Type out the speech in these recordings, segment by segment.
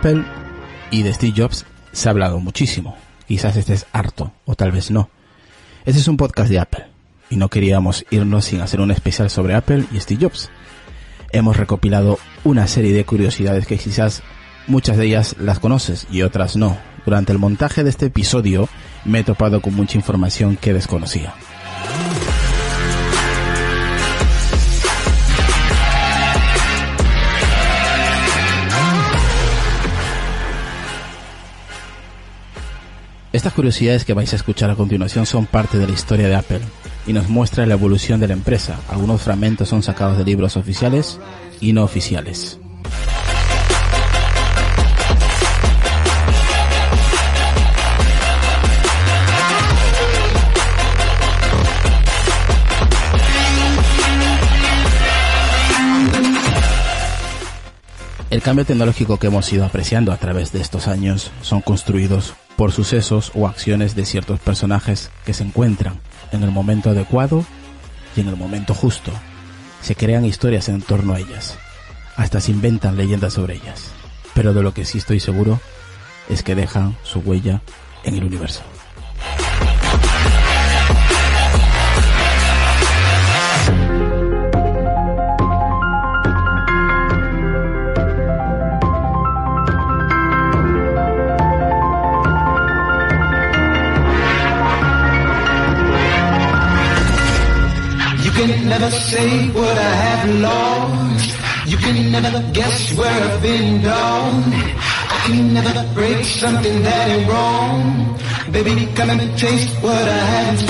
Apple y de Steve Jobs se ha hablado muchísimo. Quizás estés harto, o tal vez no. Este es un podcast de Apple, y no queríamos irnos sin hacer un especial sobre Apple y Steve Jobs. Hemos recopilado una serie de curiosidades que quizás muchas de ellas las conoces y otras no. Durante el montaje de este episodio me he topado con mucha información que desconocía. Estas curiosidades que vais a escuchar a continuación son parte de la historia de Apple y nos muestra la evolución de la empresa. Algunos fragmentos son sacados de libros oficiales y no oficiales. El cambio tecnológico que hemos ido apreciando a través de estos años son construidos por sucesos o acciones de ciertos personajes que se encuentran en el momento adecuado y en el momento justo. Se crean historias en torno a ellas. Hasta se inventan leyendas sobre ellas. Pero de lo que sí estoy seguro es que dejan su huella en el universo. Never say what I have lost. You can never guess where I've been down. I can never break something that wrong. Baby, come and what I have.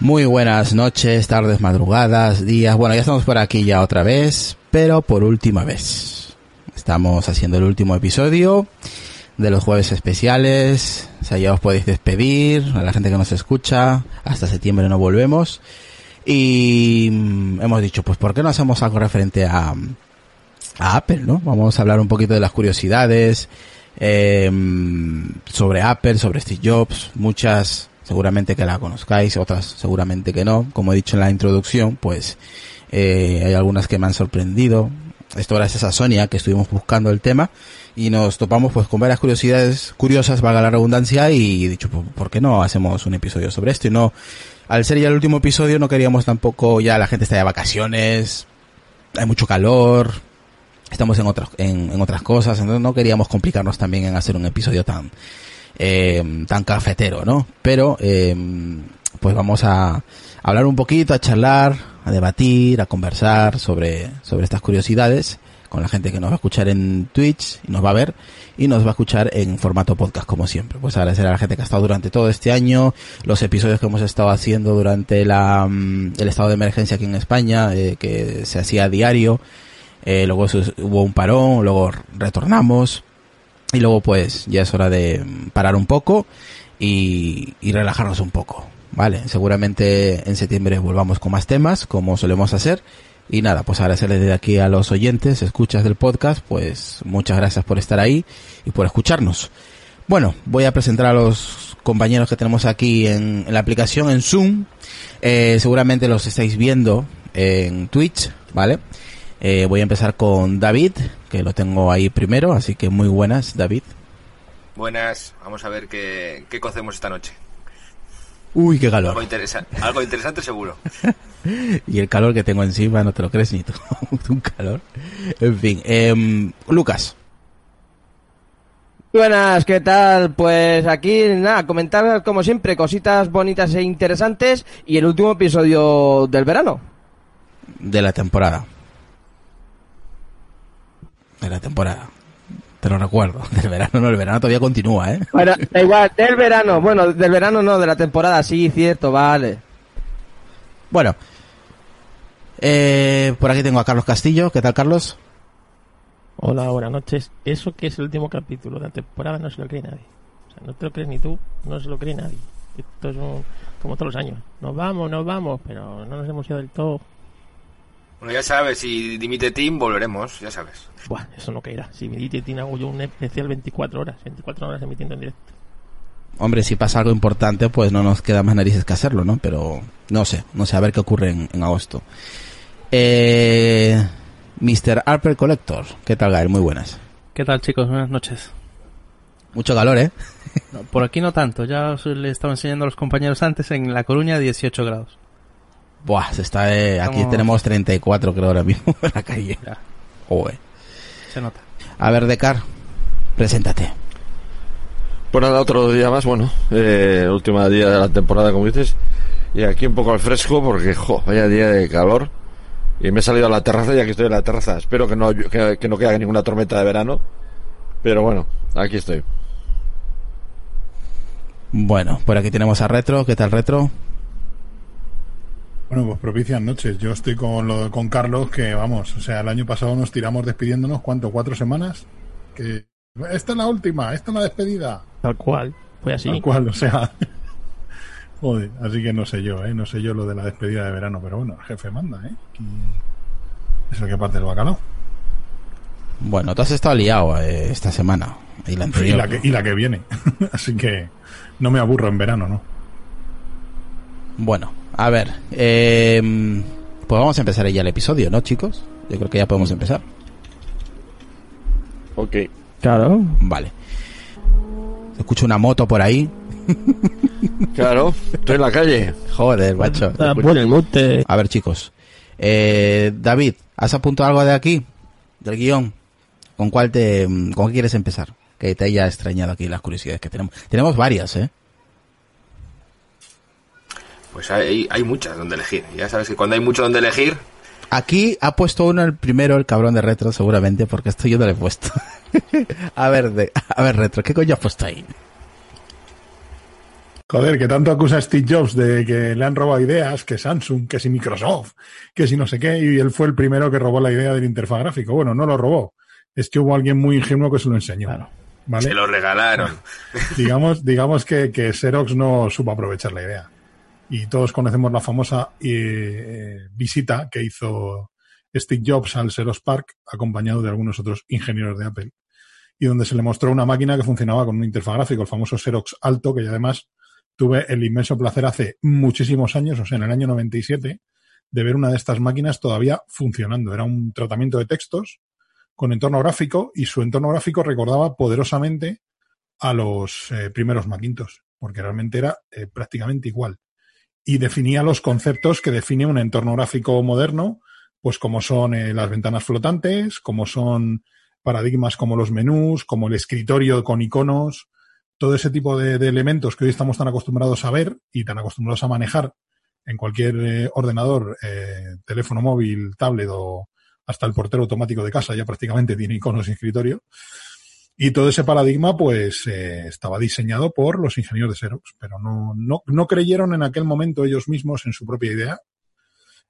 Muy buenas noches, tardes, madrugadas, días. Bueno, ya estamos por aquí ya otra vez, pero por última vez. Estamos haciendo el último episodio de los jueves especiales. O sea, os podéis despedir a la gente que nos escucha. Hasta septiembre no volvemos. Y mm, hemos dicho, pues, ¿por qué no hacemos algo referente a, a Apple, no? Vamos a hablar un poquito de las curiosidades eh, sobre Apple, sobre Steve Jobs. Muchas seguramente que la conozcáis, otras seguramente que no. Como he dicho en la introducción, pues eh, hay algunas que me han sorprendido. Esto gracias a Sonia, que estuvimos buscando el tema y nos topamos pues con varias curiosidades curiosas, valga la redundancia, y dicho, pues, ¿por qué no hacemos un episodio sobre esto? Y no, al ser ya el último episodio no queríamos tampoco, ya la gente está de vacaciones, hay mucho calor, estamos en otras, en, otras cosas, entonces no queríamos complicarnos también en hacer un episodio tan, eh, tan cafetero, ¿no? Pero, eh, pues vamos a hablar un poquito, a charlar, a debatir, a conversar sobre, sobre estas curiosidades con la gente que nos va a escuchar en Twitch y nos va a ver y nos va a escuchar en formato podcast como siempre. Pues agradecer a la gente que ha estado durante todo este año, los episodios que hemos estado haciendo durante la, mm, el estado de emergencia aquí en España, eh, que se hacía diario, eh, luego hubo un parón, luego retornamos y luego pues ya es hora de parar un poco y, y relajarnos un poco. Vale, seguramente en septiembre volvamos con más temas, como solemos hacer. Y nada, pues agradecerles desde aquí a los oyentes, escuchas del podcast, pues muchas gracias por estar ahí y por escucharnos. Bueno, voy a presentar a los compañeros que tenemos aquí en, la aplicación, en Zoom. Eh, seguramente los estáis viendo en Twitch, ¿vale? Eh, voy a empezar con David, que lo tengo ahí primero, así que muy buenas, David. Buenas, vamos a ver qué, qué cocemos esta noche. Uy, qué calor. Algo, algo interesante seguro. y el calor que tengo encima, no te lo crees ni tú. Un calor. En fin, eh, Lucas. Buenas, ¿qué tal? Pues aquí, nada, comentar como siempre cositas bonitas e interesantes y el último episodio del verano. De la temporada. De la temporada. Te lo recuerdo. Del verano no, el verano todavía continúa, ¿eh? Bueno, da igual, del verano. Bueno, del verano no, de la temporada, sí, cierto, vale. Bueno, eh, por aquí tengo a Carlos Castillo. ¿Qué tal, Carlos? Hola, buenas noches. Eso que es el último capítulo de la temporada no se lo cree nadie. O sea, no te lo crees ni tú, no se lo cree nadie. Esto es un- como todos los años. Nos vamos, nos vamos, pero no nos hemos ido del todo. Bueno, ya sabes, si dimite Team, volveremos, ya sabes. Buah, eso no caerá. Si me dice, tiene hago yo un especial 24 horas. 24 horas emitiendo en directo. Hombre, si pasa algo importante, pues no nos queda más narices que hacerlo, ¿no? Pero no sé, no sé, a ver qué ocurre en, en agosto. Eh, Mr. Harper Collector, ¿qué tal, Gael? Muy buenas. ¿Qué tal chicos? Buenas noches. Mucho calor, ¿eh? No, por aquí no tanto, ya os le estaba enseñando a los compañeros antes en La Coruña 18 grados. Buah, se está, eh, aquí Estamos- tenemos 34 creo ahora mismo en la calle. Ya, Joder. se nota. A ver, Decar, preséntate. Pues nada, otro día más, bueno, eh, último día de la temporada, como dices, y aquí un poco al fresco porque, jo, vaya día de calor, y me he salido a la terraza y aquí estoy en la terraza. Espero que no, que, que no caiga ninguna tormenta de verano, pero bueno, aquí estoy. Bueno, por aquí tenemos a Retro. ¿Qué tal, Retro? Bueno, pues propicias noches. Yo estoy con lo, con Carlos, que vamos, o sea, el año pasado nos tiramos despidiéndonos, ¿cuánto? ¿Cuatro semanas? Que esta es la última, esta es la despedida. Tal cual. Fue así. Tal cual, o sea. Joder, así que no sé yo, ¿eh? No sé yo lo de la despedida de verano, pero bueno, el jefe manda, ¿eh? Es el que parte el bacalao. Bueno, tú has estado liado eh, esta semana. Y la Y anterior. la que, y la que viene. así que no me aburro en verano, ¿no? Bueno, a ver. eh, pues vamos a empezar ya el episodio, ¿no, chicos? Yo creo que ya podemos empezar. Ok. Claro. Vale. Escucho una moto por ahí. Claro, estoy en la calle. Joder, macho. Ah, bueno, el mute. A ver, chicos. Eh, David, ¿has apuntado algo de aquí? Del guion. ¿Con cuál te, con qué quieres empezar? Que te haya extrañado aquí las curiosidades que tenemos. Tenemos varias, ¿eh? Pues hay, hay muchas donde elegir. Ya sabes que cuando hay mucho donde elegir, Aquí ha puesto uno el primero, el cabrón de retro, seguramente, porque esto yo no le he puesto. a ver, de, a ver, retro, ¿qué coño has puesto ahí? Joder, que tanto acusa a Steve Jobs de que le han robado ideas, que Samsung, que si Microsoft, que si no sé qué, y él fue el primero que robó la idea del interfaz gráfico. Bueno, no lo robó. Es que hubo alguien muy ingenuo que se lo enseñó. ¿Vale? se lo regalaron. digamos, digamos que, que Xerox no supo aprovechar la idea. Y todos conocemos la famosa eh, visita que hizo Steve Jobs al Xerox Park, acompañado de algunos otros ingenieros de Apple, y donde se le mostró una máquina que funcionaba con un interfaz gráfico, el famoso Xerox Alto, que yo además tuve el inmenso placer hace muchísimos años, o sea, en el año 97, de ver una de estas máquinas todavía funcionando. Era un tratamiento de textos con entorno gráfico y su entorno gráfico recordaba poderosamente a los eh, primeros Macintosh, porque realmente era eh, prácticamente igual. Y definía los conceptos que define un entorno gráfico moderno, pues como son eh, las ventanas flotantes, como son paradigmas como los menús, como el escritorio con iconos, todo ese tipo de, elementos que hoy estamos tan acostumbrados a ver y tan acostumbrados a manejar en cualquier eh, ordenador, eh, teléfono móvil, tablet o hasta el portero automático de casa ya prácticamente tiene iconos y escritorio. Y todo ese paradigma, pues, eh, estaba diseñado por los ingenieros de Xerox, pero no, no, no creyeron en aquel momento ellos mismos en su propia idea.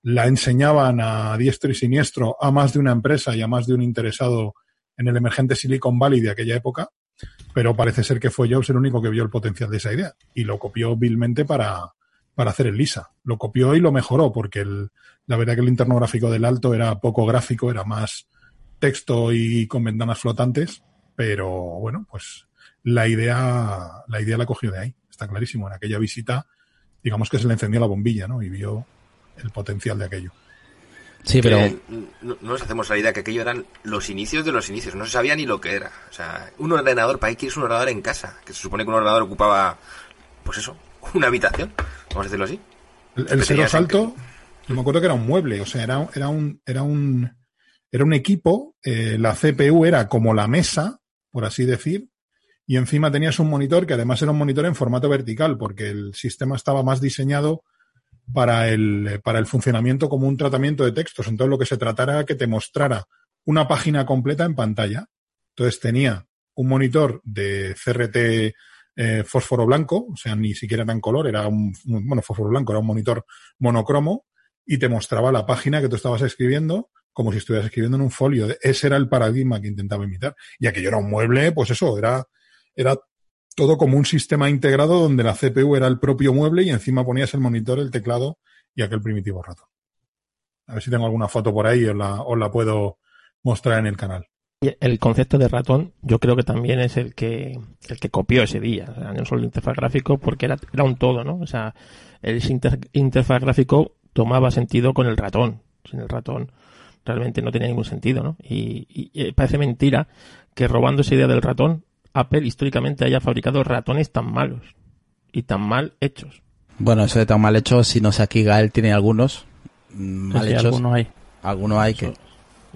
La enseñaban a diestro y siniestro a más de una empresa y a más de un interesado en el emergente Silicon Valley de aquella época, pero parece ser que fue Jobs el único que vio el potencial de esa idea y lo copió vilmente para, para hacer el Lisa. Lo copió y lo mejoró porque la verdad que el interno gráfico del alto era poco gráfico, era más texto y con ventanas flotantes, pero bueno, pues la idea, la idea la cogió de ahí, está clarísimo. En aquella visita, digamos que se le encendió la bombilla, ¿no? Y vio el potencial de aquello. Sí, pero no, no nos hacemos la idea que aquello eran los inicios de los inicios. No se sabía ni lo que era. O sea, un ordenador, para que es un ordenador en casa. Que se supone que un ordenador ocupaba, pues eso, una habitación. Vamos a decirlo así. El, el tenías Xerox en- Alto, yo me acuerdo que era un mueble, o sea, era, era un, era un, era un equipo, eh, la CPU era como la mesa, por así decir, y encima tenías un monitor que además era un monitor en formato vertical, porque el sistema estaba más diseñado para el, para el funcionamiento como un tratamiento de textos. Entonces lo que se tratara era que te mostrara una página completa en pantalla. Entonces tenía un monitor de CRT eh, fósforo blanco, o sea, ni siquiera era en color, era un- bueno, fósforo blanco, era un monitor monocromo y te mostraba la página que tú estabas escribiendo como si estuvieras escribiendo en un folio. Ese era el paradigma que intentaba imitar. Y aquello era un mueble, pues eso, era, era todo como un sistema integrado donde la CPU era el propio mueble y encima ponías el monitor, el teclado y aquel primitivo ratón. A ver si tengo alguna foto por ahí os la, os la puedo mostrar en el canal. El concepto de ratón yo creo que también es el que el que copió ese día, no solo el interfaz gráfico, porque era, era un todo, ¿no? O sea, el inter- interfaz gráfico tomaba sentido con el ratón. Sin el ratón realmente no tenía ningún sentido, ¿no? Y, y- y parece mentira que robando esa idea del ratón, Apple históricamente haya fabricado ratones tan malos y tan mal hechos. Bueno, eso de tan mal hecho, si no sé aquí Gael tiene algunos mal Sí, hechos. algunos hay. Algunos hay que...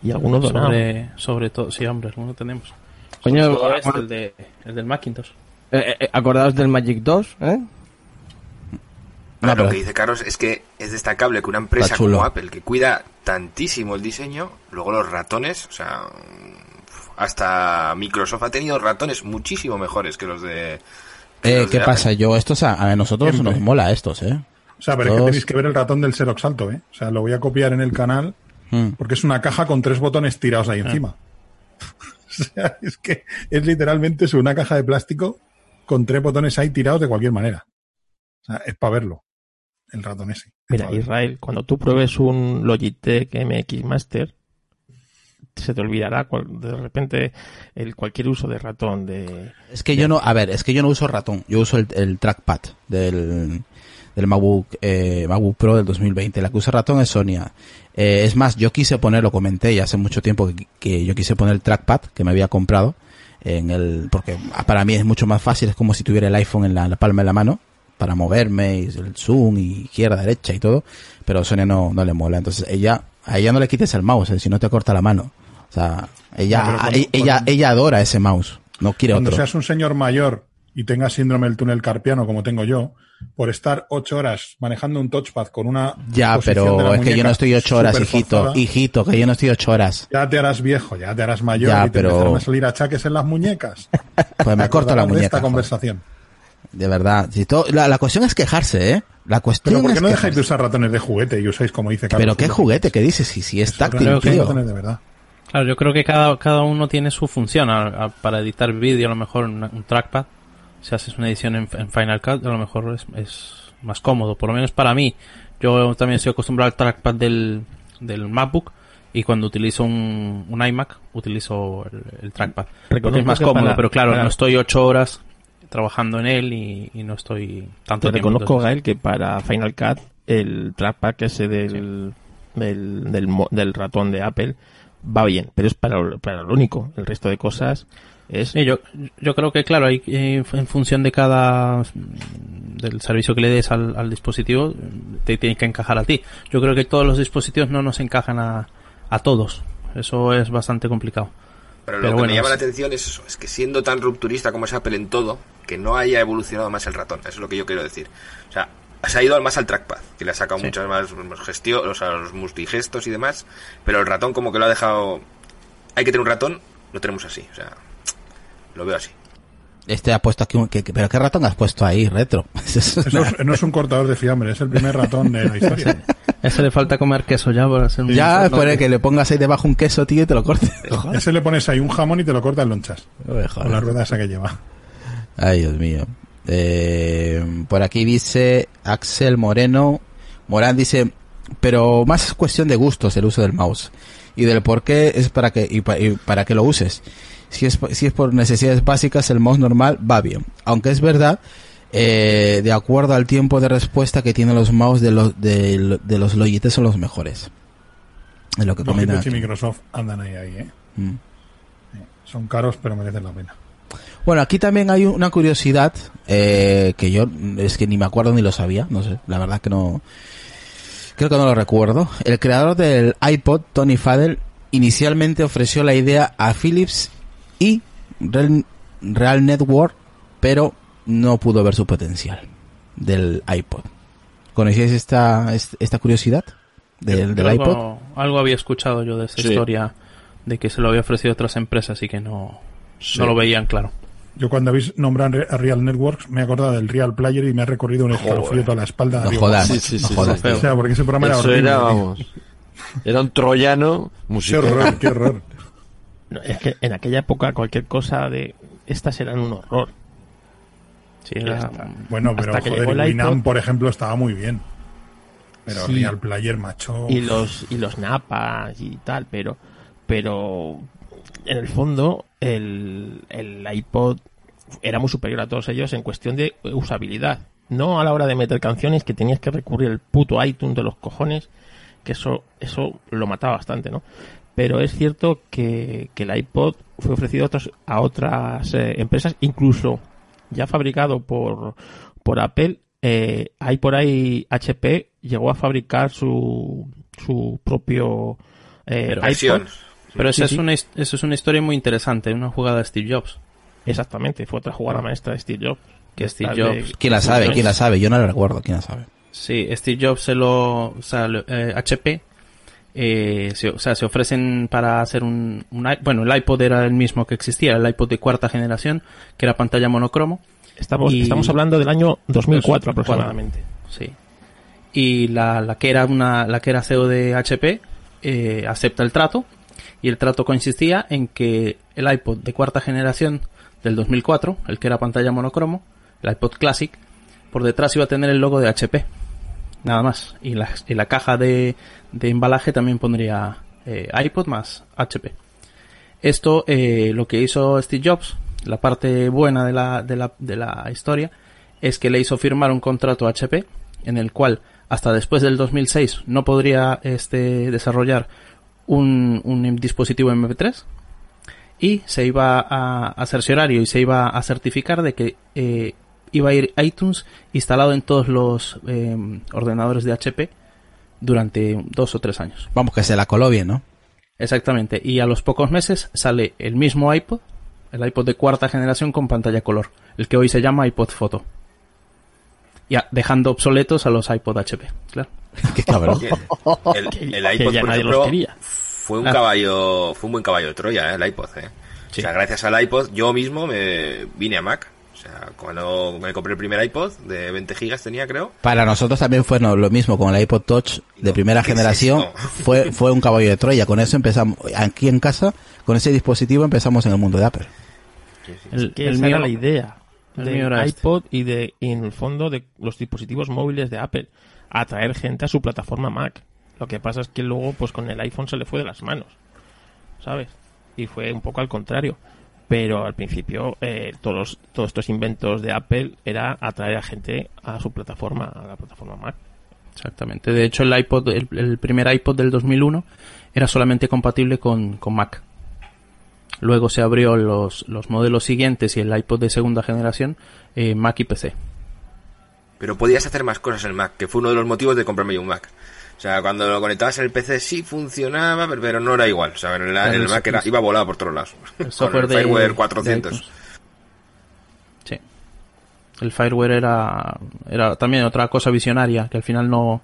Y algunos donados. Sobre, sobre todo, sí, hombre, algunos tenemos. Coño, este, el, de, el del Macintosh. eh, eh, acordaos del Magic 2, ¿eh? No, lo que dice Carlos es que es destacable que una empresa como Apple, que cuida tantísimo el diseño, luego los ratones, o sea, hasta Microsoft ha tenido ratones muchísimo mejores que los de... que Eh, los ¿Qué de pasa? Apple. Yo, estos a, a nosotros Siempre. nos mola estos, ¿eh? O sea, pero es que Todos- tenéis que ver el ratón del Xerox Alto, ¿eh? O sea, lo voy a copiar en el canal Mm. porque es una caja con tres botones tirados ahí encima. o sea, es que es literalmente es una caja de plástico con tres botones ahí tirados de cualquier manera. O sea, es para verlo. El ratón ese. Es Mira. Israel, cuando tú pruebes un Logitech MX Master, se te olvidará cual- de repente el cualquier uso de ratón de Es que yo no, a ver, es que yo no uso ratón, yo uso el, el trackpad del, del MacBook, eh, MacBook Pro del 2020. La que usa ratón es Sonia. Eh, es más, yo quise poner, lo comenté ya hace mucho tiempo que, que yo quise poner el trackpad que me había comprado en el, porque para mí es mucho más fácil, es como si tuviera el iPhone en la, la palma de la mano para moverme y el zoom y izquierda, derecha y todo, pero Sonia no, no le mola. Entonces ella, a ella no le quites el mouse, eh, si no te corta la mano. O sea, ella, No, pero cuando- ella, ella, cuando- ella adora ese mouse, no quiere Cuando otro. seas un señor mayor y tengas síndrome del túnel carpiano como tengo yo, por estar ocho horas manejando un touchpad con una Ya, posición de pero la es que yo muñeca no estoy ocho horas, hijito. forzada, Hijito, que yo no estoy ocho horas. Ya te harás viejo, ya te harás mayor Ya, y te pero- a salir achaques en las muñecas. Pues me corto la acordarás de muñeca. esta joder. conversación. De verdad. Si todo- la, la cuestión es quejarse, ¿eh? La cuestión Pero ¿por qué es no dejáis de usar ratones de juguete y usáis como dice Carlos? Pero qué juguete, ¿qué dices? Si, si es Eso, táctil, tío. ratones de verdad. Claro, yo creo que cada, cada uno tiene su función. A- a- para editar vídeo, a lo mejor una- un trackpad. Si haces una edición en, en Final Cut, a lo mejor es, es más cómodo. Por lo menos para mí. Yo también estoy acostumbrado al trackpad del, del MacBook. Y cuando utilizo un, un iMac, utilizo el, el trackpad. Porque es más cómodo, para- pero claro, para- no estoy ocho horas trabajando en él y, y no estoy tanto Te tiempo. reconozco, entonces- Gael, que para Final Cut el trackpad ese del, del, del, mo- del ratón de Apple va bien, pero es para, lo- para lo único. El resto de cosas es... Sí, yo, yo creo que, claro, hay, eh, en función de cada mm, del servicio que le des al, al dispositivo, te tiene que encajar a ti. Yo creo que todos los dispositivos no nos encajan a, a todos. Eso es bastante complicado. Pero lo Pero que bueno, me llama la atención es eso, es que siendo tan rupturista como es Apple en todo, que no haya evolucionado más el ratón, eso es lo que yo quiero decir. O sea, se ha ido más al trackpad, que le ha sacado Sí. muchas más gestiones, o sea, los multigestos y demás, pero el ratón como que lo ha dejado... Hay que tener un ratón, lo tenemos así, o sea, lo veo así. Este ha puesto aquí un... que- que- ¿Pero qué ratón has puesto ahí, retro? Eso es Eso una- es- no es un cortador de fiambre, es el primer ratón de la historia. Ese le falta comer queso ya para hacer un... Ya, pone que le pongas ahí debajo un queso, tío, y te lo cortes. Ese le pones ahí un jamón y te lo corta en lonchas. Joder. Con la rueda esa que lleva. Ay, Dios mío. Eh, por aquí dice Axel Moreno. Morán dice, pero más es cuestión de gustos el uso del mouse. Y del por qué es para que, y, pa- y para que lo uses. Si es, si es por necesidades básicas, el mouse normal va bien. Aunque es verdad, eh, de acuerdo al tiempo de respuesta que tienen los mouse de los, de, lo- de los Logitech son los mejores. Es lo que comentan y aquí. Microsoft andan ahí, ahí, ¿eh? Mm. Son caros, pero merecen la pena. Bueno, aquí también hay una curiosidad eh, que yo es que ni me acuerdo ni lo sabía, no sé, la verdad que no, creo que no lo recuerdo. El creador del iPod, Tony Fadell, inicialmente ofreció la idea a Philips y Real, Real Network, pero no pudo ver su potencial del iPod. ¿Conocíais esta, est- esta curiosidad del, del iPod? algo, algo había escuchado yo de esa Sí. historia de que se lo había ofrecido a otras empresas y que no, Sí. no lo veían claro. Yo cuando habéis nombrado a Real Networks me he acordado del Real Player y me ha recorrido un escalofrío toda la espalda. No Digo, jodas, Sí, sí, no sí, jodas. sí. O sea, porque ese programa era Eso horrible. era, vamos, era un troyano Qué musical. horror, qué horror. No, es que en aquella época cualquier cosa de estas eran un horror. Sí, era-. Bueno, pero Hasta joder, el Winamp, por ejemplo, estaba muy bien. Pero Sí. Real Player, macho. y los y los napas y tal pero pero en el fondo el, el iPod era muy superior a todos ellos en cuestión de usabilidad. No a la hora de meter canciones que tenías que recurrir al puto iTunes de los cojones que eso eso lo mataba bastante no pero es cierto que, que el iPod fue ofrecido a, otros- a otras eh, empresas incluso ya fabricado por por Apple eh, hay por ahí HP llegó a fabricar su su propio eh, iPod. Pero esa sí. es una, eso es una historia muy interesante, una jugada de Steve Jobs. Exactamente, fue otra jugada maestra de Steve Jobs. Que Steve Jobs- ¿Quién la sabe? ¿Quién la sabe? Yo no la recuerdo. ¿Quién la sabe? Sí, Steve Jobs se lo, o sea, lo- eh, HP, eh, se, o sea, se ofrecen para hacer un, bueno, el iPod era el mismo que existía, el iPod de cuarta generación, que era pantalla monocromo, Estamos, y- estamos hablando del año 2004 2004. aproximadamente. sí. Y la, la que era una, la que era CEO de HP, eh, acepta el trato, y el trato consistía en que el iPod de cuarta generación del 2004, el que era pantalla monocromo, el iPod Classic, por detrás iba a tener el logo de HP. Nada más. Y la, caja de, embalaje también pondría eh, iPod más HP. Esto, eh, lo que hizo Steve Jobs, la parte buena de la, historia, es que le hizo firmar un contrato HP en el cual hasta después del 2006 no podría este, desarrollar un, un dispositivo MP3 y se iba a, a cerciorario y se iba a certificar de que eh, iba a ir iTunes instalado en todos los eh, ordenadores de HP durante dos o tres años. Vamos, que se la coló bien, ¿no? Exactamente. Y a los pocos meses sale el mismo iPod, el iPod de cuarta generación con pantalla color, el que hoy se llama iPod Photo. Ya, dejando obsoletos a los iPod HP, claro. Qué cabrón. El, el que iPod, ya por nadie los quería. Fue un Ah. caballo, fue un buen caballo de Troya, ¿eh? el iPod, ¿eh? Sí. O sea, gracias al iPod, yo mismo me vine a Mac. O sea, cuando me compré el primer iPod de 20 gigas tenía, creo. Para nosotros también fue no, lo mismo con el iPod Touch de primera ¿qué es generación. Fue, fue un caballo de Troya. Con eso empezamos, aquí en casa, con ese dispositivo empezamos en el mundo de Apple. El, que el esa mío- era la idea el del mío era este. iPod y de y en el fondo de los dispositivos móviles de Apple atraer gente a su plataforma Mac lo que pasa es que luego pues con el iPhone se le fue de las manos sabes y fue un poco al contrario pero al principio eh, todos todos estos inventos de Apple era atraer a gente a su plataforma a la plataforma Mac Exactamente. De hecho, el iPod, el, el primer iPod del 2001 era solamente compatible con, con Mac. Luego se abrió los, los modelos siguientes y el iPod de segunda generación, eh, Mac y PC. Pero podías hacer más cosas en el Mac, que fue uno de los motivos de comprarme yo un Mac. O sea, cuando lo conectabas el PC sí funcionaba, pero- pero no era igual. O sea, en el, en el Mac era, iba volado por todos lados. El Con software el de firmware de 400. iTunes. Sí. El fireware era, era también otra cosa visionaria, que al final no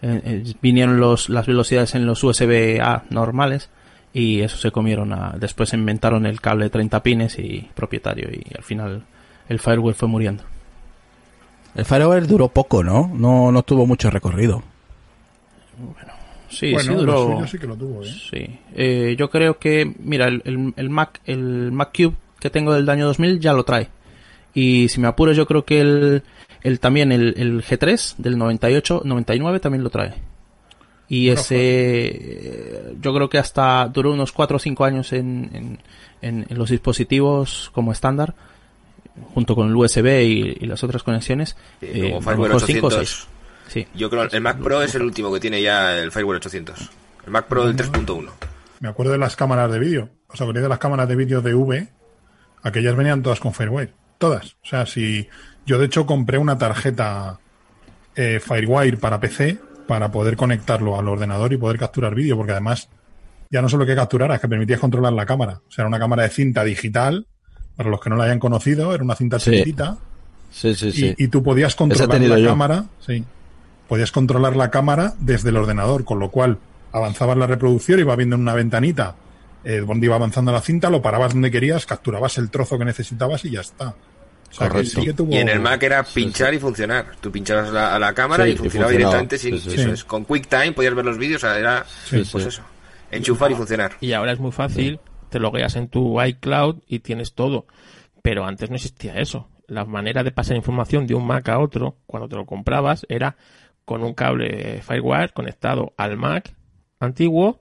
eh, eh, vinieron los, las velocidades en los USB A normales y eso se comieron a, después se inventaron el cable de 30 pines y propietario y al final el fireware fue muriendo. El Fireware duró poco, ¿no? No, no tuvo mucho recorrido. Sí, bueno, sí lo duró. suyo sí que lo tuvo, ¿eh? Sí. Eh, yo creo que, mira, el, el, el Mac, el Mac Cube que tengo del año 2000 ya lo trae. Y si me apuro, yo creo que el, el también el, el G3 del 98, 99 también lo trae. Y ese, eh, yo creo que hasta duró unos 4 o 5 años en, en, en- en los dispositivos como estándar, junto con el USB y, y las otras conexiones. Sí, eh, como a lo firmware mejor cinco o 800. Sí. Yo creo el Mac Pro es el último que tiene ya el firmware 800. El Mac Pro del 3.1. Me acuerdo de las cámaras de vídeo. ¿Os acordáis de las cámaras de vídeo de V? Aquellas venían todas con Firewire. Todas. O sea, si yo de hecho compré una tarjeta eh, Firewire para PC para poder conectarlo al ordenador y poder capturar vídeo, porque además ya no solo que capturar, es que permitías controlar la cámara. O sea, era una cámara de cinta digital. Para los que no la hayan conocido, era una cinta Sí. chiquitita. Sí, sí, sí. Y, y tú podías controlar la yo. cámara, sí. Podías controlar la cámara desde el ordenador, con lo cual avanzabas la reproducción, iba viendo en una ventanita eh, donde iba avanzando la cinta, lo parabas donde querías, capturabas el trozo que necesitabas y ya está. O sea, que Correcto. sí que tuvo- Y en el Mac era Sí, pinchar y funcionar. Tú pinchabas la- a la cámara Sí, y y funcionaba directamente sin, Sí, sí, eso es. Con QuickTime podías ver los vídeos, o sea, era Sí, pues sí. eso. Enchufar y funcionar. y ahora es muy fácil te logueas en tu iCloud y tienes todo pero antes no existía eso la manera de pasar información de un Mac a otro, cuando te lo comprabas, era con un cable Firewire conectado al Mac antiguo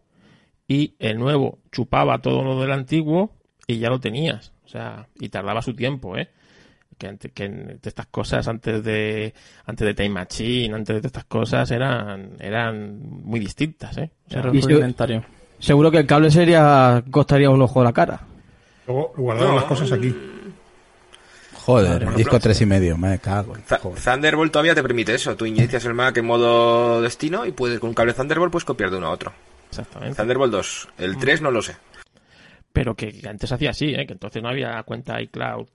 y el nuevo chupaba todo lo del antiguo y ya lo tenías. O sea, y tardaba su tiempo, ¿eh? Que, ante- que de estas cosas antes de antes de Time Machine, antes de estas cosas eran eran muy distintas, ¿eh? O sea, Y. Seguro que el cable sería costaría un ojo a la cara. Luego guardaron No. las cosas aquí. Joder, disco tres y medio, me cago. joder. Thunderbolt todavía te permite eso. Tú inicias el Mac en modo destino y puedes con un cable Thunderbolt puedes copiar de uno a otro. exactamente. Thunderbolt 2. El 3 no lo sé. Pero que, antes hacía así, ¿eh? Que entonces no había cuenta iCloud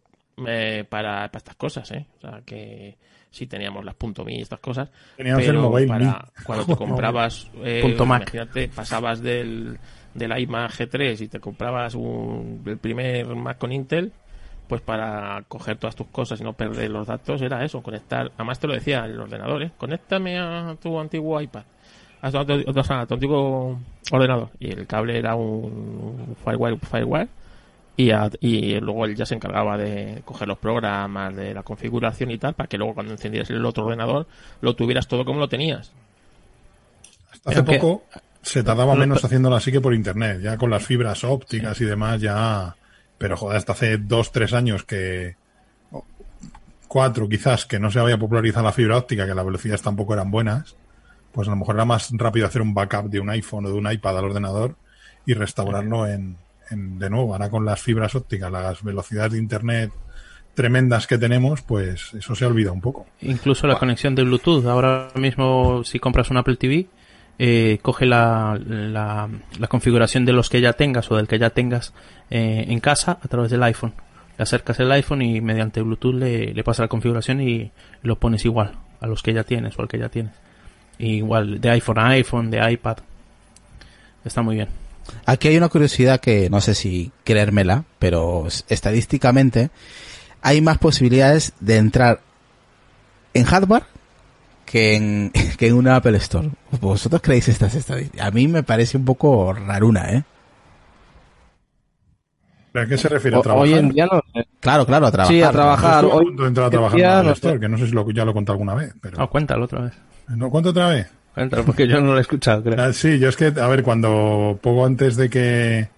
eh, para, para estas cosas, ¿eh? O sea, que sí teníamos las .me y estas cosas. Teníamos el pero Mobile para Me. cuando te comprabas eh, Punto Mac. imagínate, pasabas del, del iMac G3 y te comprabas un, el primer Mac con Intel, pues para coger todas tus cosas y no perder los datos era eso, conectar, además te lo decía el ordenador, ¿eh? conéctame a tu antiguo iPad, a tu, a antiguo ordenador y el cable era un Firewire, Firewire y, a- y luego él ya se encargaba de coger los programas, de la configuración y tal, para que luego cuando encendieras el otro ordenador lo tuvieras todo como lo tenías. Hasta hace Aunque- poco se tardaba menos haciéndolo así que por internet, ya con las fibras ópticas y demás, ya. Pero joder, hasta hace dos, tres años que. Cuatro quizás, que no se había popularizado la fibra óptica, que las velocidades tampoco eran buenas, pues a lo mejor era más rápido hacer un backup de un iPhone o de un iPad al ordenador y restaurarlo en, en de nuevo. Ahora con las fibras ópticas, las velocidades de internet tremendas que tenemos, pues eso se olvida un poco. Incluso la conexión de Bluetooth. Ahora mismo, si compras un Apple TV, eh, coge la, la, la configuración de los que ya tengas o del que ya tengas eh, en casa a través del iPhone. Le acercas el iPhone y mediante Bluetooth le, le pasas la configuración y lo pones igual a los que ya tienes o al que ya tienes. Igual de iPhone a iPhone, de iPad. Está muy bien. Aquí hay una curiosidad que no sé si creérmela, pero estadísticamente hay más posibilidades de entrar en hardware que en, que en una Apple Store. ¿Vosotros creéis estas estadísticas? A mí me parece un poco raruna, ¿eh? ¿A qué se refiere a trabajar? hoy en día no sé. Claro, claro, a trabajar. Sí, a trabajar. Yo a Hoy punto de entrar a trabajar en la Apple no Store, que no sé si lo, ya lo he contado alguna vez, pero... Ah, cuéntalo otra vez. ¿No cuento otra vez? Cuéntalo porque yo no lo he escuchado, creo. Ah, Sí, yo es que, a ver, cuando poco antes de que,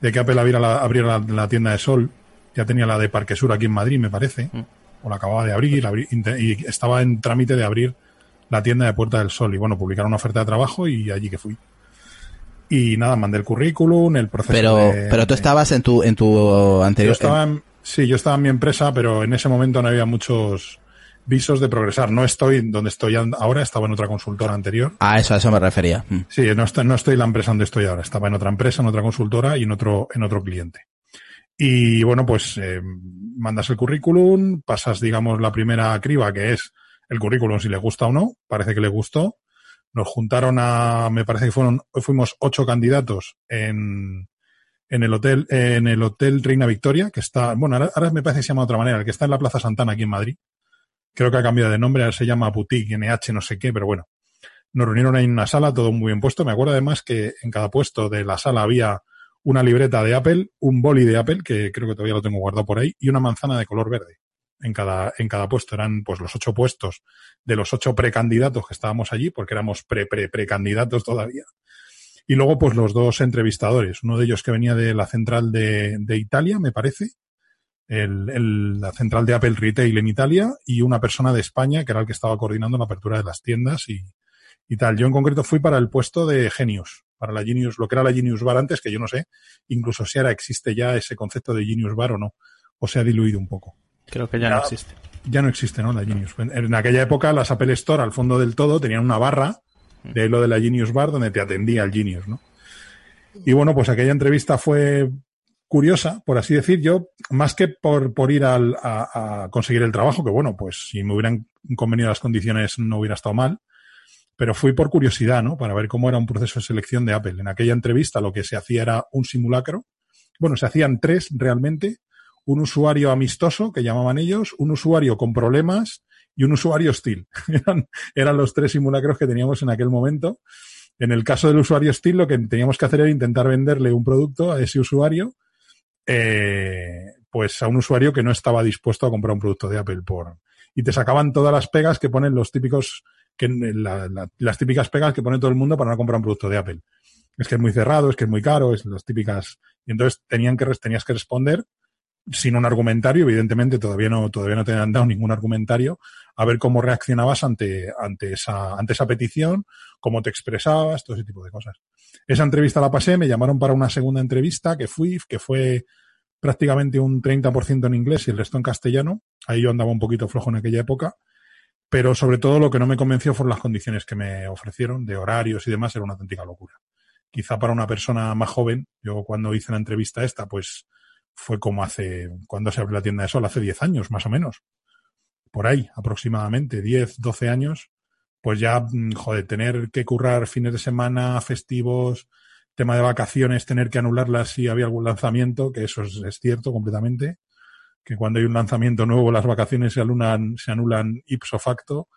de que Apple abriera la, abriera la, la tienda de Sol, ya tenía la de Parque Sur aquí en Madrid, me parece, Mm. o la acababa de abrir, y estaba en trámite de abrir la tienda de Puerta del Sol. Y bueno, publicaron una oferta de trabajo y allí que fui. Y nada, mandé el currículum, el proceso Pero, de- pero tú estabas en tu, en tu Yo anterior. estaba en- sí, yo estaba en mi empresa, pero en ese momento no había muchos visos de progresar. No estoy donde estoy ahora, estaba en otra consultora anterior. A eso, a eso me refería. Mm. Sí, no estoy, no estoy en la empresa donde estoy ahora. Estaba en otra empresa, en otra consultora y en otro, en otro cliente. Y bueno, pues eh, mandas el currículum, pasas, digamos, la primera criba, que es el currículum si le gusta o no. Parece que le gustó. Nos juntaron a, me parece que fueron, fuimos ocho candidatos en, en el hotel, en el hotel Reina Victoria, que está, bueno, ahora, me parece que se llama de otra manera, el que está en la Plaza Santana aquí en Madrid. Creo que ha cambiado de nombre, ahora se llama Boutique NH, no sé qué, pero bueno. Nos reunieron ahí en una sala, todo muy bien puesto. Me acuerdo además que en cada puesto de la sala había una libreta de Apple, un boli de Apple, que creo que todavía lo tengo guardado por ahí, y una manzana de color verde. En cada, en cada puesto eran pues los ocho puestos de los ocho precandidatos que estábamos allí, porque éramos pre, pre, precandidatos todavía. Y luego, pues los dos entrevistadores, uno de ellos que venía de la central de, de Italia, me parece, el, el- la central de Apple Retail en Italia, y una persona de España, que era el que estaba coordinando la apertura de las tiendas y, y tal. Yo en concreto fui para el puesto de Genius, para la Genius, lo que era la Genius Bar antes, que yo no sé, incluso si ahora existe ya ese concepto de Genius Bar o no, o se ha diluido un poco. Creo que ya no existe. Ya no existe, ¿no? La Genius. En, en aquella época las Apple Store al fondo del todo tenían una barra de lo de la Genius Bar donde te atendía el Genius, ¿no? Y bueno, pues aquella entrevista fue curiosa, por así decir, yo, más que por, por ir al- a, a conseguir el trabajo, que bueno, pues si me hubieran convenido las condiciones no hubiera estado mal, pero fui por curiosidad, ¿no? Para ver cómo era un proceso de selección de Apple. En aquella entrevista lo que se hacía era un simulacro. Bueno, se hacían tres realmente. Un usuario amistoso, que llamaban ellos, un usuario con problemas y un usuario hostil. eran, eran los tres simulacros que teníamos en aquel momento. En el caso del usuario hostil, lo que teníamos que hacer era intentar venderle un producto a ese usuario, eh, pues a un usuario que no estaba dispuesto a comprar un producto de Apple por y te sacaban todas las pegas que ponen los típicos que la- la- las típicas pegas que pone todo el mundo para no comprar un producto de Apple. Es que es muy cerrado, es que es muy caro, es las típicas y entonces tenían que tenías que responder sin un argumentario, evidentemente todavía no todavía no te han dado ningún argumentario a ver cómo reaccionabas ante ante esa ante esa petición, cómo te expresabas, todo ese tipo de cosas. Esa entrevista la pasé, me llamaron para una segunda entrevista que fui, que fue prácticamente un 30% en inglés y el resto en castellano. Ahí yo andaba un poquito flojo en aquella época. Pero sobre todo lo que no me convenció fueron las condiciones que me ofrecieron de horarios y demás, era una auténtica locura. Quizá para una persona más joven, yo cuando hice la entrevista esta, pues fue como hace, cuando se abrió la tienda de sol, hace 10 años más o menos. Por ahí, aproximadamente, 10, 12 años, pues ya, mm, joder, tener que currar fines de semana, festivos, tema de vacaciones, tener que anularlas si había algún lanzamiento, que eso es, cierto completamente, que cuando hay un lanzamiento nuevo las vacaciones se anulan, se anulan ipso facto,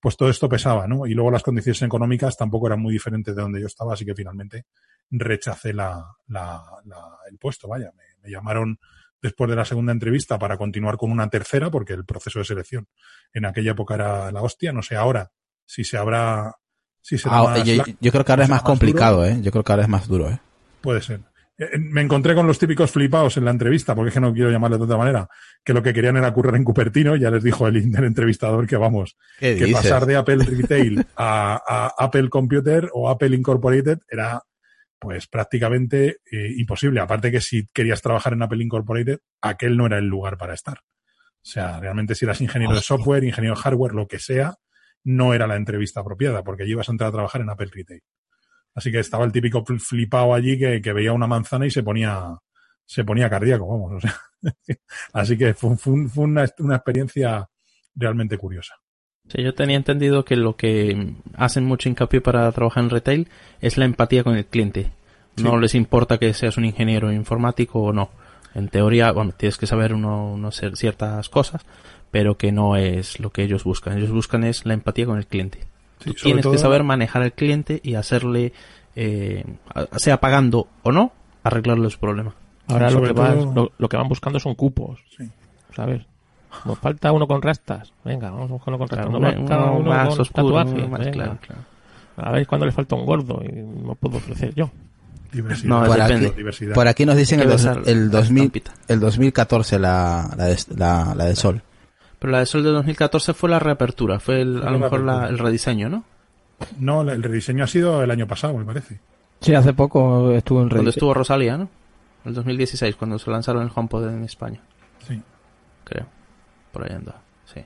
pues todo esto pesaba, ¿no? Y luego las condiciones económicas tampoco eran muy diferentes de donde yo estaba, así que finalmente rechacé la, la, la- el puesto, vaya, me, me llamaron después de la segunda entrevista para continuar con una tercera, porque el proceso de selección en aquella época era la hostia, no sé ahora si se habrá, si será Ah, más yo, creo que ahora es más duro. complicado, ¿eh? Yo creo que ahora es más duro, ¿eh? Puede ser. Eh, Me encontré con los típicos flipados en la entrevista, porque es que no quiero llamarle de otra manera, que lo que querían era currar en Cupertino, ya les dijo el, el entrevistador que vamos, ¿Qué que dices? pasar de Apple Retail a, a Apple Computer o Apple Incorporated era pues prácticamente eh, imposible. Aparte que si querías trabajar en Apple Incorporated, aquel no era el lugar para estar. O sea, realmente si eras ingeniero de software, ingeniero de hardware, lo que sea, no era la entrevista apropiada, porque allí ibas a entrar a trabajar en Apple Retail. Así que estaba el típico fl- flipado allí que, que veía una manzana y se ponía, se ponía cardíaco, vamos. O sea, así que fue, fue fue una, una experiencia realmente curiosa. Sí, yo tenía entendido que lo que hacen mucho hincapié para trabajar en retail es la empatía con el cliente. No les importa que seas un ingeniero informático o no. En teoría, bueno, tienes que saber uno, uno ser ciertas cosas, pero que no es lo que ellos buscan. Ellos buscan es la empatía con el cliente. Sí, Tú tienes todo- que saber manejar al cliente y hacerle, eh, sea pagando o no, arreglarle los problemas. Ahora Sí, lo sobre que, vas- todo- lo, lo que van buscando son cupos. Sí. ¿Sabes? Nos falta uno con rastas. Venga, vamos a buscar uno con rastas. Claro, Nos uno- falta uno uno más con oscuro, tatuajes. uno más venga. claro, claro. A ver cuándo le falta un gordo y no puedo ofrecer yo. Diversidad. No, Por aquí, Diversidad. por aquí nos dicen el, dos- el, la 2000, estampita. el 2014 la, la, de, la, la de Sol. Pero la de Sol de 2014 fue la reapertura, fue el- a lo mejor el rediseño, ¿no? No, el rediseño ha sido el año pasado, me parece. Sí, hace poco estuvo en Cuando estuvo Rosalía, ¿no? El 2016, cuando se lanzaron el HomePod en España, Sí. creo. Por ahí anda, sí.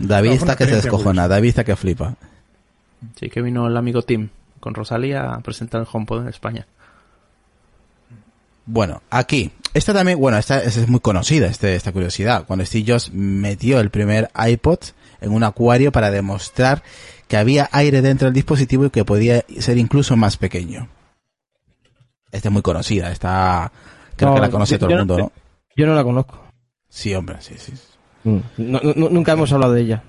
David No, está que se descojona, David está que flipa. Sí, que vino el amigo Tim con Rosalía a presentar el HomePod en España. Bueno, aquí. Esta también, bueno, esta, esta es muy conocida, este, esta curiosidad. Cuando Steve Jobs metió el primer iPod en un acuario para demostrar que había aire dentro del dispositivo y que podía ser incluso más pequeño. Esta es muy conocida, esta creo No, que la conoce yo- todo el mundo, no- ¿no? Yo no la conozco. Sí, hombre, sí, sí. No- no- nunca hemos hablado de ella.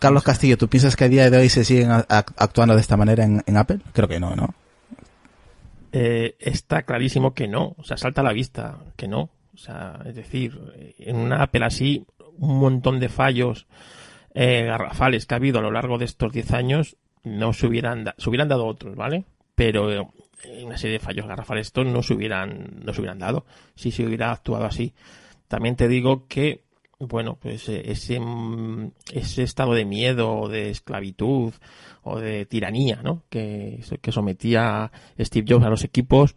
Carlos Castillo, ¿tú piensas que a día de hoy se siguen actuando de esta manera en, en Apple? Creo que no, ¿no? Eh, está clarísimo que no. O sea, salta a la vista que no. O sea, es decir, en una Apple así, un montón de fallos eh, garrafales que ha habido a lo largo de estos 10 años, no se hubieran, da- se hubieran dado otros, ¿vale? Pero eh, una serie de fallos garrafales estos no se hubieran, no se hubieran dado si se hubiera actuado así. También te digo que, bueno, pues eh, ese, mm, ese estado de miedo de esclavitud o de tiranía, ¿no? Que, que sometía Steve Jobs a los equipos,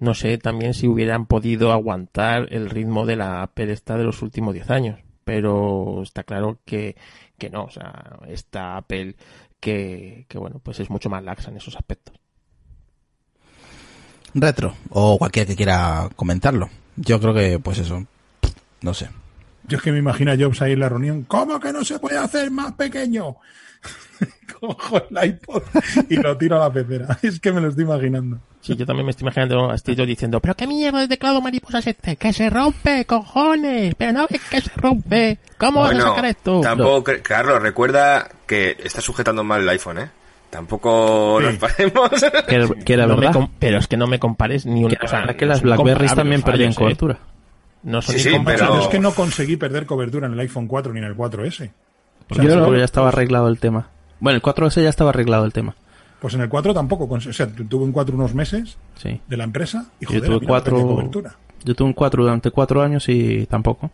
no sé también si hubieran podido aguantar el ritmo de la Apple esta de los últimos 10 años. Pero está claro que, que no, o sea, esta Apple que, que bueno, pues es mucho más laxa en esos aspectos. Retro, o cualquiera que quiera comentarlo. Yo creo que, pues eso, no sé. Yo es que me imagino a Jobs ahí en la reunión. ¿Cómo que no se puede hacer más pequeño? Cojo el iPod y lo tiro a la pecera. Es que me lo estoy imaginando. Sí, yo también me estoy imaginando a Steve Jobs diciendo, pero qué mierda de teclado mariposa es este, que se rompe, cojones, pero no ves que se rompe, ¿cómo vas a Bueno, sacar esto? tampoco, cre- Carlos, recuerda que está sujetando mal el iPhone, ¿é? Tampoco Sí. nos paremos. Que, que No verdad. pero es que no me compares ni una cosa. verdad que las es Blackberries también perdían ¿eh? No son Sí, sí, incompatibles. pero- Es que no conseguí perder cobertura en el iPhone 4 ni en el 4S. O sea, Yo no- no, porque ya estaba arreglado el tema. Bueno, el 4S ya estaba arreglado el tema. Pues en el 4 tampoco. O sea, tu- tuve un 4 unos meses Sí. de la empresa y Yo joder, tuve no cuatro- tenía cobertura. Yo tuve un 4 durante 4 años y tampoco.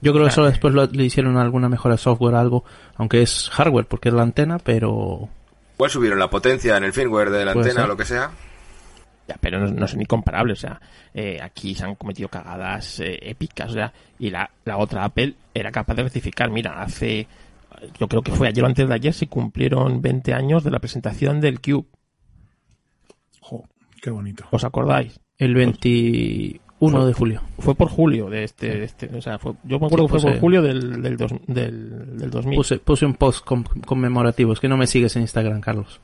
Yo creo que eso después lo- le hicieron alguna mejora de software algo, aunque es hardware porque es la antena, pero Igual subieron la potencia en el firmware de la Puede antena ser. o lo que sea. Ya, pero no, no son incomparables, o sea, eh, aquí se han cometido cagadas eh, épicas, o sea, y la, la otra Apple era capaz de rectificar. Mira, hace, yo creo que fue ayer o antes de ayer, se cumplieron 20 años de la presentación del Cube, Jo, qué bonito. ¿os acordáis? el 21 de julio. Fue por julio de este, de este o sea, fue, yo me acuerdo Sí, que fue por julio del, del, dos- del, del 2000. Puse, puse un post con- conmemorativo. Es que no me sigues en Instagram, Carlos.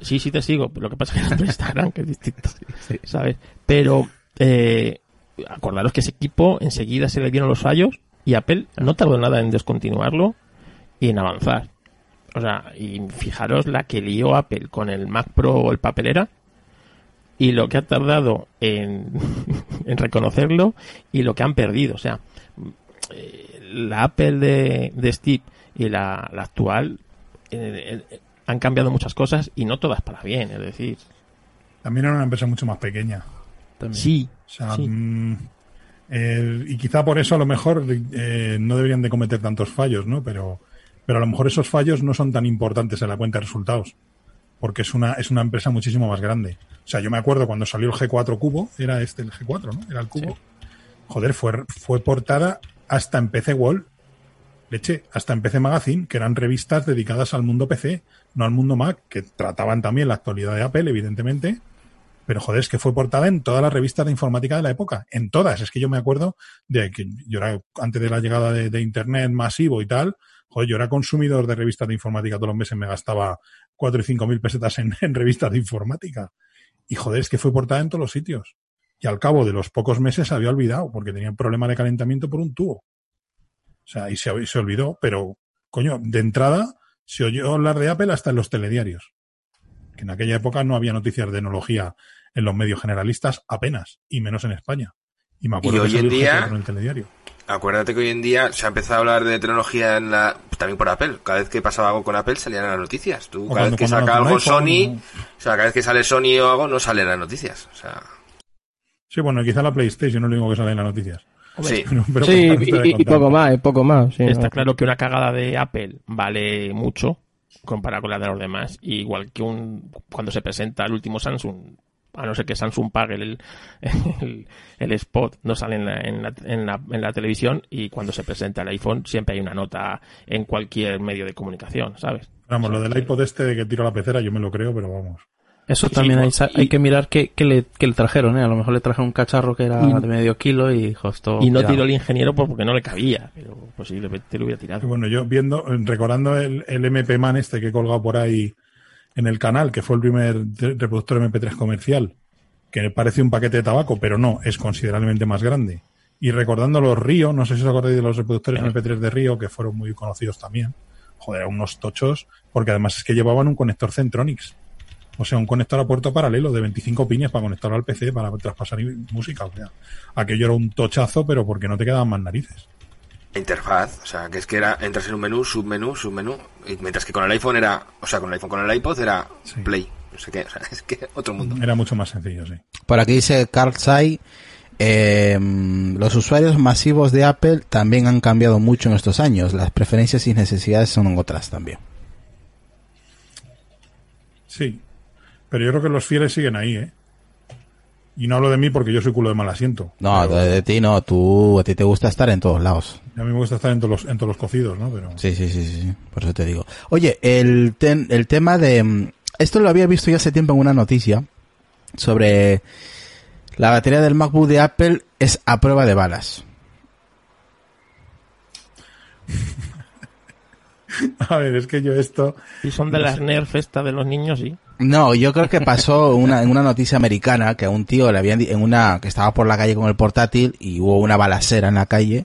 Sí, sí te sigo, lo que pasa es que tu Instagram, que es distinto, ¿sabes? Pero, eh, acordaros que ese equipo enseguida se le dieron los fallos y Apple no tardó nada en descontinuarlo y en avanzar. O sea, y fijaros la que lió Apple con el Mac Pro o el papelera y lo que ha tardado en, en reconocerlo y lo que han perdido. O sea, eh, la Apple de, de Steve y la, la actual eh, eh, han cambiado muchas cosas y no todas para bien, es decir, También era una empresa mucho más pequeña. También. sí, O sea, Sí. mm, eh, y quizá por eso a lo mejor eh, no deberían de cometer tantos fallos, ¿no? Pero, pero a lo mejor esos fallos no son tan importantes en la cuenta de resultados, porque es una, es una empresa muchísimo más grande. O sea, yo me acuerdo cuando salió el G4 Cubo, era este el G4, ¿no? Era el Cubo. Joder, fue, fue portada hasta en PC Wall, leche, hasta en PC Magazine, que eran revistas dedicadas al mundo PC, no al mundo Mac, que trataban también la actualidad de Apple, evidentemente, pero joder, es que fue portada en todas las revistas de informática de la época, en todas. Es que yo me acuerdo de que yo era, antes de la llegada de, Internet masivo y tal, joder, yo era consumidor de revistas de informática todos los meses, me gastaba cuatro y cinco mil pesetas en, en revistas de informática. Y joder, es que fue portada en todos los sitios. Y al cabo de los pocos meses se había olvidado, porque tenía un problema de calentamiento por un tubo. O sea, y se, y se olvidó, pero, coño, de entrada se oyó hablar de Apple hasta en los telediarios. Que en aquella época no había noticias de tecnología en los medios generalistas apenas, y menos en España. Y me acuerdo Y que hoy en día- G4 en el telediario. Acuérdate que hoy en día se ha empezado a hablar de tecnología en la, también por Apple. Cada vez que pasaba algo con Apple salían las noticias. Tú, cada cuando- vez que saca algo iPhone, Sony, ¿no? o sea, cada vez que sale Sony o algo, no sale en las noticias. O sea, Sí, bueno, quizá la PlayStation no es lo único que sale en las noticias. Sí. Pero- pero y, poco más, poco más. sí, Está no. claro que una cagada de Apple vale mucho comparado con la de los demás. Y igual que un cuando se presenta el último Samsung, a no ser que Samsung pague el, el, el spot, no sale en la, en, la, en, la, en la televisión y cuando se presenta el iPhone siempre hay una nota en cualquier medio de comunicación, ¿sabes? Vamos, lo del iPod este de que tiro la pecera, yo me lo creo, pero vamos. Eso Sí, también hay, sa- y- hay que mirar qué, qué le, qué le trajeron, ¿eh? A lo mejor le trajeron un cacharro que era Y- de medio kilo y dijo esto... y no tiró el ingeniero por- porque no le cabía, pero posiblemente lo hubiera Y tirado. bueno, yo viendo, recordando el, el MP Man este que he colgado por ahí en el canal, que fue el primer reproductor MP3 comercial, que parece un paquete de tabaco, pero no, es considerablemente más grande. Y recordando los Río, no sé si os acordáis de los reproductores MP3 de Río, que fueron muy conocidos también. Joder, unos tochos, porque además es que llevaban un conector Centronics. O sea, un conector a puerto paralelo de 25 pines para conectarlo al PC para traspasar música. O sea, aquello era un tochazo, pero porque no te quedaban más narices. interfaz, o sea, que es que era, entras en un menú, submenú, submenú, y mientras que con el iPhone era, o sea, con el iPhone, con el iPod era Sí. Play, no sé qué, o sea, es que otro mundo. Era mucho más sencillo, sí. Por aquí dice Carl Tsai, eh, los usuarios masivos de Apple también han cambiado mucho en estos años. Las preferencias y necesidades son otras también. Sí, pero yo creo que los fieles siguen ahí, ¿eh? Y no hablo de mí porque yo soy culo de mal asiento. No, Pero de, de ti no, tú, a ti te gusta estar en todos lados. A mí me gusta estar en todos los, en todos los cocidos, ¿no? Pero Sí, sí, sí, sí, sí, por eso te digo. Oye, el, ten- el tema de... mm, Esto lo había visto ya hace tiempo en una noticia sobre la batería del MacBook de Apple es a prueba de balas. a ver, es que yo esto... Y son de las Nerf esta de los niños, sí. No, yo creo que pasó una, en una noticia americana que a un tío le habían en una que estaba por la calle con el portátil y hubo una balacera en la calle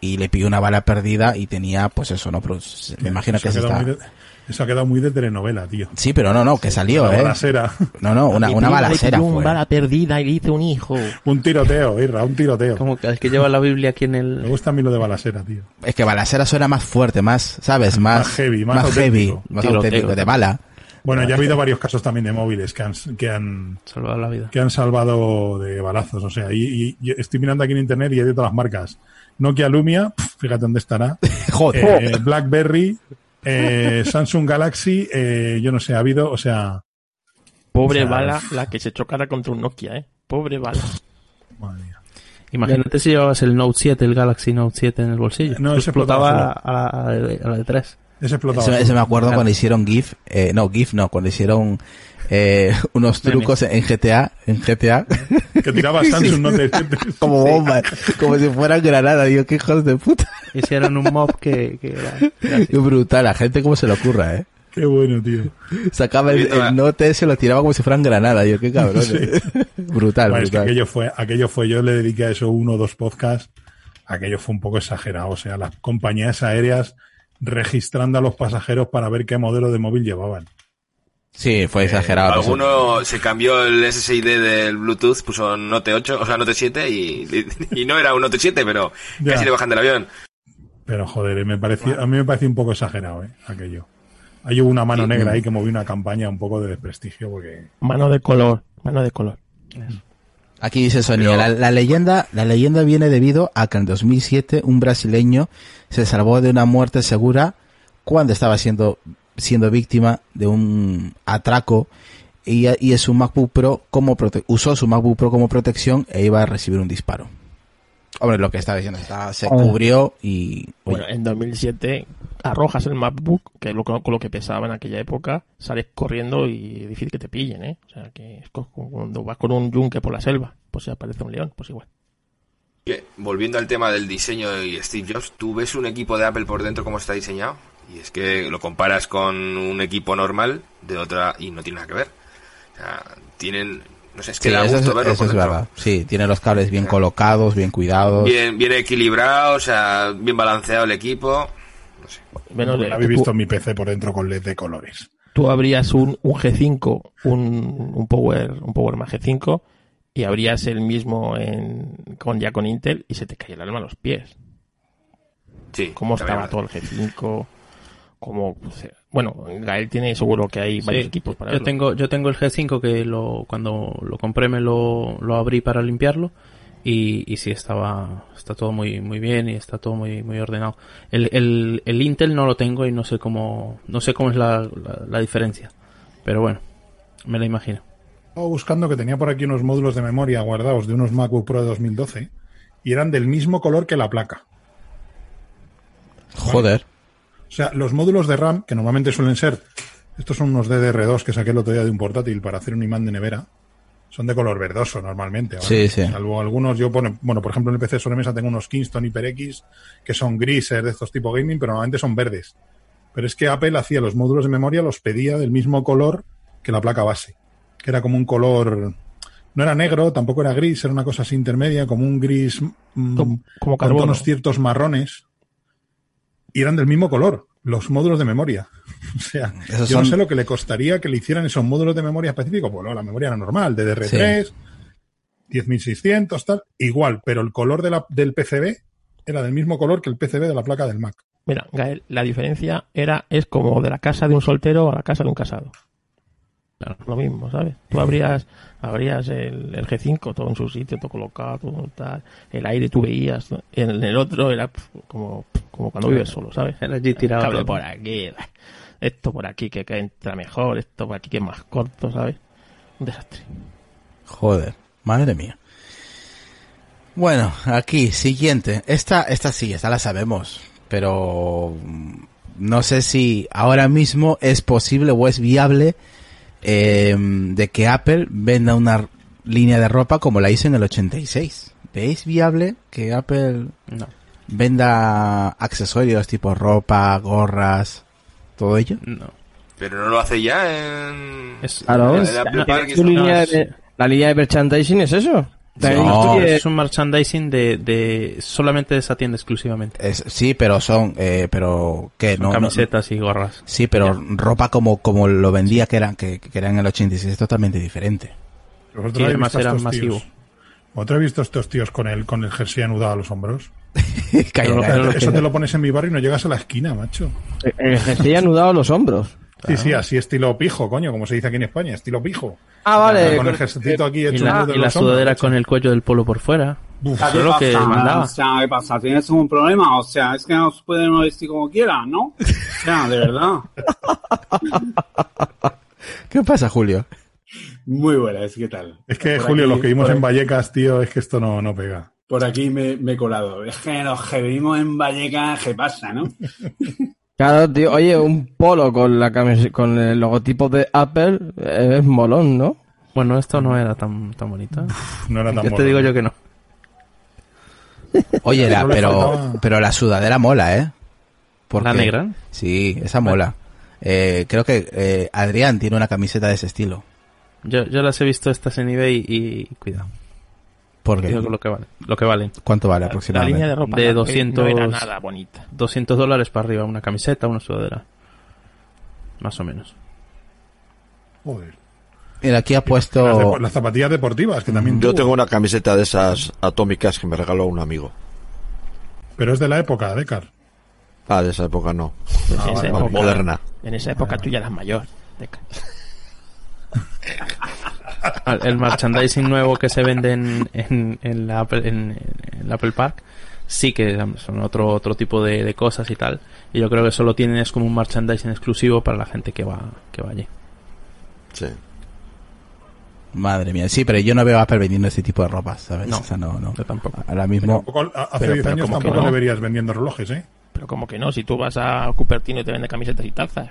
y le pidió una bala perdida y tenía pues eso, no, Pues, me imagino que se está... de- Eso ha quedado muy de telenovela, tío. Sí, pero no, no, que salió, La ¿eh? balacera. No, no, una, una balacera pilló un fue. bala perdida y le hice un hijo. Un tiroteo, Irra, un tiroteo. Como que es que lleva la Biblia aquí en Me el... gusta a mí lo de balacera, tío. Es que balacera suena más fuerte, más, ¿sabes? Más, Más heavy, más heavy, auténtico. más Tiroteo. auténtico, de bala. Bueno, ya ha habido varios casos también de móviles que han, que han salvado la vida. Que han salvado de balazos. O sea, y, y estoy mirando aquí en internet y hay de todas las marcas. Nokia Lumia, fíjate dónde estará. Joder. Eh, Blackberry, eh, Samsung Galaxy, eh, yo no sé, ha habido, o sea. Pobre bala la que se chocara contra un Nokia, ¿eh? Pobre bala. Imagínate si llevabas el Note 7, el Galaxy Note 7 en el bolsillo. No, explotaba, a, la, a la de 3. Es me acuerdo cuando hicieron GIF, eh, no, GIF no, cuando hicieron eh, unos trucos en GTA, en GTA. Que tiraba Samsung, no. Como bomba, como si fueran granada, digo, qué hijos de puta. Hicieron un mob que, que era. Brutal, a gente como se le ocurra, eh. Qué bueno, tío. Sacaba el, el, note, se lo tiraba como si fueran granada. Yo, qué cabrón. Brutal, bueno, aquello fue, aquello fue, yo le dediqué a eso uno o dos podcasts. Aquello fue un poco exagerado. O sea, las compañías aéreas registrando a los pasajeros para ver qué modelo de móvil llevaban. Sí, fue exagerado. eso. Alguno se cambió el SSID del Bluetooth, puso Note 8, o sea, Note 7 y, y no era un Note 7, pero Ya. casi le bajan del avión. Pero joder, me pareció, a mí me pareció un poco exagerado, ¿eh? Aquello. Hubo una mano negra ahí que movió una campaña un poco de desprestigio porque... Mano de color, mano de color. Aquí dice Sonia, Pero- la, la leyenda, la leyenda viene debido a que en 2007 un brasileño se salvó de una muerte segura cuando estaba siendo, siendo víctima de un atraco y, y su MacBook Pro como prote- usó su MacBook Pro como protección e iba a recibir un disparo. Hombre, lo que estaba diciendo, estaba- se cubrió y, oye, Bueno, en 2007 arrojas el MacBook, que es lo, que- con lo que pesaba en aquella época, sales corriendo y es difícil que te pillen, ¿eh? O sea, que es co- cuando vas con un yunque por la selva, pues si aparece un león, pues igual. Volviendo al tema del diseño y Steve Jobs, ¿tú ves un equipo de Apple por dentro cómo está diseñado? Y es que lo comparas con un equipo normal de otra y no tiene nada que ver. O sea, tienen, no sé, es que sí, da gusto es, verlo eso por es dentro. verdad. Sí, tiene los cables bien colocados, bien cuidados. Bien, bien equilibrado, o sea, bien balanceado el equipo. Bueno, de- habéis tú- visto mi PC por dentro con LED de colores. tú abrías un, un G5, un, un Power, un Power Mac G5 y abrías el mismo en, con ya con Intel y se te caía el alma a los pies. Sí, Cómo estaba todo el G5, cómo, pues, eh, bueno, Gael tiene seguro que hay varios Sí, equipos para yo verlo. tengo yo tengo el G5 que lo cuando lo compré me lo, lo abrí para limpiarlo y, y sí estaba está todo muy muy bien y está todo muy muy ordenado el, el, el Intel no lo tengo y no sé cómo no sé cómo es la, la, la diferencia pero bueno me la imagino Estaba buscando que tenía por aquí unos módulos de memoria guardados de unos MacBook Pro de 2012 y eran del mismo color que la placa. Joder. O sea, los módulos de RAM, que normalmente suelen ser, estos son unos DDR2 que saqué el otro día de un portátil para hacer un imán de nevera, son de color verdoso normalmente. ¿vale? Sí, sí. Salvo algunos, yo pone, bueno, por ejemplo en el PC sobre mesa tengo unos Kingston HyperX que son grises de estos tipo gaming, pero normalmente son verdes. Pero es que Apple hacía los módulos de memoria, los pedía del mismo color que la placa base, que era como un color, no era negro, tampoco era gris, era una cosa así intermedia, como un gris mm, Como- como con tonos ciertos marrones y eran del mismo color, los módulos de memoria. O sea, Esos yo no sé lo que le costaría que le hicieran esos módulos de memoria específicos. Bueno, la memoria era normal, DDR3, 10600, tal, igual, pero el color de la, del PCB era del mismo color que el PCB de la placa del Mac. Mira, Gael, la diferencia era, es como de la casa de un soltero a la casa de un casado. Claro. Lo mismo, ¿sabes? Tú abrías, abrías el, el G5 todo en su sitio, todo colocado, todo tal. El aire tú veías. ¿no? En el otro era pf, como, pf, como cuando vives solo, ¿sabes? Era allí tirado Cable por aquí, esto por aquí que, que entra mejor, esto por aquí que es más corto, ¿sabes? Un desastre. Joder, madre mía. Bueno, aquí, siguiente. Esta, esta sí, esta la sabemos, pero no sé si ahora mismo es posible o es viable eh, de que Apple venda una línea de ropa como la hizo en el 86. ¿Veis viable que Apple no venda accesorios tipo ropa, gorras, todo ello? no Pero no lo hace ya en... Es- Claro, en es- el Apple no, Park y Tu eso. línea de- la línea de merchandising es eso. No, es un merchandising de, de solamente de esa tienda exclusivamente. Es- sí, pero son, eh, pero que no, no- camisetas y gorras. sí, pero ropa como como lo vendía que eran que, que eran en el 86 es totalmente diferente. ¿Vosotros Sí, habéis además visto a era estos masivo. tíos? ¿Vosotros habéis visto a estos tíos con el, con el jersey anudado a los hombros? Calla, pero Eso que- te lo pones en mi barrio y no llegas a la esquina, macho. El jersey anudado a los hombros. Sí, sí, así estilo pijo, coño, como se dice aquí en España, estilo pijo. Ah, vale. con el jerseycito aquí Y hecho un la, nudo y la los hombros, sudadera macho. con el cuello del polo por fuera. Uf, ¿Qué es lo que pasa? mandaba. O sea, ¿qué pasa? ¿Tienes un problema? O sea, es que no se pueden vestir como quieran, ¿no? O sea, de verdad. ¿Qué pasa, Julio? Muy buenas, ¿qué tal? Es que, Por Julio, aquí- los que vimos en Vallecas, tío, es que esto no, no pega. Por aquí me, me he colado. Es que los que vivimos en Vallecas, ¿qué pasa, no? Claro, tío. Oye, un polo con la camis- con el logotipo de Apple eh, es molón, ¿no? Bueno, esto no era tan, tan bonito. No era tan Ya te mono. digo yo que no. Oye, la- pero pero la sudadera mola, ¿eh? Porque- ¿La negra? Sí, esa mola. Eh, creo que eh, Adrián tiene una camiseta de ese estilo. Yo, yo las he visto estas en eBay y cuidado. Digo lo que vale. Lo que valen. ¿Cuánto vale La aproximadamente? línea de ropa De no- 200 no era nada bonita. 200 dólares para arriba, una camiseta, una sudadera. Más o menos. Joder. Mira, aquí ha Las, puesto las zapatillas deportivas, que también Yo tuvo. tengo una camiseta de esas atómicas que me regaló un amigo. Pero es de la época, Decar. Ah, de esa época no. Pues Ah, en, esa vale, época, vale. Moderna. en esa época tú ya eras mayor. Deca. Al- El merchandising nuevo que se vende en, en, en la Apple, en, en el Apple Park sí que son otro otro tipo de, de cosas y tal. Y yo creo que solo tienen es como un merchandising exclusivo para la gente que va que va allí. Sí. Madre mía, sí, pero yo no veo a Apple vendiendo este tipo de ropa, ¿sabes? No. O sea, no, no. Yo tampoco. Ahora mismo, Tampoco- hace Pero- 10 pero años ¿cómo que tampoco no? le verías vendiendo relojes, ¿eh? Pero como que no, si tú vas a Cupertino y te vende camisetas y tazas.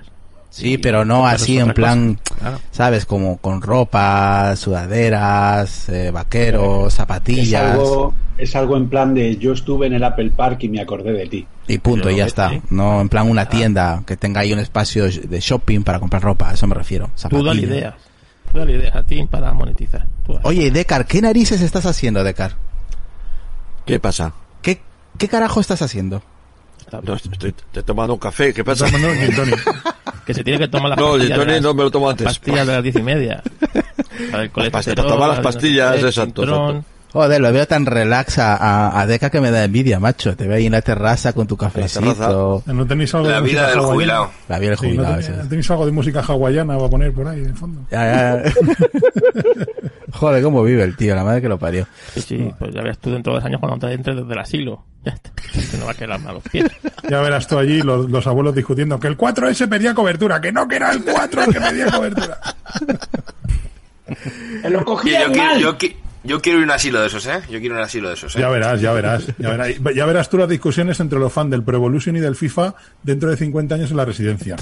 Sí, pero no así en plan, Claro. ¿sabes? Como con ropa, sudaderas, eh, vaqueros, Es zapatillas algo, es algo en plan de yo estuve en el Apple Park y me acordé de ti. y punto, y ya está. No en plan una tienda que tenga ahí un espacio de shopping para comprar ropa, a eso me refiero. Tú Zapatillas. dale ideas. Tú dale ideas a ti para monetizar. Tú. Oye, Decar, ¿qué narices estás haciendo, Decar? ¿Qué pasa? ¿Qué, qué carajo estás haciendo? No, estoy, estoy tomando un café. ¿Qué pasa? Un gin. Que se tiene que tomar las No, pastillas. gin no me lo tomo antes. Pastillas de las diez y media. Para el colesterol, pastillas, toma las pastillas, cinturón. exacto. Joder, lo veo tan relax a, a, a Deca que me da envidia, macho. Te veo ahí en la terraza con tu cafecito. ¿No tenéis algo La de vida música del hawaiana? jubilado. La vida del Sí, ¿no jubilado. tenéis, tenéis algo de música hawaiana va a poner por ahí, en el fondo? Ya, ya. Joder, cómo vive el tío, la madre que lo parió. Sí, sí, pues ya verás tú dentro de dos años cuando te entres desde el asilo. Ya está. Que no va a quedar mal los pies. Ya verás tú allí los, los abuelos discutiendo que el 4S pedía cobertura, que no, que era el 4 el que pedía cobertura. ¡Lo cogía yo mal! yo, yo quiero un asilo de esos, ¿eh? Yo quiero un asilo de esos, ¿eh? Ya verás, ya verás, ya verás. Ya verás tú las discusiones entre los fans del Pro Evolution y del FIFA dentro de 50 años en la residencia.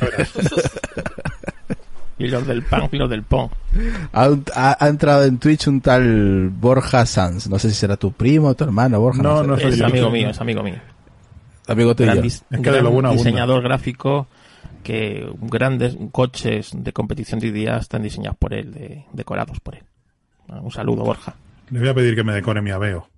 Ya verás. Y los del punk y los del pong. Ha, ha- ha entrado en Twitch un tal Borja Sanz. No sé si será tu primo o tu hermano, Borja. No, no soy Es yo. amigo mío, es amigo mío. Amigo tuyo. Es que de lo bueno abunda. diseñador gráfico que grandes coches de competición de día están diseñados por él, de- decorados por él. Un saludo, Borja. Le voy a pedir que me decore mi aveo.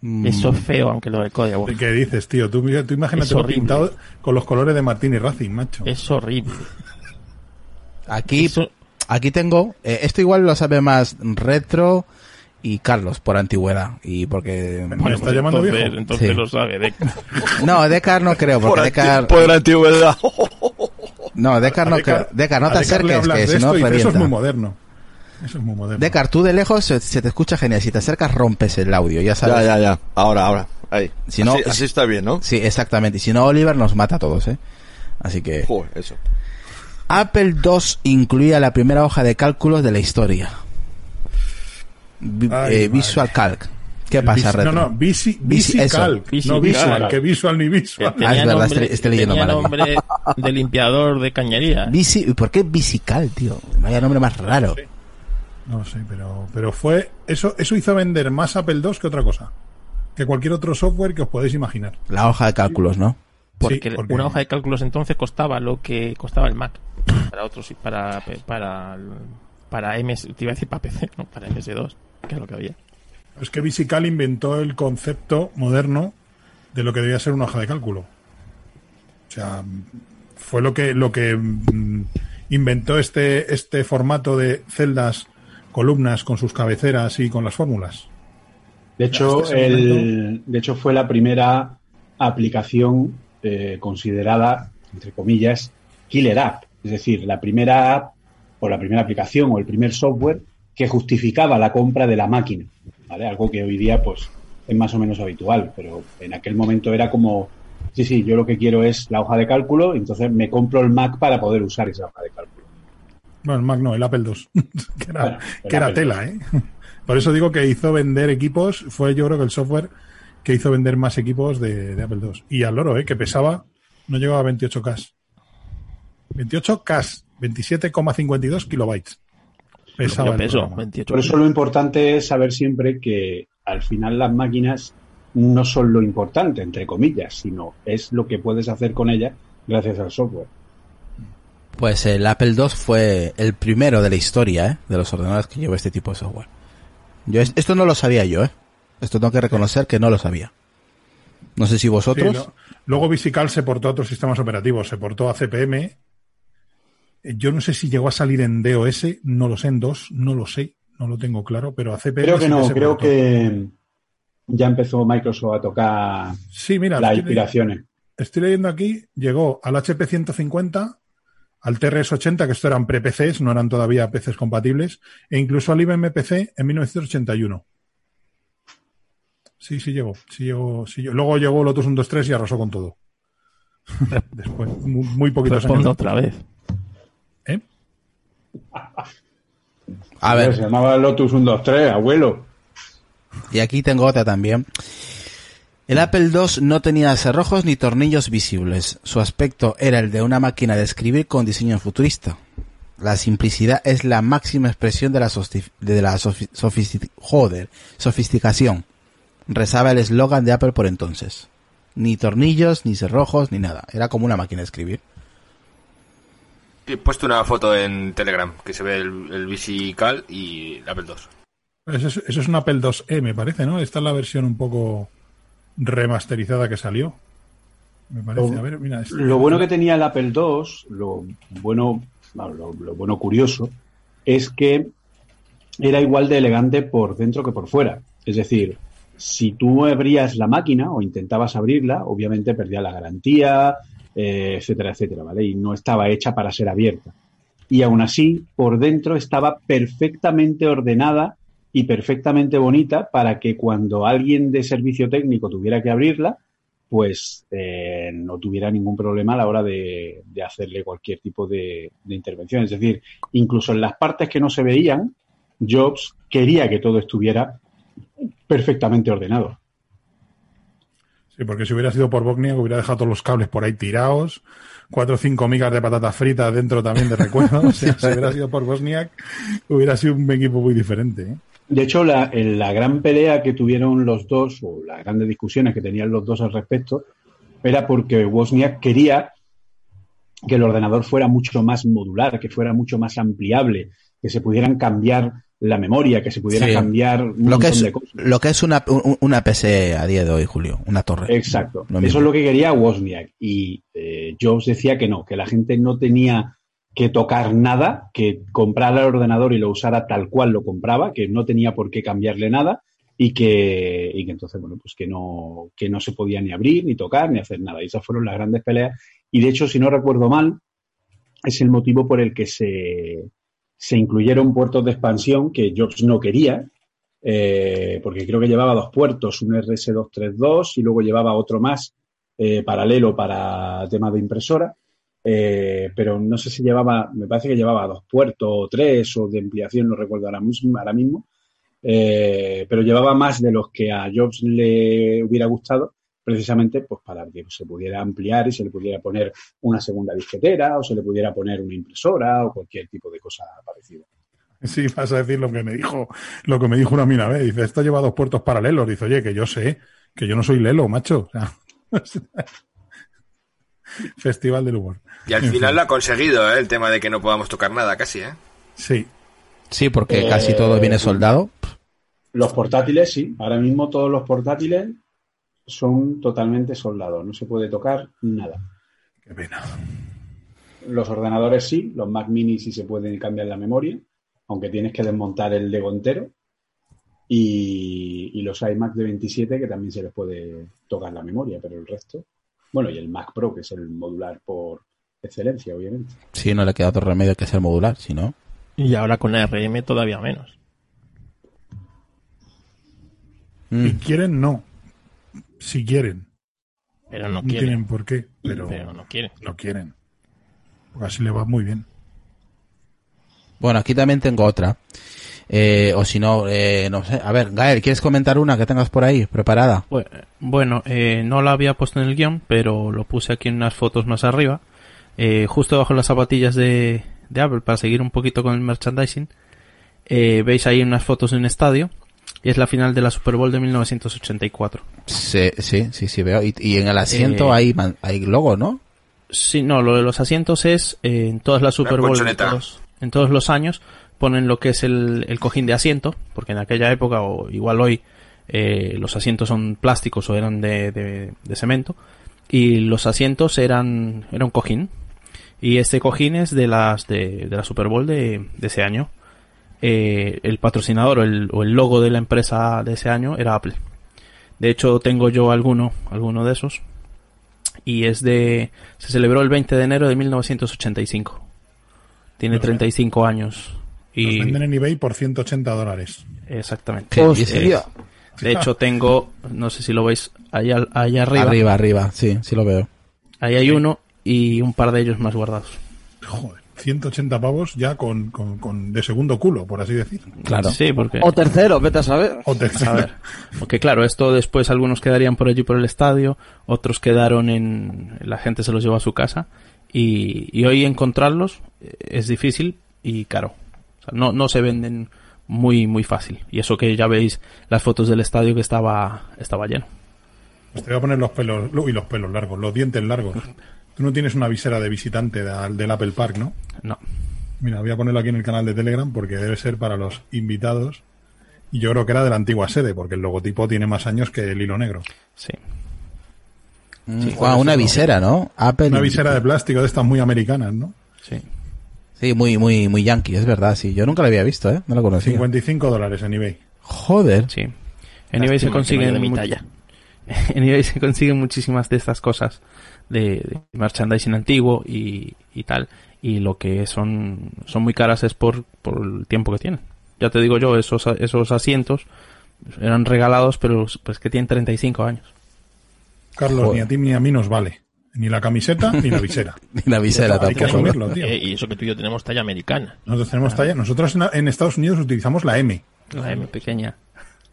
Mm, Eso es feo, aunque lo decore, Borja. ¿Qué dices, tío? Tú, tú imagínate Es lo horrible. pintado con los colores de Martín y Racing, macho. Es horrible. Aquí, Eso- aquí tengo. eh, esto igual lo sabe más Retro y Carlos por antigüedad. Y porque. ¿Me está llamando entonces, viejo? Entonces Sí. lo sabe. de- No, Decar no creo, porque Por, Decar. por antigüedad. No, Decar no creo. Decar, no te Decar acerques, que si no Eso es muy moderno. Eso es muy moderno. Decar, tú de lejos se, se te escucha genial. Si te acercas, rompes el audio, ya sabes. Ya, ya, ya. Ahora, ahora. Ahí. Si no- así, así está bien, ¿no? Sí, exactamente. Y si no, Oliver nos mata a todos, ¿eh? Así que. Joder, eso. Apple II incluía la primera hoja de cálculos de la historia. Ay, eh. Visual Calc. ¿Qué El pasa, Retro? No, no, Visi, Visi- Visi. Calc, Visi no Calc. visual, que visual ni visual. Ah, es verdad, estoy- estoy leyendo tenía mal. nombre de limpiador de cañería. Visi- ¿Por qué Visical, tío? Vaya nombre más raro. No sé, pero, pero fue. Eso, eso hizo vender más Apple II que otra cosa. Que cualquier otro software que os podéis imaginar. La hoja de cálculos, ¿no? Porque, Sí, porque- una hoja de cálculos entonces costaba lo que costaba el Mac. Para otros, para, para, para MS, te iba a decir para PC, no, para MS2. que es lo que había. Es que Visical inventó el concepto moderno de lo que debía ser una hoja de cálculo. O sea, fue lo que, lo que mm, inventó este, este formato de celdas, columnas con sus cabeceras y con las fórmulas. De hecho, Este el, de hecho fue la primera aplicación eh, considerada, entre comillas, killer app. Es decir, la primera app o la primera aplicación o el primer software que justificaba la compra de la máquina. ¿vale? Algo que hoy día pues es más o menos habitual, pero en aquel momento era como, sí, sí, yo lo que quiero es la hoja de cálculo, entonces me compro el Mac para poder usar esa hoja de cálculo. Bueno, el Mac no, el Apple II. que era, Bueno, que era tela, ¿eh? Por eso digo que hizo vender equipos, fue yo creo que el software que hizo vender más equipos de, de Apple II. Y al loro, ¿eh? Que pesaba, no llegaba a 28K. 28K, 27,52 kilobytes. Pesaba peso. 28. Por eso lo importante es saber siempre que al final las máquinas no son lo importante, entre comillas, sino es lo que puedes hacer con ellas gracias al software. Pues el Apple II fue el primero de la historia, ¿eh? De los ordenadores que llevó este tipo de software. Yo es- esto no lo sabía yo, ¿eh? Esto tengo que reconocer que no lo sabía. No sé si Sí, vosotros. luego Visical se portó a otros sistemas operativos, se portó a CPM. Eh, Yo no sé si llegó a salir en DOS, no lo sé, en DOS, no lo sé, no lo tengo claro, pero a CPM Creo que sí no, se creo portó. que ya empezó Microsoft a tocar Sí, mira, las estoy, inspiraciones. estoy leyendo aquí, llegó al HP 150, al TRS 80, que esto eran pre-PCs, no eran todavía PCs compatibles, e incluso al IBM PC en 1981. Sí, sí llegó, sí llegó, sí llegó. Luego llegó Lotus 123 y arrasó con todo. Después, muy, muy poquitos Respondo años. otra vez. ¿Eh? A ver, Se llamaba Lotus 123, abuelo. y aquí tengo otra también. El Apple II no tenía cerrojos ni tornillos visibles. Su aspecto era el de una máquina de escribir con diseño futurista. La simplicidad es la máxima expresión de la, de joder, sofisticación. Rezaba el eslogan de Apple por entonces. Ni tornillos, ni cerrojos, ni nada. Era como una máquina de escribir. He puesto una foto en Telegram que se ve el, el Visical y el Apple II. Eso es, eso es un Apple IIe, me parece, ¿no? Esta es la versión un poco remasterizada que salió. Me parece. A ver, mira. este- Lo bueno que tenía el Apple II, lo bueno, bueno, lo, lo bueno curioso, es que era igual de elegante por dentro que por fuera. Es decir, si tú abrías la máquina o intentabas abrirla, obviamente perdía la garantía, eh, etcétera, etcétera, ¿vale? Y no estaba hecha para ser abierta. Y aún así, por dentro estaba perfectamente ordenada y perfectamente bonita para que cuando alguien de servicio técnico tuviera que abrirla, pues eh, no tuviera ningún problema a la hora de, de hacerle cualquier tipo de, intervención. Es decir, incluso en las partes que no se veían, Jobs quería que todo estuviera perfectamente ordenado. Sí, porque si hubiera sido por Bosnia, hubiera dejado todos los cables por ahí tirados, cuatro o cinco migas de patatas fritas dentro también de recuerdo. O sea, si hubiera sido por Bosniak, hubiera sido un equipo muy diferente. ¿eh? De hecho, la, la gran pelea que tuvieron los dos, o las grandes discusiones que tenían los dos al respecto, era porque Wozniak quería que el ordenador fuera mucho más modular, que fuera mucho más ampliable, que se pudieran cambiar la memoria, que se pudiera Sí. cambiar un Lo que, es, de cosas. lo que es una, un- una PC a día de hoy, Julio. Una torre. Exacto. Eso es lo que quería Wozniak. Y eh, Jobs decía que no, que la gente no tenía que tocar nada, que comprara el ordenador y lo usara tal cual lo compraba, que no tenía por qué cambiarle nada y que, y que entonces, bueno, pues que no, que no se podía ni abrir, ni tocar, ni hacer nada. Y esas fueron las grandes peleas. Y de hecho, si no recuerdo mal, es el motivo por el que se, se incluyeron puertos de expansión que Jobs no quería, eh, porque creo que llevaba dos puertos, un RS232 y luego llevaba otro más eh, paralelo para temas de impresora, eh, pero no sé si llevaba, me parece que llevaba dos puertos o tres o de ampliación, no recuerdo ahora mismo, ahora mismo eh, pero llevaba más de los que a Jobs le hubiera gustado, precisamente pues para que se pudiera ampliar y se le pudiera poner una segunda disquetera o se le pudiera poner una impresora o cualquier tipo de cosa parecida. Sí, vas a decir lo que me dijo, lo que me dijo una mina vez. Dice, esto lleva dos puertos paralelos. Dice, oye, que yo sé, que yo no soy Lelo, macho. Festival del humor. Y al En final fin. lo ha conseguido, ¿eh? El tema de que no podamos tocar nada casi, ¿eh? Sí. Sí, porque Eh, casi todo viene soldado. Los portátiles, sí. Ahora mismo todos los portátiles son totalmente soldados. No se puede tocar nada. Qué pena. Los ordenadores sí, los Mac Mini sí se pueden cambiar la memoria, aunque tienes que desmontar el Lego entero. Y, y los iMac de 27 que también se les puede tocar la memoria, pero el resto. Bueno, y el Mac Pro, que es el modular por excelencia, obviamente. Sí, no le queda otro remedio que ser modular, si no. Y ahora con ARM todavía menos. Mm. Si quieren, no. Si quieren. Pero no No quieren. tienen por qué, pero, Pero no quieren. no quieren. Porque así le va muy bien. Bueno, aquí también tengo otra. Eh, o si no, eh, no sé. A ver, Gael, ¿quieres comentar una que tengas por ahí preparada? Bu- Bueno, eh, no la había puesto en el guion, pero lo puse aquí en unas fotos más arriba. Eh, justo debajo de las zapatillas de, de Apple, para seguir un poquito con el merchandising. Eh, veis ahí unas fotos de un estadio. Y es la final de la Super Bowl de 1984. Sí, sí, sí, sí veo. Y, y en el asiento Eh, hay, man- hay logo, ¿no? Sí, no, lo de los asientos es eh, en todas las Super Bowl, en todos, en todos los años, ponen lo que es el, el cojín de asiento, porque en aquella época, o igual hoy, eh, los asientos son plásticos o eran de, de- de cemento, y los asientos eran, era un cojín. Y este cojín es de las de, de la Super Bowl de, ese año. Eh, el patrocinador o el, o el logo de la empresa de ese año era Apple. De hecho, tengo yo alguno, alguno de esos. Y es de, se celebró el 20 de enero de 1985. Tiene Los- 35 años. Los Y venden en eBay por 180 dólares. exactamente. De hecho, tengo, no sé si lo veis, allá, allá arriba. Arriba, arriba, sí, sí lo veo. Ahí hay uno y un par de ellos más guardados. Joder, 180 pavos ya con, con, con de segundo culo, por así decir. Claro. Sí, porque, O tercero, vete a saber. O tercero. a ver, porque claro, esto después algunos quedarían por allí por el estadio, otros quedaron en, la gente se los llevó a su casa y, y hoy encontrarlos es difícil y caro. O sea, no, no se venden muy, muy fácil. Y eso que ya veis las fotos del estadio que estaba, estaba lleno. Pues te voy a poner los pelos, y los pelos largos, los dientes largos. Tú no tienes una visera de visitante de- del Apple Park, ¿no? No. Mira, voy a ponerlo aquí en el canal de Telegram porque debe ser para los invitados. Y yo creo que era de la antigua sede, porque el logotipo tiene más años que el hilo negro. Sí. Mm, una visera, ¿no? Apple. Una visera de plástico de estas muy americanas, ¿no? Sí. Sí, muy, muy, muy yankee, es verdad, sí. Yo nunca la había visto, ¿eh? No la conocía. 55 dólares en eBay. Joder. Sí. En eBay se Lástima no haya consiguen talla. en eBay se consiguen muchísimas de estas cosas de, de merchandising antiguo y, y tal y lo que son son muy caras es por, por el tiempo que tienen ya te digo yo esos esos asientos eran regalados pero pues que tienen 35 años Carlos, Joder. ni a ti ni a mí nos vale. Ni la camiseta ni la visera. Ni la visera Hay que tampoco. ¿no? asumirlo, tío. Eh, y eso que tú y yo tenemos talla americana. Nosotros tenemos talla. Nosotros en, en Estados Unidos utilizamos la M. la M pequeña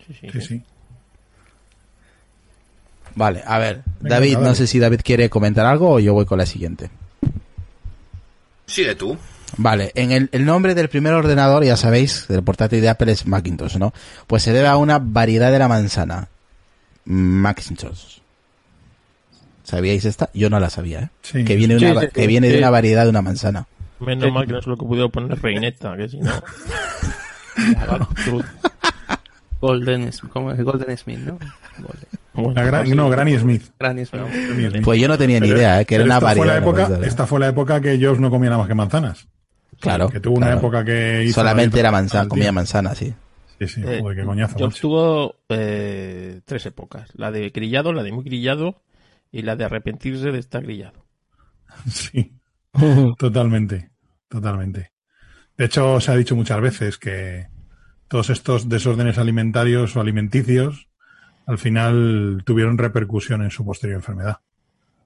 Sí, sí. Sí, sí. Vale, a ver. Venga, David, no sé si David quiere comentar algo o yo voy con la siguiente. Sigue tú. Vale, en el, el nombre del primer ordenador, ya sabéis, del portátil de Apple es Macintosh, ¿no? Pues se debe a una variedad de la manzana. Macintosh. ¿Sabíais esta? Yo no la sabía, ¿eh? Sí. que viene, Sí, sí, que sí. viene de una variedad de una manzana. Menos mal que no es lo que pudiera poner reineta, que si no. Golden ¿cómo es? Golden Smith ¿no? Golden. Bueno, La gran- sí. no, Granny Smith. Granny Smith. Pues yo no tenía ni Pero- idea, ¿eh? Que era una esta fue variedad. la de época, manzana. Esta fue la época que Jobs no comía nada más que manzanas. Claro. Que tuvo una claro. época que hizo Solamente la era manzana, comía manzana, sí. Sí, sí, Eh, joder, qué coñazo. Jobs macho. tuvo eh, tres épocas. La de grillado, la de muy grillado y la de arrepentirse de estar grillado. Sí, totalmente, totalmente. De hecho, se ha dicho muchas veces que todos estos desórdenes alimentarios o alimenticios al final tuvieron repercusión en su posterior enfermedad.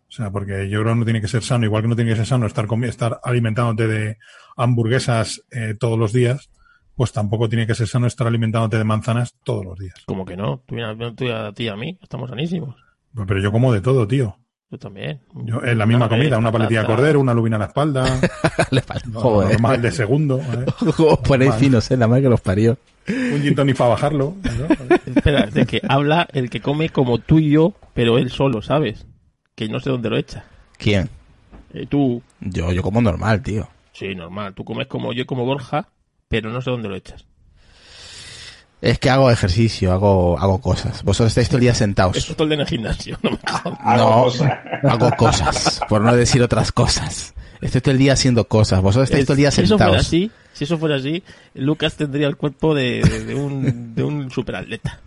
O sea, porque yo creo que no tiene que ser sano, igual que no tiene que ser sano estar, estar alimentándote de hamburguesas eh, todos los días, pues tampoco tiene que ser sano estar alimentándote de manzanas todos los días. Como que no, tú, tú y a ti y a mí, estamos sanísimos. Pero yo como de todo, tío. Yo también. Yo, en la misma comida, una paletilla de cordero, una lubina a la espalda, Le falta- lo Joder. normal de segundo, ¿eh? Os ponéis Vale. finos, ¿eh? La madre que los parió. un gin tonic para bajarlo. ¿no? Espera, de que habla el que come como tú y yo, pero él solo, ¿sabes? Que no sé dónde lo echa. ¿Quién? Eh, tú, Yo, yo como normal, tío. sí, normal. Tú comes como yo y como Borja, pero no sé dónde lo echas. Es que hago ejercicio, hago, hago cosas. Vosotros estáis todo el día sentados. Esto es todo el día en el gimnasio. No me jodas. No, hago cosas, por no decir otras cosas. Estoy todo el día haciendo cosas. Vosotros estáis todo el día si eso fuera sentados. así, si eso fuera así, Lucas tendría el cuerpo de, de- de un, de un superatleta.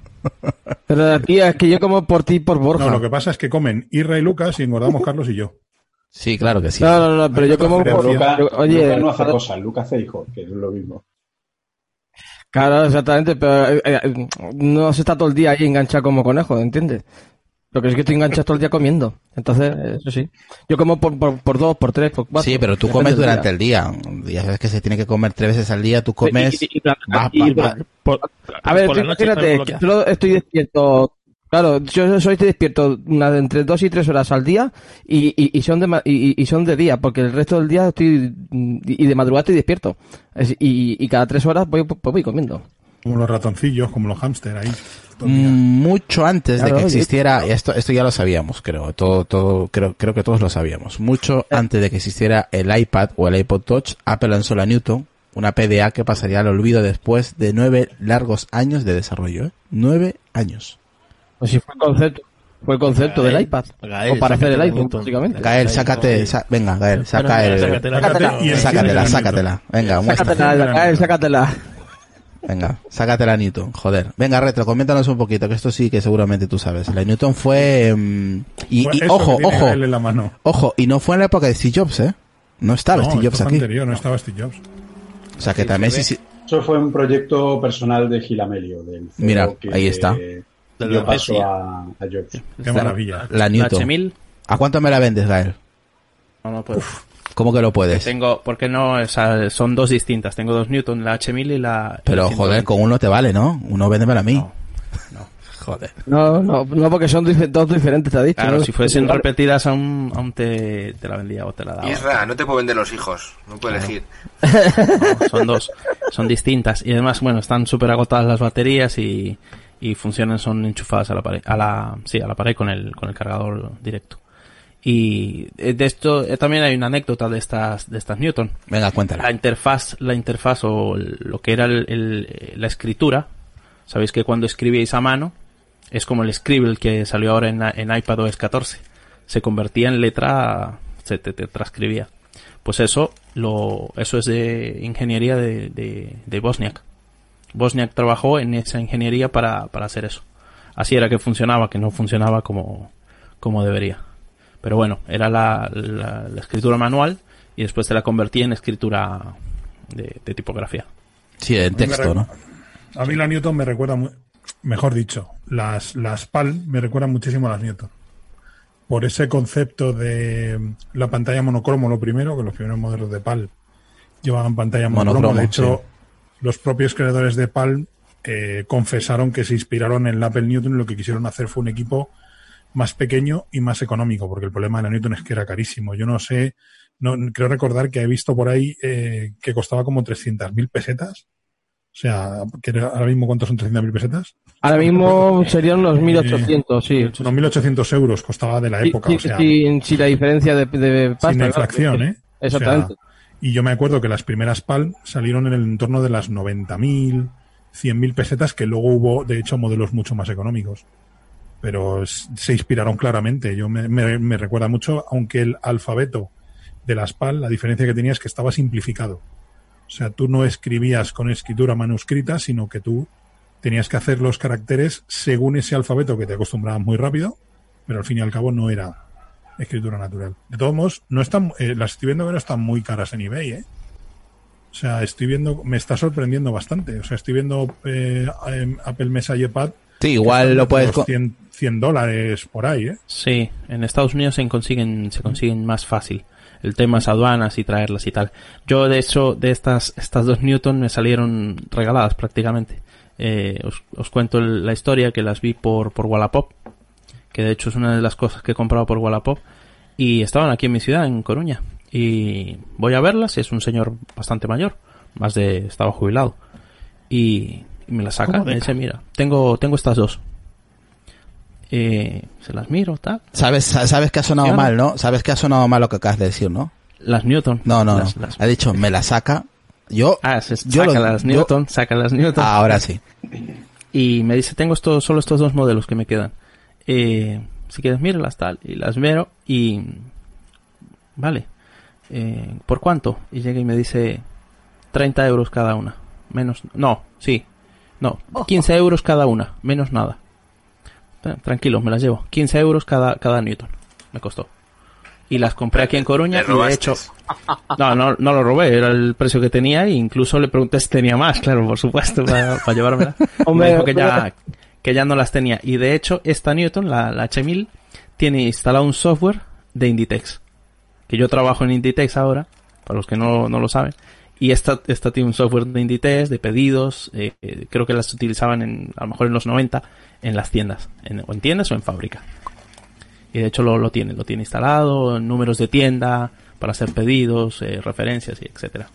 Pero tío, es que yo como por ti y por Borja. No, lo que pasa es que comen Irra y Lucas y engordamos Carlos y yo. Sí, claro que sí. No, no, no, pero yo como por... Luca, oye, Luca no hace cosas, Luca hace hijos, que es lo mismo. Claro, exactamente, pero eh, eh, no se está todo el día ahí enganchado como conejo, ¿entiendes? Lo que es que estoy enganchado todo el día comiendo. Entonces, eso sí. Yo como por, por, por dos, por tres, por cuatro. Sí, pero tú comes durante día. el día. Ya sabes que se tiene que comer tres veces al día. Tú comes. A ver, que yo estoy despierto. Claro, yo soy despierto una entre dos y tres horas al día y, y, y son de ma- y, y- son de día, porque el resto del día estoy y de madrugada estoy despierto Es- y, y cada tres horas voy, pues voy comiendo. Como los ratoncillos, como los hámster ahí. Mm, mucho antes de que oye. existiera esto esto ya lo sabíamos creo todo todo creo creo que todos lo sabíamos mucho Eh. antes de que existiera el iPad o el iPod Touch Apple lanzó la Newton una PDA que pasaría al olvido después de nueve largos años de desarrollo ¿eh? nueve años Pues si fue el concepto, fue el concepto Gael, del iPad. Gael, o para hacer el iPhone, básicamente. Gael sácate sa- venga Gael saca Bueno, el sácatela. Sácatela sácatela venga muestra Sácatela, Gael, sácatela. venga sácatela Newton joder venga Retro coméntanos un poquito que esto sí que seguramente tú sabes la Newton fue mm, y, Fue y ojo ojo la mano. Ojo, y no fue en la época de Steve Jobs, ¿eh? No estaba No, Steve Jobs aquí. anterior, no estaba Steve Jobs. O sea que también sí, sí. Eso fue un proyecto personal de Gilamelio. Del Mira, que, ahí está. eh, La paso a, a Jobs. Qué maravilla. La La Newton. H1000, ¿A cuánto me la vendes, Gael? no, no puedo. ¿Cómo que lo puedes? Tengo, porque no, o sea, son dos distintas. Tengo dos Newton, la H1000 y la. Pero la joder, 120. con uno te vale, ¿no? Uno véndemelo a mí. No, no. Joder. No, no, no, porque son dos diferentes, te ha dicho. Claro, ¿no? si fuesen Igual. repetidas aún, aún te, te la vendía o te la daba. Isra, no te puedo vender los hijos. No puedo elegir. No, son dos, son distintas. Y además, bueno, están súper agotadas las baterías y, y funcionan, son enchufadas a la pared, a la, sí, a la pared con el, con el cargador directo. Y eh, de esto eh, también hay una anécdota de estas, de estas Newton. Venga, La cuéntala. interfaz, la interfaz o lo que era el- el- la escritura, sabéis que cuando escribíais a mano, es como el Scribble que salió ahora en, en iPadOS 14. Se convertía en letra, se te, te transcribía. Pues eso, lo, eso es de ingeniería de, de, de Bosniak. Bosniak trabajó en esa ingeniería para, para hacer eso. Así era que funcionaba, que no funcionaba como, como debería. Pero bueno, era la, la, la escritura manual y después te la convertía en escritura de, de tipografía. Sí, en texto, ¿no? A mí la Newton me recuerda, mejor dicho, las, las PAL me recuerdan muchísimo a las Newton. Por ese concepto de la pantalla monocromo, lo primero, que los primeros modelos de PAL llevaban pantalla monocromo. Monocromo, de hecho, sí. Los propios creadores de PAL eh, confesaron que se inspiraron en la Apple Newton y lo que quisieron hacer fue un equipo más pequeño y más económico, porque el problema de la Newton es que era carísimo. Yo no sé, no creo recordar que he visto por ahí eh, que costaba como 300.000 pesetas. O sea, ahora mismo ¿cuántos son 300.000 pesetas? Ahora mismo serían unos 1800, sí. Unos 1.800 euros costaba de la época. sí, o sea, sin, sin la diferencia de, de pasta. sin la inflación. ¿eh? Exactamente. O sea, y yo me acuerdo que las primeras PAL salieron en el entorno de las 90.000, 100.000 pesetas, que luego hubo, de hecho, modelos mucho más económicos. Pero se inspiraron claramente. Yo me, me- me recuerda mucho, aunque el alfabeto de las PAL, la diferencia que tenía es que estaba simplificado. O sea, tú no escribías con escritura manuscrita, sino que tú tenías que hacer los caracteres según ese alfabeto que te acostumbrabas muy rápido, pero al fin y al cabo no era escritura natural. De todos modos, no están, eh, las estoy viendo que no están muy caras en eBay, ¿eh? O sea, estoy viendo, me está sorprendiendo bastante. O sea, estoy viendo eh, Apple Mesa y iPad. Sí, igual lo puedes... Los co- 100, 100 dólares por ahí, ¿eh? Sí, en Estados Unidos se consiguen, se consiguen más fácil. El tema es aduanas y traerlas y tal. Yo, de hecho, de estas, estas dos Newton me salieron regaladas prácticamente. Eh, os, os cuento el- la historia que las vi por, por Wallapop, que de hecho es una de las cosas que he comprado por Wallapop, y estaban aquí en mi ciudad, en Coruña. Y voy a verlas, y es un señor bastante mayor, más de, estaba jubilado. Y, y me las saca, ¿Cómo me dice, mira, tengo, tengo estas dos. Eh, se las miro, tal. Sabes, sa- sabes que ha sonado Yo mal, ¿no? Sabes que ha sonado mal lo que acabas de decir, ¿no? Las Newton. No, no, Las- no. las- Ha dicho, me la saca. Yo, Ah, se yo saca lo- las yo- Newton, saca las Newton. ahora sí. Y me dice, tengo estos, solo estos dos modelos que me quedan. Eh, si quieres, míralas tal. Y las miro y... Vale. Eh, ¿Por cuánto? Y llega y me dice 30 euros cada una. Menos... No, sí. No, 15 euros cada una. Menos nada. Eh, Tranquilo, me las llevo. 15 euros cada, cada Newton. Me costó. Y las compré aquí en Coruña y de hecho... No, no, no lo robé, era el precio que tenía e incluso le pregunté si tenía más, claro, por supuesto, para, para llevármela. Hombre, Me dijo que ya. Que ya no las tenía. Y de hecho, esta Newton, la, la H1000, tiene instalado un software de Inditex. Que yo trabajo en Inditex ahora, para los que no, no lo saben. Y esta, esta tiene un software de Inditex, de pedidos, eh, eh, creo que las utilizaban en, a lo mejor en los 90, en las tiendas, en, o en tiendas o en fábrica. Y de hecho lo, lo tiene, lo tiene instalado, números de tienda, para hacer pedidos, eh, referencias y etcétera.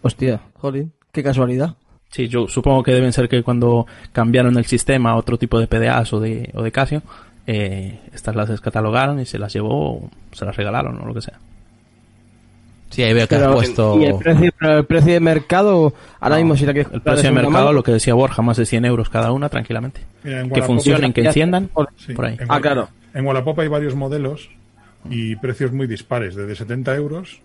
Hostia, jolín, qué casualidad. Sí, yo supongo que deben ser que cuando cambiaron el sistema a otro tipo de PDAs o de, o de Casio, eh, estas las descatalogaron y se las llevó, o se las regalaron o lo que sea. Sí, ahí veo que has Pero, puesto... ¿Y el precio, pero el precio de mercado, ahora No, mismo si la quieres El precio de mercado, mano- lo que decía Borja, más de 100 euros cada una, tranquilamente. Mira, Que funcionen, que enciendan, Sí, por ahí. en Ah, claro. En Wallapop hay varios modelos y precios muy dispares, desde 70 euros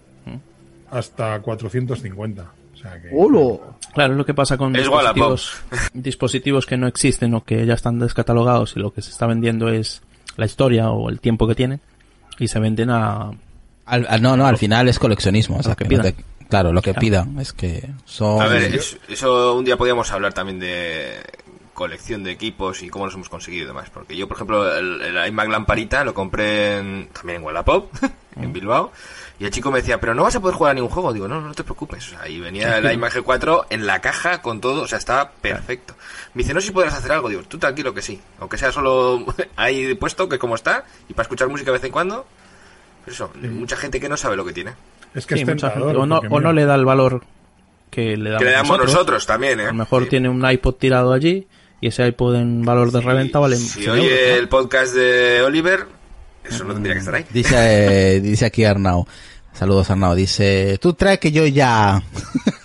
hasta 450. Sea que... ¡Holo! Claro, es lo que pasa con Es dispositivos, dispositivos que no existen o que ya están descatalogados y lo que se está vendiendo es la historia o el tiempo que tienen y se venden a... Al- al- no, no, al final es coleccionismo. O sea, Lo que que no te- claro, lo que Claro. pidan es que son... A ver, eso, eso un día podíamos hablar también de colección de equipos y cómo los hemos conseguido y demás. Porque yo, por ejemplo, el, el iMac Lamparita lo compré en- también en Wallapop, en Bilbao. Y el chico me decía, pero no vas a poder jugar a ningún juego. Digo, no, no te preocupes. O sea, ahí venía el iMac G4 en la caja con todo, o sea, estaba perfecto. Me dice, no sé si podrás hacer algo. Digo, tú tranquilo que sí. Aunque sea solo ahí puesto, que como está, y para escuchar música de vez en cuando. Pero eso, mucha gente que no sabe lo que tiene. Es que Sí, es mucha gente- o, no, o no le da el valor que le damos, Que le damos nosotros, también, ¿eh? A lo mejor Sí. tiene un iPod tirado allí y ese iPod en valor de reventa vale Si 100 oye euros, ¿no? el podcast de Oliver, eso no tendría que estar ahí. Dice, eh, dice aquí Arnau. Saludos Arnau. Dice, tú traes que yo ya...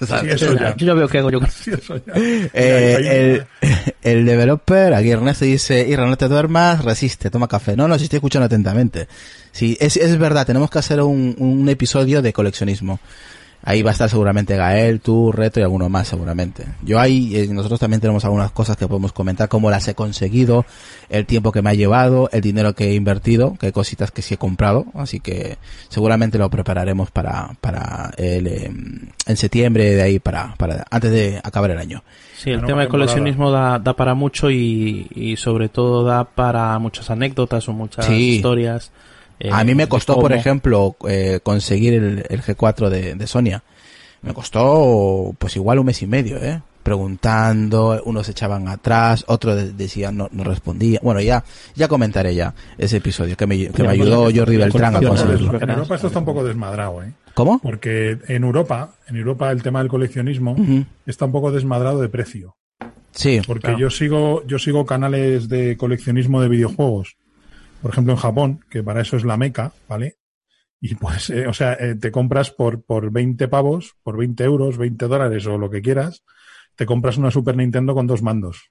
sí, eso ya. Yo ya veo que hago yo. Sí, eso ya. Eh, el, el developer, aquí Ernesto dice, Irra, no te duermas, resiste, toma café. No, no, si estoy escuchando atentamente. Sí, es, es verdad, tenemos que hacer un, un episodio de coleccionismo. Ahí va a estar seguramente Gael, tú, Reto y alguno más seguramente. Yo ahí, eh, nosotros también tenemos algunas cosas que podemos comentar, cómo las he conseguido, el tiempo que me ha llevado, el dinero que he invertido, que hay cositas que sí he comprado, así que seguramente lo prepararemos para, para el, eh, en septiembre de ahí para, para, antes de acabar el año. Sí, el tema nueva de coleccionismo da, da para mucho y, y sobre todo da para muchas anécdotas o muchas Sí. historias. Eh, A mí me de costó, por ejemplo, eh, conseguir el, el G4 de, de Sonia. Me costó, pues igual un mes y medio, ¿eh? Preguntando, unos echaban atrás, otros de- decían no, no respondía. Bueno, ya, ya comentaré ya ese episodio que me, que me ayudó Jordi Beltrán a En conseguirlo. Europa esto está un poco desmadrado, ¿eh? ¿Cómo? Porque en Europa, en Europa el tema del coleccionismo está un poco desmadrado de precio. Sí, Porque Claro. yo sigo, yo sigo canales de coleccionismo de videojuegos. Por ejemplo, en Japón, que para eso es la meca, ¿vale? Y pues, eh, o sea, eh, te compras por, por 20 pavos, por 20 euros, 20 dólares o lo que quieras, te compras una Super Nintendo con dos mandos.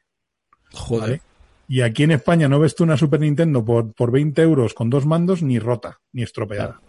joder. ¿vale? Y aquí en España no ves tú una Super Nintendo por, por 20 euros con dos mandos ni rota, ni estropeada.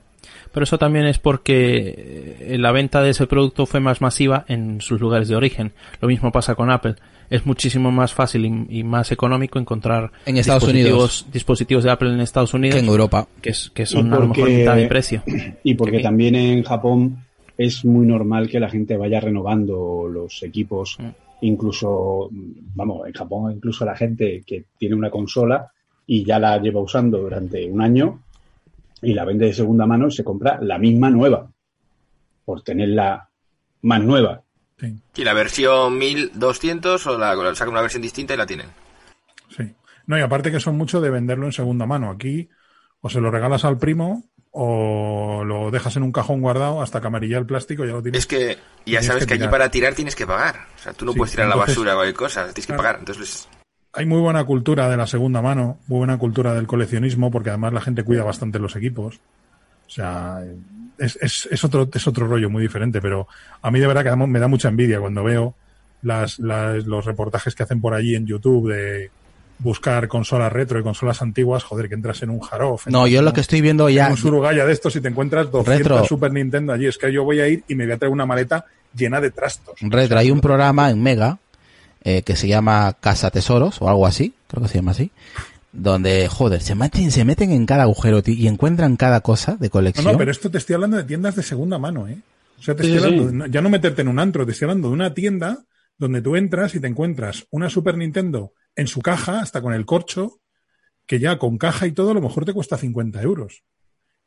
Pero eso también es porque eh, la venta de ese producto fue más masiva en sus lugares de origen. Lo mismo pasa con Apple. Es muchísimo más fácil y, y más económico encontrar En Estados dispositivos, dispositivos de Apple en Estados Unidos Que en Europa. que, es- que son Y a lo mejor porque- mitad de precio. Y porque también en Japón es muy normal que la gente vaya renovando los equipos. Mm. Incluso, vamos, en Japón incluso la gente que tiene una consola y ya la lleva usando durante un año y la vende de segunda mano y se compra la misma nueva por tenerla más nueva. Sí, Y la versión 1200 o la, sacan una versión distinta y la tienen. sí. No, y aparte que son mucho de venderlo en segunda mano. Aquí o se lo regalas al primo o lo dejas en un cajón guardado hasta que amarilla el plástico y ya lo tienes. Es que ya Tienes sabes que que allí para tirar tienes que pagar. O sea, tú no Sí, puedes tirar la basura o cualquier cosa, tienes que Claro. pagar. Entonces, Hay muy buena cultura de la segunda mano, muy buena cultura del coleccionismo, porque además la gente cuida bastante los equipos. O sea, es, es, es, otro, es otro rollo muy diferente, pero a mí de verdad que me da mucha envidia cuando veo las, las, los reportajes que hacen por allí en YouTube de buscar consolas retro y consolas antiguas, joder, que entras en un jarof. No, yo lo que estoy viendo ya... un surugaya de estos y te encuentras 200 retro. Super Nintendo allí. Es que yo voy a ir y me voy a traer una maleta llena de trastos. Retro, hay un programa en Mega eh, que se llama Casa Tesoros o algo así, creo que se llama así, donde, joder, se meten, se meten en cada agujero y encuentran cada cosa de colección. No, no, pero esto te estoy hablando de tiendas de segunda mano, ¿eh? O sea, te estoy hablando, ya no meterte en un antro, te estoy hablando de una tienda donde tú entras y te encuentras una Super Nintendo en su caja, hasta con el corcho, que ya con caja y todo a lo mejor te cuesta 50 euros.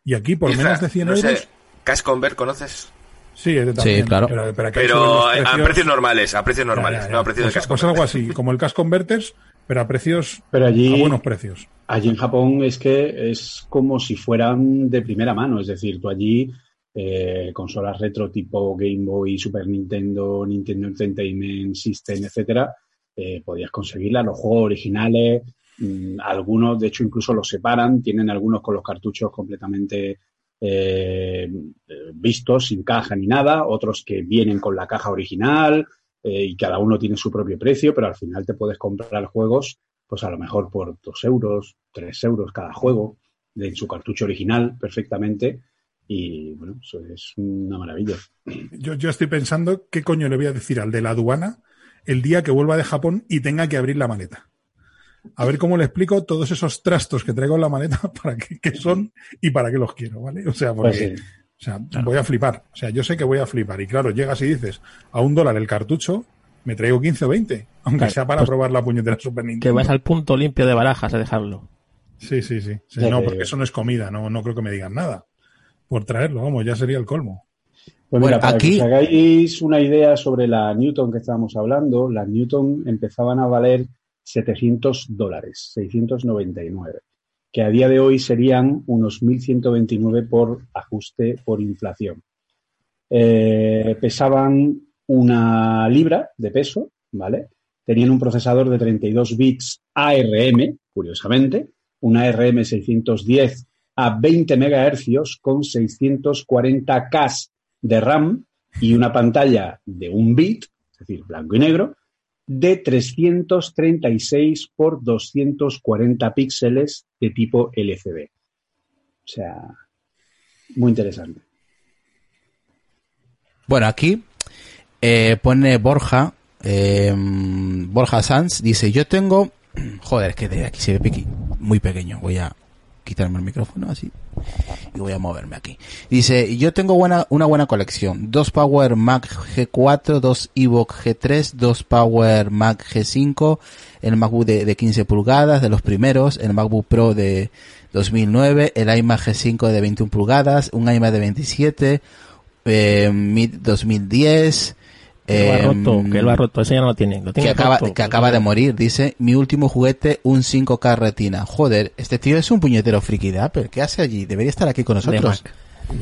Y aquí por menos de 100 euros... Cash Convert, ¿conoces? Sí, sí, claro. Pero, a precios normales, a precios normales, no a precios de Cash Pues algo así, como el Cash Converters, pero a precios, pero allí, a buenos precios. Allí en Japón es que es como si fueran de primera mano, es decir, tú allí eh, consolas retro tipo Game Boy, Super Nintendo, Nintendo Entertainment System, etcétera, eh, podías conseguirla, los juegos originales, mmm, algunos de hecho incluso los separan, tienen algunos con los cartuchos completamente eh, vistos, sin caja ni nada, otros que vienen con la caja original eh, y cada uno tiene su propio precio, pero al final te puedes comprar juegos, pues a lo mejor por dos euros, tres euros cada juego, de su cartucho original perfectamente. Y bueno, eso es una maravilla. Yo, yo estoy pensando qué coño le voy a decir al de la aduana el día que vuelva de Japón y tenga que abrir la maleta a ver cómo le explico todos esos trastos que traigo en la maleta para qué, qué son y para qué los quiero, ¿vale? O sea, porque, Pues sí. O sea, voy a flipar. O sea, yo sé que voy a flipar. Y claro, llegas y dices, a un dólar el cartucho, me traigo 15 o 20, aunque Claro, sea para pues probar la puñetera Super Que Nintendo. vas al punto limpio de barajas a dejarlo. Sí, sí, sí. Sí, no, porque digo. eso no es comida, no, no creo que me digan nada. Por traerlo, vamos, ya sería el colmo. Pues Bueno, mira, para aquí- que os hagáis una idea sobre la Newton que estábamos hablando, las Newton empezaban a valer 700 dólares, 699, que a día de hoy serían unos 1.129 por ajuste por inflación. Eh, pesaban una libra de peso, ¿vale? Tenían un procesador de 32 bits ARM, curiosamente, una ARM 610 a 20 MHz con 640 K de RAM y una pantalla de un bit, es decir, blanco y negro, de 336 por 240 píxeles de tipo LCD. O sea, muy interesante. Bueno, aquí eh, pone Borja, eh, Borja Sanz, dice, yo tengo, joder, es que de aquí se ve muy pequeño, voy a quitarme el micrófono así y voy a moverme aquí. Dice, yo tengo buena, una buena colección, dos Power Mac G4, dos Evoque G3, dos Power Mac G5, el MacBook de, de 15 pulgadas, de los primeros, el MacBook Pro de 2009, el iMac G5 de 21 pulgadas, un iMac de 27, eh, Mid 2010, Que lo ha eh, roto, que lo ha roto. Ese ya no lo tiene. Lo tiene que acaba, roto. que acaba de morir, dice, mi último juguete, un 5K retina. Joder, este tío es un puñetero friki de Apple. ¿Qué hace allí? Debería estar aquí con nosotros.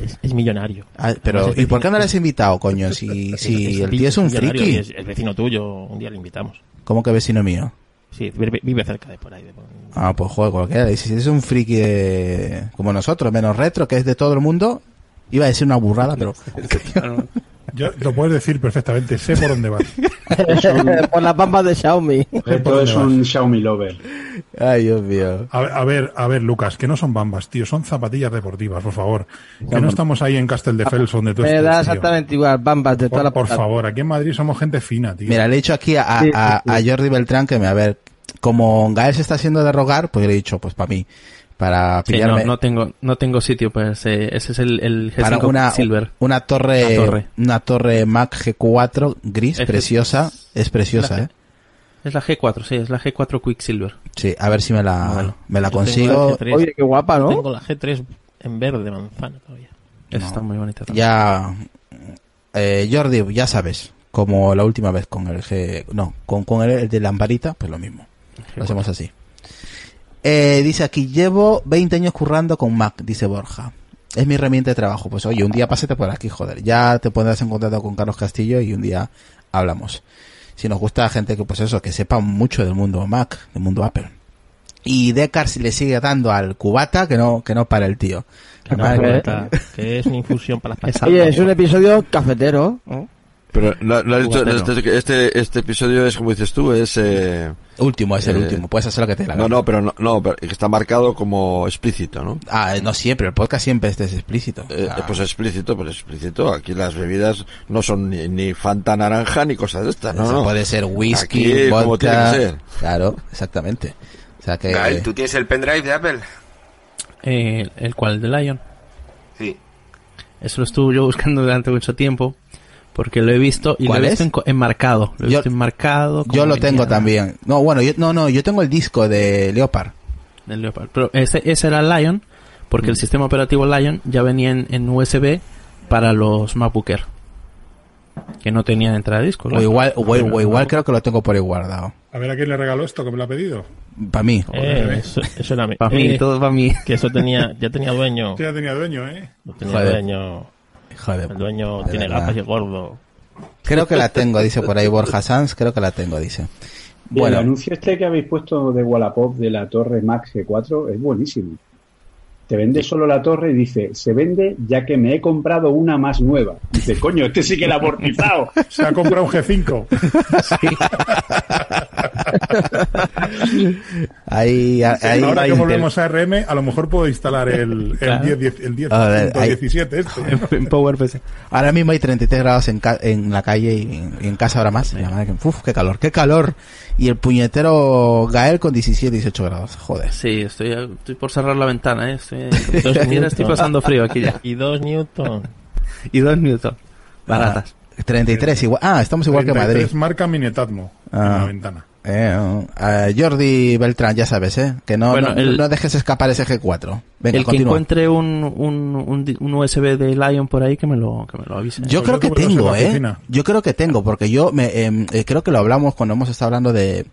Es, es millonario. Ah, pero, es ¿y por qué no le has invitado, coño? Si, si el tío es un friki. Es, es vecino tuyo, un día lo invitamos. ¿Cómo que vecino mío? Sí, vive, cerca de por ahí. de por- Ah, pues joder, cualquiera. Y Si es un friki de- como nosotros, menos retro, que es de todo el mundo, iba a decir una burrada, pero... Yo, lo puedes decir perfectamente, sé por dónde vas. Por las bambas de Xiaomi. Todo es un Xiaomi Lover. Ay, Dios mío. A, a ver, a ver, Lucas, que no son bambas, tío, son zapatillas deportivas, por favor. Que no estamos ahí en Castel de Fels donde tú Me estás, da tío. exactamente igual, bambas de toda Por, la por favor, aquí en Madrid somos gente fina, tío. Mira, le he dicho aquí a, a, a Jordi Beltrán que me, a ver, como Gael se está haciendo de rogar, pues le he dicho, pues para mí, para Sí, no, pillarme... no tengo, no tengo sitio, pues eh, ese es el, el G5 para una, Silver. una torre, Una torre. una torre Mac G4 gris, Es- preciosa, es preciosa, la- eh. Es la G4, sí, es la G4 Quicksilver. Sí, a ver si me la, Bueno, me la consigo. la G3. Oye, qué guapa, ¿no? Tengo la G3 en verde manzana todavía. Esa No. está muy bonita también. Ya, eh, Jordi, ya sabes, como la última vez con el G, no, con, con el, el de lamparita, pues lo mismo. Lo hacemos así. Eh, dice aquí, llevo 20 años currando con Mac, dice Borja. Es mi herramienta de trabajo. Pues oye, un día pásate por aquí, joder. Ya te pondrás en contacto con Carlos Castillo y un día hablamos. Si nos gusta gente que, pues eso, que sepa mucho del mundo Mac, del mundo Apple. Y Descartes le sigue dando al cubata que no, que no para el tío. Que, no, Madre cubata, que es una infusión para las patas. Oye, es un episodio cafetero. ¿no? Pero no, no has dicho, este, este, este episodio es, como dices tú, es... Eh, Último, es el Eh, último. Puedes hacer lo que te la no, no, pero no, no, pero está marcado como explícito, ¿no? Ah, no siempre, el podcast siempre este es explícito. Eh, Ah, pues explícito, pues explícito. Aquí las bebidas no son ni, ni Fanta naranja ni cosas de estas, no, eso no. puede ser whisky, Aquí, como vodka. tiene que ser. Claro, exactamente. O sea que Gael, ¿tú tienes el pendrive de Apple? Eh, ¿El cual? ¿De Lion? Sí. Eso lo estuve yo buscando durante mucho tiempo. Porque lo he visto y lo ¿Cuál he visto en enmarcado. Lo he Yo- visto enmarcado. yo lo tengo también. No, bueno, yo, no, no, yo tengo el disco de Leopard. del Leopard. Pero ese, ese era Lion. Porque Mm. el sistema operativo Lion ya venía en, en USB para los MacBook Air. Que no tenían entrada de disco. O igual, o, o igual creo que lo tengo por ahí guardado. A ver a quién le regaló esto que me lo ha pedido. Para mí. Eh, eso, eso era mi- Para mí, eh, todo para mí. Que eso tenía, ya tenía dueño. Ya tenía dueño, ¿eh? No tenía Joder. dueño. El dueño de tiene verdad. gafas y es gordo. Creo que la tengo, dice por ahí Borja Sanz, creo que la tengo, dice. Y el Bueno, anuncio este que habéis puesto de Wallapop de la torre Max G4 es buenísimo. Te vende solo la torre y dice, se vende ya que me he comprado una más nueva. Dice, coño, este sí que la ha amortizado. Se ha comprado un G5. ahí, ahí, Ahora ahí- que volvemos a RM, a lo mejor puedo instalar el, el Claro. 10, 10, el 10, A ver, ahí- 17 este. en PowerPC. ahora mismo hay 33 grados en, ca- en la calle y, y en casa ahora más. Uf, qué calor, qué calor. Y el puñetero Gael con 17, 18 grados. Joder. Sí, estoy, estoy por cerrar la ventana, ¿eh? Estoy, mira, estoy pasando frío aquí ya. Y dos Newton. Y dos Newton. Baratas. Ah, 33 igual. Ah, estamos igual que Madrid. Es marca Minetatmo en Ah. la ventana. Eh. Ah, Jordi Beltrán, ya sabes, ¿eh? Que no, Bueno, no, el- no dejes escapar ese G4. Venga, el que continúa. encuentre un, un, un, un USB de Lion por ahí que me lo, que me lo avise. Yo Pues creo yo que tengo ¿eh? oficina. Yo creo que tengo, porque yo me, em, eh, creo que lo hablamos cuando hemos estado hablando de,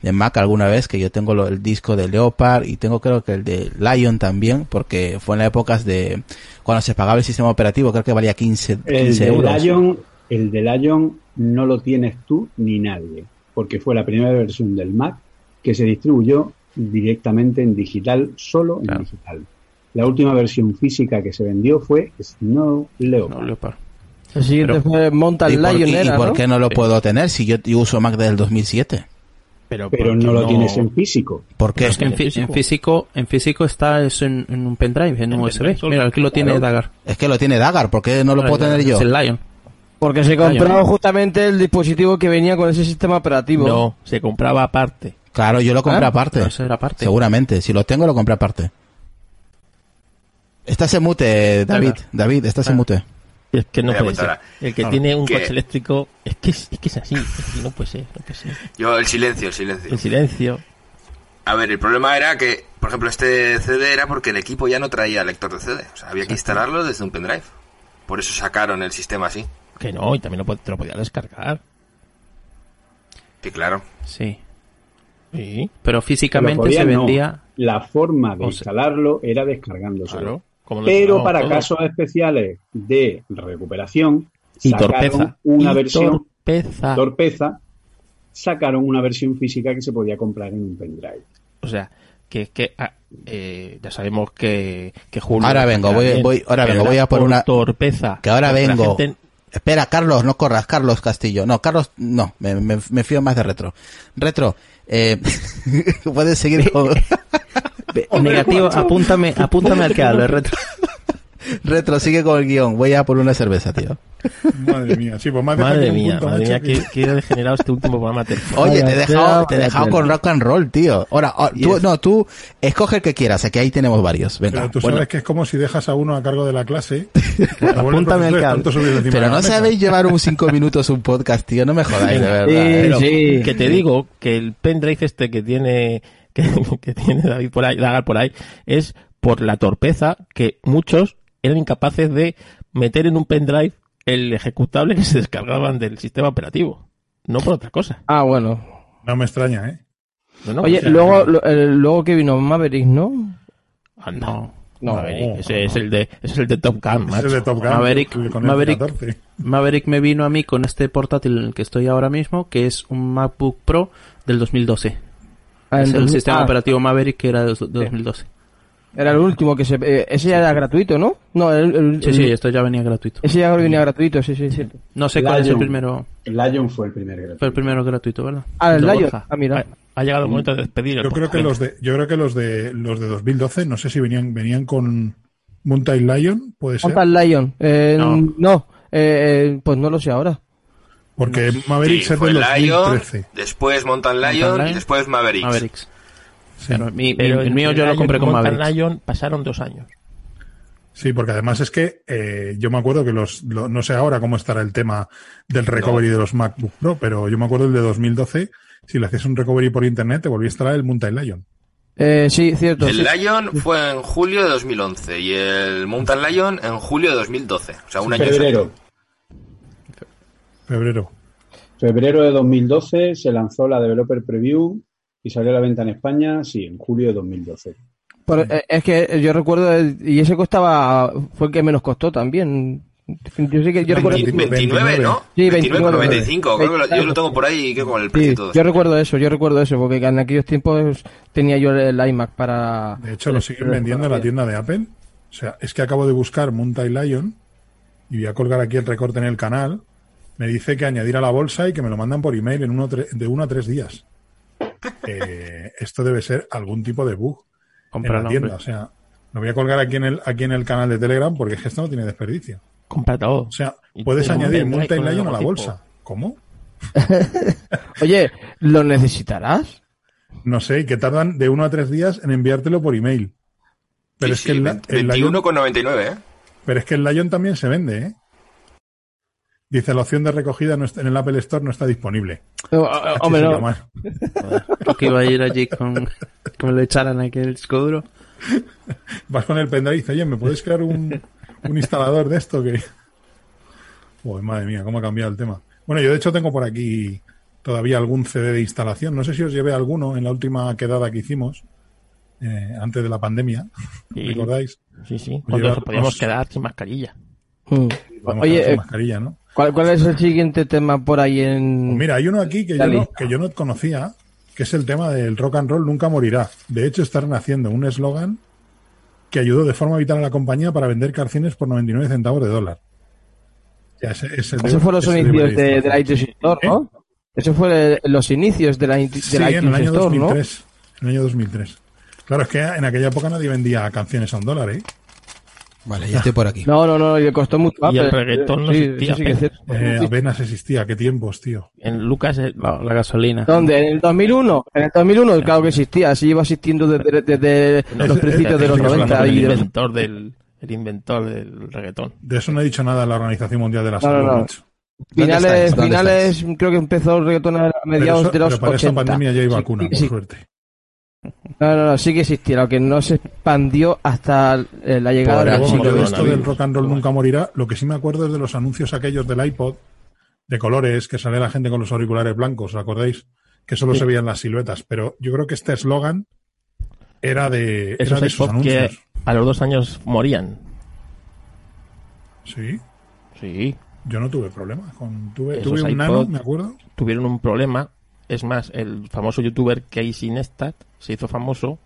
de Mac alguna vez, que yo tengo lo- el disco de Leopard y tengo creo que el de Lion también, porque fue en las épocas de cuando se pagaba el sistema operativo, creo que valía 15, 15 El de euros. Lion, el de Lion no lo tienes tú ni nadie, porque fue la primera versión del Mac que se distribuyó directamente en digital, solo en Claro. digital. La última versión física que se vendió fue Snow Leopard. No, Leopard. El siguiente Pero- fue ¿Y Mountain por, Lion, y- y era, por ¿no? qué no lo puedo tener si yo, yo uso Mac desde el 2007? Pero, pero ¿por qué no lo tienes en físico. ¿Por qué? Es que en, físico, en físico está eso en, en un pendrive, en un USB. Mira, aquí lo tiene Claro. Dagar. Es que lo tiene Dagar, ¿por qué no lo puedo tener yo? Es el Lion. Porque se compró justamente el dispositivo que venía con ese sistema operativo. No, se compraba aparte. Claro, yo lo compré Ah, aparte. pero eso era aparte. Seguramente. Si lo tengo, lo compré aparte. Estás en mute, David. David, estás en mute. Es que no puede ser. El que Claro. tiene un ¿Qué? coche eléctrico es que es, es que es así. Es que no puede ser, no puede ser. Yo, el silencio, el silencio. El silencio. A ver, el problema era que, por ejemplo, este CD era porque el equipo ya no traía lector de CD. O sea, había que instalarlo desde un pendrive. Por eso sacaron el sistema así. Que no, y también lo, te lo podía descargar. Sí, claro. Sí. Sí, Pero físicamente se no. vendía. La forma de O sea- instalarlo era descargándoselo. claro. Como lo Pero no, para todo. casos especiales de recuperación, Y sacaron torpeza. una Y versión Torpeza. torpeza, sacaron una versión física que se podía comprar en un pendrive. O sea, que es que ah, eh, ya sabemos que, que Julio. Ahora vengo, voy- voy- ahora vengo, voy a por una- Torpeza. Que ahora vengo. gente- Espera, Carlos, no corras, Carlos Castillo. No, Carlos, no, me, me, me fío más de retro. Retro, eh, puedes seguir con... Negativo, apúntame, apúntame al que hable, retro. Retro, sigue con el guion. Voy a por una cerveza, tío. Madre mía, sí, pues más Madre mía, punto, madre macho, mía, que- que, que degenerado este último programa. Oye, te he dejado, te he dejado con rock and roll, tío. Ahora, ah, tú, no, tú escoge el que quieras, aquí ahí tenemos varios. Venga, Pero tú bueno. sabes que es como si dejas a uno a cargo de la clase. Apúntame al cable. Pero no sabéis llevar un cinco minutos un podcast, tío, no me jodáis, de verdad. Sí, eh. Pero sí. que te digo que el pendrive este que tiene que, que tiene David por ahí, Dagar por ahí, es por la torpeza que muchos eran incapaces de meter en un pendrive el ejecutable que se descargaban del sistema operativo. No por otra cosa. Ah, bueno. No me extraña, ¿eh? No, no, Oye, o sea, luego, lo- el- luego que vino Maverick, ¿no? anda. No. No. Maverick, ese es el de, ese es el de Top Gun, macho. es de Top Gun. Maverick- el el Maverick- 14. Maverick me vino a mí con este portátil en el que estoy ahora mismo, que es un MacBook Pro del 2012. Ah, Es el 2000 sistema ah, operativo Maverick que era de 2012. Era el último que se... eh, ese ya era gratuito, ¿no? No, el, el- Sí, el- sí, esto ya venía gratuito. Ese ya venía gratuito, sí, sí, cierto. No sé cuál es el primero. Lion fue el primer gratuito. Fue el primero gratuito, ¿verdad? Ah, el De Lion. Ah, mira. Ha, ha llegado el momento de despedir el Yo creo que los de, yo creo que los de los de 2012, no sé si venían, venían con Mountain Lion, puede ser. Mountain Lion. Eh, No. no, eh, eh, pues no lo sé ahora. Porque Maverick Sí, es Lion, 2013. después Mountain Lion, Mountain Lion, y después Mavericks. Mavericks. Sí. Claro, mi- mi- Pero el mío yo lo compré con Mountain Mavericks. Lion pasaron dos años. Sí, porque además es que eh, yo me acuerdo que los, lo- no sé ahora cómo estará el tema del recovery de los MacBook Pro, pero yo me acuerdo el de 2012, si le hacías un recovery por internet, te volvía a instalar el Mountain Lion. Eh, sí, cierto. El sí. Lion fue en julio de 2011 y el Mountain Lion en julio de 2012. O sea, un año Febrero. Febrero. Febrero de 2012 se lanzó la Developer Preview y salió a la venta en España, sí, en julio de 2012. Por- eh, es que yo recuerdo, el- y ese costaba, fue el que menos costó también. Yo sé que yo recuerdo. 20 29, ¿no? Sí, 29 con 29. 95. Creo que lo- yo lo tengo por ahí y creo con el precio Sí, todo. yo recuerdo eso, yo recuerdo eso, porque en aquellos tiempos tenía yo el iMac para... De hecho, lo siguen vendiendo en la tienda de Apple. O sea, es que acabo de buscar Mountain Lion y voy a colgar aquí el recorte en el canal. Me dice que añadir a la bolsa y que me lo mandan por email en uno, de uno a tres días. Eh, esto debe ser algún tipo de bug en Cómpralo, la tienda. hombre. O sea, lo voy a colgar aquí en el, aquí en el canal de Telegram porque es que esto no tiene desperdicio. Compra todo. O sea, puedes añadir Mountain Lion a la bolsa. ¿Cómo? Oye, ¿lo necesitarás? No sé, que tardan de uno a tres días en enviártelo por email. Pero Sí, es que sí, el, 20 el Lion- 21,99, ¿eh? Pero es que el Lion también se vende, ¿eh? Dice, la opción de recogida no está- en el Apple Store no está disponible. No, Ah, hombre, sí, no. sí, mal. Creo que iba a ir allí con que me lo echaran aquí en el disco duro. Vas con el pendrive y dices, oye, ¿me puedes crear un, un instalador de esto? que Uy, madre mía, cómo ha cambiado el tema. Bueno, yo de hecho tengo por aquí todavía algún CD de instalación. No sé si os llevé alguno en la última quedada que hicimos, eh, antes de la pandemia. Sí. ¿Recordáis? Sí, sí. Cuando vamos- podíamos quedar sin mascarilla. Mm. Oye, eh, mascarilla, ¿no? ¿Cuál, ¿cuál es el siguiente tema por ahí en...? Pues mira, hay uno aquí que yo, no, que yo no conocía, que es el tema del rock and roll nunca morirá. De hecho, están haciendo un eslogan que ayudó de forma vital a la compañía para vender canciones por 99 centavos de dólar. Ya, ese, ese de- Esos fueron los ese inicios de, de de la iTunes Store, ¿no? Eso fue los inicios de la, de Sí, la en el año Store, ¿no? 2003. En el año 2003. Claro, es que en aquella época nadie vendía canciones a un dólar, ¿eh? Vale, ya estoy por aquí. No, no, no, le costó mucho. Y el reggaetón no Sí, existía, sí que es cierto. Eh, apenas existía. Qué tiempos, tío. En Lucas, eh, La, la gasolina. ¿Dónde? ¿En el 2001? En el 2001, claro que existía. Sí, iba existiendo desde, desde los Ese- principios de los ese que es 90 el y los... inventor del el inventor del reggaetón. De eso no ha dicho nada la Organización Mundial de la No, Salud. no, no. ¿Dónde Finales, finales, creo que empezó el reggaetón a mediados Pero, eso- de los pero para 80. esta pandemia ya hay Sí, vacuna, sí, por sí. suerte. No, no, no, sí que existía, lo que no se expandió hasta eh, la llegada del siglo de esto del rock and roll nunca morirá. Lo que sí me acuerdo es de los anuncios aquellos del iPod de colores que sale la gente con los auriculares blancos, ¿os acordáis? Que solo se veían las siluetas. Pero yo creo que este eslogan era de, era Esos de iPod que anuncios. a los dos años morían. Sí, Sí. yo no tuve problemas. Con, tuve tuve un iPod nano, me acuerdo. Tuvieron un problema. Es más, el famoso youtuber Casey Neistat se hizo famoso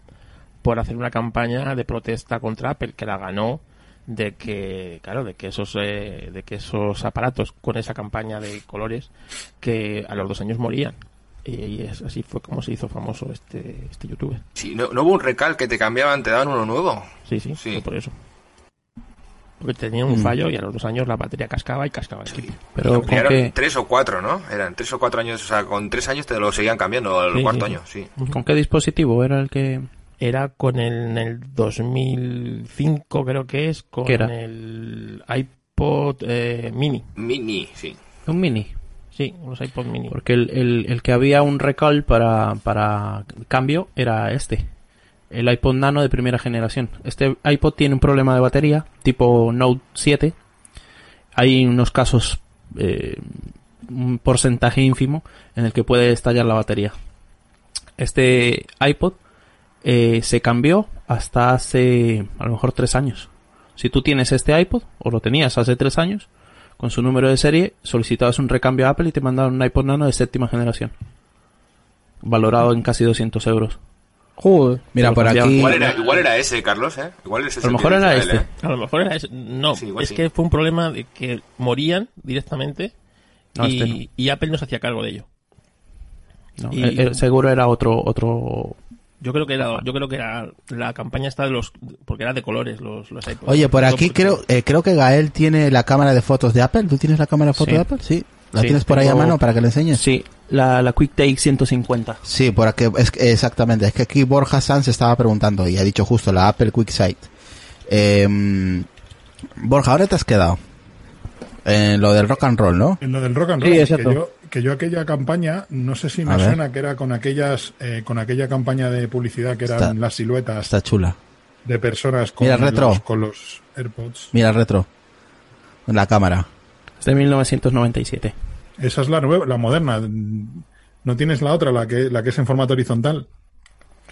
por hacer una campaña de protesta contra Apple que la ganó de que claro de que esos eh, de que esos aparatos con esa campaña de colores que a los dos años morían y, es, así fue como se hizo famoso este este youtuber Sí, no, no hubo un recal que te cambiaban, te daban uno nuevo. sí sí, Sí. fue por eso porque tenía un fallo y a los dos años la batería cascaba y cascaba el. Pero Eran qué, tres o cuatro, ¿no? Eran tres o cuatro años, o sea, con tres años te lo seguían cambiando al Sí, cuarto sí. año, sí. con qué dispositivo era el que... era con el, en el 2005 creo que es con ¿Qué era? el iPod eh, mini Mini, sí. Un mini. sí unos iPod mini Porque el, el, el que había un recall para, para cambio era este. El iPod Nano de primera generación. Este iPod tiene un problema de batería, tipo Note 7. Hay unos casos, eh, un porcentaje ínfimo, en el que puede estallar la batería. Este iPod eh, se cambió hasta hace a lo mejor tres años. Si tú tienes este iPod, o lo tenías hace tres años, con su número de serie, solicitabas un recambio a Apple y te mandaban un iPod Nano de séptima generación. valorado en casi 200 euros. Joder. Mira, por aquí... Igual era, igual era ese, Carlos, ¿eh? Igual ese es A lo mejor era este. ¿eh? A lo mejor era eso. No, Sí, es sí. que fue un problema de que morían directamente No, y, este no. y Apple no se hacía cargo de ello. No, Y- eh, eh, seguro era otro otro Yo creo que era, yo creo que era la campaña está de los, porque era de colores los, los iPods. Oye, por aquí creo eh, creo que Gael tiene la cámara de fotos de Apple. ¿Tú tienes la cámara de fotos Sí. de Apple? Sí. ¿La Sí, tienes por ahí a mano para que le enseñes? Sí, la, la QuickTake 150. Sí, por aquí, es que- exactamente. Es que aquí Borja Sanz estaba preguntando y ha dicho justo la Apple QuickSight. Eh, Borja, ¿ahora te has quedado? En lo del rock and roll, ¿no? En lo del rock and Sí, roll, que, exacto. yo, que yo aquella campaña, no sé si me A ver. suena que era con aquellas, eh, con aquella campaña de publicidad que eran Está- las siluetas Está chula. de personas con, Mira, retro. Los, con los AirPods. Mira el retro. En la cámara. Es de 1997. Esa es la nueva, la moderna. No tienes la otra, la que, la que es en formato horizontal,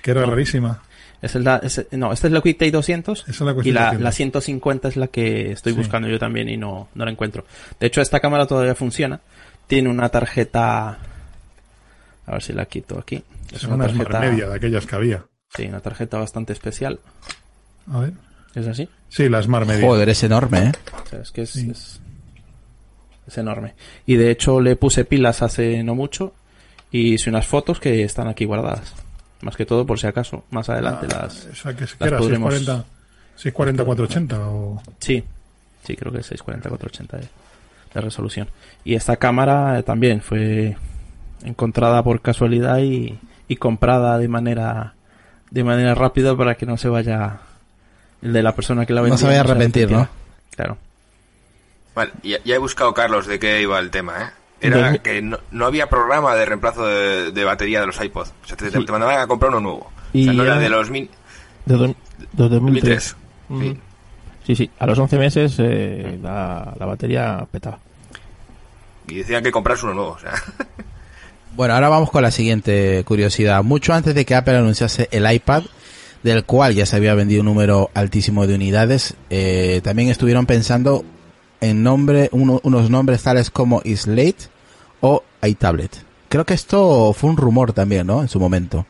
que era rarísima. Es el da- es- no, esta es la QuickTake 200 Esa es la y la, la 150 es la que estoy Sí. buscando yo también y no, no la encuentro. De hecho, esta cámara todavía funciona. Tiene una tarjeta... A ver si la quito aquí. Es una Smart tarjeta... Media de aquellas que había. Sí, una tarjeta bastante especial. A ver. ¿Es así? Sí, la Smart Media. Joder, es enorme, ¿eh? O sea, es que es, Sí. es, es enorme. Y de hecho le puse pilas hace no mucho y hice unas fotos que están aquí guardadas. Más que todo por si acaso, más adelante Ah, las... que, es- que las era podremos- 640, 640 480 o... Sí, sí, creo que es 640-480 de, de resolución. Y esta cámara también fue encontrada por casualidad y, y comprada de manera de manera rápida para que no se vaya el de la persona que la No vendía. se vaya a arrepentir, arrepintiera. Claro. Vale, ya, ya he buscado, Carlos, de qué iba el tema, ¿eh? Era De- que no, no había programa de reemplazo de, de batería de los iPods. O sea, te, te mandaban a comprar uno nuevo. Y o sea, no era de los min- De, do- de 2003. 2003. Ujú. Sí. Sí, sí. A los 11 meses eh, la, la batería petaba. Y decían que comprarse uno nuevo. O sea, Bueno, ahora vamos con la siguiente curiosidad. Mucho antes de que Apple anunciase el iPad, del cual ya se había vendido un número altísimo de unidades, eh, también estuvieron pensando en nombre, uno- unos nombres tales como Slate o iTablet. Creo que esto fue un rumor también, ¿no? En su momento.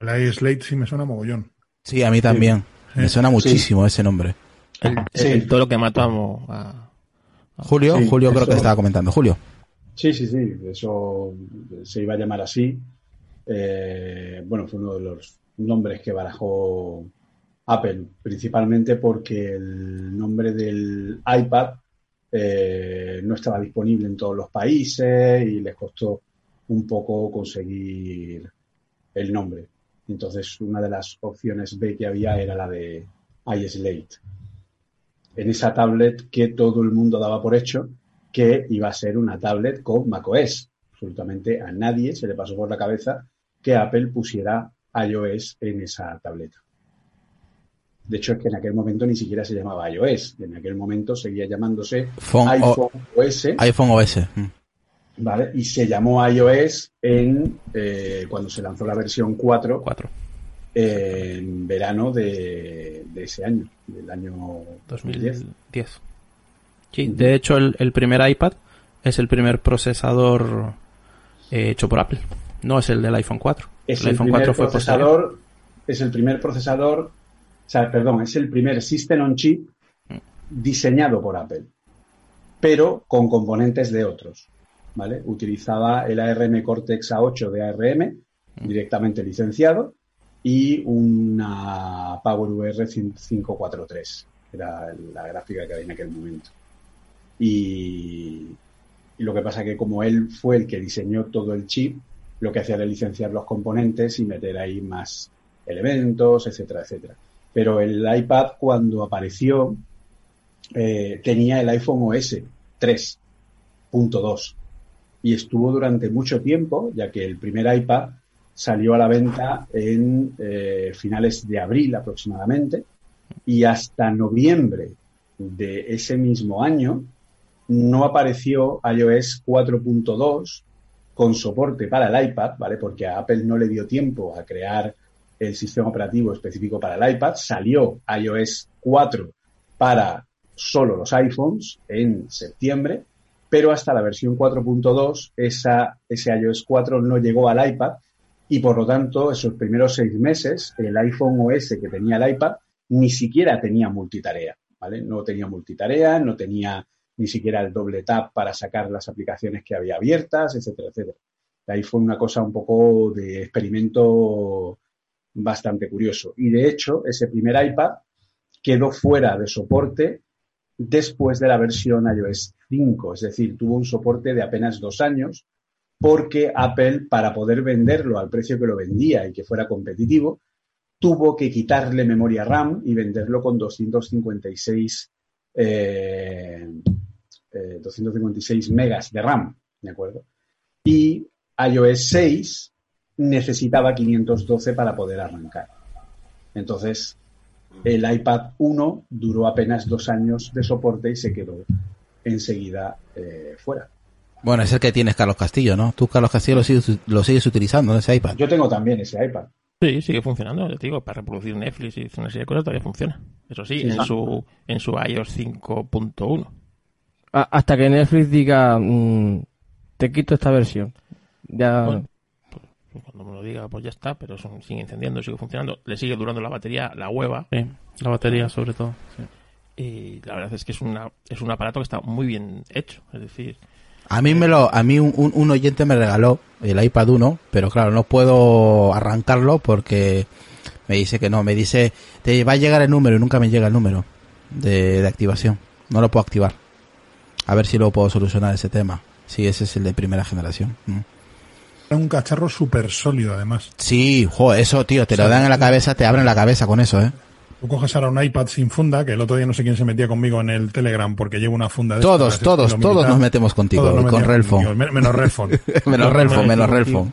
La Slate sí me suena mogollón. Sí, a mí también. Me Sí. suena muchísimo ese nombre. El, Sí. el toro que matamos a... Julio, Sí, Julio creo eso- que estaba comentando. Julio. Sí, sí, sí, eso se iba a llamar así. Eh, bueno, fue uno de los nombres que barajó Apple, principalmente porque el nombre del iPad eh, no estaba disponible en todos los países y les costó un poco conseguir el nombre. Entonces, una de las opciones B que había era la de iSlate. En esa tablet que todo el mundo daba por hecho que iba a ser una tablet con macOS. Absolutamente a nadie se le pasó por la cabeza que Apple pusiera iOS en esa tableta. De hecho, es que en aquel momento ni siquiera se llamaba iOS. En aquel momento seguía llamándose Phone o- iPhone OS, iPhone OS. Mm. ¿vale? Y se llamó iOS en eh, cuando se lanzó la versión 4 4. eh, en verano de, de ese año, del año 2010. 2010. Sí, de hecho el, el primer iPad es el primer procesador eh, hecho por Apple. No es el del iPhone 4. Es el el, iPhone primer 4 fue posterior. procesador, es el primer procesador, o sea, perdón, es el primer System on Chip diseñado por Apple, pero con componentes de otros, ¿vale? Utilizaba el ARM Cortex A8 de ARM, directamente licenciado, y una PowerVR 543, que era la gráfica que había en aquel momento. Y, y lo que pasa que como él fue el que diseñó todo el chip, lo que hacía era licenciar los componentes y meter ahí más elementos, etcétera, etcétera. Pero el iPad cuando apareció eh, tenía el iPhone OS 3.2 y estuvo durante mucho tiempo, ya que el primer iPad salió a la venta en eh, finales de abril aproximadamente y hasta noviembre de ese mismo año no apareció iOS 4.2 con soporte para el iPad, ¿vale? Porque a Apple no le dio tiempo a crear el sistema operativo específico para el iPad. Salió iOS 4 para solo los iPhones en septiembre, pero hasta la versión 4.2 esa, ese iOS 4 no llegó al iPad y por lo tanto esos primeros seis meses el iPhone OS que tenía el iPad ni siquiera tenía multitarea, ¿vale? No tenía multitarea, no tenía ni siquiera el doble tap para sacar las aplicaciones que había abiertas, etcétera, etcétera. Ahí fue una cosa un poco de experimento bastante curioso. Y de hecho, ese primer iPad quedó fuera de soporte después de la versión iOS 5, es decir, tuvo un soporte de apenas dos años porque Apple, para poder venderlo al precio que lo vendía y que fuera competitivo, tuvo que quitarle memoria RAM y venderlo con 256, 256 eh, eh, megas de RAM, ¿de acuerdo? Y iOS 6 necesitaba 512 para poder arrancar. Entonces, el iPad 1 duró apenas dos años de soporte y se quedó enseguida eh, fuera. Bueno, es el que tienes Carlos Castillo, ¿no? Tú, Carlos Castillo, lo sigues, lo sigues utilizando, ese iPad. Yo tengo también ese iPad. Sí, sigue funcionando, te digo, para reproducir Netflix y una serie de cosas todavía funciona. Eso sí, en, su, en su iOS 5.1. Hasta que Netflix diga, mm, te quito esta versión. Ya... cuando me lo diga, pues ya está, pero son, sigue encendiendo, sigue funcionando. Le sigue durando la batería, la hueva. Sí, la batería sobre todo. Y la verdad es que es, una, es un aparato que está muy bien hecho. Es decir, a mí me lo, a mí un, un, oyente me regaló el iPad 1, pero claro, no puedo arrancarlo porque me dice que no, me dice, te va a llegar el número y nunca me llega el número de, de activación. No lo puedo activar. A ver si lo puedo solucionar ese tema. Si ese es el de primera generación. Mm. Un cacharro súper sólido, además. Sí, jo, eso, tío, te lo dan en la cabeza, te abren la cabeza con eso, ¿eh? Tú coges ahora un iPad sin funda, que el otro día no sé quién se metía conmigo en el Telegram porque llevo una funda de Todos, todos, todos nos metemos contigo, con Relfon. menos Relfon. menos Relfon, menos Relfon.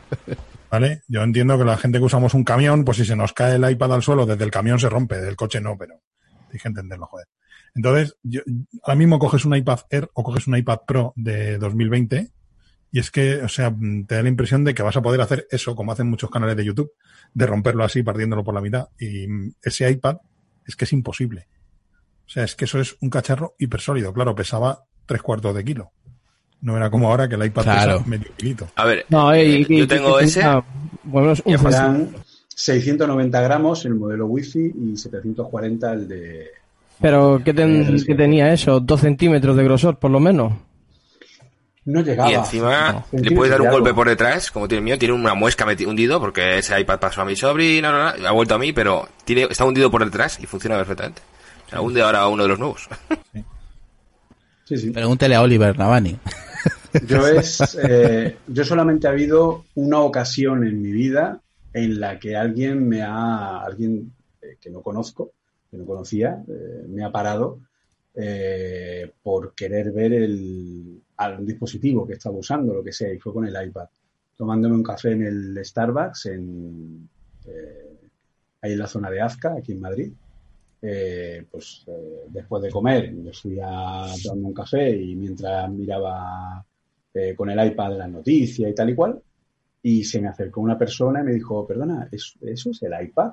¿Vale? Yo entiendo que la gente que usamos un camión, pues si se nos cae el iPad al suelo, desde el camión se rompe, del coche no, pero hay que entenderlo, joder. Entonces, yo, ahora mismo coges un iPad Air o coges un iPad Pro de 2020 y es que, o sea, te da la impresión de que vas a poder hacer eso, como hacen muchos canales de YouTube, de romperlo así, partiéndolo por la mitad. Y ese iPad es que es imposible. O sea, es que eso es un cacharro hipersólido. Claro, pesaba tres cuartos de kilo. No era como ahora que el iPad pesa medio kilito. A ver, eh, yo tengo ese. Bueno, 690 gramos el modelo Wi-Fi y 740 el de. Pero, ¿qué, tenía eso? ¿Dos centímetros de grosor, por lo menos? No llegaba. Y encima le puedes dar un golpe por detrás, como tiene el mío, tiene una muesca hundido, porque ese iPad pasó a mi sobrino, ha vuelto a mí, pero tiene, está hundido por detrás y funciona perfectamente. O sea, hunde ahora a uno de los nuevos. Sí. sí, Pregúntele a Oliver Navani. Yo, es, eh, yo solamente ha habido una ocasión en mi vida en la que alguien me ha, alguien eh, que no conozco, que no conocía, eh, me ha parado por querer ver el, al dispositivo que estaba usando, lo que sea, y fue con el iPad, tomándome un café en el Starbucks, en, eh, ahí en la zona de Azca, aquí en Madrid. Eh, pues eh, después de comer me fui a tomarme un café y mientras miraba con el iPad las noticias y tal y cual, y se me acercó una persona y me dijo, perdona, ¿eso, es el iPad?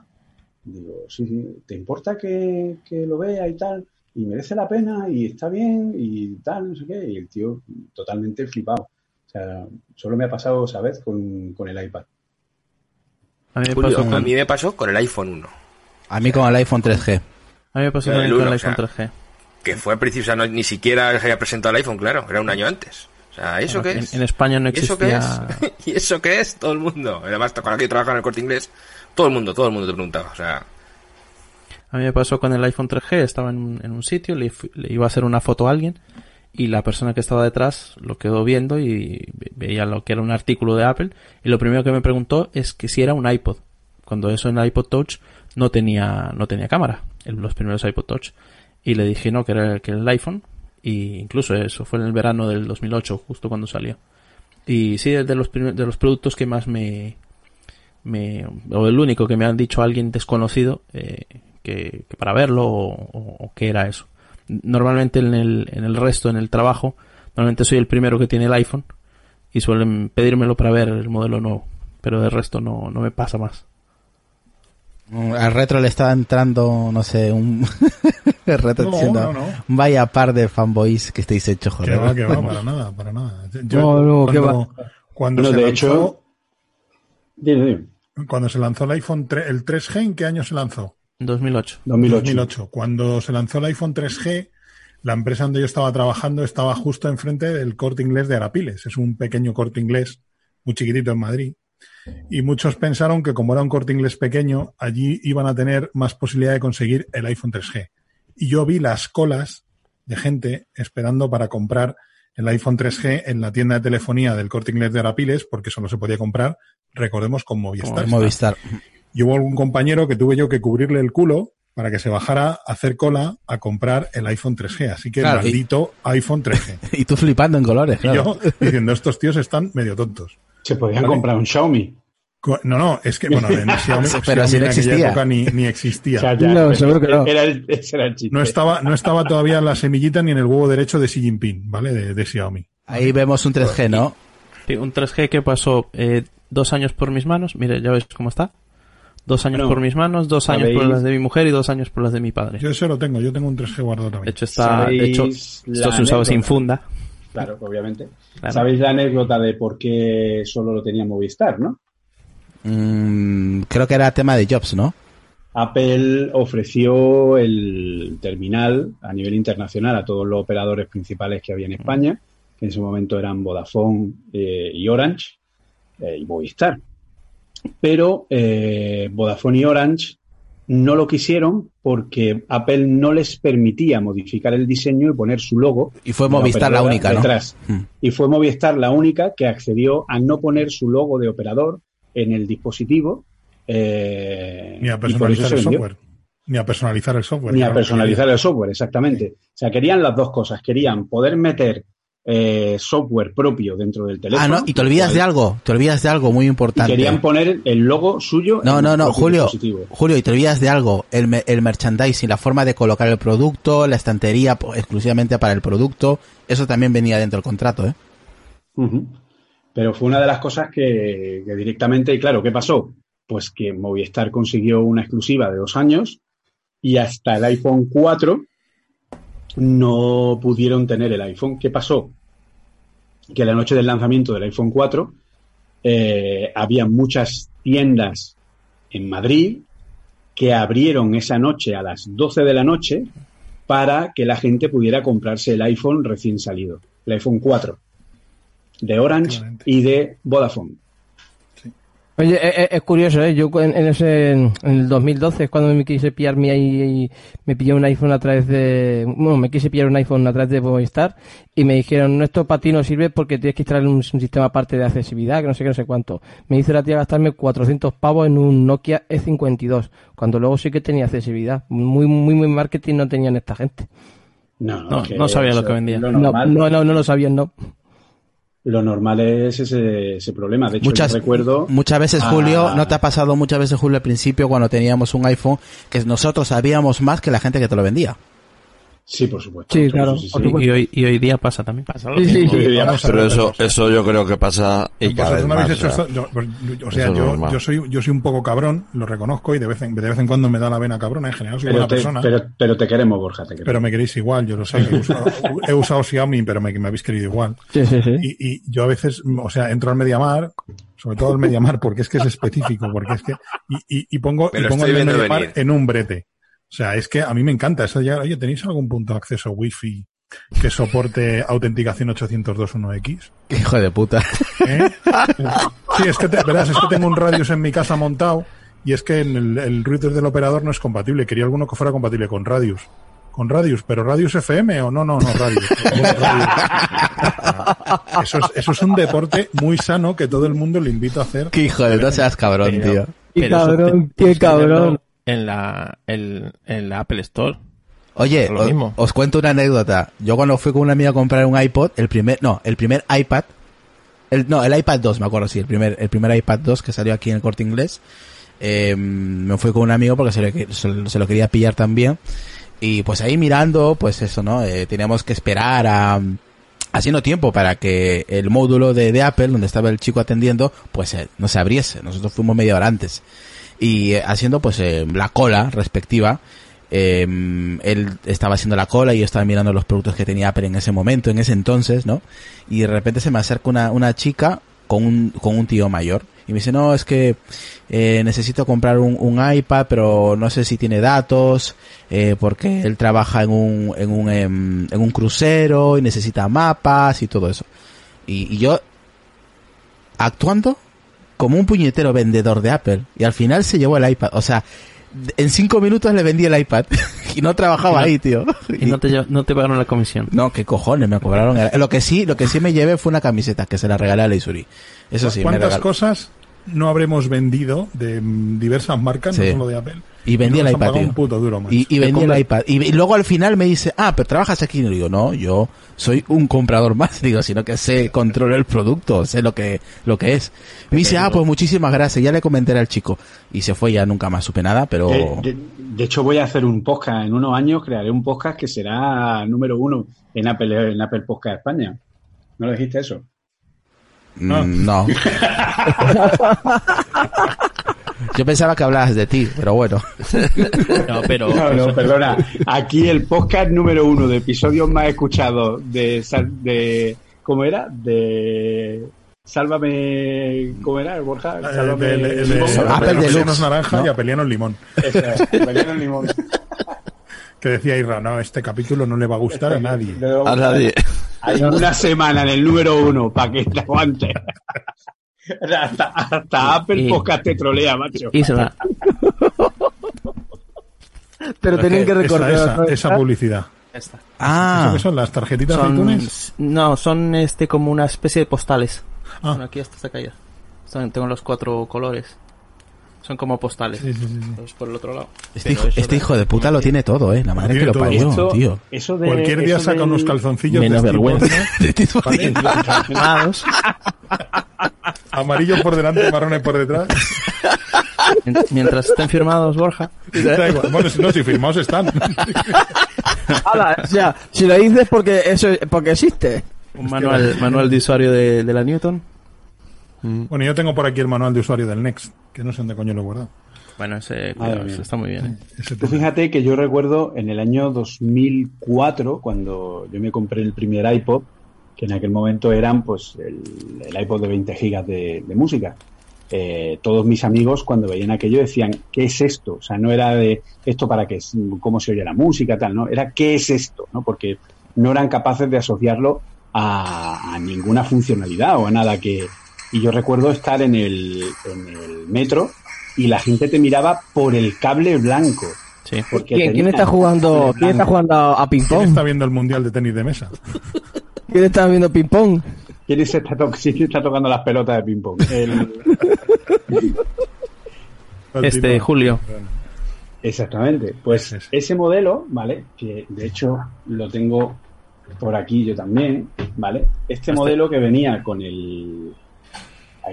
Digo, sí, sí, ¿te importa que, que lo vea y tal? Y merece la pena y está bien y tal, no sé qué. Y el tío totalmente flipado. O sea, solo me ha pasado esa vez con, con el iPad. A mí, me pasó con... a mí me pasó con el iPhone 1. A mí con el iPhone 3G. A mí me pasó con el, iPhone 3G. Que fue preciso, no, ni siquiera se había presentado el iPhone, claro, era un año antes. O sea, ¿eso qué es? En España no existía... ¿Eso qué es? ¿Y eso qué es? Todo el mundo. Además, cuando aquí trabaja en el corte inglés, todo el mundo, todo el mundo te preguntaba. O sea, a mí me pasó con el iPhone 3G, estaba en, un sitio, le, iba a hacer una foto a alguien y la persona que estaba detrás lo quedó viendo y veía lo que era un artículo de Apple y lo primero que me preguntó es que si era un iPod. Cuando eso en el iPod Touch no tenía, no tenía cámara, en los primeros iPod Touch. Y le dije no, que era, que era el iPhone y incluso eso fue en el verano del 2008, justo cuando salió. Y sí, es de los, de los productos que más me, me, o el único que me han dicho alguien desconocido, eh, que, para verlo o, qué era eso. Normalmente en el, en el resto, en el trabajo, normalmente soy el primero que tiene el iPhone y suelen pedírmelo para ver el modelo nuevo, pero de resto no, no me pasa más. Mm, al retro le estaba entrando, no sé, un retro diciendo, vaya par de fanboys que estáis hechos, joder. Que va, que va, para nada, para nada. Yo, no, no, cuando, va. de hecho, Dime, dime. Cuando se lanzó el iPhone 3, el 3G, ¿en qué año se lanzó? 2008. 2008. 2008. Cuando se lanzó el iPhone 3G, la empresa donde yo estaba trabajando estaba justo enfrente del corte inglés de Arapiles. Es un pequeño corte inglés, muy chiquitito en Madrid. Y muchos pensaron que como era un corte inglés pequeño, allí iban a tener más posibilidad de conseguir el iPhone 3G. Y yo vi las colas de gente esperando para comprar el iPhone 3G en la tienda de telefonía del corte inglés de Arapiles, porque solo se podía comprar, recordemos, con Movistar. Movistar. Y hubo algún compañero que tuve yo que cubrirle el culo para que se bajara a hacer cola a comprar el iPhone 3G. Así que Claro, y- maldito iPhone 3G. Y tú flipando en colores, Y claro. yo diciendo, estos tíos están medio tontos. Se podían Vale. comprar un Xiaomi. No, no, es que, bueno, en Xiaomi, Pero Xiaomi si no en aquella existía. época ni, ni existía. O sea, ya, No, pero seguro que no. Era el, ese era el chiste. No estaba, no estaba todavía la semillita ni en el huevo derecho de Xi Jinping, ¿vale? De, de Xiaomi. Ahí vemos un 3G, ¿no? Sí, un 3G que pasó eh, dos años por mis manos. Mire, ya ves cómo está. Dos años Bueno, por mis manos, dos años por las de mi mujer y dos años por las de mi padre. Yo ese lo tengo, yo tengo un 3G guardado De también. hecho, está, de hecho, ¿Sabéis esto se usaba sin funda. Claro, obviamente. Claro. ¿Sabéis la anécdota de por qué solo lo tenía Movistar, no? Mm, creo que era tema de Jobs, ¿no? Apple ofreció el terminal a nivel internacional a todos los operadores principales que había en España, que en ese momento eran Vodafone eh, y Orange eh, y Movistar. Pero eh, Vodafone y Orange no lo quisieron porque Apple no les permitía modificar el diseño y poner su logo. Y fue la Movistar la única, ¿no? detrás. Mm. Y fue Movistar la única que accedió a no poner su logo de operador en el dispositivo. eh, Ni a personalizar el vendió. software. Ni a personalizar el software. Ni a personalizar el software, exactamente. O sea, querían las dos cosas. Querían poder meter eh, software propio dentro del teléfono. Ah, no, y te olvidas de algo, te olvidas de algo muy Y importante. querían poner el logo suyo. No, en no, no, Julio, dispositivo. Julio, y te olvidas de algo, el, el merchandising, la forma de colocar el producto, la estantería exclusivamente para el producto, eso también venía dentro del contrato, ¿eh? Pero fue una de las cosas que, que directamente, y claro, ¿qué pasó? Pues que Movistar consiguió una exclusiva de dos años y hasta el iPhone 4 no pudieron tener el iPhone. ¿Qué pasó? Que la noche del lanzamiento del iPhone 4 eh, había muchas tiendas en Madrid que abrieron esa noche a las 12 de la noche para que la gente pudiera comprarse el iPhone recién salido, el iPhone 4 de Orange y de Vodafone. Oye, es, es- es curioso, ¿eh? Yo en, en ese, en el 2012 es cuando me quise pillar mi, i- me pillé un iPhone a través de, bueno, me quise pillar un iPhone a través de Movistar y me dijeron, no, esto para ti no sirve porque tienes que instalar un, un sistema aparte de accesibilidad, que no sé qué, no sé cuánto. Me hizo la tía gastarme 400 pavos en un Nokia E52, cuando luego sí que tenía accesibilidad. Muy, muy, muy marketing no tenían esta gente. No, No, no sabía lo que vendía. es Lo No, no, no, no lo sabían, no. Lo normal es ese, ese problema. De hecho, Muchas, yo recuerdo. muchas veces, a- Julio, ¿no te ha pasado muchas veces, Julio, al principio cuando teníamos un iPhone, que nosotros sabíamos más que la gente que te lo vendía? Sí, por supuesto. Sí, claro, sí, sí, por sí. supuesto. Y hoy, y hoy día pasa también. Pasa Sí, sí, sí. Hoy día Vamos a Pero eso, eso yo creo que pasa y cada vez más. hecho o sea. esto- yo- yo- o sea, yo, yo soy, yo soy un poco cabrón, lo reconozco, y de vez en, de vez en cuando me da la vena cabrona. En general soy Pero buena te, persona. pero, pero te queremos, Borja, te queremos. pero me queréis igual, yo lo sé. He usado, he usado Xiaomi, pero me, me habéis querido igual. Sí, sí, sí. Y, y yo a veces, o sea, entro al Mediamar, sobre todo al Mediamar, porque es que es específico, porque es que, y, y, y pongo, y lo pongo el Mediamar venir. en un brete. O sea, es que a mí me encanta eso ya, oye, ¿tenéis algún punto de acceso wifi que soporte autenticación 802.1x? Hijo de puta. ¿Eh? Sí, es que te, verás, es que tengo un radius en mi casa montado y es que en el, el router del operador no es compatible. Quería alguno que fuera compatible con radius. Con radius, pero radius FM o no, no, no, radius. Eso es, eso es un deporte muy sano que todo el mundo le invito a hacer. Qué hijo de no seas cabrón, tío. Qué cabrón, qué cabrón. En la, en, en la Apple Store. Oye, Lo os, mismo. os cuento una anécdota. Yo cuando fui con un amigo a comprar un iPod, el primer, no, el primer iPad, el, no, el iPad 2, me acuerdo, sí, el primer, el primer iPad 2 que salió aquí en el corte inglés, eh, me fui con un amigo porque se, le- se, se lo quería pillar también. Y pues ahí mirando, pues eso, ¿no? Eh, teníamos que esperar a, haciendo tiempo para que el módulo de, de Apple, donde estaba el chico atendiendo, pues eh, no se abriese. Nosotros fuimos media hora antes. Y eh, haciendo pues eh, la cola respectiva, eh, él estaba haciendo la cola y yo estaba mirando los productos que tenía Apple en ese momento, en ese entonces, ¿no? Y de repente se me acerca una, una chica con un, con un tío mayor Y me dice, no, es que eh, necesito comprar un, un, iPad, pero no sé si tiene datos, eh, porque él trabaja en un, en un, em, en, un crucero y necesita mapas y todo eso. Y, y yo, actuando como un puñetero vendedor de Apple, y al final se llevó el iPad. O sea, en cinco minutos le vendí el iPad y no trabajaba ahí, tío. Y no te, no te pagaron la comisión. No, qué cojones, me cobraron. Lo que sí, lo que sí me llevé fue una camiseta que se la regalé a Leisuri. Eso sí, ¿Cuántas me cosas no habremos vendido de mm, diversas marcas, Sí. no solo de Apple? Y vendí no el iPad, pagado tío. un puto duro, macho. Y, vendí el iPad. Y, y luego al final me dice, ah, pero trabajas aquí. Y le digo, no, yo soy un comprador más. Digo, sino que sé, controlo el producto, sé lo que, lo que es. Me dice, ah, pues muchísimas gracias. Ya le comenté al chico. Y se fue, ya nunca más supe nada, pero... Eh, de, de hecho, voy a hacer un podcast. En unos años crearé un podcast que será número uno en Apple, en Apple Podcast España. ¿No le dijiste eso? Mm, no. Yo pensaba que hablabas de ti, pero bueno. No, pero. No, no, perdona. Aquí el podcast número uno de episodios más escuchados de, de ¿cómo era? De Sálvame, ¿cómo era, Borja? Eh, Sálvame de- de- de- Limón. Apple Apelianos Deluxe, naranja ¿no? y Apelianos limón. Eso es, Apeliano Limón. Que decía Irra, no, este capítulo no le va a gustar a nadie. A nadie. Hay una semana en el número uno para que te aguante. Hasta, hasta Apple Y- Podcast te trolea, macho. Isra, Pero tenían que Esa, recordar. esa, publicidad. ¿Eso Ah, qué son? ¿Las tarjetitas de son, iTunes? no, son este como una especie de postales. Ah. Bueno, aquí hasta está caída. Son, tengo los cuatro colores. Son como postales. Sí, por el otro lado. este, hijo, este hijo de puta lo tiene todo, eh. La madre que lo todo. parió, Eso- tío. Eso de, Cualquier día eso saca del- unos calzoncillos Menos de Steve vergüenza. De tipo- Firmados. ¿no? Amarillo por delante, marrones por detrás. Mien- Mientras estén firmados, Borja. Da igual. Bueno, si no, si firmados están. O sea, si lo dices porque eso porque existe. Un manual, manual de usuario de, de la Newton. Bueno, yo tengo por aquí el manual de usuario del Next, que no sé dónde coño lo he guardado. Bueno, ese cuidado, está muy bien. ¿eh? Tú fíjate que yo recuerdo en el año 2004, cuando yo me compré el primer iPod, que en aquel momento eran pues el, el iPod de 20 gigas de, de música. Eh, todos mis amigos cuando veían aquello decían, ¿qué es esto? O sea, no era de esto para qué, es, cómo se oye la música, tal, ¿no? Era ¿qué es esto? ¿no? Porque no eran capaces de asociarlo a, a ninguna funcionalidad o a nada que... Y yo recuerdo estar en el, en el metro y la gente te miraba por el cable blanco. Sí. Porque ¿Quién, quién está jugando? ¿Quién está jugando a ¿Quién ping-pong? está viendo el mundial de tenis de mesa? ¿Quién está viendo ping-pong? ¿Quién se está, to- quién está tocando las pelotas de ping-pong? El- Este, Julio. Exactamente. Pues Ese es. ese modelo, ¿vale? Que de hecho lo tengo por aquí yo también, ¿vale? Este modelo que venía con el...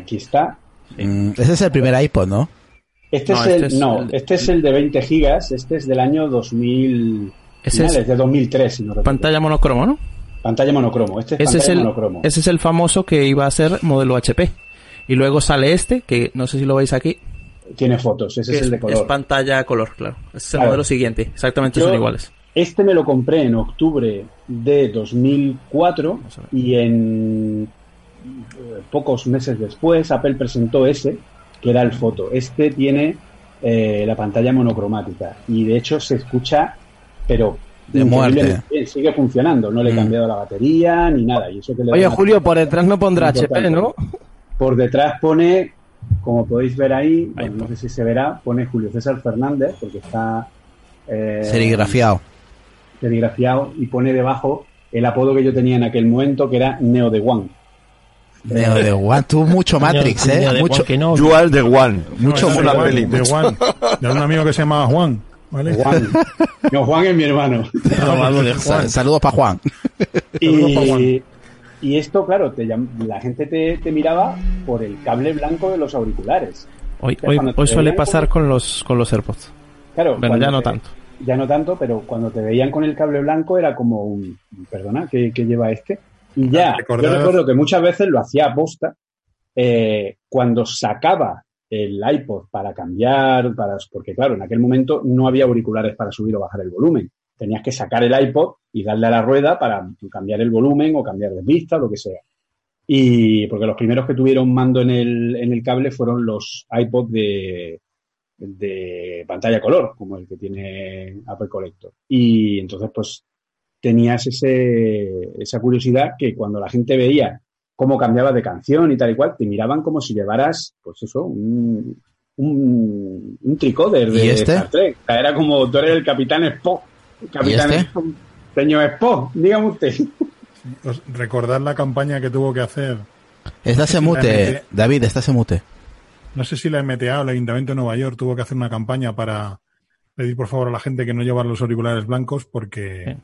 Aquí está. Mm, ese es el primer iPod, ¿no? Este No, es el, este es no, el- este es el de 20 gigas, este es del año 2000, Ese finales es de 2003, si no recuerdo. pantalla monocromo, ¿no? Pantalla monocromo, este es Ese pantalla es, el, monocromo. ese es el famoso que iba a ser modelo HP. Y luego sale este, que no sé si lo veis aquí, Tiene fotos, ese es el de color. es pantalla color, claro. Ese es el Claro. modelo siguiente, exactamente Yo- son iguales. Este me lo compré en octubre de 2004 a ver. y en pocos meses después Apple presentó ese, que era el foto. Este tiene eh, la pantalla monocromática y de hecho se escucha, pero De muerte. bien, sigue funcionando. No le he Mm. cambiado la batería ni nada. Y eso que le Oye, Julio, por detrás no pondrá. HP, ¿no? Por detrás pone, como podéis ver ahí, bueno, no sé si se verá, pone Julio César Fernández porque está eh, Serigrafiado. serigrafiado y pone debajo el apodo que yo tenía en aquel momento que era Neo de One. Neo de One. Tú mucho Matrix, eh. Mucho, que no. You are the one. mucho de una peli. de Juan. De un amigo que se llama Juan. ¿Vale? Juan. No, Juan es mi hermano. No, Juan. Saludos para Juan. Saludos pa' Juan. Y, y esto, claro, te llam- la gente te, te miraba por el cable blanco de los auriculares. Hoy, hoy, hoy suele pasar con los, con los AirPods. Claro, Bueno, cuando ya no te- tanto. Ya no tanto, pero cuando te veían con el cable blanco era como un, perdona, ¿qué, qué lleva este? Y ya, yo recuerdo que muchas veces lo hacía a posta, eh, cuando sacaba el iPod para cambiar, para, porque claro, en aquel momento no había auriculares para subir o bajar el volumen. Tenías que sacar el iPod y darle a la rueda para cambiar el volumen o cambiar de pista o lo que sea. Y porque los primeros que tuvieron mando en el, en el cable fueron los iPods de, de pantalla color, como el que tiene Apple Collector. Y entonces, pues, tenías ese, esa curiosidad que cuando la gente veía cómo cambiaba de canción y tal y cual, te miraban como si llevaras, pues eso, un, un, un tricoder de ¿Y este? Star Trek. O sea, era como tú eres el capitán Spock. El capitán este? Spock. Señor Spock, dígame usted. Recordad la campaña que tuvo que hacer, Estás en mute. David, estás en mute. no sé si la MTA o el Ayuntamiento de Nueva York tuvo que hacer una campaña para pedir por favor a la gente que no llevara los auriculares blancos porque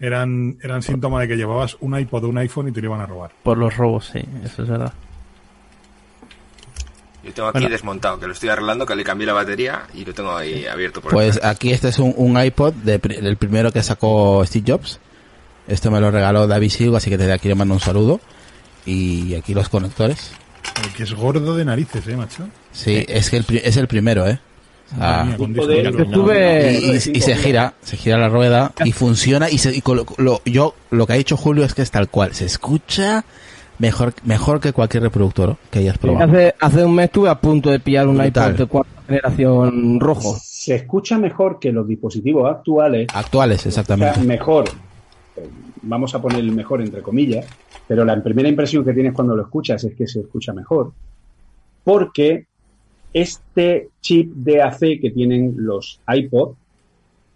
eran, eran síntoma de que llevabas un iPod o un iPhone y te lo iban a robar. Por los robos, sí, eso es verdad. Yo tengo aquí Bueno. desmontado, que lo estoy arreglando, que le cambié la batería y lo tengo ahí abierto por Pues aquí este es un, un iPod de del primero que sacó Steve Jobs. Esto me lo regaló David Silva, así que desde aquí le mando un saludo. Y aquí los conectores. El que es gordo de narices, ¿eh, macho? Sí, es que el, es el primero, ¿eh? Ah. Estuve- y, y- y se gira, se gira la rueda y funciona y, se, y con lo, lo- yo lo que ha dicho Julio es que es tal cual, se escucha mejor mejor que cualquier reproductor que hayas probado. Hace, hace un mes estuve a punto de pillar un Brutal. iPod de cuarta generación rojo. Se escucha mejor que los dispositivos actuales Actuales, O sea, exactamente. mejor, eh, vamos a poner el mejor entre comillas, pero la primera impresión que tienes cuando lo escuchas es que se escucha mejor, porque este chip DAC que tienen los iPod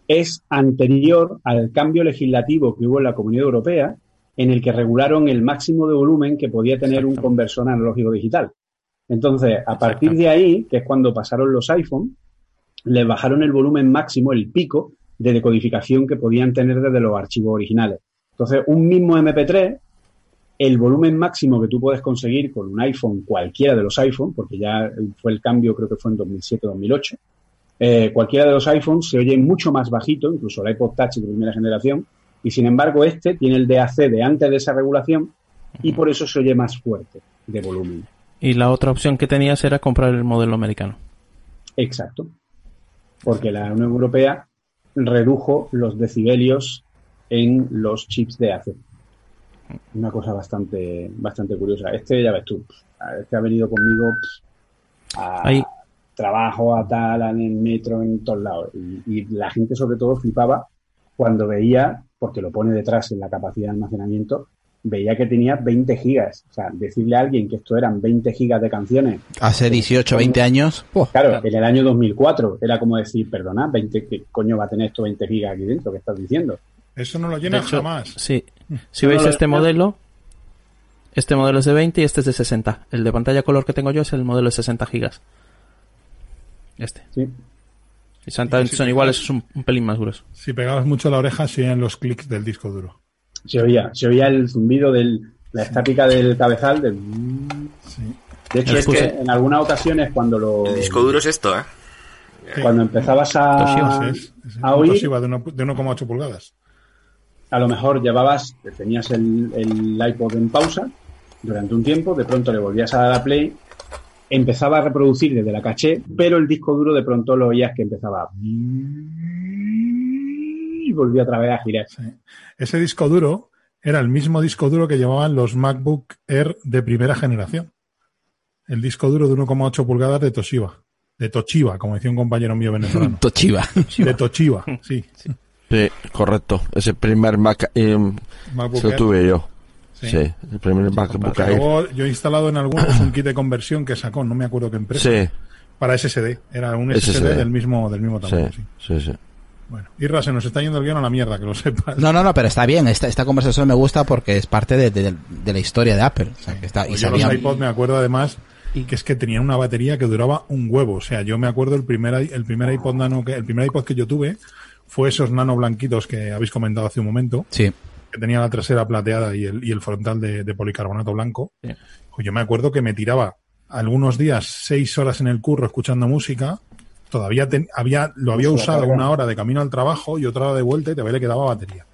es anterior al cambio legislativo que hubo en la Comunidad Europea, en el que regularon el máximo de volumen que podía tener un conversor analógico digital. Entonces, a partir de ahí, que es cuando pasaron los iPhone, les bajaron el volumen máximo, el pico de decodificación que podían tener desde los archivos originales. Entonces, un mismo MP3, el volumen máximo que tú puedes conseguir con un iPhone, cualquiera de los iPhone, porque ya fue el cambio, creo que fue en 2007-2008, eh, cualquiera de los iPhones se oye mucho más bajito, incluso el iPod Touch de primera generación, y sin embargo este tiene el DAC de antes de esa regulación y por eso se oye más fuerte de volumen. Y la otra opción que tenías era comprar el modelo americano. Exacto. Porque la Unión Europea redujo los decibelios en los chips de AC. Una cosa bastante, bastante curiosa. Este, ya ves tú, este ha venido conmigo a Ahí. trabajo, a tal, en el metro, en todos lados. Y, y la gente sobre todo flipaba cuando veía, porque lo pone detrás en la capacidad de almacenamiento, veía que tenía 20 gigas. O sea, decirle a alguien que esto eran 20 gigas de canciones Hace 18, 20 años, ¡buah! Claro, en el año 2004 era como decir, perdona, 20, ¿qué coño va a tener esto 20 gigas aquí dentro? ¿Qué estás diciendo? Eso no lo llena hecho, jamás. Sí. Si No, veis este modelo, este modelo es de 20 y este es de 60. El de pantalla color que tengo yo es el modelo de 60 gigas. Este. Sí. Y son, son iguales, es un, un pelín más grueso. Si pegabas mucho la oreja, se oían los clics del disco duro. Se oía, se oía el zumbido de la estática del cabezal. Del... De hecho, es que en algunas ocasiones cuando lo El disco duro es esto, ¿eh? cuando empezabas a, es, a oír, de 1,8 pulgadas. A lo mejor llevabas, tenías el, el iPod en pausa durante un tiempo, de pronto le volvías a dar a play, empezaba a reproducir desde la caché, pero el disco duro de pronto lo oías que empezaba y volvía otra vez a girar. Ese disco duro era el mismo disco duro que llevaban los MacBook Air de primera generación. El disco duro de 1,8 pulgadas de Toshiba. De Toshiba, como decía un compañero mío venezolano. Toshiba. De Toshiba, sí. Sí, correcto. Ese primer Mac eh, se lo tuve yo. Sí. Sí, el primer MacBook Air. Luego yo he instalado en algunos un kit de conversión que sacó, no me acuerdo qué empresa, Sí, para SSD. Era un SSD, SSD. del mismo del mismo sí, tamaño. sí. sí, sí. Bueno, Irra, se nos está yendo el guion a la mierda, que lo sepas. No, no, no, pero está bien. Esta, esta conversación me gusta porque es parte de, de- de la historia de Apple. O sea, que está, y yo los iPod me acuerdo además que es que tenían una batería que duraba un huevo. O sea, yo me acuerdo el primer, el primer iPod nano que, el primer iPod que yo tuve fue esos nano blanquitos que habéis comentado hace un momento, Sí. que tenía la trasera plateada y el, y el frontal de, de policarbonato blanco. Sí. Pues yo me acuerdo que me tiraba algunos días seis horas en el curro escuchando música. Todavía ten- había, lo había Pues usado una hora de camino al trabajo y otra hora de vuelta y todavía le quedaba batería.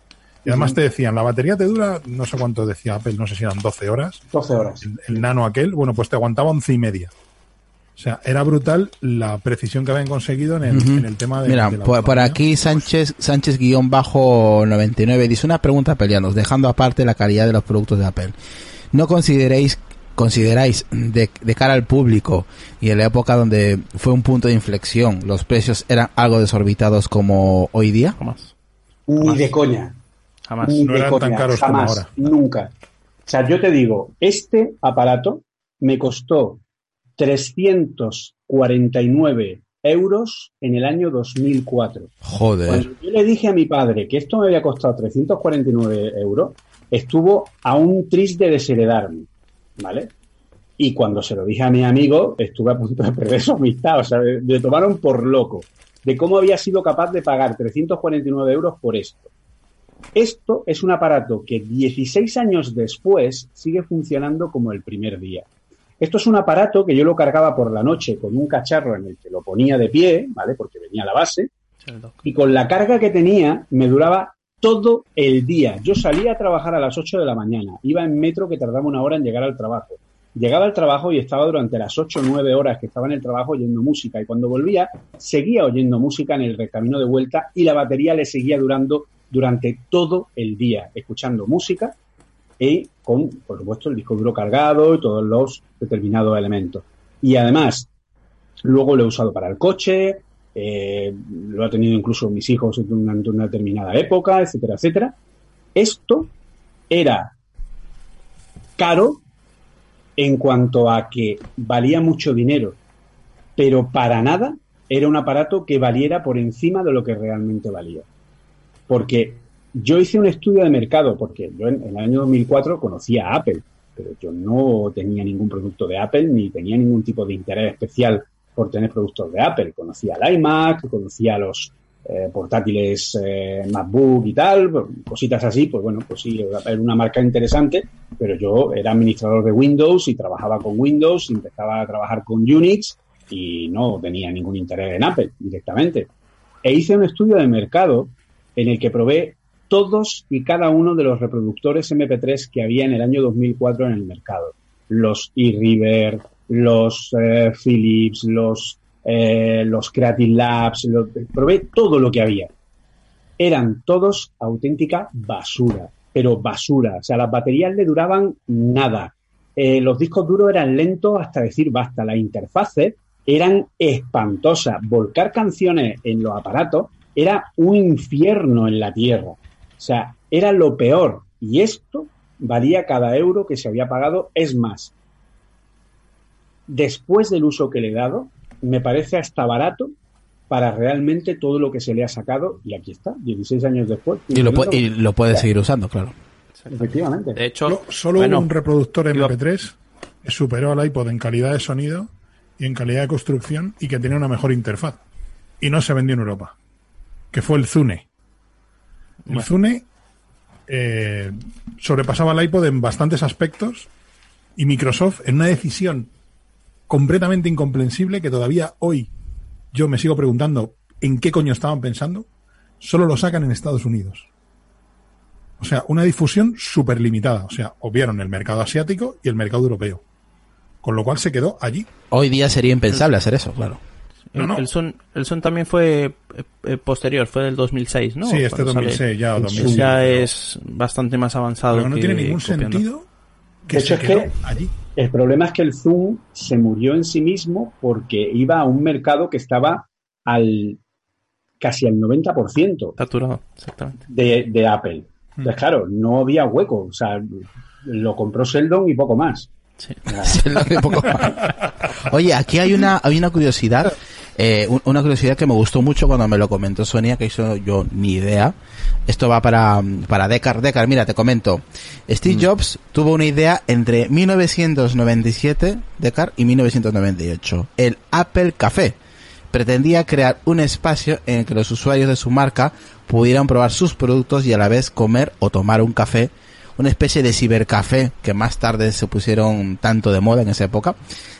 Y además te decían, la batería te dura, no sé cuánto decía Apple, no sé si eran 12 horas 12 horas. el, el nano aquel, bueno, pues te aguantaba once y media. O sea, era brutal la precisión que habían conseguido en el, Ujú. en el tema de. Mira, de la por, por autonomía. aquí Sánchez, Sánchez guion bajo 99 dice una pregunta peleanos, dejando aparte la calidad de los productos de Apple. ¿no consideréis consideráis de, de, cara al público y en la época donde fue un punto de inflexión, los precios eran algo desorbitados como hoy día? Jamás. Ni de coña. Jamás. Ni No de eran coña. tan caros como Jamás. ahora. Nunca. O sea, yo te digo, este aparato me costó 349 euros en el año 2004. Joder. Cuando yo le dije a mi padre que esto me había costado 349 euros, estuvo a un tris de desheredarme, ¿vale? Y cuando se lo dije a mi amigo, estuve a punto de perder su amistad, o sea, me tomaron por loco, de cómo había sido capaz de pagar 349 euros por esto. Esto es un aparato que 16 años después sigue funcionando como el primer día. Esto es un aparato que yo lo cargaba por la noche con un cacharro en el que lo ponía de pie, ¿vale? Porque venía a la base, y con la carga que tenía me duraba todo el día. Yo salía a trabajar a las 8 de la mañana, iba en metro que tardaba una hora en llegar al trabajo. Llegaba al trabajo y estaba durante las 8 o 9 horas que estaba en el trabajo oyendo música y cuando volvía seguía oyendo música en el camino de vuelta y la batería le seguía durando durante todo el día, escuchando música y con, por supuesto, el disco duro cargado y todos los determinados elementos. Y además, luego lo he usado para el coche, eh, lo ha tenido incluso mis hijos durante una determinada época, etcétera, etcétera. Esto era caro en cuanto a que valía mucho dinero, pero para nada era un aparato que valiera por encima de lo que realmente valía. Porque yo hice un estudio de mercado, porque yo en, el año 2004 conocía a Apple, pero yo no tenía ningún producto de Apple ni tenía ningún tipo de interés especial por tener productos de Apple. Conocía el iMac, conocía los eh, portátiles eh, MacBook y tal, cositas así, pues bueno, pues sí, era una marca interesante, pero yo era administrador de Windows y trabajaba con Windows, empezaba a trabajar con Unix y no tenía ningún interés en Apple directamente. E hice un estudio de mercado en el que probé todos y cada uno de los reproductores MP3 que había en el año 2004 en el mercado. Los eRiver, los eh, Philips, los, eh, los Creative Labs, probé todo lo que había. Eran todos auténtica basura, pero basura. O sea, las baterías le duraban nada. Eh, los discos duros eran lentos hasta decir basta. Las interfaces eran espantosas. Volcar canciones en los aparatos era un infierno en la tierra. O sea, era lo peor. Y esto valía cada euro que se había pagado. Es más, después del uso que le he dado, me parece hasta barato para realmente todo lo que se le ha sacado. Y aquí está, 16 años después. Y lo, pu- y lo puedes seguir usando, claro. Efectivamente. De hecho, Solo, solo bueno, un reproductor iba- MP3 que superó al iPod en calidad de sonido y en calidad de construcción y que tenía una mejor interfaz. Y no se vendió en Europa. Que fue el Zune. El Bueno. Zune eh, sobrepasaba al iPod en bastantes aspectos y Microsoft, en una decisión completamente incomprensible que todavía hoy yo me sigo preguntando en qué coño estaban pensando, solo lo sacan en Estados Unidos. O sea, una difusión súper limitada. O sea, obviaron el mercado asiático y el mercado europeo. Con lo cual se quedó allí. Hoy día sería impensable hacer eso, claro. No, no. El, Sun, el Sun también fue eh, eh, posterior, fue del 2006, ¿no? sí, este Cuando sale. 2006 ya, o El 2007. Ya pero- es bastante más avanzado. pero no que tiene ningún copiando. sentido que De hecho, se es que- allí. El problema es que el Zoom se murió en sí mismo porque iba a un mercado que estaba al casi al 90% Saturado, exactamente. de, de Apple. Entonces, claro, no había hueco. O sea, lo compró Sheldon y poco más. Sí. Un poco más. Oye, aquí hay una, hay una curiosidad, eh, un- una curiosidad que me gustó mucho cuando me lo comentó Sonia, que hizo yo ni idea. Esto va para, para Decar. Decar, mira, te comento. Steve Jobs tuvo una idea entre 1997, Decar, y 1998. El Apple Café. Pretendía crear un espacio en el que los usuarios de su marca pudieran probar sus productos y a la vez comer o tomar un café una especie de cibercafé que más tarde se pusieron tanto de moda en esa época.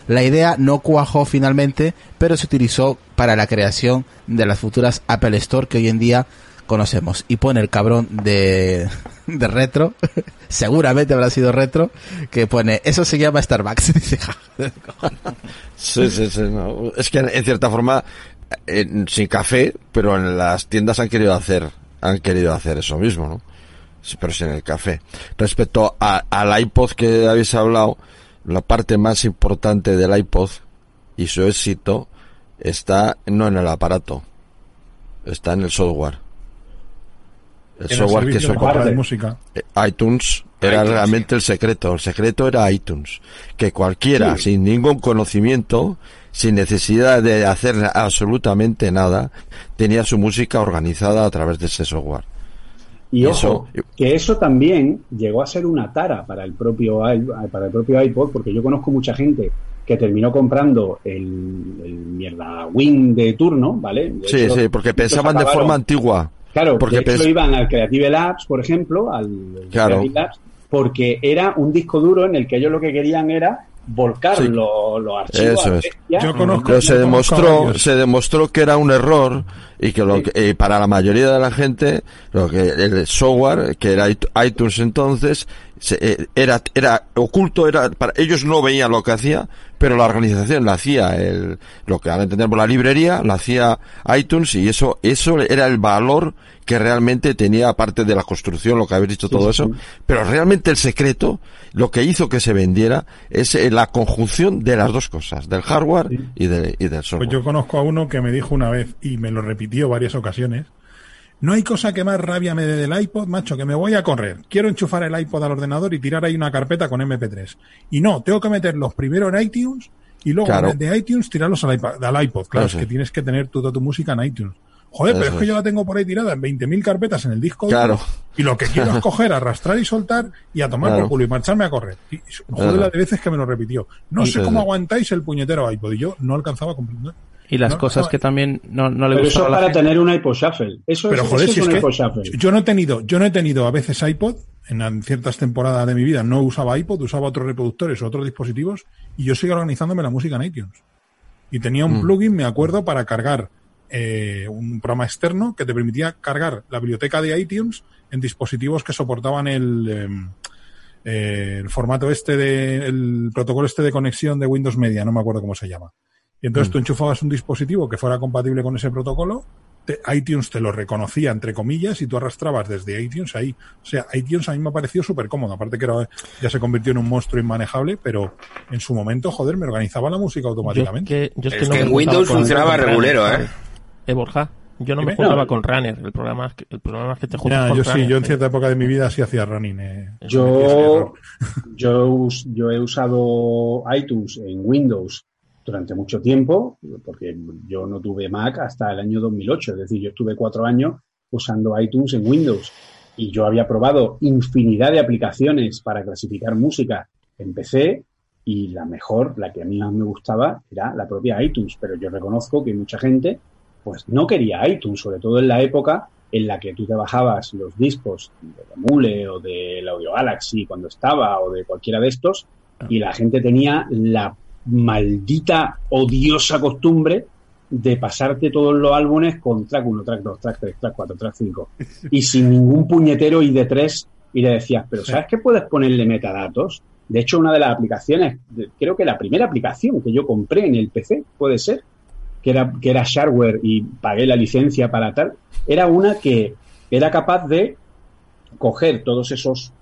La idea no cuajó finalmente, pero se utilizó para la creación de las futuras Apple Store que hoy en día conocemos. Y pone el cabrón de, de retro, seguramente habrá sido retro, que pone, eso se llama Starbucks. Sí, sí, sí. Es que en cierta forma, eh, sin café, pero en las tiendas han querido hacer, han querido hacer eso mismo, ¿no? Pero sin el café. Respecto a- al iPod que habéis hablado, la parte más importante del iPod y su éxito está no en el aparato, está en el software. El software que soporta de música. eh, iTunes era iTunes, realmente el secreto. El secreto era iTunes. Que cualquiera, Sí. sin ningún conocimiento, sin necesidad de hacer absolutamente nada, tenía su música organizada a través de ese software. Y Y ojo, eso- que eso también llegó a ser una tara para el propio para el propio iPod, porque yo conozco mucha gente que terminó comprando el, el mierda Win de turno, ¿vale? De Sí, hecho, sí, porque pensaban de forma antigua. Claro, porque de hecho iban al Creative Labs, por ejemplo, al Claro. Creative Labs, porque era un disco duro en el que ellos lo que querían era volcar Sí. los, los archivos. Eso es. Yo conozco- Pero se yo demostró, se demostró que era un error y que, lo Sí. que- eh, para la mayoría de la gente, lo que el software, que era it- iTunes entonces, se- eh, era, era oculto, era, para, ellos no veían lo que hacía, pero la organización la hacía, el, lo que ahora entendemos la librería, la hacía iTunes y eso, eso era el valor que realmente tenía aparte de la construcción, lo que habéis dicho todo sí, eso, pero realmente el secreto, lo que hizo que se vendiera, es eh, la conjunción de las dos cosas, del hardware y, de, y del software. Pues yo conozco a uno que me dijo una vez y me lo repitió varias ocasiones. No hay cosa que más rabia me dé del iPod, macho, que me voy a correr. Quiero enchufar el iPod al ordenador y tirar ahí una carpeta con MP3. Y no, tengo que meterlos primero en iTunes y luego Claro. de iTunes tirarlos al iPod. Al iPod. Claro, es que tienes que tener toda tu música en iTunes. Joder, pero es que yo la tengo por ahí tirada en 20.000 carpetas en el disco. Claro. Y lo que quiero es coger, arrastrar y soltar y a tomar Claro. por culo y marcharme a correr. Y, joder, Claro. la de veces que me lo repitió. No sé cómo aguantáis el puñetero iPod. Y yo no alcanzaba a comprender. Y las No, cosas no, que también no, no le Pero eso gustaba es a la para gente. tener un iPod Shuffle. Eso Pero es, joder, eso si es es un que iPod Shuffle. yo no he tenido, yo no he tenido a veces iPod, en, en ciertas temporadas de mi vida no usaba iPod, usaba otros reproductores o otros dispositivos y yo seguía organizándome la música en iTunes. Y tenía un Mm. plugin, me acuerdo, para cargar eh, un programa externo que te permitía cargar la biblioteca de iTunes en dispositivos que soportaban el, em, eh, el formato este de, el protocolo este de conexión de Windows Media, no me acuerdo cómo se llama. Y entonces Mm. tú enchufabas un dispositivo que fuera compatible con ese protocolo, te- iTunes te lo reconocía entre comillas y tú arrastrabas desde iTunes ahí. O sea, iTunes a mí me ha parecido súper cómodo, aparte que era- ya se convirtió en un monstruo inmanejable, pero en su momento, joder, me organizaba la música Yo es automáticamente. que, yo es que Es no que me en Windows funcionaba regulero, ¿eh? Eh, Borja, yo no me juntaba No. con Runner. El problema es que, el problema es que te juntas con yo sí, yo en ¿eh? cierta época de mi vida sí hacía running. eh. Yo, yo, yo he usado iTunes en Windows durante mucho tiempo, porque yo no tuve Mac hasta el año 2008, es decir, yo estuve cuatro años usando iTunes en Windows. Y yo había probado infinidad de aplicaciones para clasificar música en PC y la mejor, la que a mí más me gustaba, era la propia iTunes, pero yo reconozco que mucha gente pues no quería iTunes, sobre todo en la época en la que tú te bajabas los discos de la Mule o del Audio Galaxy cuando estaba o de cualquiera de estos y la gente tenía la maldita odiosa costumbre de pasarte todos los álbumes con track 1, track 2, track 3, track 4, track 5 y sin ningún puñetero ID 3 y le decías, pero ¿sabes que puedes ponerle metadatos? De hecho, una de las aplicaciones, de- creo que la primera aplicación que yo compré en el PC, puede ser, que era, que era shareware y pagué la licencia para tal, era una que era capaz de coger todos esos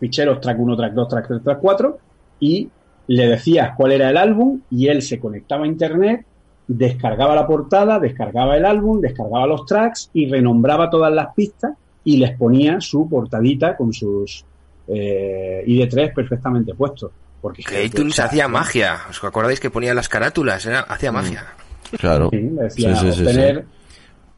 ficheros track 1, track 2, track 3, track 4 y le decías cuál era el álbum y él se conectaba a internet, descargaba la portada, descargaba el álbum, descargaba los tracks y renombraba todas las pistas y les ponía su portadita con sus eh, ID3 perfectamente puestos. Porque Que iTunes hacía magia. ¿Os acordáis que ponía las carátulas? Era, hacía magia. Claro. Sí, le decía Sí, sí, sí, obtener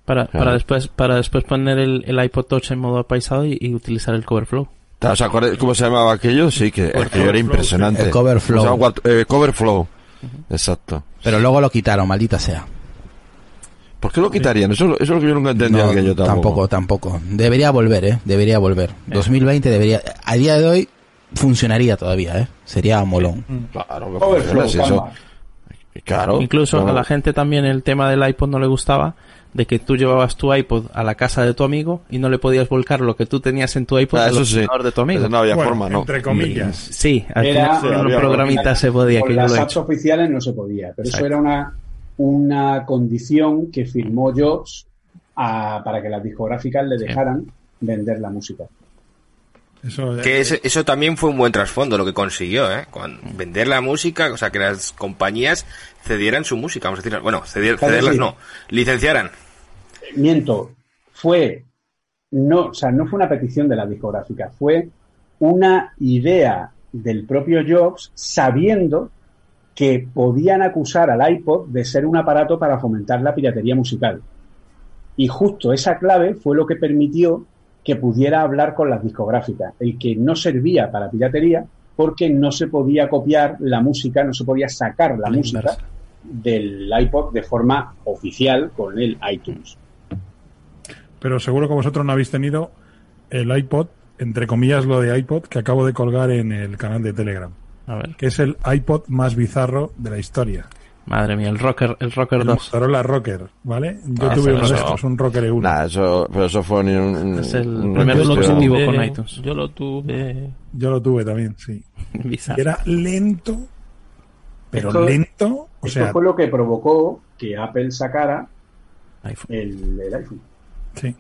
Para, Claro. para después para después poner el, el iPod Touch en modo apaisado y, y utilizar el cover flow. ¿Os acordáis cómo se llamaba aquello? Sí, que aquello era impresionante. El cover flow. Eh, cover flow. Exacto. Pero luego lo quitaron, maldita sea. ¿Por qué lo quitarían? Eso, eso es lo que yo nunca entendía No, aquello tampoco. tampoco, tampoco. Debería volver, ¿eh? Debería volver. 2020 debería... A día de hoy funcionaría todavía, ¿eh? Sería molón. Claro, que Cover flow, eso-. Claro. Incluso a la gente también el tema del iPod no le gustaba de que tú llevabas tu iPod a la casa de tu amigo y no le podías volcar lo que tú tenías en tu iPod Ah, al sí. ordenador de tu amigo. Eso no había Bueno, forma, ¿no? entre comillas. Sí, al Era- un había programita se podía, Con que las he apps oficiales no se podía, pero Exacto. eso era una, una condición que firmó Jobs a- para que las discográficas le dejaran vender la música. Eso, Que eh, eso también fue un buen trasfondo lo que consiguió, ¿eh? Cuando- vender la música, o sea, que las compañías cedieran su música, vamos a decir, bueno, cederlas no, licenciaran. miento, fue no, o sea, no fue una petición de la discográfica, fue una idea del propio Jobs sabiendo que podían acusar al iPod de ser un aparato para fomentar la piratería musical. Y justo esa clave fue lo que permitió que pudiera hablar con las discográficas, el que no servía para piratería porque no se podía copiar la música, no se podía sacar la La música inversa. del iPod de forma oficial con el iTunes. pero seguro que vosotros no habéis tenido el iPod, entre comillas lo de iPod, que acabo de colgar en el canal de Telegram, A ver. que es el iPod más bizarro de la historia. Madre mía, el Rocker, el Rocker El 2. Motorola Rocker, ¿vale? Yo Ah, tuve uno de estos, un Rocker E1. Nah, eso, pero eso fue ni un, un- Es el un primer con iTunes. Yo lo tuve. Yo lo tuve también, sí. Y Bizarro. era lento, pero Esto- lento, o Esto sea, fue lo que provocó que Apple sacara iPhone. el, el iPhone. sí.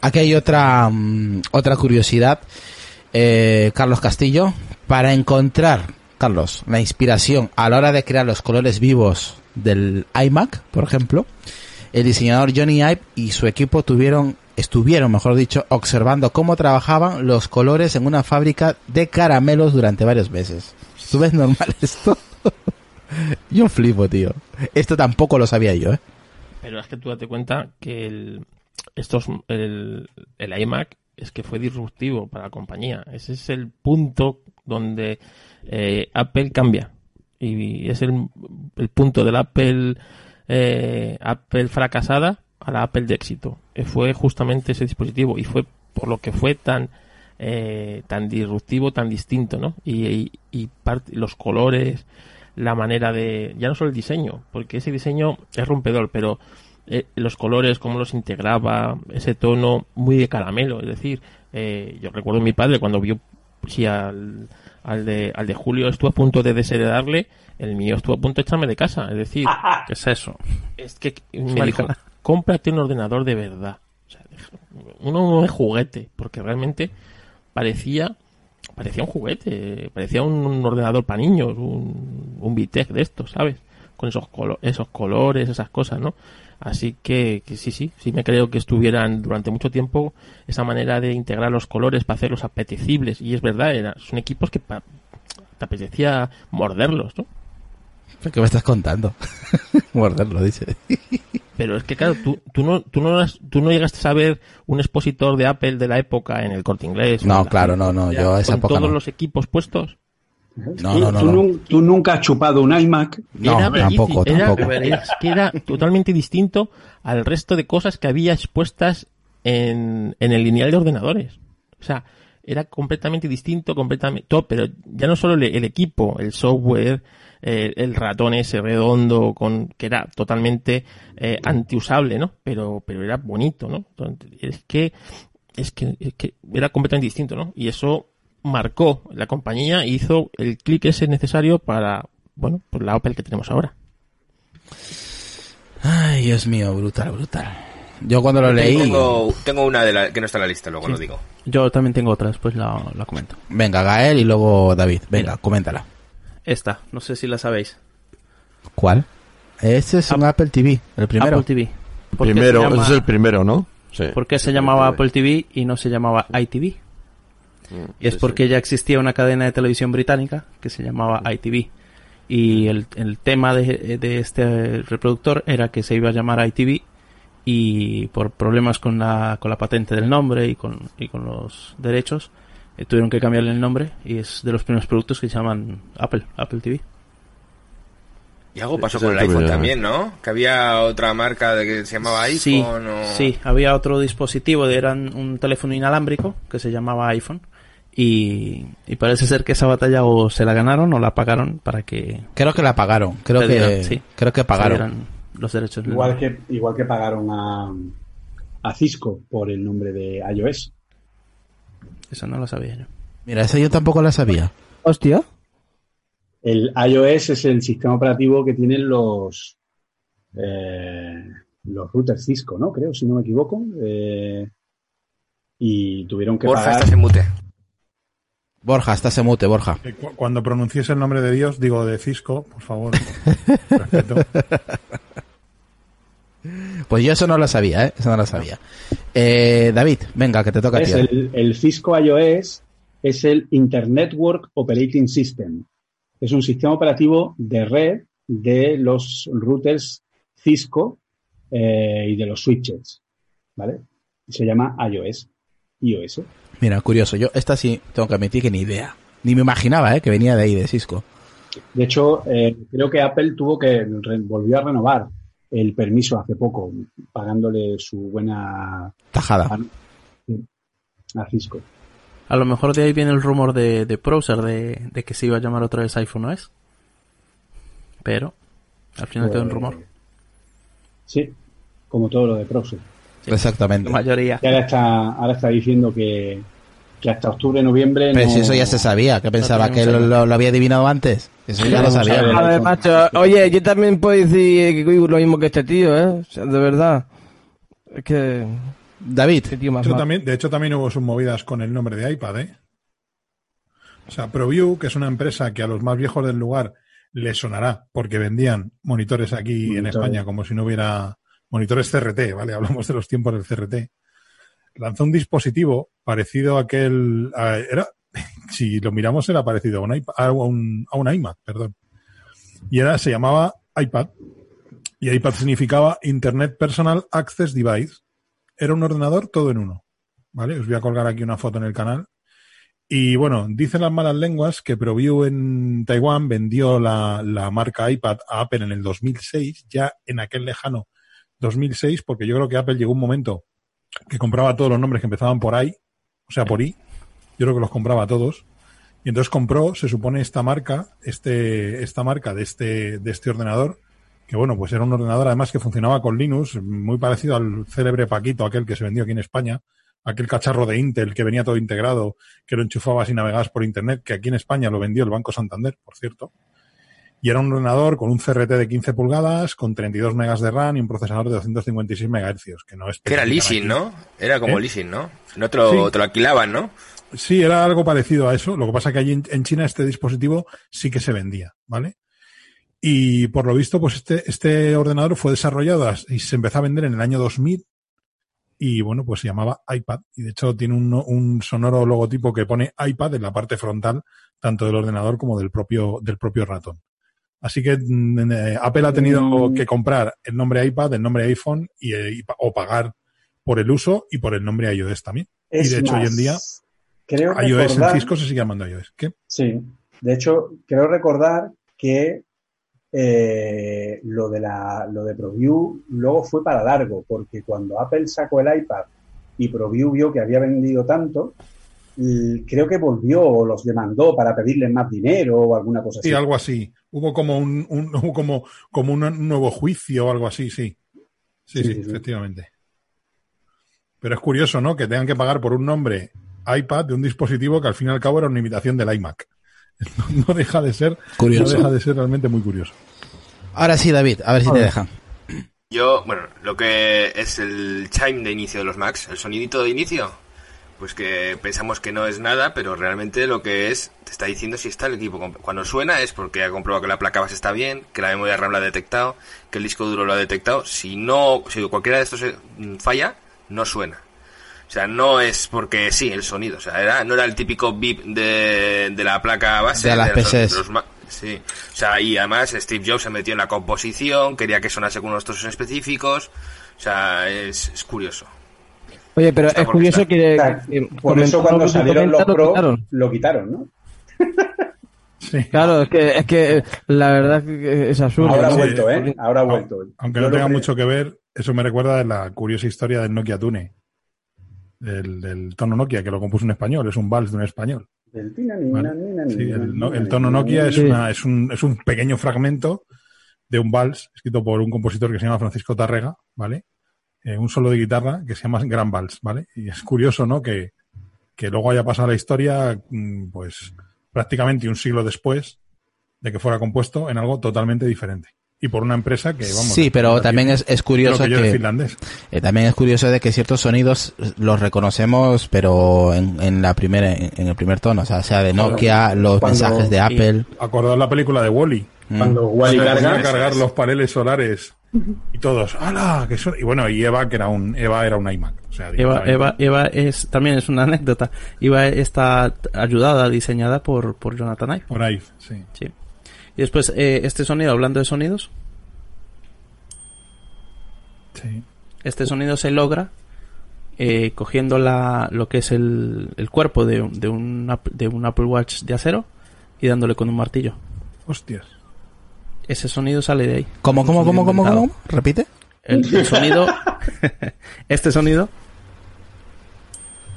Aquí hay otra, mm, otra curiosidad, eh, Carlos Castillo. Para encontrar, Carlos, la inspiración a la hora de crear los colores vivos del iMac, por ejemplo, el diseñador Johnny Ive y su equipo tuvieron, estuvieron, mejor dicho, observando cómo trabajaban los colores en una fábrica de caramelos durante varios meses. ¿Tú ves normal esto? yo flipo, tío. Esto tampoco lo sabía yo, ¿eh? Pero es que tú date cuenta que el, estos, el, el iMac es que fue disruptivo para la compañía. Ese es el punto donde eh, Apple cambia. Y es el, el punto del Apple, eh, Apple fracasada a la Apple de éxito. Fue justamente ese dispositivo y fue por lo que fue tan eh, tan disruptivo, tan distinto, ¿no? Y, y, los colores, la manera de, ya no solo el diseño, porque ese diseño es rompedor, pero eh, los colores, cómo los integraba, ese tono muy de caramelo, es decir, eh, yo recuerdo a mi padre cuando vio si al de al de Julio estuvo a punto de desheredarle, el mío estuvo a punto de echarme de casa, es decir, ¿Qué es eso? es que me dijo, cómprate un ordenador de verdad. O sea, uno no es juguete, porque realmente parecía parecía un juguete, parecía un, un ordenador para niños, un, un Vitec de estos, ¿sabes? Con esos, colo- esos colores, esas cosas, ¿no? Así que, que sí, sí, sí me creo que estuvieran durante mucho tiempo esa manera de integrar los colores para hacerlos apetecibles. Y es verdad, era, son equipos que pa- te apetecía morderlos, ¿no? ¿Qué me estás contando? Morderlo, dice. Pero es que, claro, tú, tú, no, tú, no, tú no llegaste a ver un expositor de Apple de la época en el corte inglés. No, la- claro, no, no, yo esa con época todos no. los equipos puestos. No, ¿Tú, no, no, tú no. nun- tú nunca has chupado un iMac. No, Era tampoco, era- tampoco. es que era totalmente distinto al resto de cosas que había expuestas en, en el lineal de ordenadores. O sea, era completamente distinto, completamente todo, pero ya no solo el, el equipo, el software, eh, el ratón ese redondo con que era totalmente eh, antiusable, ¿no? Pero pero era bonito, ¿no? Entonces, es que es que, es que era completamente distinto, ¿no? Y eso marcó la compañía e hizo el clic ese necesario para, bueno, pues la Opel que tenemos ahora. Ay, Dios mío, brutal, brutal. Yo cuando lo leí... Tengo, tengo una de la, que no está en la lista, luego lo digo. Yo también tengo otra, después la, la comento. Venga, Gael y luego David. Venga, coméntala. Esta, no sé si la sabéis. ¿Cuál? Este es un Apple TV, el primero. Apple TV. ¿Por qué Primero, se llama- ese es el primero, ¿no? Sí. ¿Por qué se Sí, llamaba Apple TV y no se llamaba ITV? Mm, Y es sí, porque sí. ya existía una cadena de televisión británica que se llamaba ITV. Y el, el tema de, de este reproductor era que se iba a llamar ITV y por problemas con la, con la patente del nombre y con, y con los derechos eh, tuvieron que cambiarle el nombre y es de los primeros productos que se llaman Apple, Apple TV. Y algo pasó con el iPhone también, ¿no? Que había otra marca de que se llamaba iPhone Sí, o... sí, había otro dispositivo, de, eran un teléfono inalámbrico que se llamaba iPhone y, y parece ser que esa batalla o se la ganaron o la pagaron para que Creo que la pagaron. Creo que, sí, creo que se pagaron. los derechos. Igual que, igual que pagaron a, a Cisco por el nombre de iOS. Eso no lo sabía yo. Mira, esa yo tampoco la sabía. Hostia. El iOS es el sistema operativo que tienen los eh, los routers Cisco, ¿no? Creo, si no me equivoco. Eh, y tuvieron que Borja, pagar. estás en mute. Borja, estás en mute, Borja. Cu- Cuando pronuncies el nombre de Dios, digo de Cisco, por favor. Respeto. Pues yo eso no lo sabía, ¿eh? Eso no lo sabía. Eh, David, venga, que te toca a ti. Es el, el Cisco iOS es el Internet Network Operating System. Es un sistema operativo de red de los routers Cisco eh, y de los switches. ¿Vale? Se llama iOS. iOS. Mira, curioso. Yo esta sí tengo que admitir que ni idea. Ni me imaginaba, ¿eh? Que venía de ahí, de Cisco. De hecho, eh, creo que Apple tuvo que re- volvió a renovar el permiso hace poco, pagándole su buena Tajada. a Cisco. A lo mejor de ahí viene el rumor de, de Browser de, de que se iba a llamar otra vez iPhone OS. Pero al final quedó un Pues, rumor. Sí, como todo lo de Browser. Exactamente. La mayoría. Y ahora está, ahora está diciendo que, que hasta octubre, noviembre. Pero no- si eso ya se sabía, que pensaba que lo, idea. lo- lo había adivinado antes. Eso ya lo sabía. A ver, macho, oye, yo también puedo decir lo mismo que este tío, ¿eh? O sea, de verdad. Es que... David, Este tío más De hecho, también, de hecho, también hubo sus movidas con el nombre de iPad, ¿eh? O sea, ProView, que es una empresa que a los más viejos del lugar les sonará porque vendían monitores aquí en. España como si no hubiera monitores CRT, ¿vale? Hablamos de los tiempos del CRT. Lanzó un dispositivo parecido a aquel... era, si lo miramos, era parecido a un, iPad, a un, a un iMac, perdón. Y era, se llamaba iPad. Y iPad significaba Internet Personal Access Device era un ordenador todo en uno. ¿Vale? Os voy a colgar aquí una foto en el canal. Y bueno, dicen las malas lenguas que ProView en Taiwán vendió la, la marca iPad a Apple en el 2006, ya en aquel lejano 2006, porque yo creo que Apple llegó un momento que compraba todos los nombres que empezaban por I, o sea, por I. Yo creo que los compraba todos. Y entonces compró, se supone, esta marca, este, esta marca de este, de este ordenador, que bueno, pues era un ordenador además que funcionaba con Linux, muy parecido al célebre Paquito, aquel que se vendió aquí en España, aquel cacharro de Intel que venía todo integrado, que lo enchufabas y navegabas por internet, que aquí en España lo vendió el Banco Santander, por cierto. Y era un ordenador con un CRT de 15 pulgadas, con 32 megas de RAM y un procesador de 256 MHz, que no es Que era leasing. ¿no? Era como ¿Eh? leasing, ¿no? No te lo, Sí. te lo alquilaban, ¿no? Sí, era algo parecido a eso. Lo que pasa que allí en, China este dispositivo sí que se vendía, ¿vale? Y por lo visto, pues este, este ordenador fue desarrollado y se empezó a vender en el año 2000 y bueno, pues se llamaba iPad y de hecho tiene un, un sonoro logotipo que pone iPad en la parte frontal tanto del ordenador como del propio, del propio ratón. Así que mm, eh, Apple ha tenido Mm. que comprar el nombre iPad, el nombre iPhone y, eh, y o pagar por el uso y por el nombre iOS también. Es y de hecho más, hoy en día creo iOS en recordar- Cisco se sigue llamando iOS. ¿Qué? Sí, de hecho, creo recordar que eh, lo de la lo de ProView luego fue para largo, porque cuando Apple sacó el iPad y ProView vio que había vendido tanto, creo que volvió o los demandó para pedirles más dinero o alguna cosa Sí, así. algo así. Hubo como un, como, como un, nuevo juicio o algo así, sí. Sí, Sí, sí, sí, sí. efectivamente. Pero es curioso, ¿no? Que tengan que pagar por un nombre iPad de un dispositivo que al fin y al cabo era una imitación del iMac. No, no deja de ser, Curioso. no deja de ser realmente muy curioso. ahora sí, David, a ver si te dejan. Yo, bueno, lo que es el chime de inicio de los Macs, el sonidito de inicio, pues que pensamos que no es nada, pero realmente lo que es, te está diciendo si está el equipo. Cuando suena es porque ha comprobado que la placa base está bien, que la memoria RAM lo ha detectado, que el disco duro lo ha detectado. Si no, si cualquiera de estos eh, falla, no suena. O sea, no es porque sí, el sonido. O sea, era, no era el típico beep de, de la placa base. De las los- PCs. los Ma- sí. O sea, y además Steve Jobs se metió en la composición, quería que sonase con unos trozos específicos. O sea, es, es curioso. Oye, pero Está es curioso que... Por eso cuando salieron los lo Pro, quitaron. lo quitaron, ¿no? Sí. Claro, es que, es que la verdad es que es absurdo. Ahora ha vuelto, ¿eh? Ahora ha vuelto. Aunque no tenga mucho que ver, eso me recuerda a la curiosa historia del Nokia Tune. Del, del tono Nokia, que lo compuso un español, es un vals de un español. El Vale. Sí, el, el tono Nokia es, una, es, un, es un pequeño fragmento de un vals escrito por un compositor que se llama Francisco Tarrega, ¿vale? Eh, un solo de guitarra que se llama Gran Vals, ¿vale? Y es curioso, ¿no? Que, que luego haya pasado la historia, mm, pues prácticamente un siglo después de que fuera compuesto en algo totalmente diferente. Y por una empresa que, vamos... Sí, pero también es, es curioso que, eh, también es curioso de que ciertos sonidos los reconocemos, pero en, en la primera, en, en el primer tono, o sea, sea de Nokia, los Cuando- mensajes de Apple. Acordad la película de Wally. Cuando Wally Cuando ponía carga, a cargar los paneles solares y todos, ¡hala! Que son-". Y bueno, y Eva, que era un, Eva era un iMac. O sea, Eva. Eva, Eva es, también es una anécdota. Eva está ayudada, diseñada por, por Jonathan Ive. Por ahí, sí. Sí. Y después, eh, este sonido, hablando de sonidos, sí. este sonido se logra eh, cogiendo la, lo que es el, el cuerpo de, un- de, un, de un Apple Watch de acero y dándole con un martillo. Hostias. Ese sonido sale de ahí. ¿Cómo, cómo, cómo, cómo, cómo? ¿Repite? El, el sonido, este sonido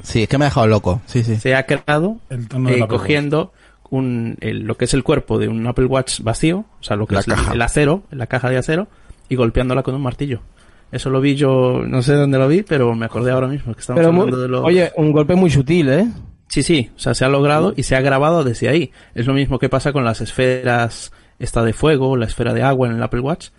Sí, es que me ha dejado loco. Sí, sí. se ha creado El tono eh, cogiendo un, el- lo que es el cuerpo de un Apple Watch vacío, o sea, lo que La es el- caja. El, acero, la caja de acero, y golpeándola con un martillo. Eso lo vi yo, no sé dónde lo vi, pero me acordé ahora mismo que estamos Pero muy- hablando de los... Oye, un golpe muy sutil, ¿eh? Sí, sí, o sea, se ha logrado y se ha grabado desde ahí. Es lo mismo que pasa con las esferas, esta de fuego, la esfera de agua en el Apple Watch.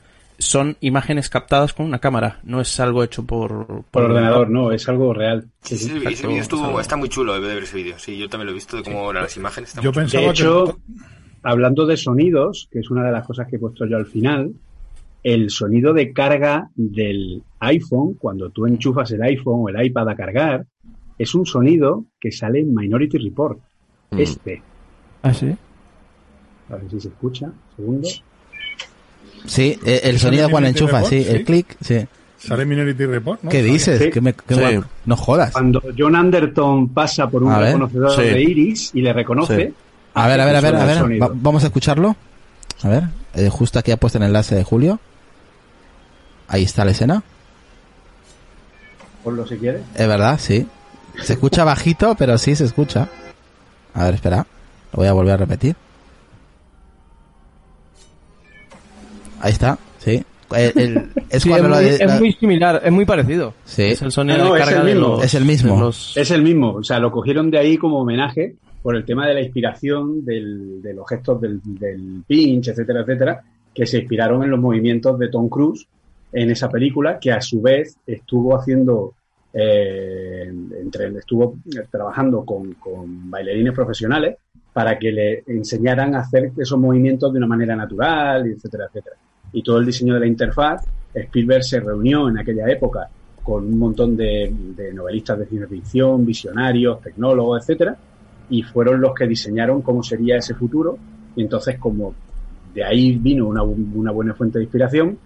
Son imágenes captadas con una cámara, no es algo hecho por... por ordenador, no, es algo real. Sí, sí, ese exacto, vídeo estuvo, está muy chulo de ver ese vídeo. Sí, yo también lo he visto de cómo eran las imágenes. Yo pensaba De hecho, que... hablando de sonidos, que es una de las cosas que he puesto yo al final, el sonido de carga del iPhone, cuando tú enchufas el iPhone o el iPad a cargar, es un sonido que sale en Minority Report. Mm. Este. ¿Ah, sí? A ver si se escucha. Segundo. Sí, eh, el ¿Eso sonido cuando en enchufas, Report? sí, Sí. el clic, sí. Sale Minority Report, ¿no? ¿Qué dices? Sí. ¿Qué me- qué Sí. me- no jodas. Cuando John Anderton pasa por un A reconocedor Sí. de iris y le reconoce. Sí. A ver, a ver, a ver, a ver. va- vamos a escucharlo. A ver, eh, justo aquí ha puesto el enlace de Julio. Ahí está la escena. Ponlo si quieres. Es verdad, sí. Se escucha bajito, pero sí se escucha. A ver, espera. Lo voy a volver a repetir. Ahí está, sí. El- el- es Sí, muy, es similar, es muy parecido. Sí, Es el sonido Ah, no, de es carga de los- Es el mismo. de los- Es el mismo, o sea, lo cogieron de ahí como homenaje por el tema de la inspiración del- de los gestos del, del pinch, etcétera, etcétera, que se inspiraron en los movimientos de Tom Cruise en esa película, que a su vez estuvo haciendo, eh, entre, estuvo trabajando con, con bailarines profesionales para que le enseñaran a hacer esos movimientos de una manera natural, etcétera, etcétera. Y todo el diseño de la interfaz, Spielberg se reunió en aquella época con un montón de, de novelistas de ciencia ficción, visionarios, tecnólogos, etcétera, y fueron los que diseñaron cómo sería ese futuro. Y entonces, como de ahí vino una buena fuente de inspiración,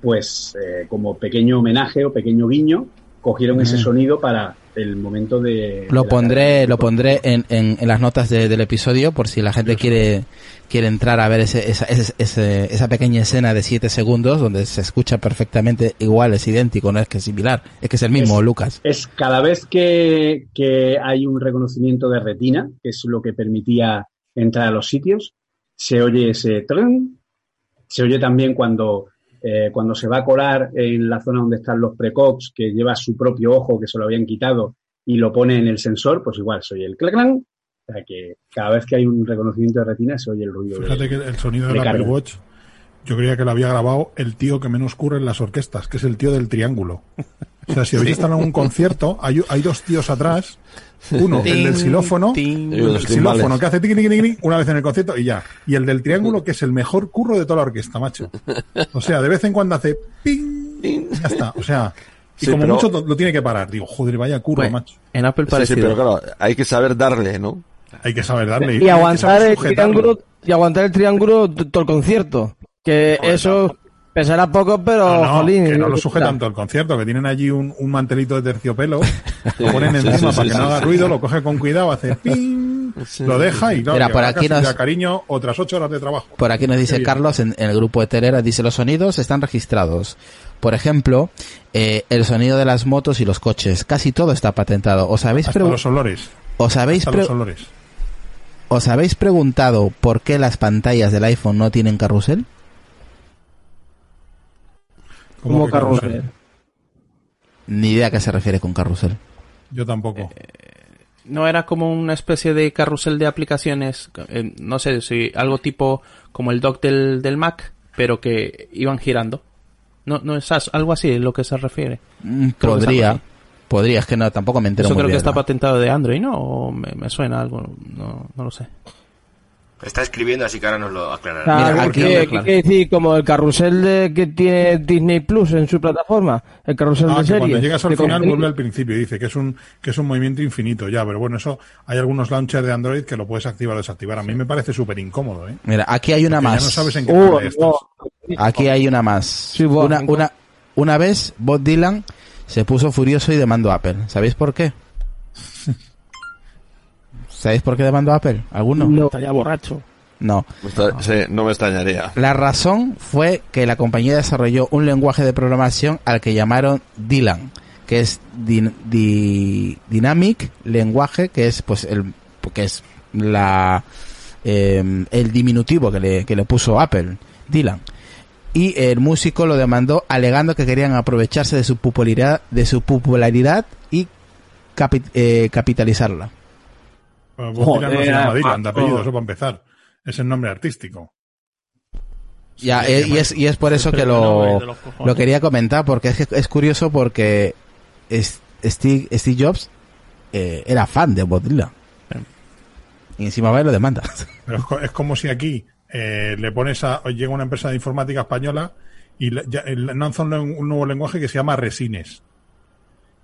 pues eh, como pequeño homenaje o pequeño guiño, cogieron ese Mm. sonido para el momento de... Lo de pondré, lo pondré en, en, en las notas de- del episodio por si la gente quiere, quiere entrar a ver ese, esa, ese- esa pequeña escena de 7 segundos donde se escucha perfectamente igual, es idéntico, no es que es similar, es que es el mismo, Es- Lucas. Es cada vez que, que hay un reconocimiento de retina, que es lo que permitía entrar a los sitios, se oye ese tren, se oye también cuando, eh, cuando se va a colar en la zona donde están los precox, que lleva su propio ojo, que se lo habían quitado, y lo pone en el sensor, pues igual se oye el clac clac. O sea que cada vez que hay un reconocimiento de retina se oye el ruido. de- Fíjate que el sonido de del Apple carga. Watch, yo creía que lo había grabado el tío que menos curra en las orquestas, que es el tío del triángulo. O sea, si habéis estado en un concierto, hay, hay dos tíos atrás, uno, el del xilófono, el xilófono que hace tiqui, tiqui, tiqui, una vez en el concierto y ya. Y el del triángulo, que es el mejor curro de toda la orquesta, macho. O sea, de vez en cuando hace ping, y ya está. O sea, y Sí, como pero- mucho lo tiene que parar. Digo, joder, vaya curro, Bueno, macho. en Apple Sí, sí, parecido. pero claro, hay que saber darle, ¿no? Hay que saber darle. Y aguantar saber el triángulo, y aguantar el triángulo todo el concierto. Que eso pesará poco, pero No, no, jolín. que no lo sujetan todo el concierto, que tienen allí un, un mantelito de terciopelo, lo ponen Sí, encima sí, para sí, que no haga sí. ruido, lo coge con cuidado, hace ping, Sí. lo deja y claro, Mira, por aquí nos- cariño otras ocho horas de trabajo. Por aquí nos dice. Carlos en, en el grupo de Telera, dice los sonidos están registrados. Por ejemplo, eh, el sonido de las motos y los coches, casi todo está patentado. ¿Os habéis, Hasta los olores, os habéis, hasta pre- los olores. ¿os habéis preguntado por qué las pantallas del iPhone no tienen carrusel? ¿Cómo Como carrusel. Ni idea a qué se refiere con carrusel. Yo tampoco. no era como una especie de carrusel de aplicaciones, eh, no sé, si algo tipo como el dock del, del Mac, pero que iban girando. No, no es algo así es lo que se refiere. Mm, Podría, podría, es que no, tampoco me entero Eso muy creo que está ¿no? patentado de Android, ¿no? O me, me suena algo, no, no lo sé. Está escribiendo, así que ahora nos lo aclarará. Claro, Mira, aquí- ¿qué, claro. qué quiere decir? Como el carrusel de, que tiene Disney Plus en su plataforma. El carrusel Ah, de series. cuando llegas al final contenido. vuelve al principio y dice que es un que es un movimiento infinito ya, pero bueno, eso hay algunos launchers de Android que lo puedes activar o desactivar. A mí me parece súper incómodo, ¿eh? Mira, aquí hay una Que ya más. no sabes en qué Uh, estás. no. Aquí hay una más. Sí, vos, una, una, una vez Bob Dylan se puso furioso y demandó a Apple. ¿Sabéis por qué? ¿Sabéis por qué demandó a Apple? ¿Alguno? No. Estaría borracho. No. Sí, no me extrañaría. La razón fue que la compañía desarrolló un lenguaje de programación al que llamaron Dylan, que es din- di- Dynamic Lenguaje, que es pues el que es la eh, el diminutivo que le, que le puso Apple, Dylan. Y el músico lo demandó alegando que querían aprovecharse de su popularidad, de su popularidad y capi- eh, capitalizarla. Bueno, Dylan no se Joder, llama Dylan, de Paco. apellido, eso para empezar. Es el nombre artístico. Ya, Sí, eh, y es, y es por eso que lo, eh, lo quería comentar, porque es, que es curioso porque es- Steve, Steve Jobs eh, era fan de Bob Dylan. Y encima va y lo demanda. Pero es, co- es como si aquí eh, le pones a. Llega una empresa de informática española y le- ya- el- lanza un, un nuevo lenguaje que se llama Resines.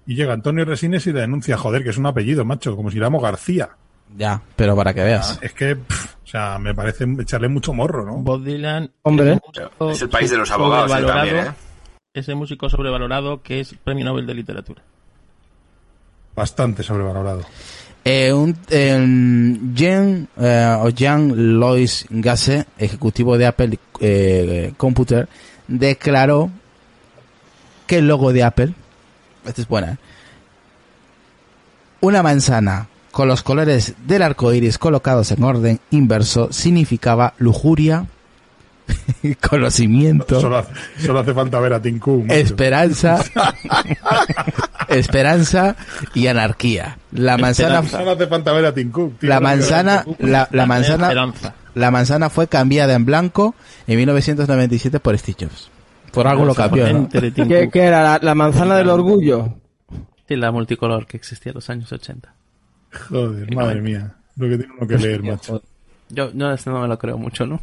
Y llega Antonio Resines y le denuncia, joder, que es un apellido, macho, como si le llamo García. Ya, pero para que veas. Es que, pff, o sea, me parece echarle mucho morro, ¿no? Bob Dylan. Hombre. es el país de los abogados sobrevalorado, también, ¿eh? Ese músico sobrevalorado que es premio Nobel de Literatura. Bastante sobrevalorado. Eh, un, Jean, eh, o Jean Lois Gasse, ejecutivo de Apple eh, Computer, declaró que el logo de Apple, esta es buena, ¿eh? una manzana con los colores del arco iris colocados en orden inverso significaba lujuria, conocimiento, Solo hace, solo hace falta ver a esperanza, esperanza y anarquía. La manzana, Solo hace falta ver a Tim Cook. tío. la manzana, la, la manzana, Esperanza. la manzana fue cambiada en blanco en 1997 por Steve Jobs. Por algo lo cambió, ¿no? ¿Qué, qué era? La, la manzana del orgullo? Sí, la multicolor que existía en los años 80. Joder, madre mía. Lo que tiene uno que leer, macho. Yo no, este no me lo creo mucho, ¿no?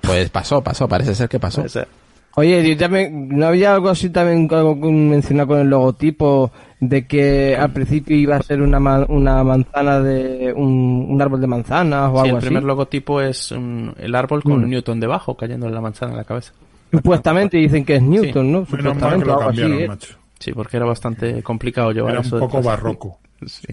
Pues pasó, pasó, parece ser que pasó. Ser. Oye, y también, ¿no había algo así también algo mencionado con el logotipo de que al principio iba a ser una, ma- una manzana de un, un árbol de manzanas o Sí, algo el primer así? logotipo es un- el árbol con Mm. Newton debajo cayendo en la manzana en la cabeza. Supuestamente dicen que es Newton, ¿no? Menos mal que Supuestamente, lo algo así, cambiaron, ¿eh? macho. Sí, porque era bastante complicado llevar Era un eso. poco detrás. barroco. Sí.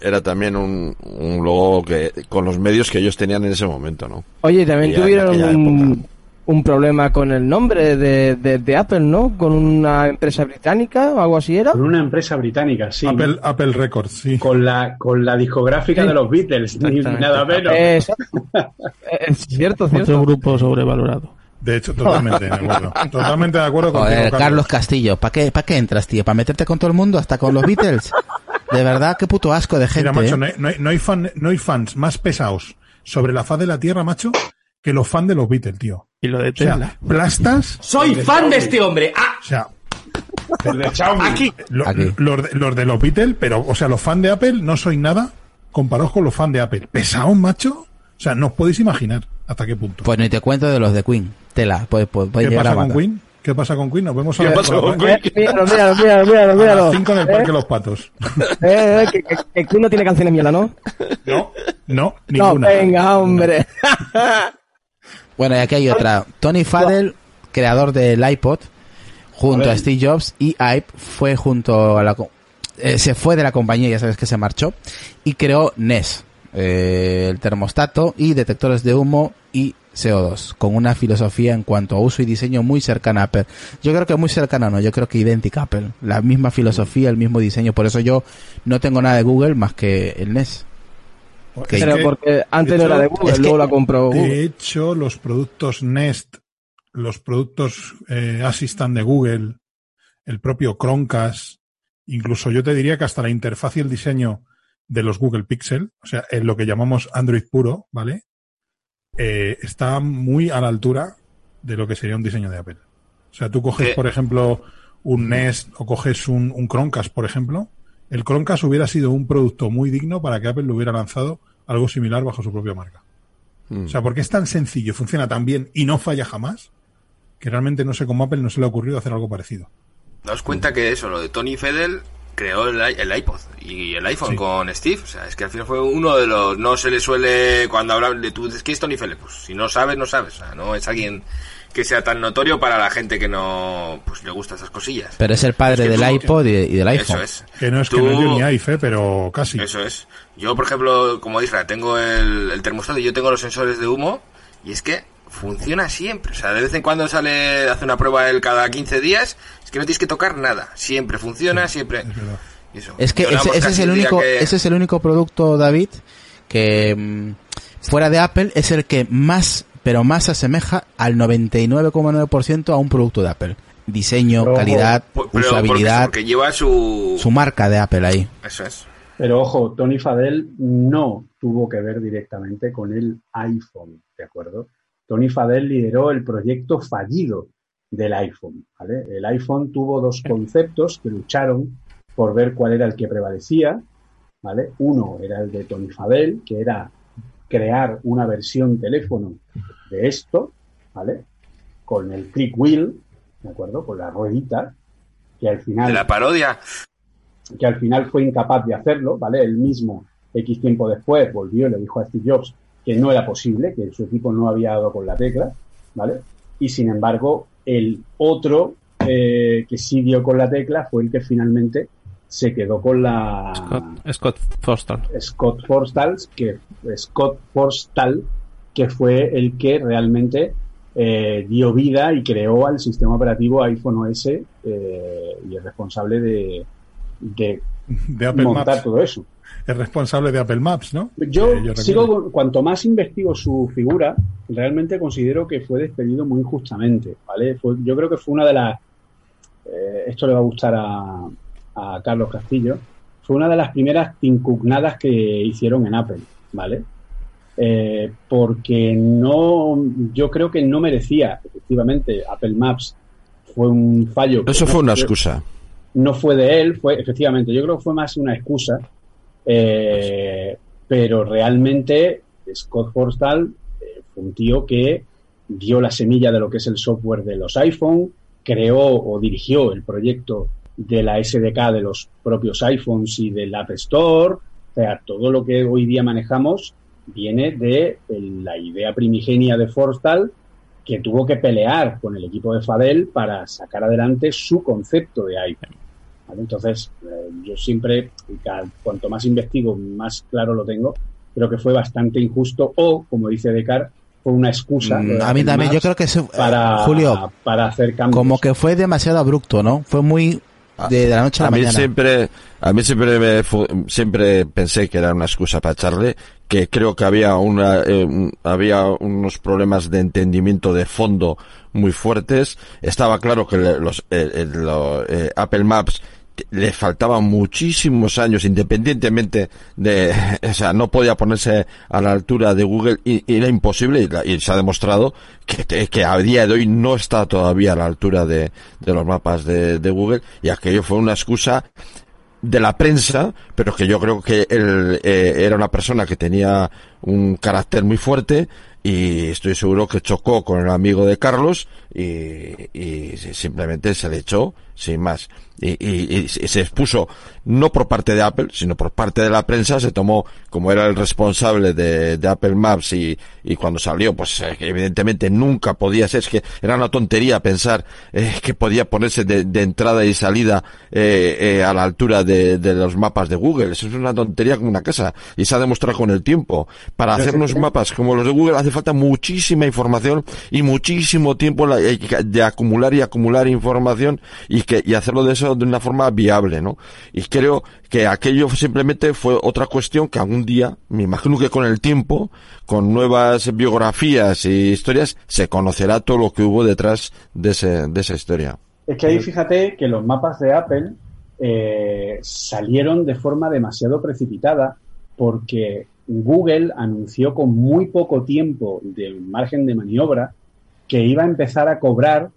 Era también un, un logo que con los medios que ellos tenían en ese momento, ¿no? Oye, también Ya tuvieron aquella un, un problema con el nombre de, de, de Apple, ¿no? Con una empresa británica o algo así era. Con una empresa británica, sí. Apple, Apple Records, sí. Con la, con la discográfica Sí. de los Beatles, ni nada menos. Es cierto, Otro cierto. grupo sobrevalorado. De hecho, totalmente de acuerdo. Totalmente de acuerdo con Carlos Castillo, ¿para qué, ¿para qué entras, tío? ¿Para meterte con todo el mundo? ¿Hasta con los Beatles? De verdad, qué puto asco de gente. Mira, macho, ¿eh? no hay, no hay- fan- no hay fans más pesados sobre la faz de la Tierra, macho, que los fans de los Beatles, tío. Y lo de O sea, Tesla. plastas, Soy fan de este hombre. Ah, o sea, aquí. lo- Aquí. los, de, los de los Beatles, pero, o sea, los fans de Apple no soy nada comparados con los fans de Apple. Pesados, macho. O sea, no os podéis imaginar hasta qué punto. Pues ni te cuento de los de Queen. Tela, pues, pues, puede ¿Qué llegar pasa a con. Queen? ¿Qué pasa con Queen? Nos vemos a ¿Qué las pasa con Eh, míralo, míralo, míralo, míralo, a las 5 en el Parque Eh, de los Patos. eh, eh, que, que, que Queen no tiene canciones mierda, ¿no? No, no, No, ninguna. venga, hombre. Bueno, y aquí hay otra. Tony Fadell, creador del iPod, junto a, Steve Jobs y Ive, fue junto a la... eh, se fue de la compañía, ya sabes que se marchó, y creó NES, eh, el termostato y detectores de humo y CO2, con una filosofía en cuanto a uso y diseño muy cercana a Apple. Yo creo que muy cercana, no, yo creo que idéntica a Apple. La misma filosofía, el mismo diseño, por eso yo no tengo nada de Google más que el NES. Es Pero que- porque antes no era de Google, es que- luego la compró Google. De hecho, los productos Nest, los productos eh, Assistant de Google, el propio Chromecast, incluso yo te diría que hasta la interfaz y el diseño de los Google Pixel, o sea, en lo que llamamos Android puro, ¿vale? Eh, está muy a la altura de lo que sería un diseño de Apple. O sea, tú coges, ¿Qué? por ejemplo, un Nest o coges un, un Chromecast, por ejemplo. El Chromecast hubiera sido un producto muy digno para que Apple lo hubiera lanzado algo similar bajo su propia marca. Mm. O sea, porque es tan sencillo, funciona tan bien y no falla jamás, que realmente no sé cómo Apple no se le ha ocurrido hacer algo parecido. Daos cuenta que eso, lo de Tony Fedel creó el, i- el iPod y el iPhone Sí. con Steve. O sea, es que al final fue uno de los. No se le suele. Cuando hablan de tú, es que es Tony. Pues si no sabes, no sabes. O sea, no es alguien que sea tan notorio para la gente que no. Pues le gusta esas cosillas. Pero es el padre Es que del tú- iPod y, y del iPhone. Eso es. Que no es que no ni iPhone, pero casi. Eso es. Yo, por ejemplo, como Isra, tengo el, el termostato y yo tengo los sensores de humo y es que funciona siempre. O sea, de vez en cuando sale, hace una prueba él cada 15 días, es que no tienes que tocar nada. Siempre funciona, siempre. Es eso. Que ese, es el único, que- ese es el único producto, David, que mm, fuera de Apple es el que más, pero más se asemeja al 99,9% a un producto de Apple. Diseño, Pero calidad, pero usabilidad, Porque, porque lleva su... su marca de Apple ahí. Eso es. Pero ojo, Tony Fadell no tuvo que ver directamente con el iPhone, ¿de acuerdo? Tony Fadell lideró el proyecto fallido del iPhone, ¿vale? El iPhone tuvo dos conceptos que lucharon por ver cuál era el que prevalecía, ¿vale? Uno era el de Tony Fadell, que era crear una versión teléfono de esto, ¿vale? Con el click wheel, ¿de acuerdo? Con la ruedita, que al final De la parodia. que al final fue incapaz de hacerlo, ¿vale? Él mismo, X tiempo después, volvió y le dijo a Steve Jobs que no era posible, que su equipo no había dado con la tecla, ¿vale? Y sin embargo, el otro eh, que sí dio con la tecla fue el que finalmente se quedó con la Scott, Scott Forstall. Scott Forstall, que Scott Forstall, que fue el que realmente eh, dio vida y creó al sistema operativo iPhone OS eh, y es responsable de, de De montar Maps. todo eso. Es responsable de Apple Maps, ¿no? Yo Que sigo, recuerdo. con- cuanto más investigo su figura, realmente considero que fue despedido muy injustamente, ¿vale? Fue- yo creo que fue una de las, eh, esto le va a gustar a, a Carlos Castillo, fue una de las primeras impugnadas que hicieron en Apple, ¿vale? Eh, porque no, yo creo que no merecía, efectivamente, Apple Maps fue un fallo. Eso no fue una excusa. no fue de él, fue efectivamente, yo creo que fue más una excusa, eh, pero realmente Scott Forstall eh, fue un tío que dio la semilla de lo que es el software de los iPhone, creó o dirigió el proyecto de la SDK de los propios iPhones y del App Store, o sea, todo lo que hoy día manejamos viene de la idea primigenia de Forstall que tuvo que pelear con el equipo de Fadel para sacar adelante su concepto de iPhone. ¿Vale? Entonces, eh, yo siempre, cuanto más investigo, más claro lo tengo, creo que fue bastante injusto o, como dice Descartes, fue una excusa. Mm, de a mí también, yo creo que eh, para, Julio, para hacer cambios. como que fue demasiado abrupto, ¿no? Fue muy de, de la noche a la a mí mañana. siempre a mí siempre me fu- siempre pensé que era una excusa para echarle que creo que había una eh, había unos problemas de entendimiento de fondo muy fuertes estaba claro que le- los eh, eh, lo- eh, Apple Maps le faltaban muchísimos años independientemente de o sea no podía ponerse a la altura de Google y, era imposible y, y se ha demostrado que, que a día de hoy no está todavía a la altura de, de los mapas de, de Google y aquello fue una excusa de la prensa, pero que yo creo que él eh, era una persona que tenía un carácter muy fuerte y estoy seguro que chocó con el amigo de Carlos y, y simplemente se le echó sin más. Y, y- y se expuso no por parte de Apple, sino por parte de la prensa, se tomó como era el responsable de, de Apple Maps y, y cuando salió, pues eh, evidentemente nunca podía ser, es que era una tontería pensar eh, que podía ponerse de, de entrada y salida eh, eh, a la altura de, de los mapas de Google. Eso es una tontería como una casa y se ha demostrado con el tiempo. Para hacer unos mapas como los de Google hace falta muchísima información y muchísimo tiempo la- eh, de acumular y acumular información y que y hacerlo de eso de una forma viable, ¿no? Y creo que aquello simplemente fue otra cuestión que algún día, me imagino que con el tiempo, con nuevas biografías y historias, se conocerá todo lo que hubo detrás de, ese, de esa historia. Es que ahí fíjate que los mapas de Apple eh, salieron de forma demasiado precipitada porque Google anunció con muy poco tiempo de margen de maniobra que iba a empezar a cobrar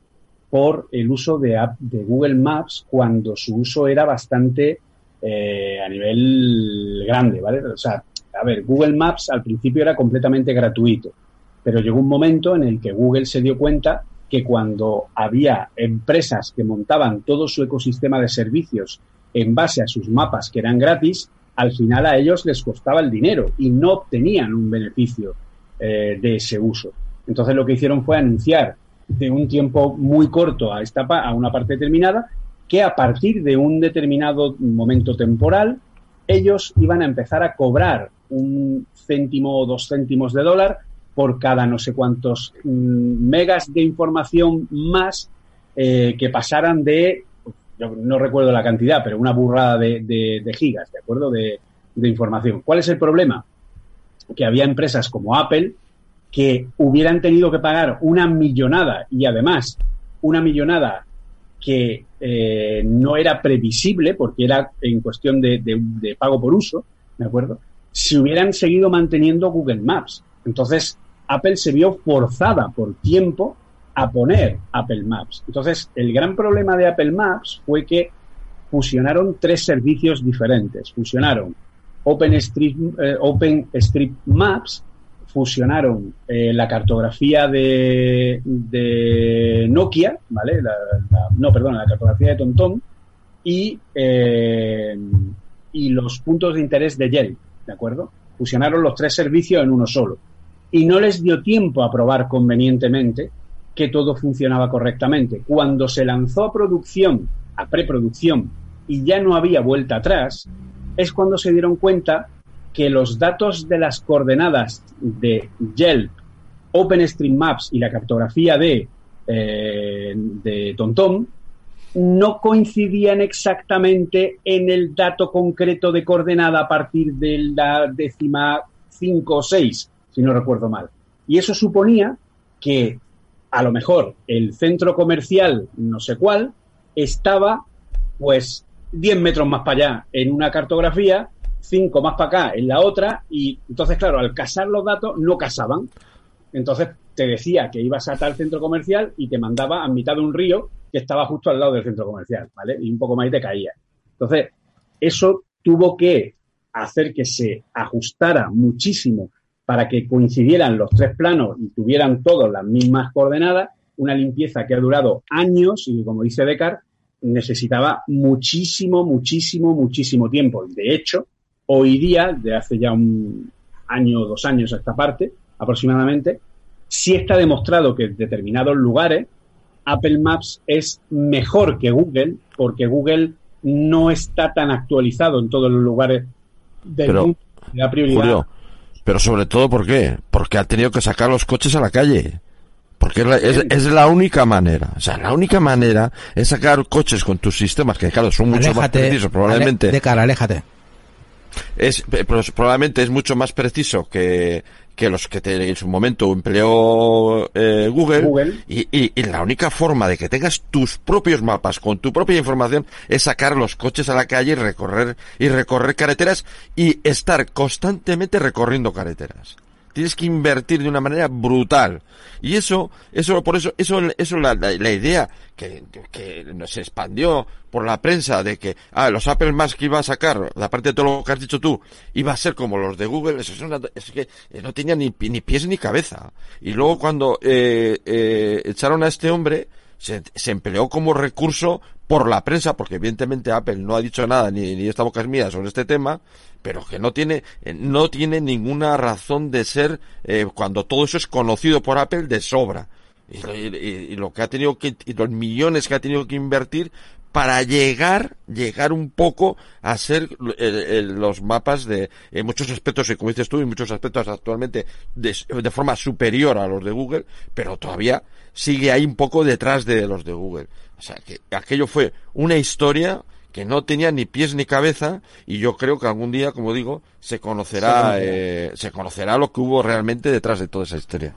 por el uso de, app de Google Maps cuando su uso era bastante eh, a nivel grande, ¿vale? O sea, a ver, Google Maps al principio era completamente gratuito, pero llegó un momento en el que Google se dio cuenta que cuando había empresas que montaban todo su ecosistema de servicios en base a sus mapas que eran gratis, al final a ellos les costaba el dinero y no obtenían un beneficio eh, de ese uso. Entonces lo que hicieron fue anunciar de un tiempo muy corto a, esta, a una parte determinada que a partir de un determinado momento temporal ellos iban a empezar a cobrar un céntimo o dos céntimos de dólar por cada no sé cuántos mm, megas de información más eh, que pasaran de, yo no recuerdo la cantidad, pero una burrada de, gigas, ¿de acuerdo? De, de información. ¿Cuál es el problema? Que había empresas como Apple que hubieran tenido que pagar una millonada y además una millonada que eh, no era previsible porque era en cuestión de, pago por uso, ¿de acuerdo? Si hubieran seguido manteniendo Google Maps. Entonces, Apple se vio forzada por tiempo a poner Apple Maps. Entonces, el gran problema de Apple Maps fue que fusionaron tres servicios diferentes. Fusionaron eh, OpenStreetMaps, fusionaron eh, la cartografía de, Nokia, ¿vale? no, perdón, la cartografía de TomTom y, eh, y los puntos de interés de Yelp, ¿de acuerdo? Fusionaron los tres servicios en uno solo. Y no les dio tiempo a probar convenientemente que todo funcionaba correctamente. Cuando se lanzó a producción, a preproducción, y ya no había vuelta atrás, es cuando se dieron cuenta que los datos de las coordenadas de Yelp, OpenStreetMaps y la cartografía de, eh, de TomTom no coincidían exactamente en el dato concreto de coordenada a partir de la décima 5 o 6, si no recuerdo mal. Y eso suponía que a lo mejor el centro comercial, no sé cuál, estaba pues 10 metros más para allá en una cartografía cinco más para acá en la otra, y entonces, claro, al casar los datos no casaban. Entonces te decía que ibas a tal centro comercial y te mandaba a mitad de un río que estaba justo al lado del centro comercial, ¿vale? Y un poco más y te caía. Entonces, eso tuvo que hacer que se ajustara muchísimo para que coincidieran los tres planos y tuvieran todos las mismas coordenadas, una limpieza que ha durado años y como dice Becar, necesitaba muchísimo, muchísimo, muchísimo tiempo. De hecho, Hoy día, de hace ya un año o dos años a esta parte, aproximadamente, sí está demostrado que en determinados lugares Apple Maps es mejor que Google, porque Google no está tan actualizado en todos los lugares del pero, mundo. La prioridad. pero sobre todo, ¿por qué? Porque ha tenido que sacar los coches a la calle. Porque es la, única manera. O sea, la única manera es sacar coches con tus sistemas, que claro, son mucho más precisos, probablemente. de cara, aléjate es probablemente es mucho más preciso que, que los que en su momento empleó eh, Google, Y, y, la única forma de que tengas tus propios mapas con tu propia información es sacar los coches a la calle y recorrer y recorrer carreteras y estar constantemente recorriendo carreteras tienes que invertir de una manera brutal. Y eso, eso, por eso, eso, eso la, la, idea que, que se expandió por la prensa de que, ah, los Apple Maps que iba a sacar, aparte de todo lo que has dicho tú, iba a ser como los de Google, eso es, una, es que no tenía ni, ni pies ni cabeza. Y luego cuando, eh, eh, echaron a este hombre, se, se, empleó como recurso por la prensa, porque evidentemente Apple no ha dicho nada, ni, ni esta boca es mía sobre este tema, pero que no tiene, eh, no tiene ninguna razón de ser eh, cuando todo eso es conocido por Apple de sobra. Y, lo que ha tenido que, y los millones que ha tenido que invertir para llegar, llegar un poco a ser los mapas de, en muchos aspectos, y como dices tú, en muchos aspectos actualmente de, de, forma superior a los de Google, pero todavía sigue ahí un poco detrás de los de Google. O sea, que aquello fue una historia que no tenía ni pies ni cabeza y yo creo que algún día, como digo, se conocerá, eh, se conocerá lo que hubo realmente detrás de toda esa historia.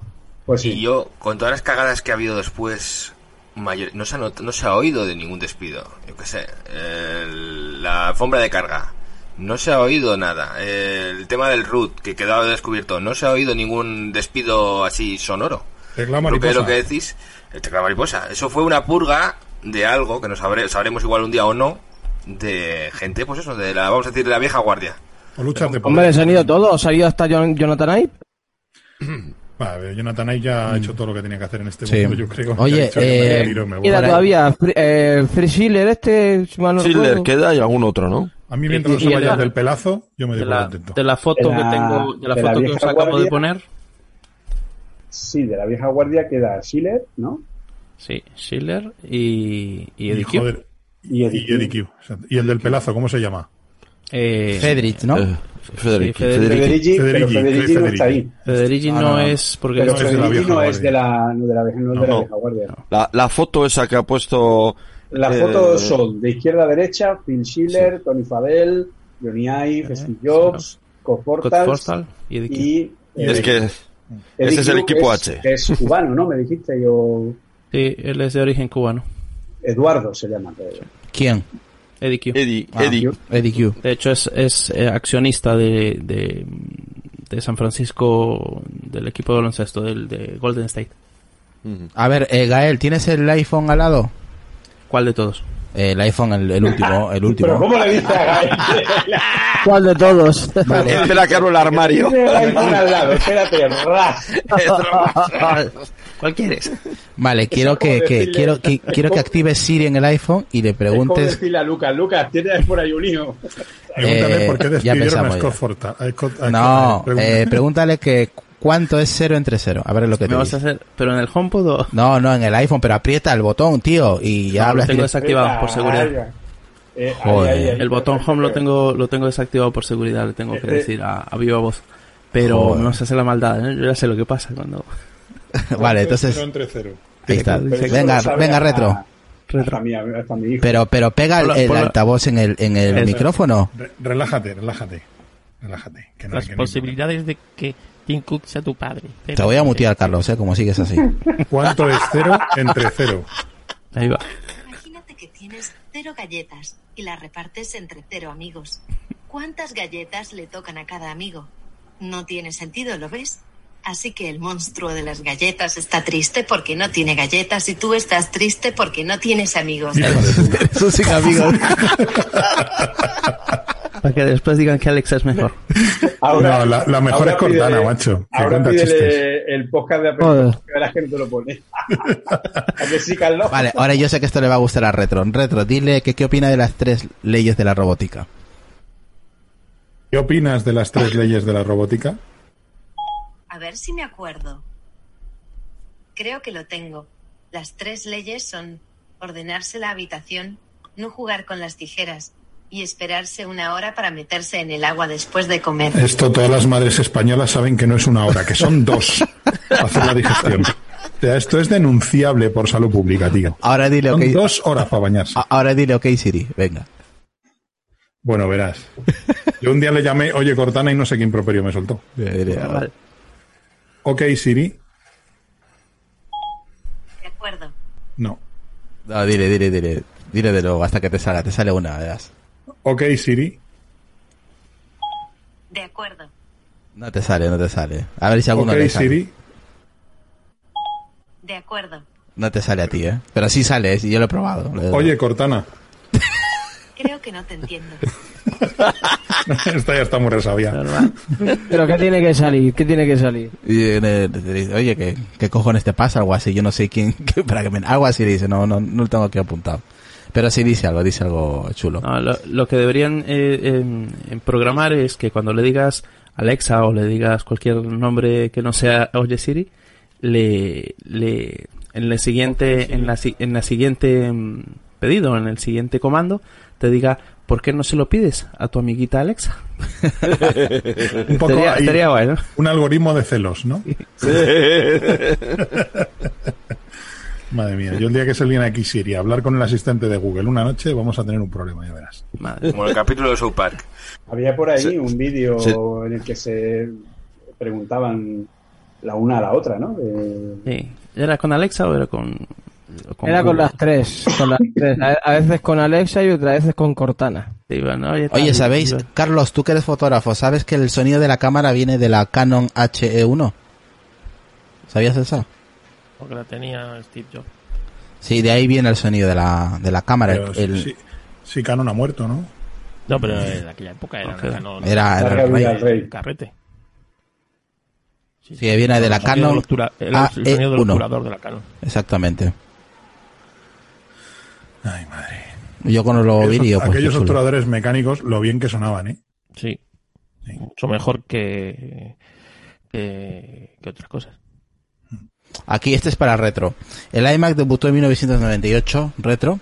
Pues Y yo, con todas las cagadas que ha habido después, mayor, no, se ha no se ha oído de ningún despido. Yo qué sé, la alfombra de carga, no se ha oído nada. El tema del root, que quedaba descubierto, no se ha oído ningún despido así sonoro. Teclado Lo que, mariposa. lo que decís, el teclado mariposa, eso fue una purga de algo que nos sabré- sabremos igual un día o no, de gente, pues eso, de la, vamos a decir, de la vieja guardia. O luchas de Hombre, se han ido todos. Se ha ido hasta Jon- Jonathan Ive. Vale, Jonathan Ay ya ha hecho todo lo que tenía que hacer en este Sí. mundo, yo creo. Oye, que eh, voy. Queda todavía eh, Free Schiller, este. si mal no Schiller queda y algún otro, ¿no? A mí mientras no se vayan del pelazo, yo me doy contento. de la foto De que tengo, de la de la foto que os acabo de poner, Sí, de la vieja guardia queda Schiller, ¿no? sí, Schiller y, y Eddie Y, Q. joder, Y y Eddie Eddie Q. Y el del pelazo, ¿cómo se llama? Eh, Fedrich, ¿no? Eh, Federici, Sí, Federici. Federici. Federici, pero Federici, Federici no está ahí. Federici No, no, no, no. es porque Pero es de la Federici vieja no es de la, no de la, vieja- no es de la No. vieja guardia. La, la foto esa que ha puesto... Las Eh, fotos son de izquierda a derecha, Phil Schiller, Tony Fadell, Johnny Ive, Steve Jobs, Forstall y y... Es eh, que ese es el equipo es- H. Es cubano, ¿no? Me dijiste yo... Sí, él es de origen cubano. Eduardo se llama. ¿Quién? Eddie Q. Eddie, Ah. Eddie. Eddie Q. De hecho, es, es eh, accionista de, de, de San Francisco, del equipo de baloncesto, del, de Golden State. A ver, eh, Gael, ¿tienes el iPhone al lado? ¿Cuál de todos? Eh, el iPhone, el, el último, el Pero último. ¿cómo le dices a? ¿Cuál de todos? Espera que abro el armario. El iPhone al lado, espérate, ras. ¿Cuál quieres? Vale, quiero que, que- quiero que quiero que actives Siri en el iPhone y le preguntes. decirle a Lucas, Lucas, tienes por ahí un hijo. Pregúntale Eh, por qué ya despidieron a pensamos Scott ya. Forta. a Scott- a- No, eh, pregúntale que cuánto es cero entre cero. A ver lo que ¿Me te vas a dice. hacer? ¿Pero en el HomePod o...? No, no, en el iPhone, pero aprieta el botón, tío, y ya No, lo hablas. tengo direct- desactivado por seguridad. Eh, Joder. ahí, ahí. El botón Home lo tengo, lo tengo desactivado por seguridad, le tengo que Eh, eh. decir a, a viva voz. Pero Joder. no se hace la maldad, ¿eh? yo ya sé lo que pasa cuando... Vale, entonces Cero entre cero. ahí está. Venga, lo venga, hasta- retro. Hasta mi, hasta mi hijo. Pero pero pega el, altavoz en el en el micrófono. Re- Relájate, relájate. Relájate. Que no, Las que no- posibilidades de que Tim Cook sea tu padre. Te voy a mutear, Carlos, eh, como sigues así. ¿Cuánto es cero entre cero? Ahí va. Imagínate que tienes cero galletas y las repartes entre cero amigos. ¿Cuántas galletas le tocan a cada amigo? No tiene sentido, ¿lo ves? Así que el monstruo de las galletas está triste porque no tiene galletas y tú estás triste porque no tienes amigos. Eso sin amigos. Para que después digan que Alexa es mejor. Ahora- no, la, la mejor ahora es Cortana, pídele- macho. Ahora pídele el podcast de Apple, que verás que no te lo pone. ¿A que sí, Carlos? Vale, ahora yo sé que esto le va a gustar a Retro. Retro, dile que qué opina de las tres leyes de la robótica. ¿Qué opinas de las tres leyes de la robótica? A ver si me acuerdo. Creo que lo tengo. Las tres leyes son ordenarse la habitación, no jugar con las tijeras y esperarse una hora para meterse en el agua después de comer. Esto todas las madres españolas saben que no es una hora, que son dos para hacer la digestión. O sea, esto es denunciable por salud pública, tío. Ahora dile Son ok. dos horas para bañarse. Ahora dile ok Siri, venga. Bueno, verás. Yo un día le llamé, oye, Cortana, y no sé qué improperio me soltó. Dile, Vale. Ok, Siri. De acuerdo. No. No, dile, dile, dile. Dile de nuevo hasta que te salga. Te sale una, verás. Ok, Siri. De acuerdo. No te sale, no te sale. A ver si alguno Ok, le sale. Siri. De acuerdo. No te sale a ti, ¿eh? Pero sí sale, ¿eh? sí, yo lo he probado. Oye, Cortana. Creo que no te entiendo. Esta ya está muy resabiada. ¿Pero qué tiene que salir? ¿Qué tiene que salir? Eh, oye, ¿qué, ¿qué cojones te pasa? Algo así, yo no sé quién, qué- para que me... Algo así le dice, no, no, no lo tengo aquí apuntado. Pero sí dice algo, dice algo chulo. No, lo, lo que deberían eh, em, em, programar es que cuando le digas Alexa o le digas cualquier nombre que no sea Oye Siri, le, le en el siguiente en la, si- en la siguiente em, pedido, en el siguiente comando, te diga ¿por qué no se lo pides a tu amiguita Alexa? Un poco Estaría, estaría bueno. un algoritmo de celos, ¿no? Madre mía, yo el día que se viene aquí Siri a hablar con el asistente de Google una noche, vamos a tener un problema, ya verás. Madre. Como el capítulo de South Park. Había por ahí Sí. un vídeo Sí. en el que se preguntaban la una a la otra, ¿no? De- Sí. ¿Era con Alexa o era con, Era con las tres. Con las tres. A, veces con Alexa y otras veces con Cortana. Sí, bueno, oye, Oye, ¿sabéis? Carlos, tú que eres fotógrafo, ¿sabes que el sonido de la cámara viene de la Canon HE1? ¿Sabías eso? Porque la tenía Steve Jobs. Sí, de ahí viene el sonido de la, de la cámara. Pero el- sí, sí, Canon ha muerto, ¿no? No, pero en aquella época era, Ok. era, no, no, Era- era el rey. rey. carrete. Sí, viene de la El sonido Canon el, el sonido del AE1. obturador de la Canon. Exactamente. Ay, madre. Yo cuando lo vi, Aquellos, digo, pues, aquellos obturadores mecánicos, lo bien que sonaban, ¿eh? Sí. Mucho mejor que, que, que otras cosas. Aquí este es para retro. El iMac debutó en 1998, retro.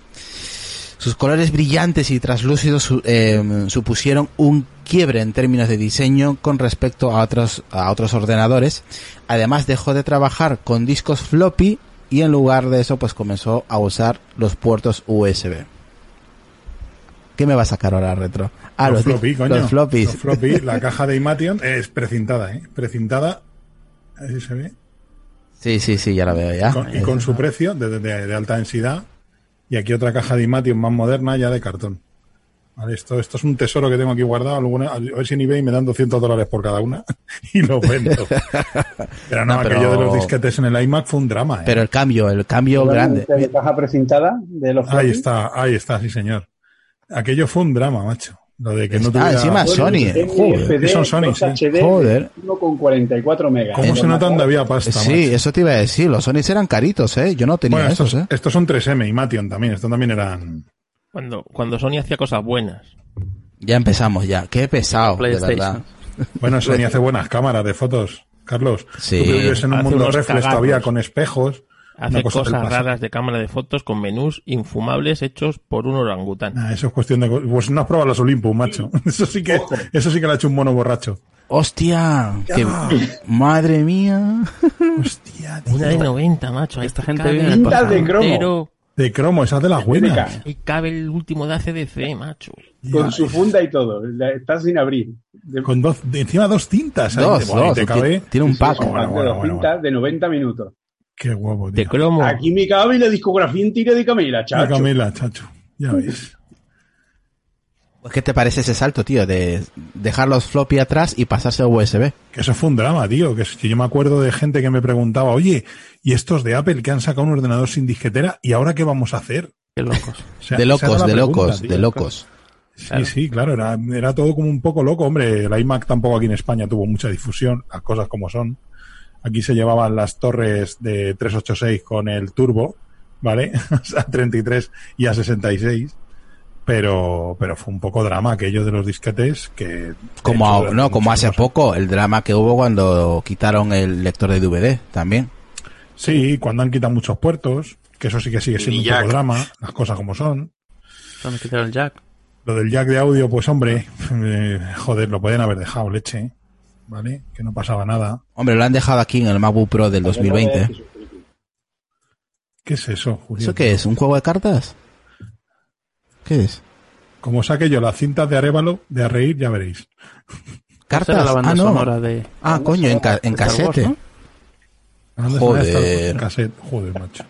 Sus colores brillantes y traslúcidos eh, supusieron un quiebre en términos de diseño con respecto a otros, a otros ordenadores. Además dejó de trabajar con discos floppy y en lugar de eso pues comenzó a usar los puertos USB. ¿Qué me va a sacar ahora retro? Ah, los, los, floppy, di- coño. los floppies. Los floppy, la caja de Imation es precintada, ¿eh? Precintada. Ahí se ve. Sí, sí, sí, ya la veo ya. Con- y con su precio de, de- de alta densidad. Y aquí otra caja de Imation más moderna ya de cartón. Vale, esto, esto es un tesoro que tengo aquí guardado. Alguna- a ver si en eBay me dan 200 dólares por cada una y lo vendo. Pero no, No, pero- aquello de los disquetes en el iMac fue un drama. ¿eh? Pero el cambio, el cambio grande. ¿De caja precintada de los Ahí está, ahí está, sí señor. Aquello fue un drama, macho. Lo de que no Ah, tuviera... encima Sony, eh. Joder, son Sony. HD, Joder. 1,44 megas. ¿Cómo se nota dónde había pasta? Sí, macho? eso te iba a decir. Los Sony eran caritos, ¿eh? Yo no tenía Bueno, esos, estos, ¿eh? estos son 3M y Mation también. Estos también eran... Cuando, cuando Sony hacía cosas buenas. Ya empezamos ya. Qué pesado, de PlayStation. verdad. Bueno, Sony hace buenas cámaras de fotos. Carlos, Sí. tú que vives en un Hace mundo unos reflex cagazos. todavía con espejos. Hace cosa cosas raras de cámara de fotos con menús infumables hechos por un orangután. Ah, eso es cuestión de... Pues no has probado las Olympus, macho. Eso sí que, eso sí que le ha hecho un mono borracho. ¡Hostia! qué- ¡Madre mía! Hostia, tío. Una de 90, macho. Ahí Esta gente vive en el de cromo. De cromo, esa es de las buenas. Ahí cabe el último de ACDC, macho. Con su funda y todo. Está sin abrir. De, Con dos, de encima dos tintas. Dos, y dos. te cabe... tiene un pack. Bueno, de bueno, dos bueno, cintas de 90 minutos. Qué guapo, De tío. cromo. Aquí me cabe la discografía entera de Camila, La chacho. Camila, chacho. Ya ves. Pues, ¿Qué te parece ese salto, tío? De dejar los floppy atrás y pasarse a USB. Que eso fue un drama, tío. Que, es que yo me acuerdo de gente que me preguntaba, oye, ¿y estos de Apple que han sacado un ordenador sin disquetera? ¿Y ahora qué vamos a hacer? Qué locos. O sea, De locos, la de pregunta, locos, tío. de locos. Sí, sí, claro, era, era todo como un poco loco. Hombre, el iMac tampoco aquí en España tuvo mucha difusión, las cosas como son. Aquí se llevaban las torres de 386 con el turbo, ¿vale? Sea, 33 y a 66. Pero, pero fue un poco drama aquello de los disquetes que... Como, hecho, a- no, como hace poco, el drama que hubo cuando quitaron el lector de DVD también. Sí, cuando han quitado muchos puertos, que eso sí que sigue siendo un poco drama, las cosas como son. Vamos a quitar el jack. Lo del jack de audio, pues hombre, eh, joder, lo pueden haber dejado, leche, ¿vale? Que no pasaba nada. Hombre, lo han dejado aquí en el MacBook Pro del 2020. ¿Qué es eso, Julio? ¿Eso qué es? ¿Un juego de cartas? ¿Qué es? Como saque yo las cintas de Arevalo, de a reír, ya veréis. ¿Cartas? la banda Ah, no. sonora de... Ah, coño, en, ca- en Wars, casete. ¿no? ¿Dónde Joder. está esta- en cassette? Joder, macho.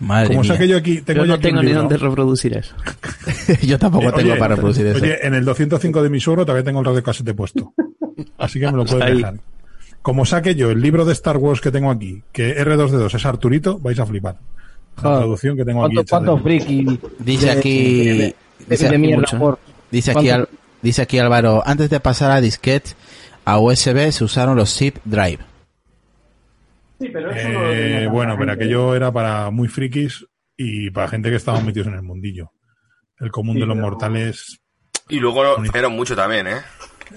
Madre Como mía. saque yo aquí, tengo Yo yo no tengo ni libro. dónde reproducir eso. Yo tampoco Eh, tengo oye, para reproducir eso. Oye, en el 205 de mi suegro todavía tengo el radio casete puesto. Así que me lo puedes Ahí. dejar. Como saque yo el libro de Star Wars que tengo aquí, que R2D2 es Arturito, vais a flipar. La Joder. traducción que tengo aquí. ¿Cuántos friki Dice aquí... dice- de mierda mucho. por- Dice aquí, dice aquí Álvaro, antes de pasar a disquete a USB se usaron los zip drive. Sí, pero eso no Eh, bueno, pero aquello era para muy frikis y para gente que estaba metidos en el mundillo. El común Sí, de los pero- mortales. Y luego fallaron mucho también, ¿eh?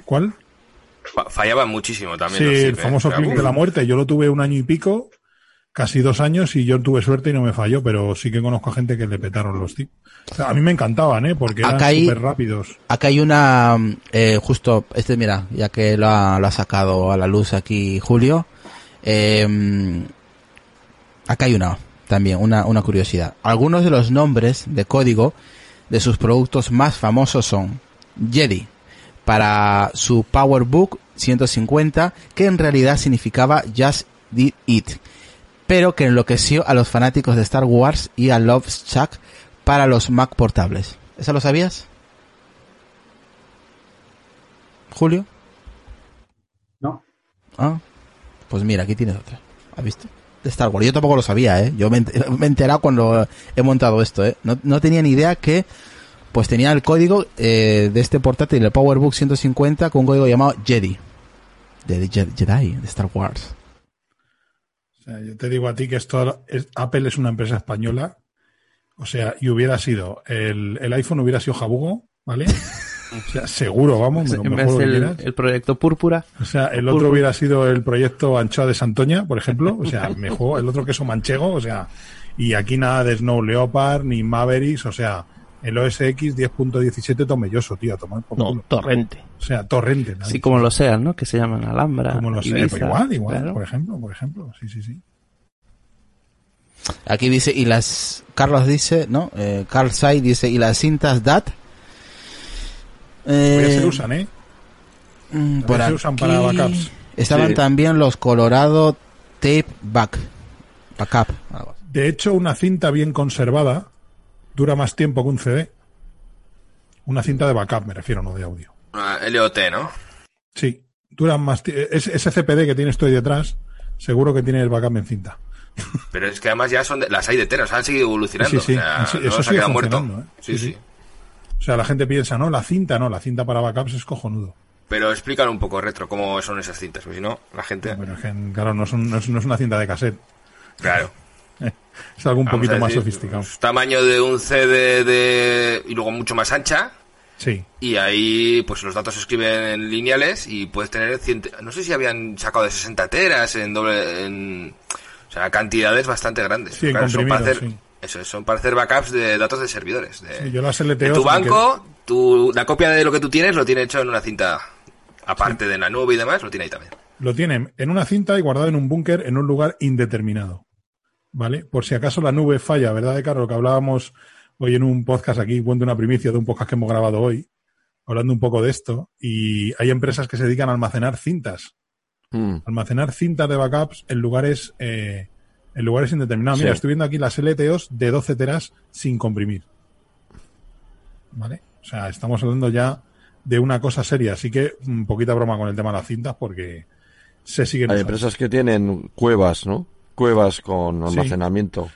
¿Cuál? Fa- Fallaban muchísimo también. Sí, el ¿eh? famoso clic de la muerte. Yo lo tuve un año y pico, casi dos años, y yo tuve suerte y no me falló, pero sí que conozco a gente que le petaron los tips. O sea, a mí me encantaban, ¿eh? Porque eran Acá súper rápidos. Acá hay una, eh, justo, este mira, ya que lo ha, lo ha sacado a la luz aquí Julio, eh, acá hay una, también, una, una curiosidad. Algunos de los nombres de código de sus productos más famosos son Jedi, para su PowerBook 150, que en realidad significaba Just Did It, pero que enloqueció a los fanáticos de Star Wars y a Love Shack para los Mac portables. ¿Eso lo sabías? Julio. No. Ah, pues mira, aquí tienes otra. ¿Has visto? de Star Wars. Yo tampoco lo sabía, ¿eh? Yo me he enterado cuando he montado esto, ¿eh? No, no tenía ni idea que pues tenía el código eh, de este portátil, el PowerBook 150, con un código llamado Jedi. De Je- Jedi, de Star Wars. O sea, yo te digo a ti que esto es- Apple es una empresa española. O sea, y hubiera sido, el, el iPhone hubiera sido jabugo, ¿vale? O sea, seguro, vamos, me en me vez el proyecto Púrpura. O sea, el otro hubiera sido el proyecto Anchoa de Santoña, por ejemplo. O sea, me juego el otro queso manchego, o sea, y aquí nada de Snow Leopard ni Mavericks, o sea, el OS X 10.17 tomelloso, tío, a tomar por No, culo. torrente. O sea, torrente. ¿no? Así como lo sean, ¿no? Que se llaman Alhambra. Como lo Ibiza, pues igual, igual, claro. por ejemplo, por ejemplo, sí, sí, sí. Aquí dice, y las... Carlos dice, ¿no? Eh, Carl Sai dice, y las cintas DAT... Pues ya se Eh, usan, ¿eh? mm, por ver, se usan para aquí backups. Estaban Sí. también los Colorado Tape Back. Backup. algo. De hecho, una cinta bien conservada dura más tiempo que un CD. Una cinta de backup, me refiero, no de audio. Ah, LOT, ¿no? Sí, dura más es- Ese CPD que tienes tú ahí detrás, seguro que tiene el backup en cinta. Pero es que además ya son de- las hay de teras, han seguido evolucionando. Sí, sí, o sea, sí, eso se ha quedado muerto. ¿eh? Sí, Sí. O sea, la gente piensa, no, la cinta no, la cinta para backups es cojonudo. Pero explícalo un poco, Retro, cómo son esas cintas, porque si no, la gente... Bueno, es que, claro, no no es- no es una cinta de cassette, Claro. es algo un Vamos poquito más sofisticado. pues, tamaño de un CD de... y luego mucho más ancha. Sí, Y ahí, pues los datos se escriben en lineales y puedes tener... ciento- No sé si habían sacado de 60 teras en doble... En, o sea, cantidades bastante grandes. Sí, Claro, son para hacer, sí. Eso, son para hacer backups de datos de servidores. De, Sí, yo las LTOs de tu banco, tu, la copia de lo que tú tienes lo tiene hecho en una cinta... Aparte de la nube y demás, lo tiene ahí también. lo tienen en una cinta y guardado en un búnker en un lugar indeterminado. ¿Vale? Por si acaso la nube falla, ¿verdad, de Carlos? Que hablábamos hoy en un podcast aquí, cuento una primicia de un podcast que hemos grabado hoy, hablando un poco de esto. Y hay empresas que se dedican a almacenar cintas. Mm. Almacenar cintas de backups en lugares, eh, en lugares indeterminados. Mira, estoy viendo aquí las LTOs de 12 teras sin comprimir. ¿Vale? O sea, estamos hablando ya de una cosa seria. Así que un poquita broma con el tema de las cintas porque se siguen Hay usando. empresas que tienen cuevas, ¿no? Cuevas con Sí. almacenamiento.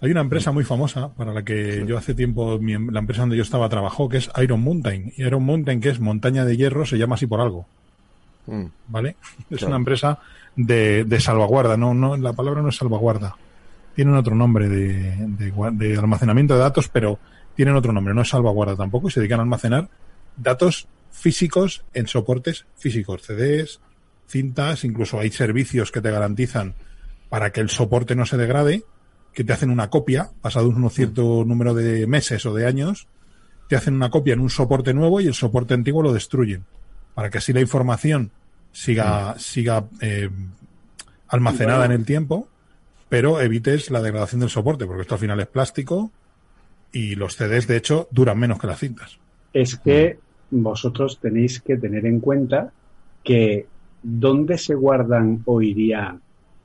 Hay una empresa muy famosa para la que yo hace tiempo, mi em- la empresa donde yo estaba trabajó, que es Iron Mountain. Y Iron Mountain, que es montaña de hierro, se llama así por algo. Mm. ¿Vale? Es Claro. una empresa de, de salvaguarda. No, no, la palabra no es salvaguarda. Tienen otro nombre de, de de almacenamiento de datos, pero tienen otro nombre. No es salvaguarda tampoco. Y se dedican a almacenar datos físicos en soportes físicos. CDs, cintas, incluso hay servicios que te garantizan para que el soporte no se degrade, que te hacen una copia, pasado un cierto número de meses o de años, te hacen una copia en un soporte nuevo y el soporte antiguo lo destruyen, para que así la información siga, siga eh, almacenada en el tiempo, pero evites la degradación del soporte, porque esto al final es plástico y los CDs, de hecho, duran menos que las cintas. es que vosotros tenéis que tener en cuenta que dónde se guardan hoy día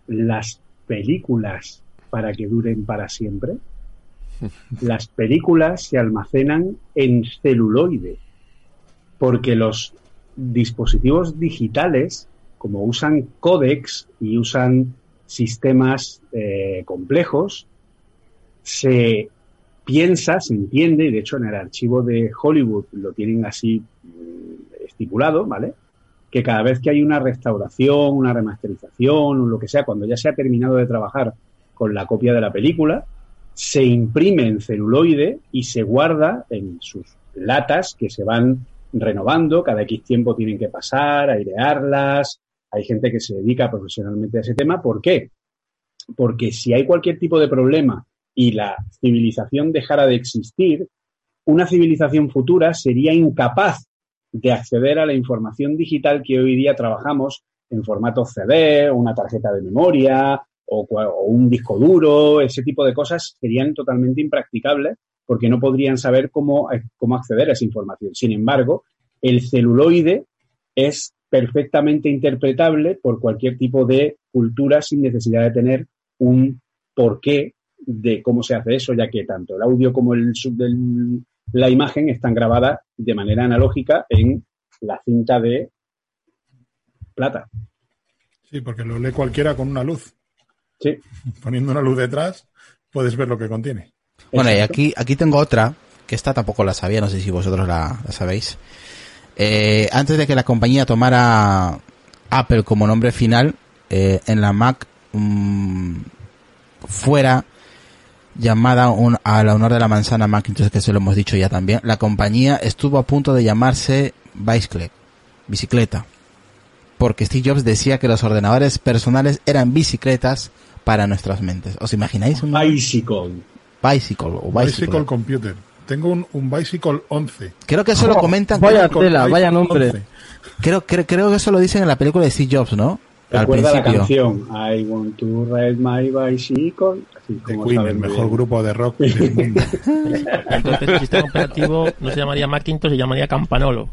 las películas para que duren para siempre. Las películas se almacenan en celuloide, porque los dispositivos digitales, como usan códex y usan sistemas eh, complejos, se piensa, se entiende, y de hecho en el archivo de Hollywood lo tienen así mm, estipulado, ¿vale? Que cada vez que hay una restauración, una remasterización o lo que sea, cuando ya se ha terminado de trabajar con la copia de la película, se imprime en celuloide y se guarda en sus latas que se van renovando, cada X tiempo tienen que pasar, airearlas, hay gente que se dedica profesionalmente a ese tema. ¿Por qué? Porque si hay cualquier tipo de problema y la civilización dejara de existir, una civilización futura sería incapaz de acceder a la información digital que hoy día trabajamos en formato CD, una tarjeta de memoria o, o un disco duro, ese tipo de cosas serían totalmente impracticables porque no podrían saber cómo, eh, cómo acceder a esa información. Sin embargo, el celuloide es perfectamente interpretable por cualquier tipo de cultura sin necesidad de tener un porqué de cómo se hace eso, ya que tanto el audio como el, el- la imagen están grabadas de manera analógica en la cinta de plata. Sí, porque lo lee cualquiera con una luz. Sí. Poniendo una luz detrás, puedes ver lo que contiene. Bueno, y aquí, aquí tengo otra, que esta tampoco la sabía, no sé si vosotros la, la sabéis. Eh, antes de que la compañía tomara Apple como nombre final, eh, en la Mac mm, fuera llamada un, al honor de la manzana Macintosh, que se lo hemos dicho ya también, la compañía estuvo a punto de llamarse Bicycle, bicicleta, porque Steve Jobs decía que los ordenadores personales eran bicicletas para nuestras mentes. ¿Os imagináis un Bicycle. Bicycle o bicycle? Bicycle Computer. Tengo un, un Bicycle 11. Creo que eso lo comentan. Vaya tela, vaya nombre. creo, creo, creo que eso lo dicen en la película de Steve Jobs, ¿no? Al Recuerda la canción I want to ride my bicycle. Así como Queen, el mejor bien. grupo de rock del mundo. Entonces el sistema operativo no se llamaría Macintosh, se llamaría Campanolo.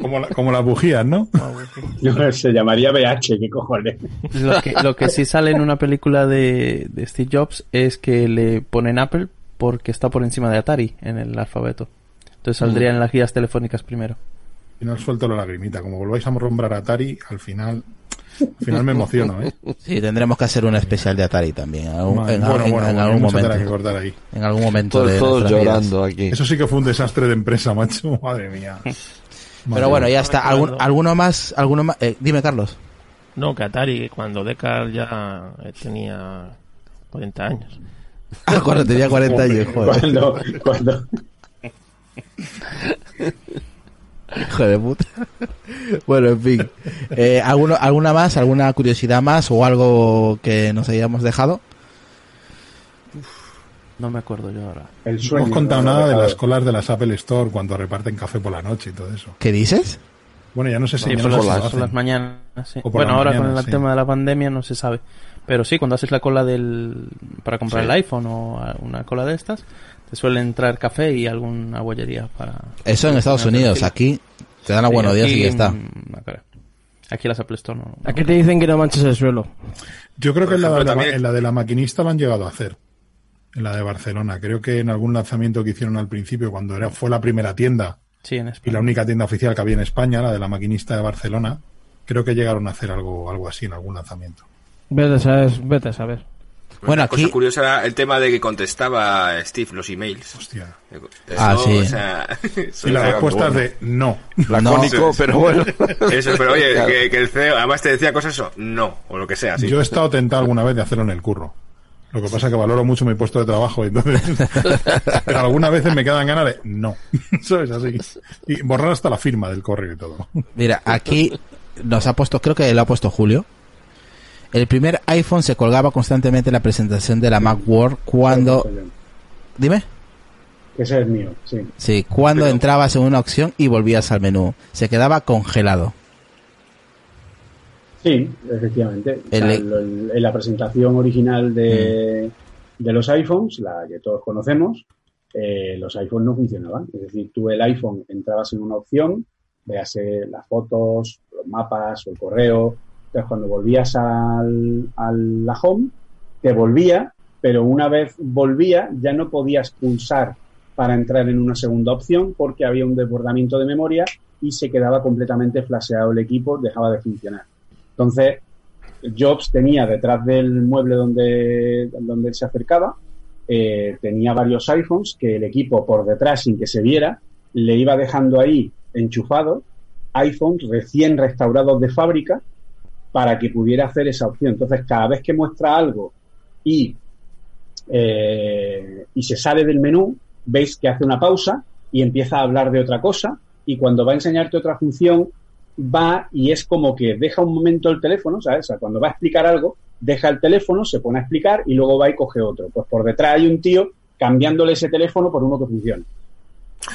como, la- como las bujías, ¿no? No, se llamaría BH, qué cojones. Lo que, lo que sí sale en una película de, de Steve Jobs es que le ponen Apple porque está por encima de Atari en el alfabeto. Entonces saldría en las guías telefónicas primero. Y no os suelto la lagrimita. Como volváis a nombrar a Atari, al final, al final me emociono, ¿eh? Sí, tendremos que hacer un especial de Atari también. En, algún- Madre, en- bueno, en- bueno, en algún momento. que cortar ahí. En algún momento Todos, de todos nuestras vidas. llorando aquí. Eso sí que fue un desastre de empresa, macho. Madre mía. Pero bueno, ya está. ¿Algún- ¿Alguno más? ¿Alguno más? Eh, dime, Carlos. No, que Atari, cuando Decar ya eh, tenía 40 años. Ah, cuando tenía 40 años, joder. Cuando, cuando, Hijo de puta. Bueno, en fin. Eh, ¿alguno, ¿Alguna más? ¿Alguna curiosidad más? ¿O algo que nos hayamos dejado? No me acuerdo yo ahora. el No sueño. os contado ¿no? nada de las colas de las Apple Store cuando reparten café por la noche y todo eso. ¿Qué dices? Bueno, ya no sé si Sí, por, no las, por las mañanas. sí. Por Bueno, la ahora mañana, con el sí. tema de la pandemia no se sabe. Pero sí, cuando haces la cola del para comprar Sí. el iPhone o una cola de estas, te suelen traer café y alguna bollería para... Eso en Estados Unidos. Aquí te dan a buenos días y ya está. no. Aquí las Apple Store no. Aquí te dicen que no manches el suelo. Yo creo Por que en la, ejemplo, la, también- en la de la maquinista lo han llegado a hacer. En la de Barcelona. Creo que en algún lanzamiento que hicieron al principio, cuando era, fue la primera tienda Sí, en y la única tienda oficial que había en España, la de la maquinista de Barcelona, creo que llegaron a hacer algo, algo así en algún lanzamiento. Vete a saber. Vete a saber. Bueno, Una cosa aquí- curiosa era el tema de que contestaba Steve los emails. Hostia. Eso, Ah, sí. o sea, eso Y la respuesta es de no. Lacónico, No. pero bueno. Eso, pero oye, que, que el CEO además te decía cosas eso, no, o lo que sea, sí. Yo he estado tentado alguna vez de hacerlo en el curro. Lo que pasa es que valoro mucho mi puesto de trabajo, entonces. Pero algunas veces me quedan ganas de no. Eso es así. Y borrar hasta la firma del correo y todo. Mira, aquí nos ha puesto, creo que lo ha puesto Julio. El primer iPhone se colgaba constantemente en la presentación de la Macworld cuando... Dime. Ese es mío, sí. Sí, cuando entrabas en una opción y volvías al menú. Se quedaba congelado. Sí, efectivamente. O sea, El- en la presentación original de, de los iPhones, la que todos conocemos, eh, los iPhones no funcionaban. Es decir, tú el iPhone entrabas en una opción, véase las fotos, los mapas o el correo. Entonces, cuando volvías al, a la home, te volvía, pero una vez volvía, ya no podías pulsar para entrar en una segunda opción porque había un desbordamiento de memoria y se quedaba completamente flasheado el equipo, dejaba de funcionar. Entonces, Jobs tenía detrás del mueble donde, donde él se acercaba, eh, tenía varios iPhones que el equipo por detrás, sin que se viera, le iba dejando ahí enchufado iPhones recién restaurados de fábrica para que pudiera hacer esa opción. Entonces, cada vez que muestra algo y, eh, y se sale del menú, veis que hace una pausa y empieza a hablar de otra cosa y cuando va a enseñarte otra función, va y es como que deja un momento el teléfono, ¿sabes? O sea, cuando va a explicar algo, deja el teléfono, se pone a explicar y luego va y coge otro. Pues por detrás hay un tío cambiándole ese teléfono por uno que funcione.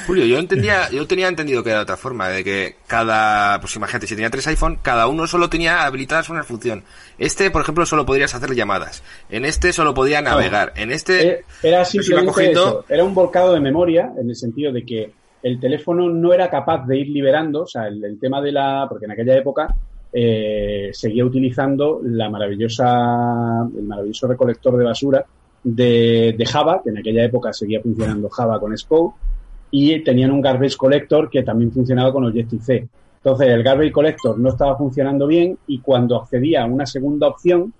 Julio, yo entendía, yo tenía entendido que era de otra forma, de que cada, pues imagínate, si tenía tres iPhone, cada uno solo tenía habilitadas una función. Este, por ejemplo, solo podrías hacer llamadas. En este solo podía navegar. En este, Eh, Era simplemente cogiendo- eso, era un volcado de memoria en el sentido de que el teléfono no era capaz de ir liberando, o sea, el, el tema de la, porque en aquella época eh, seguía utilizando la maravillosa, el maravilloso recolector de basura de, de Java, que en aquella época seguía funcionando Java con Scope, y tenían un garbage collector que también funcionaba con Objective-C. Entonces el garbage collector no estaba funcionando bien y cuando accedía a una segunda opción,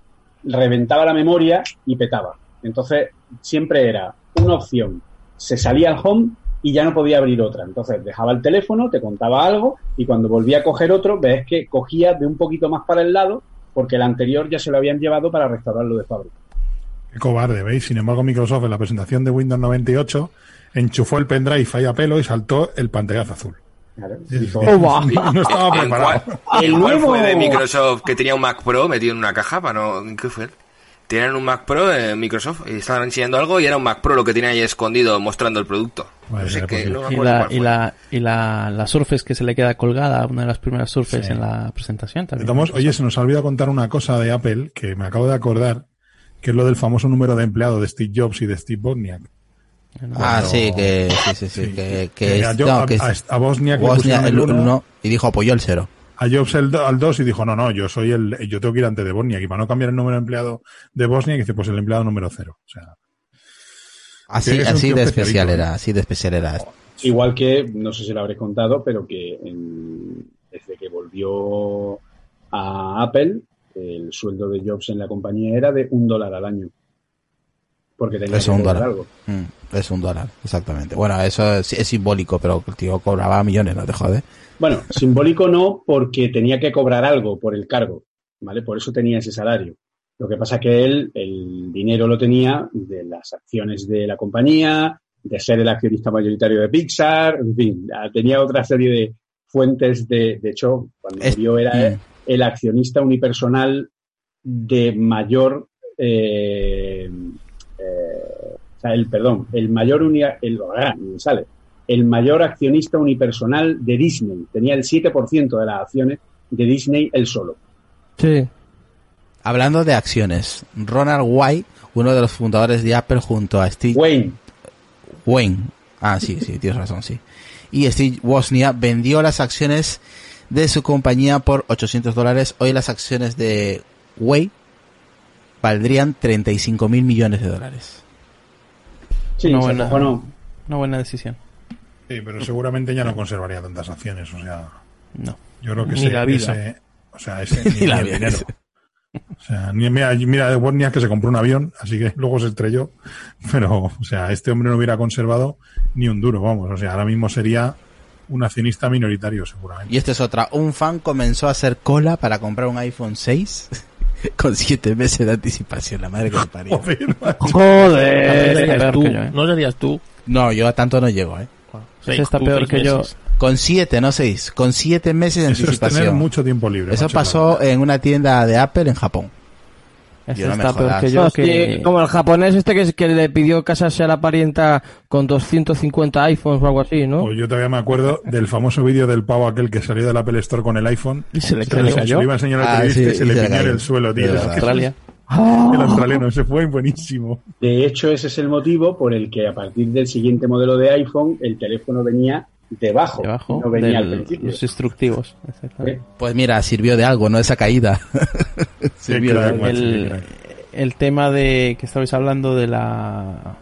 reventaba la memoria y petaba. Entonces, siempre era una opción. Se salía al home y ya no podía abrir otra. Entonces, dejaba el teléfono, te contaba algo y cuando volvía a coger otro, ves que cogía de un poquito más para el lado porque el anterior ya se lo habían llevado para restaurarlo de fábrica. Qué cobarde, ¿veis? Sin embargo, Microsoft en la presentación de Windows 98 enchufó el pendrive ahí a pelo y saltó el pantallazo azul. Claro. Dijo, Oh, no estaba ¿En preparado. cuál, El nuevo- fue de Microsoft que tenía un Mac Pro metido en una caja? Para no, ¿en ¿Qué fue? Tenían un Mac Pro en Microsoft y estaban enseñando algo y era un Mac Pro lo que tenía ahí escondido mostrando el producto. Vale, no sé era qué, posible. no me Y la, y la, y la, la Surface que se le queda colgada, una de las primeras Surface Sí. en la presentación también. Estamos- oye, se nos ha olvidado contar una cosa de Apple que me acabo de acordar, que es lo del famoso número de empleado de Steve Jobs y de Steve Ah, sí, que sí, sí, sí, Sí, que, que que a es- no, a- que es- a- a Wozniak le Wozniak pusieron el el uno. uno y dijo apoyó el cero. A Jobs el do- al 2 y dijo, no, no, yo soy el, yo tengo que ir antes de Wozniak. Y para no cambiar el número de empleado de Wozniak, dice, pues el empleado número cero. O sea, Así, que así de especial ¿eh? era, así de especial era. Igual que, no sé si lo habré contado, pero que en- desde que volvió a Apple, el sueldo de Jobs en la compañía era de un dólar al año. Porque tenía Es que un dólar. algo. Mm, es un dólar, exactamente. Bueno, eso es, es simbólico, pero el tío cobraba millones, no te jode. Bueno, simbólico no, porque tenía que cobrar algo por el cargo, ¿vale? Por eso tenía ese salario. Lo que pasa que él, el dinero lo tenía de las acciones de la compañía, de ser el accionista mayoritario de Pixar, en fin, tenía otra serie de fuentes de, de hecho, cuando Es- murió era el accionista unipersonal de mayor, eh, o sea, el, perdón, el mayor, uni- el, ah, sale, el mayor accionista unipersonal de Disney. Tenía el 7% de las acciones de Disney él solo. Sí. Hablando de acciones, Ronald White, uno de los fundadores de Apple junto a Steve Wayne, Wayne. Ah, sí, sí, tienes razón, sí. Y Steve Wozniak vendió las acciones de su compañía por 800 dólares. Hoy las acciones de Way valdrían 35 mil millones de dólares. Sí, Una buena-. Una buena decisión. sí, pero seguramente ya no conservaría tantas acciones. O sea, No. yo creo que Ni ese, la vida. ese- o sea, ese, ni, Ni la vida. dinero. O sea, ni, mira, mira de Wozniak que se compró un avión, así que luego se estrelló. Pero, o sea, este hombre no hubiera conservado ni un duro, vamos. O sea, ahora mismo sería un accionista minoritario, seguramente. Y esta es otra. Un fan comenzó a hacer cola para comprar un iPhone 6 con 7 meses de anticipación. La madre que me parió. Joder, tú, ¿eh? no serías tú. No, yo a tanto no llego, ¿eh? Seis, está tú, peor seis que yo. Con 7, no 6. Con 7 meses de Eso es tener anticipación. mucho tiempo libre. Eso macho, pasó en una tienda de Apple en Japón. Este no me está peor que yo. No, que... sí, Como el japonés este que, que le pidió casarse a la parienta con 250 iPhones o algo así, ¿no? Pues yo todavía me acuerdo del famoso vídeo del pavo aquel que salió del Apple Store con el iPhone. Y se le Se cayó. se iba a enseñar al Ah, periodista sí, y se le se piñó en el suelo, tío. De Es eso Australia. El australiano, ese fue buenísimo. De hecho, ese es el motivo por el que a partir del siguiente modelo de iPhone el teléfono venía debajo, Debajo no venía al de principio. los instructivos. Exactamente. ¿Eh? Pues mira, sirvió de algo, no esa caída. sirvió de algo. el, tema de que estabais hablando de la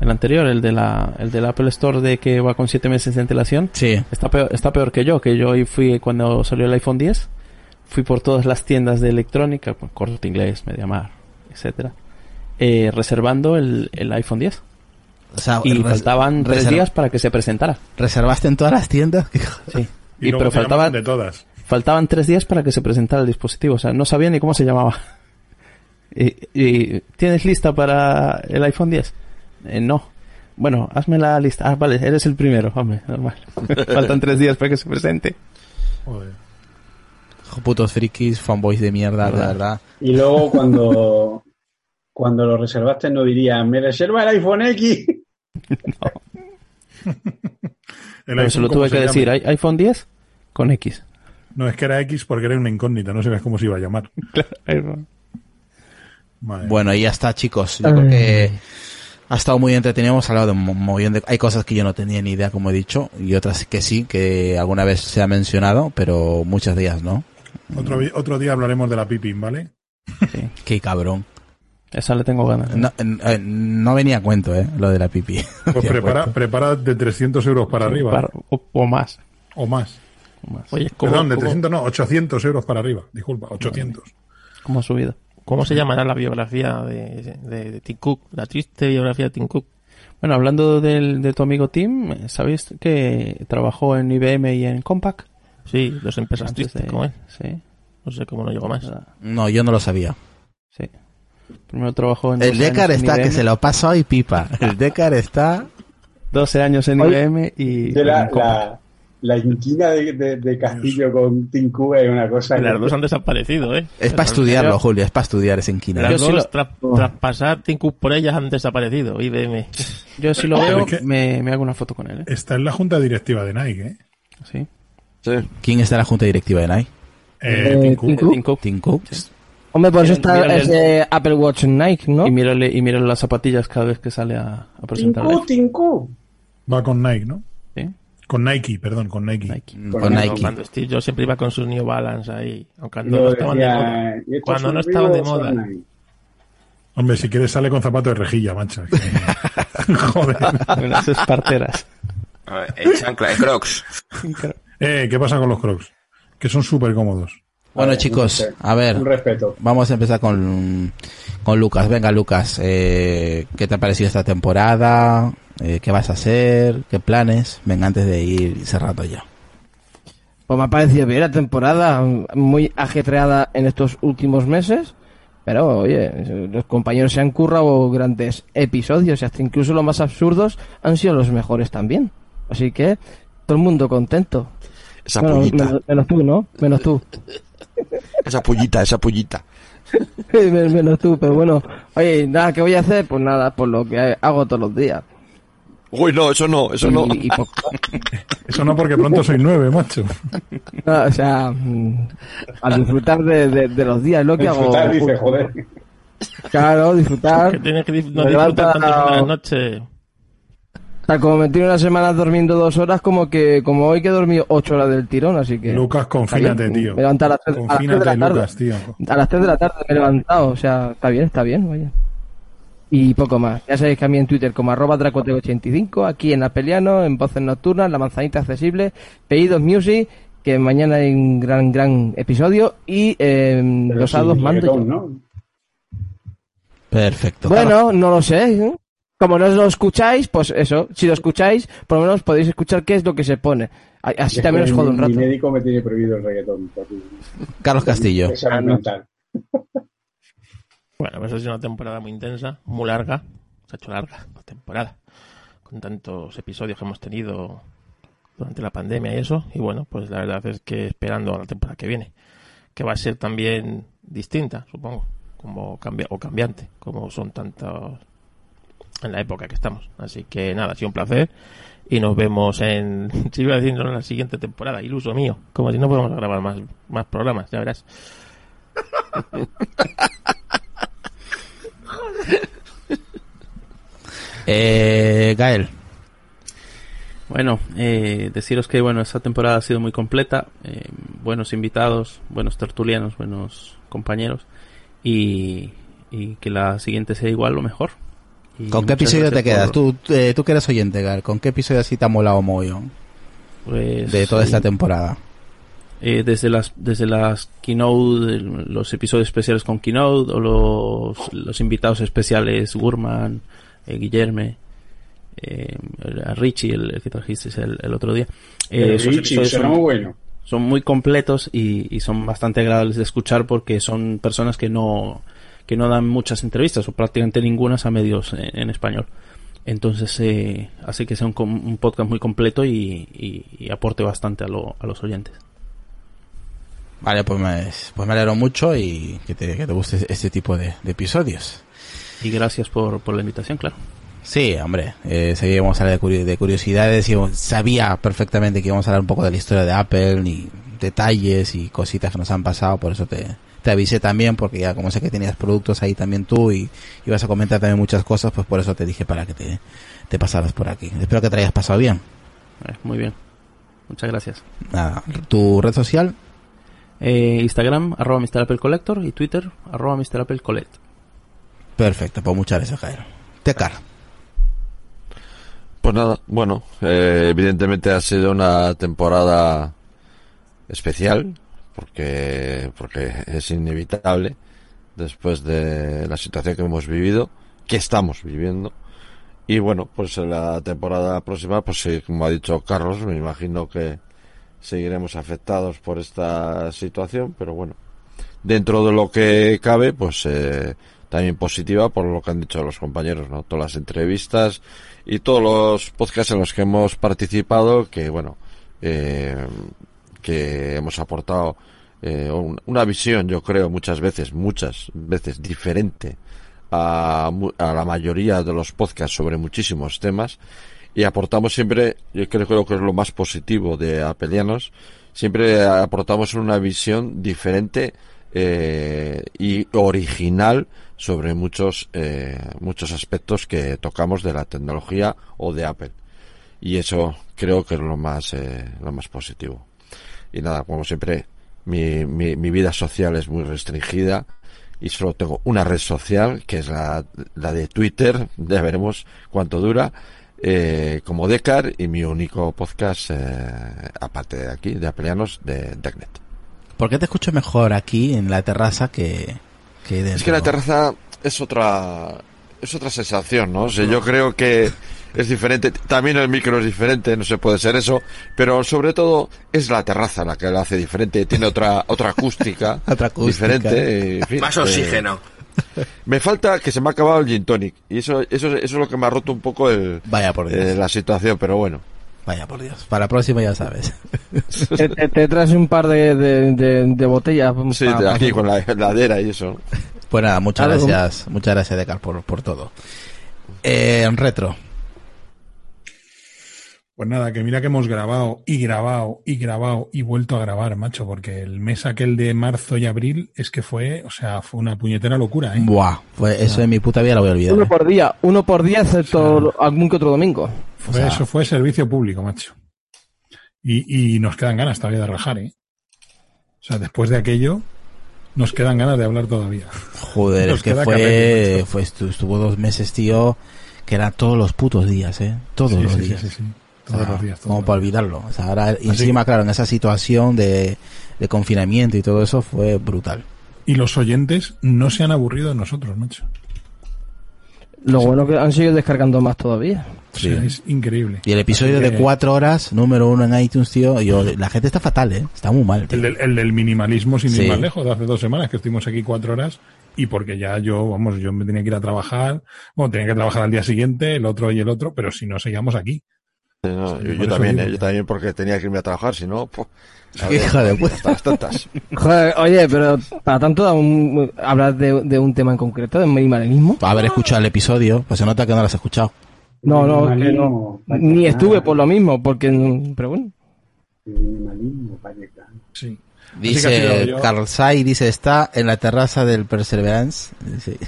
el anterior el de la el del Apple Store de que va con siete meses de antelación Sí. está peor, está peor que yo que yo hoy fui cuando salió el iPhone 10 fui por todas las tiendas de electrónica Corte Inglés Mediamar etcétera eh, reservando el, el iPhone 10 O sea, y faltaban tres días para que se presentara ¿Reservaste en todas las tiendas? sí Y, pero te faltaba llamaban de todas. faltaban tres días para que se presentara el dispositivo. O sea, no sabía ni cómo se llamaba. Y, y, ¿Tienes lista para el iPhone 10? Eh, no. Bueno, hazme la lista. Ah, vale, eres el primero. Hombre, normal. Faltan tres días para que se presente. Joder. Putos frikis, fanboys de mierda, de verdad. Y luego cuando, cuando lo reservaste no dirías, me reserva el iPhone X. El Pero se lo ¿cómo tuve que decir. llama? "¿Hay- iPhone 10 con X. No, es que era X porque era una incógnita, no sabías cómo se iba a llamar. Bueno, y ya está, chicos. Yo creo que ha estado muy entretenido. Hemos hablado de un mo- mogollón de... Hay cosas que yo no tenía ni idea, como he dicho, y otras que sí, que alguna vez se ha mencionado, pero muchas de ellas no. Otro, otro día hablaremos de la Pipin, ¿vale? Sí. Qué cabrón. Esa le tengo ganas. ¿eh? No, eh, no venía a cuento, ¿eh? Lo de la pipi. Pues prepara, prepara de 300 euros para arriba. Par- o, o más. O más. o más. Oye, ¿cómo, Perdón, de cómo- 300 no, 800 euros para arriba. Disculpa, 800. ¿Cómo ha subido? ¿Cómo se llamará la biografía de, de, de Tim Cook? La triste biografía de Tim Cook. Bueno, hablando del, de tu amigo Tim, ¿sabéis que trabajó en IBM y en Compaq? Sí, dos empresas tristes de- como él. Sí, No sé cómo no llegó más. No, yo no lo sabía. sí. Primero trabajó en El 12 Decar en está que se lo pasó y pipa. El Decar está... 12 años en IBM y... De la, la, la inquina de, de- de Castillo con Tim Cook es una cosa que- las dos han desaparecido, ¿eh? Es para estudiarlo, Julio, es para estudiar ese inquina. Las Yo sí dos, lo- tras, tras pasar Cook por ellas, han desaparecido. IBM. Yo si lo veo, es que- me, me hago una foto con él, ¿eh? Está en la junta directiva de Nike, ¿eh? Sí. Sí. ¿Quién está en la junta directiva de Nike? Eh, Eh, Tim Hombre, por eso está Mírale ese Apple Watch Nike, ¿no? Y mírale, y mírale las zapatillas cada vez que sale a, a presentar. Tim Cook. Va con Nike, ¿no? ¿Sí? Con Nike, perdón, con Nike. Nike. Con Con Nike. Cuando Steve Jobs siempre iba con sus New Balance ahí. Aunque no, estaban de moda. "Y estos Cuando no estaban de moda. son ahí". Hombre, si quieres sale con zapatos de rejilla, macho. Joder. Con las esparteras. A ver, chancla, crocs. Eh, ¿qué pasa con los crocs? Que son súper cómodos. Bueno, chicos, a ver, Un respeto. vamos a empezar con, con Lucas. Venga, Lucas, eh, ¿qué te ha parecido esta temporada? Eh, ¿Qué vas a hacer? ¿Qué planes? Venga, antes de ir cerrando ya. Pues me ha parecido bien la temporada, muy ajetreada en estos últimos meses. Pero, oye, los compañeros se han currado grandes episodios y hasta incluso los más absurdos han sido los mejores también. Así que, todo el mundo contento. Esa Bueno, menos, menos tú, ¿no? Menos tú. Esa pollita, esa pollita. Men- menos tú, pero bueno. Oye, nada, ¿qué voy a hacer? Pues nada, pues lo que hago todos los días. Uy, no, eso no, eso no. Y, y poco más. Eso no porque pronto soy nueve, macho. No, o sea, mm, al disfrutar de, de- de los días, lo que Disfrutar, hago. dice, joder. Claro, disfrutar. Que tienes que no disfrutar tanto de la noche. Tal como me tiro una semana durmiendo dos horas, como que como hoy que he dormido ocho horas del tirón, así que... Lucas, confínate, tío. Me levanto a las tres, a las tres de la tarde. Lucas, tío. A las 3 de la tarde me he levantado, o sea, está bien, está bien, vaya. Y poco más. Ya sabéis que a mí en Twitter como arroba dracote85, aquí en Apeliano, en Voces Nocturnas, La Manzanita Accesible, Pedidos Music, que mañana hay un gran, gran episodio, y eh, los sábados mando ¿no? Perfecto. Bueno, no lo sé. ¿eh? Como no lo escucháis, pues eso, si lo escucháis, por lo menos podéis escuchar qué es lo que se pone. Así Es también os jodo un mi- rato. Mi médico me tiene prohibido el reggaetón. por- Carlos Castillo. Bueno, pues ha sido una temporada muy intensa, muy larga. Se ha hecho larga la temporada. Con tantos episodios que hemos tenido durante la pandemia y eso. Y bueno, pues la verdad es que esperando a la temporada que viene. Que va a ser también distinta, supongo. Como cambia o cambiante, como son tantos en la época que estamos. Así que nada, ha sido un placer. Y nos vemos en, si iba a decir, no, en la siguiente temporada, iluso mío. Como si no podemos grabar más, más programas, ya verás. Eh, Gael. Bueno, eh, deciros que bueno, esta temporada ha sido muy completa, eh, buenos invitados, buenos tertulianos, buenos compañeros y, y que la siguiente sea igual o mejor. ¿Con qué episodio te quedas? por- Tú, eh, tú que eres oyente, Gael. ¿Con qué episodio así te ha molado mogollón pues, de toda esta temporada? eh, desde las desde las keynote, los episodios especiales con keynote o los, los invitados especiales Gurman, eh, Guillerme, eh, a Richie, el, el que trajiste el, el otro día. Eh, esos Richie, son- muy bueno. son muy completos y, y son bastante agradables de escuchar porque son personas que no que no dan muchas entrevistas o prácticamente ninguna a medios en, en español. Entonces eh, hace que sea un, un podcast muy completo y, y- y aporte bastante a, lo- a los oyentes. Vale, pues me, pues me alegro mucho y que te, que te guste este tipo de, de episodios. y gracias por, por la invitación claro. Sí, hombre, eh, íbamos a hablar de curiosidades y sabía perfectamente que íbamos a hablar un poco de la historia de Apple y detalles y cositas que nos han pasado, por eso te, te avisé también, porque ya como sé que tenías productos ahí también tú y ibas a comentar también muchas cosas, pues por eso te dije para que te, te pasaras por aquí. Espero que te hayas pasado bien. Eh, muy bien muchas gracias Nada, tu red social, Eh, Instagram arroba Mr. Apple Collector y Twitter arroba Mr. Apple Collect perfecto, pues muchas gracias, Jairo. Tecar, Pues nada, bueno, eh, evidentemente ha sido una temporada especial, porque, porque es inevitable. después de la situación que hemos vivido, que estamos viviendo. Y bueno, pues en la temporada próxima, pues sí, como ha dicho Carlos, me imagino que seguiremos afectados por esta situación, pero bueno, dentro de lo que cabe, pues eh, también positiva por lo que han dicho los compañeros, ¿no? Todas las entrevistas y todos los podcasts en los que hemos participado, que bueno, eh, que hemos aportado eh, una visión, yo creo, muchas veces, muchas veces diferente a, a la mayoría de los podcasts sobre muchísimos temas. Y aportamos siempre, yo creo, creo que es lo más positivo de Apelianos, siempre aportamos una visión diferente eh, y original sobre muchos eh, muchos aspectos que tocamos de la tecnología o de Apple. Y eso creo que es lo más eh, lo más positivo y nada como siempre mi, mi, mi vida social es muy restringida y solo tengo una red social que es la, la de Twitter ya veremos cuánto dura eh, como Decar y mi único podcast eh, aparte de aquí de Apelianos de Decknet ¿Por qué te escucho mejor aquí en la terraza que, que dentro? Es que la terraza es otra es otra sensación, ¿no? O sea, yo creo que es diferente. También el micro es diferente, no se puede ser eso, pero sobre todo es la terraza la que lo hace diferente. Tiene otra otra acústica, otra acústica. diferente. En fin, Más oxígeno. Eh, me falta que se me ha acabado el gin tonic y eso eso eso es lo que me ha roto un poco el Vaya por Dios. eh, la situación, pero bueno. Vaya por Dios. Para la próxima ya sabes. te, te- te traes un par de, de, de- de botellas. Sí, aquí con la heladera y eso. Pues nada, muchas gracias, muchas gracias Decar por, por todo. Eh, en retro. Pues nada, que mira que hemos grabado y grabado y grabado y vuelto a grabar, macho, porque el mes aquel de marzo y abril es que fue, o sea, fue una puñetera locura, ¿eh? Buah, pues eso en mi puta vida lo voy a olvidar. Uno ¿eh? por día, uno por día, excepto algún que otro domingo. Fue- o sea- eso fue servicio público, macho. Y, y nos quedan ganas todavía de rajar, ¿eh? O sea, después de aquello, nos quedan ganas de hablar todavía. Joder, Nos es que fue, fue estu- estuvo dos meses, tío, que eran todos los putos días, ¿eh? Todos Sí, los sí, días. sí, sí, sí. O Todos sea, los días. todos Como los para olvidarlo. O sea, ahora, encima, claro, en esa situación de, de confinamiento y todo eso fue brutal. Y los oyentes no se han aburrido de nosotros, macho. Lo bueno que han seguido descargando más todavía. Sí. es increíble. Y el episodio de cuatro horas, número uno en iTunes, tío, yo, la gente está fatal, ¿eh? Está muy mal, tío. El del, el del minimalismo sin Sí. ir más lejos, de hace dos semanas que estuvimos aquí cuatro horas y porque ya yo, vamos, yo me tenía que ir a trabajar, bueno, tenía que trabajar al día siguiente, el otro y el otro, pero si no seguíamos aquí. Sí, no, Sí, yo, también, eh, yo también porque tenía que irme a trabajar, si no, pues, hija de puta. las tantas. Joder, oye, pero para tanto hablar de, de un tema en concreto, del minimalismo. Haber escuchado el episodio, pues se nota que no lo has escuchado. No, no, que no. Ni estuve por lo mismo, porque, pero bueno. Minimalismo. Sí. Dice Carl Sai, dice, está en la terraza del Perseverance. Dice,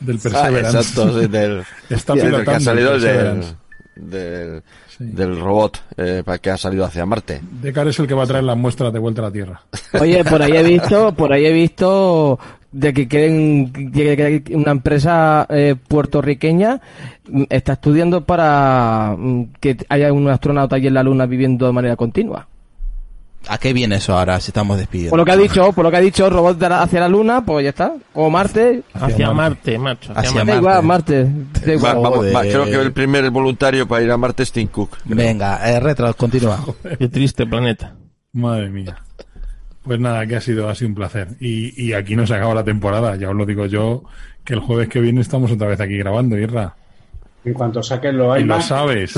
Del Ah, Perseverance. exacto, sí, del, Está sí, del pilotando que ha salido el del, Perseverance. del, Sí. del robot eh, para que ha salido hacia Marte. Decar es el que va a traer las muestras de vuelta a la Tierra. Oye, por ahí he visto, por ahí he visto de que quieren que una empresa eh, puertorriqueña mm, está estudiando para mm, que haya un astronauta allí en la luna viviendo de manera continua. ¿A qué viene eso ahora si estamos despidiendo? Por lo que ha dicho, por lo que ha dicho, robot hacia la luna, pues ya está. O Marte, Hacia Marte, macho. Hacia, Hacia Marte. da igual, Marte. Da Va- igual. vamos, Joder. va, creo que el primer voluntario para ir a Marte es Tim Cook. Venga, eh, retro, continúa. Qué triste planeta. Madre mía. Pues nada, que ha sido, ha sido un placer. Y, y aquí no se acaba la temporada, ya os lo digo yo, que el jueves que viene estamos otra vez aquí grabando, Irra. En cuanto saquen los Y lo iMac, sabes.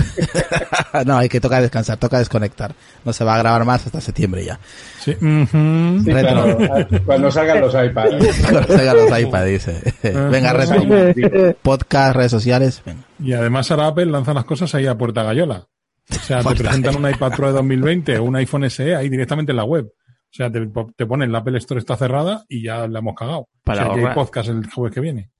no, hay que tocar descansar, toca desconectar. No se va a grabar más hasta septiembre ya. Sí. ujú. sí, Retro. claro, cuando salgan los iPads. Cuando salgan los iPad, dice. Venga, retro. iMac. Podcast, redes sociales. Venga. Y además ahora Apple lanza las cosas ahí a puerta gallola. O sea, te presentan un iPad Pro de 2020 o un iPhone SE ahí directamente en la web. O sea, te, te ponen la Apple Store está cerrada y ya la hemos cagado. Para o sea, que hay podcast el jueves que viene.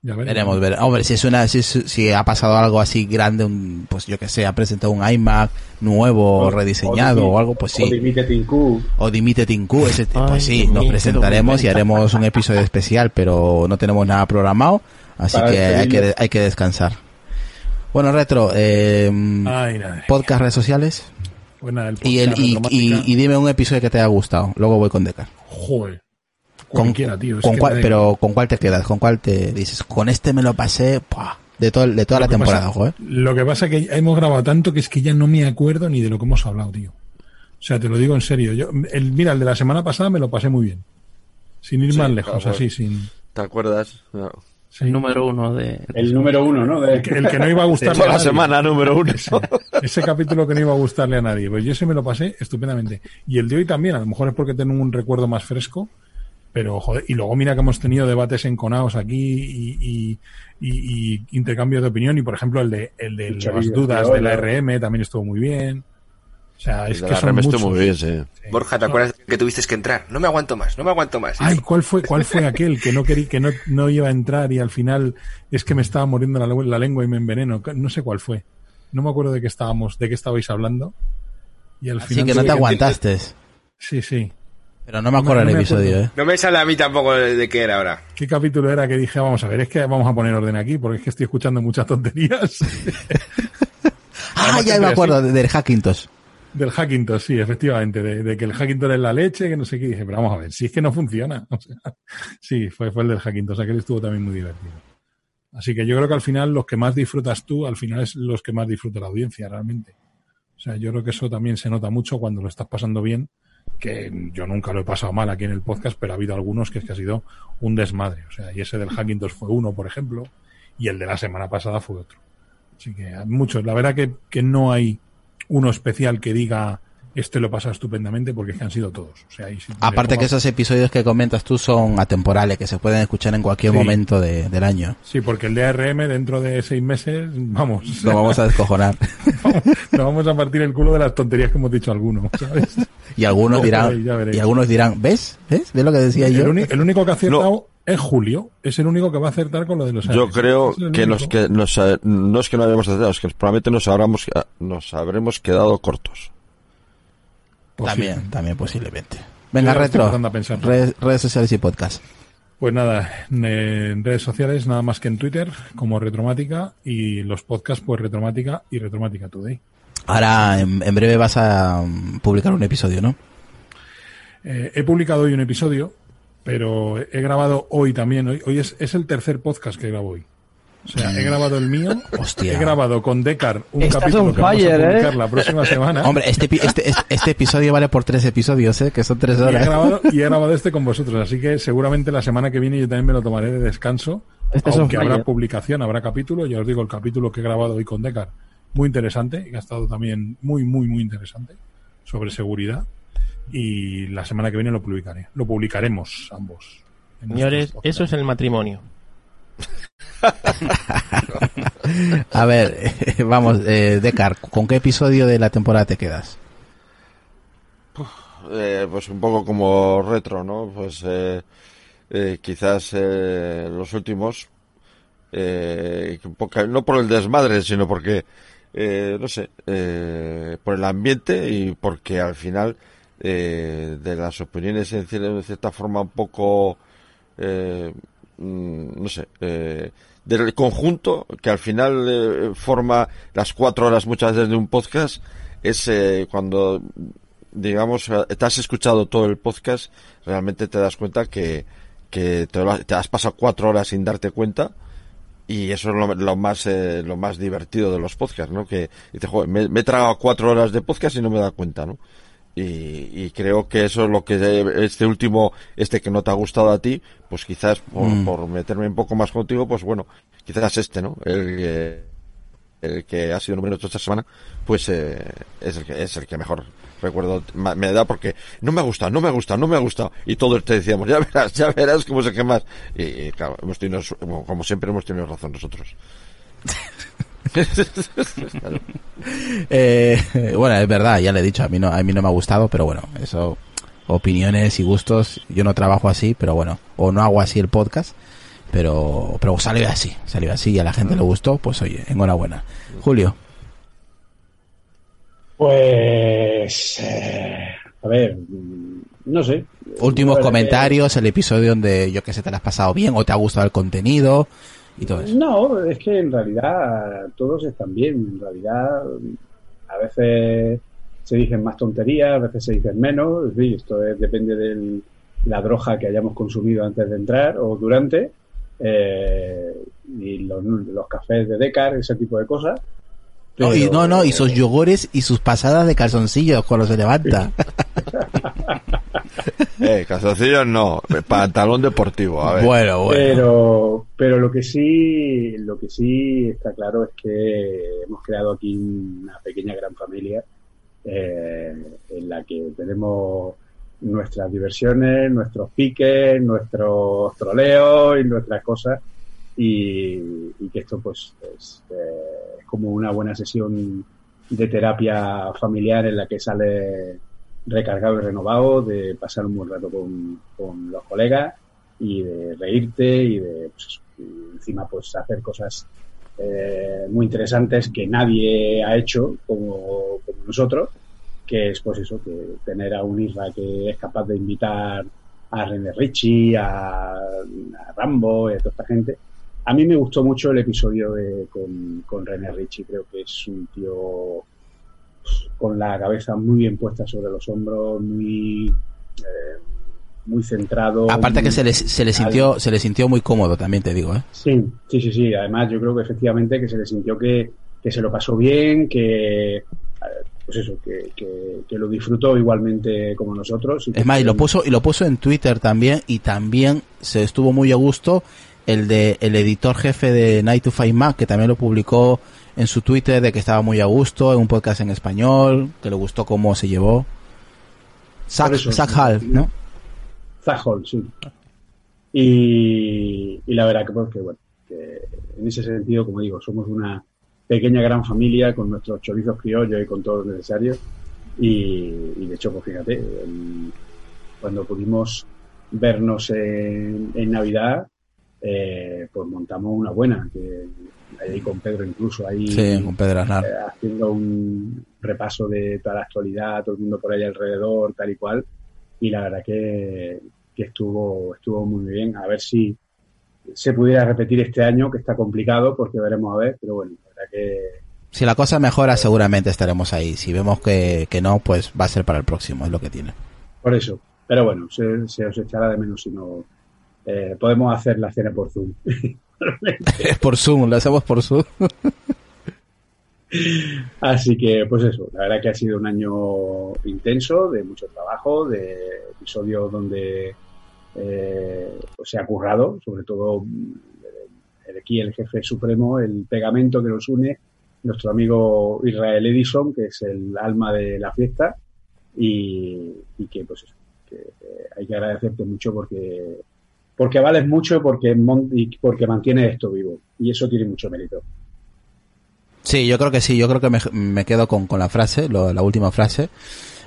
Ya veremos. Veremos, ver. Hombre, si es una, si, es- si ha pasado algo así grande, un, pues yo que sé, ha presentado un iMac nuevo, O- rediseñado o o, algo, pues O sí. Dimite Tim Cook. O Dimite Tinku, ese, Ay, pues sí, nos presentaremos y 2020. haremos un episodio especial, pero no tenemos nada programado, así Para que hay que, hay que descansar. Bueno, Retro, eh, Ay, podcast, redes sociales Pues nada, el y, el, podcast y, y, y dime un episodio que te haya gustado, luego voy con Decar. Joder. Con, tío, es con que cuál- pero ¿con cuál te quedas? ¿Con cuál te dices? Con este me lo pasé ¡pua! de, todo, de toda Lo la temporada, pasa- ojo, ¿eh? Lo que pasa es que hemos grabado tanto que es que ya no me acuerdo ni de lo que hemos hablado, tío. O sea, te lo digo en serio. Yo, el, mira, el de la semana pasada me lo pasé muy bien. Sin ir Sí, más lejos, claro. así, sin... ¿Te acuerdas? No. sí. El número uno de... El número uno, ¿no? De- El que, el que no iba a gustarle Toda a la nadie. semana, número uno. Ese capítulo que no iba a gustarle a nadie. Pues yo ese me lo pasé estupendamente. Y el de hoy también, a lo mejor es porque tengo un recuerdo más fresco. Pero, joder, y luego mira que hemos tenido debates enconados aquí y, y, y- y intercambios de opinión. Y por ejemplo, el de, el de las dudas de la. RM también estuvo muy bien. O sea, es que son muchos. muy bien, sí. Borja, ¿te acuerdas que tuviste que entrar? No me aguanto más, no me aguanto más. Ay, ¿cuál fue, cuál fue aquel que no quería, que no, no iba a entrar y al final es que me estaba muriendo la, la lengua y me enveneno? No sé cuál fue. No me acuerdo de qué estábamos, de qué estabais hablando. Y al Así final que no te aguantaste. Sí, sí. Pero no me acuerdo No el me episodio, acuerdo. ¿eh? No me sale a mí tampoco de qué era ahora. ¿Qué capítulo era que dije, vamos a ver, es que vamos a poner orden aquí porque es que estoy escuchando muchas tonterías Ah, ya me acuerdo, así. de- del Hackintosh. del Hackintosh, sí, efectivamente, de, de que el Hackintosh es la leche, que no sé qué. Dije, pero vamos a ver, si es que no funciona. O sea, sí, fue, fue el del Hackintosh, aquel estuvo también muy divertido. Así que yo creo que al final los que más disfrutas tú, al final es los que más disfruta la audiencia, realmente. O sea, yo creo que eso también se nota mucho cuando lo estás pasando bien, que yo nunca lo he pasado mal aquí en el podcast, pero ha habido algunos que es que ha sido un desmadre. O sea, y ese del Hackintosh fue uno, por ejemplo, y el de la semana pasada fue otro. Así que hay muchos. La verdad que, que no hay uno especial que diga este lo pasa estupendamente porque es que han sido todos. O sea, ahí sí- Aparte que esos episodios que comentas tú son atemporales, que se pueden escuchar en cualquier Sí. momento de- del año. Sí, porque el DRM dentro de seis meses, vamos, Lo vamos a descojonar. nos vamos a partir el culo de las tonterías que hemos dicho algunos, ¿sabes? Y algunos dirán, y algunos dirán, ¿ves? ¿Ves? ¿Ves lo que decía yo? El, uni- el único que ha acertado es Julio. Es el único que va a acertar con lo de los Yo años. creo Es el que, único. que nos, no es que no hayamos acertado, es que probablemente nos, habremos, nos habremos quedado cortos. Posible. También, también posiblemente. Venga, Yo retro. empezando a pensar. Redes, redes sociales y podcast. Pues nada, en redes sociales nada más que en Twitter como Retromática y los podcasts pues Retromática y Retromática Today. Ahora, en, en breve vas a mm, publicar un episodio, ¿no? Eh, he publicado hoy un episodio, pero he grabado hoy también. Hoy, hoy es, es el tercer podcast que grabo hoy. O sea, he grabado el mío, Hostia. he grabado con Decar un Estás capítulo que vamos fire, a publicar ¿eh? la próxima semana. Hombre, este, este, este, este episodio vale por tres episodios, ¿eh? Que son tres y, he horas. grabado, y he grabado este con vosotros, así que seguramente la semana que viene yo también me lo tomaré de descanso. Este aunque habrá fire. publicación, habrá capítulo. Ya os digo, el capítulo que he grabado hoy con Decar, muy interesante, y que ha estado también muy, muy, muy interesante sobre seguridad. Y la semana que viene lo publicaré. Lo publicaremos ambos. Señores, eso es el matrimonio. A ver, vamos, eh, Decar, ¿con qué episodio de la temporada te quedas? Eh, pues un poco como retro, ¿no? Pues eh, eh, quizás eh, los últimos, eh, poco- no por el desmadre, sino porque, eh, no sé, eh, por el ambiente y porque al final eh, de las opiniones en cier- de cierta forma un poco, eh, no sé, eh, del conjunto que al final eh, forma las cuatro horas muchas veces de un podcast es eh, cuando digamos, te has escuchado todo el podcast, realmente te das cuenta que, que te, lo te has pasado cuatro horas sin darte cuenta y eso es lo, lo más eh, lo más divertido de los podcasts, ¿no? Que dices, joder, me, me he tragado cuatro horas de podcast y no me he dado cuenta, ¿no? Y, y creo que eso es lo que eh, este último, este que no te ha gustado a ti, pues quizás por, Mm. por meterme un poco más contigo, pues bueno, quizás este, ¿no? El que, el que ha sido número 8 esta semana, pues eh, es, el que, es el que mejor recuerdo me da porque no me ha gustado, no me ha gustado, no me ha gustado. Y todos te decíamos, ya verás, ya verás cómo es el que más. Y, y, claro, hemos tenido, como siempre hemos tenido razón nosotros. Claro. Eh, bueno, es verdad, ya le he dicho, a mí no, a mí no me ha gustado, pero bueno, eso, opiniones y gustos, yo no trabajo así, pero bueno, o no hago así el podcast, pero, pero salió así, salió así y a la gente le gustó, pues oye, enhorabuena. Julio, Pues. eh, a ver. No sé. últimos que- comentarios, el episodio donde yo que sé te lo has pasado bien o te ha gustado el contenido y todo eso. No, es que en realidad todos están bien. En realidad, a veces se dicen más tonterías, a veces se dicen menos. En fin, esto es- depende del, la droga que hayamos consumido antes de entrar o durante, eh, y los, los cafés de Decar, ese tipo de cosas. No, y, Pero- no, no, y sus yogures y sus pasadas de calzoncillos cuando se levanta. Eh, calzoncillos no, pantalón deportivo, a ver. Bueno, bueno. Pero, pero lo que sí, lo que sí está claro es que hemos creado aquí una pequeña gran familia eh, en la que tenemos nuestras diversiones, nuestros piques, nuestros troleos y nuestras cosas y, y que esto pues es, eh, es como una buena sesión de terapia familiar en la que sale recargado y renovado, de pasar un buen rato con, con los colegas y de reírte y de pues, encima pues hacer cosas eh, muy interesantes que nadie ha hecho como, como nosotros, que es pues eso, que tener a un Isra que es capaz de invitar a René Ricci, a, a Rambo y a toda esta gente. A mí me gustó mucho el episodio de, con, con René Ricci, creo que es un tío con la cabeza muy bien puesta sobre los hombros, muy eh, muy centrado. Aparte que se le, se le sintió, se le sintió muy cómodo también, te digo, ¿eh? Sí, sí, sí, sí. Además, yo creo que efectivamente que se le sintió que, que se lo pasó bien, que pues eso, que, que, que lo disfrutó igualmente como nosotros. y Es más, y lo puso, y lo puso en Twitter también, y también se estuvo muy a gusto el de el editor jefe de Night to Five Mac, que también lo publicó en su Twitter de que estaba muy a gusto, en un podcast en español, que le gustó cómo se llevó. Zach, eso. Half, ¿no? Zach Hall, sí. Y, y la verdad que, pues, que, bueno, que en ese sentido, como digo, somos una pequeña gran familia con nuestros chorizos criollos y con todo lo necesario. Y, y de hecho, pues fíjate, el- cuando pudimos vernos en, en Navidad, eh, pues montamos una buena, que ahí con Pedro incluso, ahí Sí, con Pedro eh, haciendo un repaso de toda la actualidad, todo el mundo por ahí alrededor, tal y cual. Y la verdad que, que estuvo, estuvo muy bien. A ver si se pudiera repetir este año, que está complicado, porque veremos a ver, pero bueno, la verdad que Si la cosa mejora, seguramente estaremos ahí. Si vemos que, que no, pues va a ser para el próximo, es lo que tiene. por eso. Pero bueno, se, se os echará de menos si no eh, podemos hacer la cena por Zoom. por Zoom, lo hacemos por Zoom. Así que, pues eso, la verdad que ha sido un año intenso, de mucho trabajo, de episodios donde eh, pues se ha currado, sobre todo el, aquí el jefe supremo, el pegamento que nos une, nuestro amigo Israel Edison, que es el alma de la fiesta, y, y que pues eso, que eh, hay que agradecerte mucho porque porque vales mucho y porque, y porque mantienes esto vivo, y eso tiene mucho mérito. Sí, yo creo que sí, yo creo que me, me quedo con, con la frase, lo- la última frase.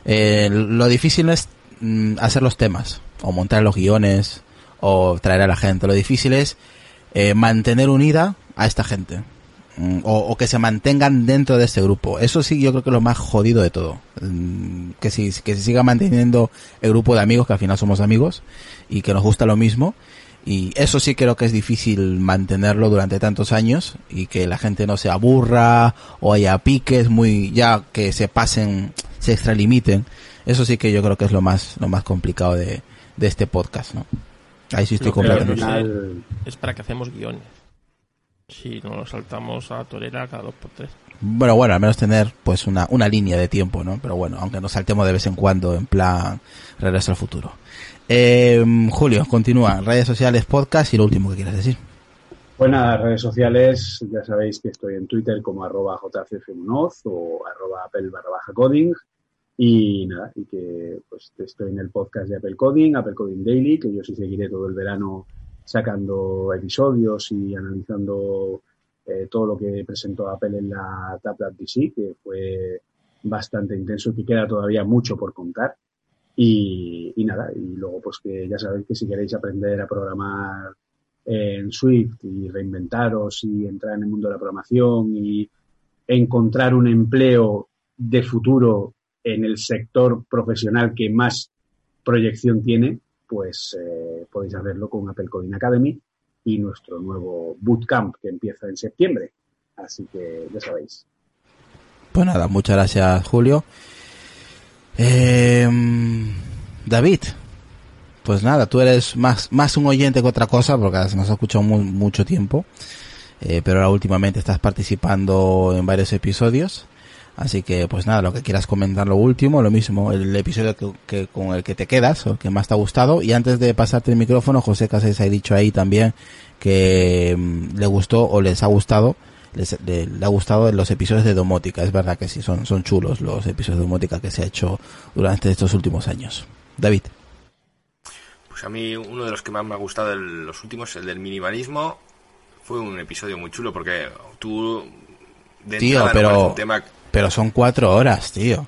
Eh, lo difícil es mm, hacer los temas, o montar los guiones, o traer a la gente. Lo difícil es eh, mantener unida a esta gente. Mm, O, o que se mantengan dentro de este grupo. Eso sí, yo creo que es lo más jodido de todo. Mm, Que, si, que se siga manteniendo el grupo de amigos, que al final somos amigos, y que nos gusta lo mismo. Y eso sí creo que es difícil mantenerlo durante tantos años y que la gente no se aburra o haya piques muy ya que se pasen, se extralimiten. Eso sí que yo creo que es lo más lo más complicado de, de este podcast, ¿no? Ahí sí estoy completamente. es para que hacemos guiones. Si no nos saltamos a torera cada dos por tres. Bueno, bueno, al menos tener pues una, una línea de tiempo, ¿no? Pero bueno, aunque nos saltemos de vez en cuando en plan regreso al futuro. Eh, Julio, continúa. Redes sociales, podcast y lo último que quieras decir. Pues nada, redes sociales, ya sabéis que estoy en Twitter como arroba jcfmunoz o arroba apple barra baja coding. Y nada, y que pues estoy en el podcast de Apple Coding, Apple Coding Daily, que yo sí seguiré todo el verano sacando episodios y analizando eh, todo lo que presentó Apple en la Tablet DC, que fue bastante intenso y que queda todavía mucho por contar. Y, y nada, y luego pues que ya sabéis que si queréis aprender a programar en Swift y reinventaros y entrar en el mundo de la programación y encontrar un empleo de futuro en el sector profesional que más proyección tiene, pues eh, podéis hacerlo con Apple Coding Academy y nuestro nuevo bootcamp que empieza en septiembre. Así que ya sabéis. Pues nada, muchas gracias, Julio. Eh, David, pues nada, tú eres más, más un oyente que otra cosa, porque nos has escuchado mu- mucho tiempo, eh, pero ahora últimamente estás participando en varios episodios. Así que, pues nada, lo que quieras comentar lo último, lo mismo, el episodio que, que- con el que te quedas o el que más te ha gustado. Y antes de pasarte el micrófono, José Casés ha dicho ahí también que mm, le gustó o les ha gustado, les, le, le ha gustado los episodios de domótica. Es verdad que sí, son, son chulos los episodios de domótica que se ha hecho durante estos últimos años. David. Pues a mí uno de los que más me ha gustado de los últimos, el del minimalismo, fue un episodio muy chulo porque tú de Tío, pero, un tema pero son cuatro horas, tío.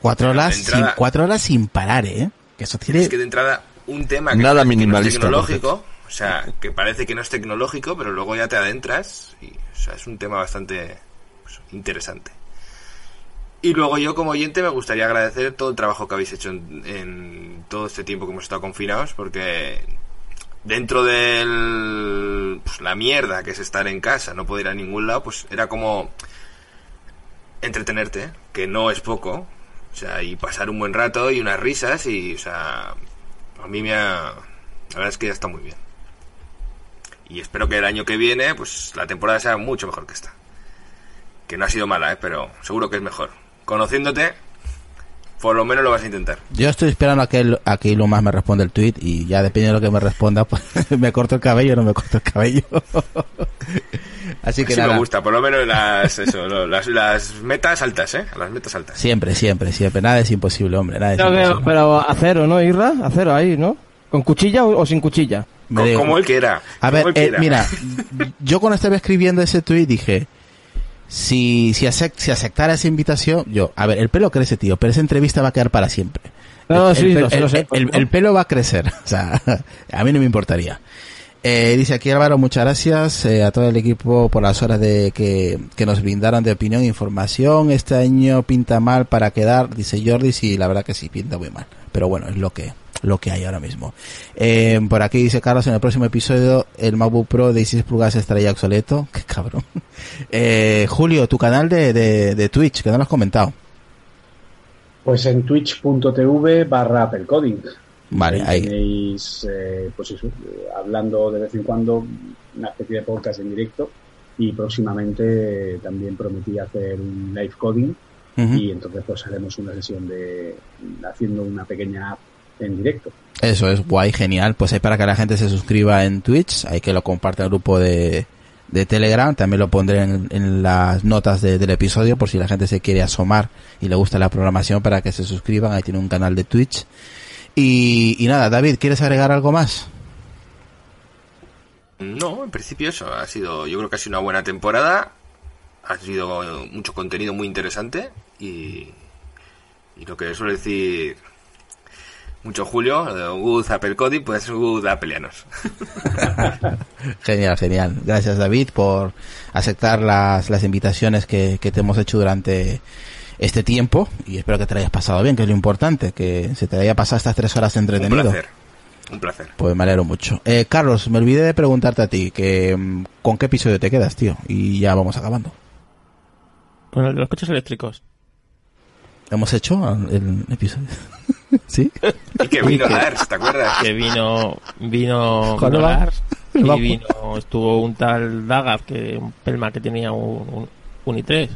Cuatro horas, entrada- sin, cuatro horas sin parar, ¿eh? Que eso tiene... es que de entrada un tema que, Nada que no es minimalista, tecnológico, o sea, que parece que no es tecnológico, pero luego ya te adentras y o sea, es un tema bastante pues, interesante. Y luego yo como oyente me gustaría agradecer todo el trabajo que habéis hecho en, en todo este tiempo que hemos estado confinados, porque dentro de la mierda que es estar en casa, no poder ir a ningún lado, pues era como entretenerte, que no es poco, o sea, y pasar un buen rato y unas risas y, o sea, a mí me ha... La verdad es que ya está muy bien. Y espero que el año que viene, pues la temporada sea mucho mejor que esta. Que no ha sido mala, ¿eh? pero seguro que es mejor. Conociéndote, por lo menos lo vas a intentar. Yo estoy esperando a que, el- a que Elon Musk me responda el tweet y ya depende de lo que me responda, pues me corto el cabello o no me corto el cabello. Así que Así nada, me gusta, por lo menos las, eso, lo- las, las metas altas, ¿eh? Las metas altas. siempre, siempre, siempre. Nada es imposible, hombre, nada es que- imposible. pero a cero, ¿no, Irra? A cero ahí, ¿no? ¿Con cuchilla o, o sin cuchilla? Me Co- digo- como él quiera. A como ver, él eh, quiera. mira, yo cuando estaba escribiendo ese tweet dije, si, si, acep- si aceptara esa invitación, yo, a ver, el pelo crece, tío, pero esa entrevista va a quedar para siempre. No, el, sí, el- lo sé, el- lo sé, el- ¿no? el pelo va a crecer, o sea, a mí no me importaría. Eh, dice aquí Álvaro, muchas gracias eh, a todo el equipo por las horas de que, que nos brindaron de opinión e información. Este año pinta mal para quedar, dice Jordi, sí, la verdad que sí, pinta muy mal. Pero bueno, es lo que, lo que hay ahora mismo. Eh, por aquí dice Carlos, en el próximo episodio el MacBook Pro de 16 pulgadas estará ya obsoleto. Qué cabrón. Eh, Julio, tu canal de, de, de Twitch, que no lo has comentado. Pues en twitch.tv barra Apple Coding. Vale, ahí. tenéis, eh, pues eso, eh, hablando de vez en cuando, una especie de podcast en directo. Y próximamente también prometí hacer un live coding. Y entonces pues haremos una sesión de haciendo una pequeña app en directo. Eso es guay, genial. Pues hay para que la gente se suscriba en Twitch, hay que lo comparte al grupo de, de Telegram, también lo pondré en, en las notas de- del episodio por si la gente se quiere asomar y le gusta la programación para que se suscriban, ahí tiene un canal de Twitch. Y, y nada, David, ¿quieres agregar algo más? No, en principio eso ha sido, yo creo que ha sido una buena temporada, ha sido mucho contenido muy interesante y, y lo que suele decir mucho Julio, good Apple Coding, pues good Appleianos. Genial, genial. Gracias David por aceptar las, las invitaciones que, que te hemos hecho durante este tiempo y espero que te lo hayas pasado bien, que es lo importante, que se te haya pasado estas tres horas Un entretenido. placer, un placer. Pues me alegro mucho. Eh, Carlos, me olvidé de preguntarte a ti, que mm, ¿con qué episodio te quedas, tío? Y ya vamos acabando. Con el de los coches eléctricos. ¿Hemos hecho el episodio? ¿Sí? Y que vino Lars, ¿te acuerdas? Que vino, vino, ¿Cuándo vino? Lars, y vino, estuvo un tal Dagaz, que un pelma que tenía un, un, un i3.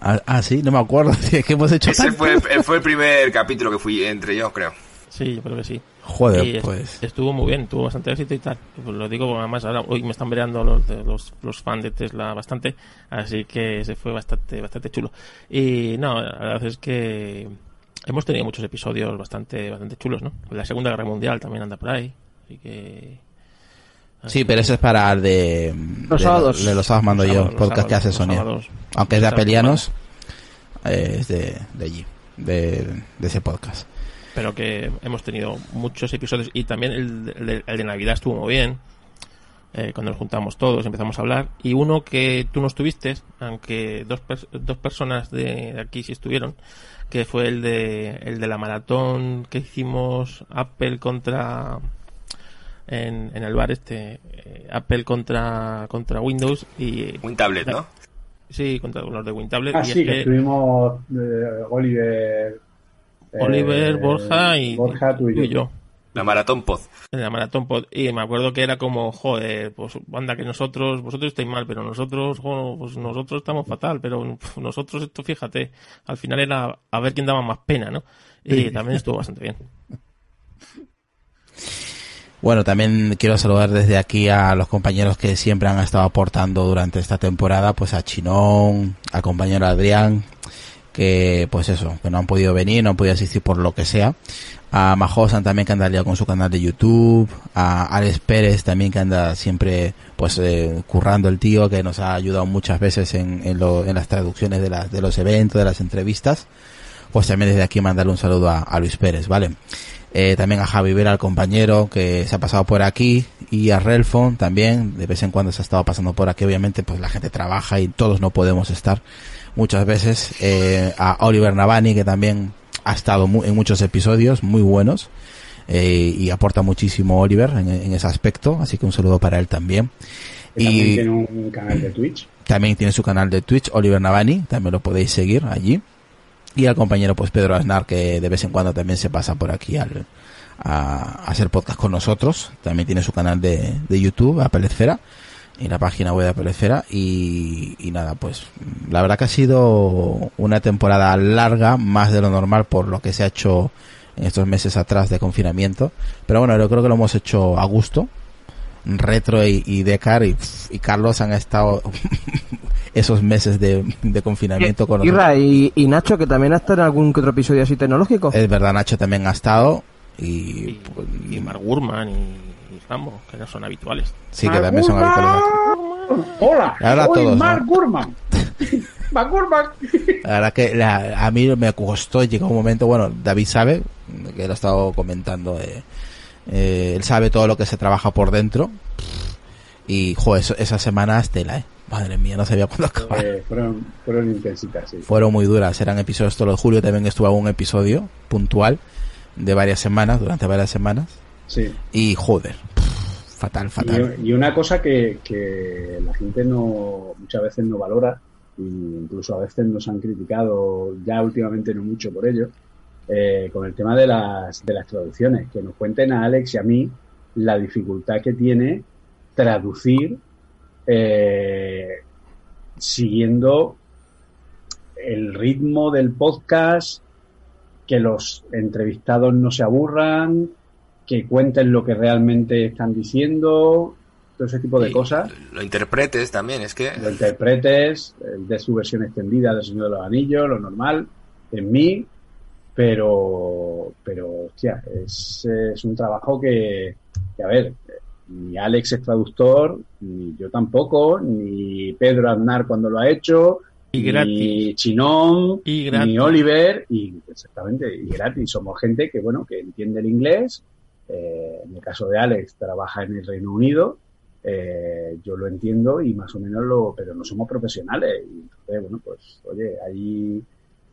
Ah, ah, sí, no me acuerdo. Es que hemos hecho Ese tanto. fue, fue el primer capítulo que fui entre yo, creo. Sí, yo creo que sí. Joder, Y es- pues. Estuvo muy bien, tuvo bastante éxito y tal. Pues lo digo además ahora hoy me están vereando los, los, los fans de Tesla bastante, así que se fue bastante, bastante chulo. Y no, la verdad es que hemos tenido muchos episodios bastante, bastante chulos, ¿no? La Segunda Guerra Mundial también anda por ahí, así que... Sí, pero ese es para el de, Los de, sábados. de los sábados mando Los yo, sábados, podcast que hace Sonia. sábados. Aunque es de Apelianos, eh, es de, de allí, de, de ese podcast. pero que hemos tenido muchos episodios y también el, el de, el de Navidad estuvo muy bien eh, cuando nos juntamos todos empezamos a hablar y uno que tú no estuviste aunque dos, dos personas de aquí sí estuvieron que fue el de el de la maratón que hicimos Apple contra en, en el bar este eh, Apple contra contra Windows y WinTablet, ¿no? sí contra los de WinTablet Ah, y es sí, que que estuvimos eh, Oliver. eh, Oliver, Borja y, Borja, tú y yo. yo. La Maratón Pod. La Maratón Pod. Y me acuerdo que era como, joder, pues banda que nosotros, vosotros estáis mal, pero nosotros, jo, pues nosotros estamos fatal, pero nosotros esto, fíjate, al final era a ver quién daba más pena, ¿no? Y también estuvo bastante bien. Bueno, también quiero saludar desde aquí a los compañeros que siempre han estado aportando durante esta temporada, pues a Chinón, al compañero Adrián, que pues eso, que no han podido venir, no han podido asistir por lo que sea. A Majosan también que anda liado con su canal de YouTube, a Alex Pérez también que anda siempre pues eh, currando el tío, que nos ha ayudado muchas veces en, en, lo- en las traducciones de, las de los eventos, de las entrevistas. Pues también desde aquí mandarle un saludo a, Luis Pérez, ¿vale? Eh, también a Javi Vera, el compañero que se ha pasado por aquí, y a Relfon también, de vez en cuando se ha estado pasando por aquí, obviamente pues la gente trabaja y todos no podemos estar muchas veces, eh, a Oliver Navani que también ha estado mu- en muchos episodios muy buenos, eh, y aporta muchísimo Oliver en, en ese aspecto, así que un saludo para él también. Que también Y tiene un canal de Twitch. también tiene su canal de Twitch, Oliver Navani, también lo podéis seguir allí. Y al compañero pues Pedro Aznar que de vez en cuando también se pasa por aquí al, a, a hacer podcast con nosotros. También tiene su canal de, de YouTube, Apple Esfera, y la página web de Esfera. Y, y nada, pues la verdad que ha sido una temporada larga, más de lo normal por lo que se ha hecho en estos meses atrás de confinamiento. Pero bueno, yo creo que lo hemos hecho a gusto. Retro y, y Decar y, y Carlos han estado esos meses de, de confinamiento con nosotros. Y, y Nacho, que también ha estado en algún que otro episodio así tecnológico. Es verdad, Nacho también ha estado y, Y Mark Gurman y, y Rambo, que no son habituales. sí que también son habituales. Hola, Ahora soy todos, Mark ¿no? Gurman. Mark Gurman. La verdad que la- a mí me costó, llegó un momento, bueno, David sabe, que lo ha estado comentando, eh, eh, él sabe todo lo que se trabaja por dentro y, joder, eso- esa semana tela, eh. Madre mía, no sabía cuándo acabar. Eh, fueron, fueron intensitas, sí. Fueron muy duras, eran episodios todo el julio, también estuvo un episodio puntual de varias semanas, durante varias semanas, Sí. y joder, fatal, fatal. Y, y una cosa que, que la gente no muchas veces no valora, e incluso a veces nos han criticado, ya últimamente no mucho por ello, eh, con el tema de las, de las traducciones. Que nos cuenten a Alex y a mí la dificultad que tiene traducir eh, siguiendo el ritmo del podcast, que los entrevistados no se aburran, que cuenten lo que realmente están diciendo, todo ese tipo de Y cosas. Lo interpretes también, es que Lo interpretes, el de su versión extendida del Señor de los Anillos, lo normal, en mí, pero, pero, hostia, es, es un trabajo que, que, a ver, ni Alex es traductor, ni yo tampoco, ni Pedro Aznar cuando lo ha hecho, Y ni gratis. Chinón, Y gratis. ni Oliver, y exactamente, y gratis. Somos gente que, bueno, que entiende el inglés. Eh, en el caso de Alex, trabaja en el Reino Unido. eh, yo lo entiendo y más o menos lo, pero no somos profesionales. Y entonces, bueno, pues, oye, hay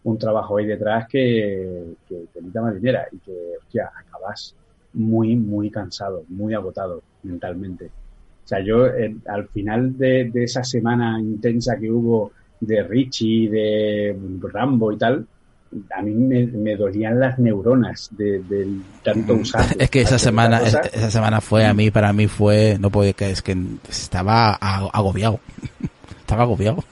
un trabajo ahí detrás que, que telita marinera y que, hostia, acabas muy, muy cansado, muy agotado mentalmente. O sea, yo eh, al final de esa semana intensa que hubo de Richie, de Rambo y tal, a mí me, me dolían las neuronas de, del tanto usar. Es que esa semana, cosa. esa semana fue a mí, para mí fue, no puede que es que estaba agobiado. estaba agobiado.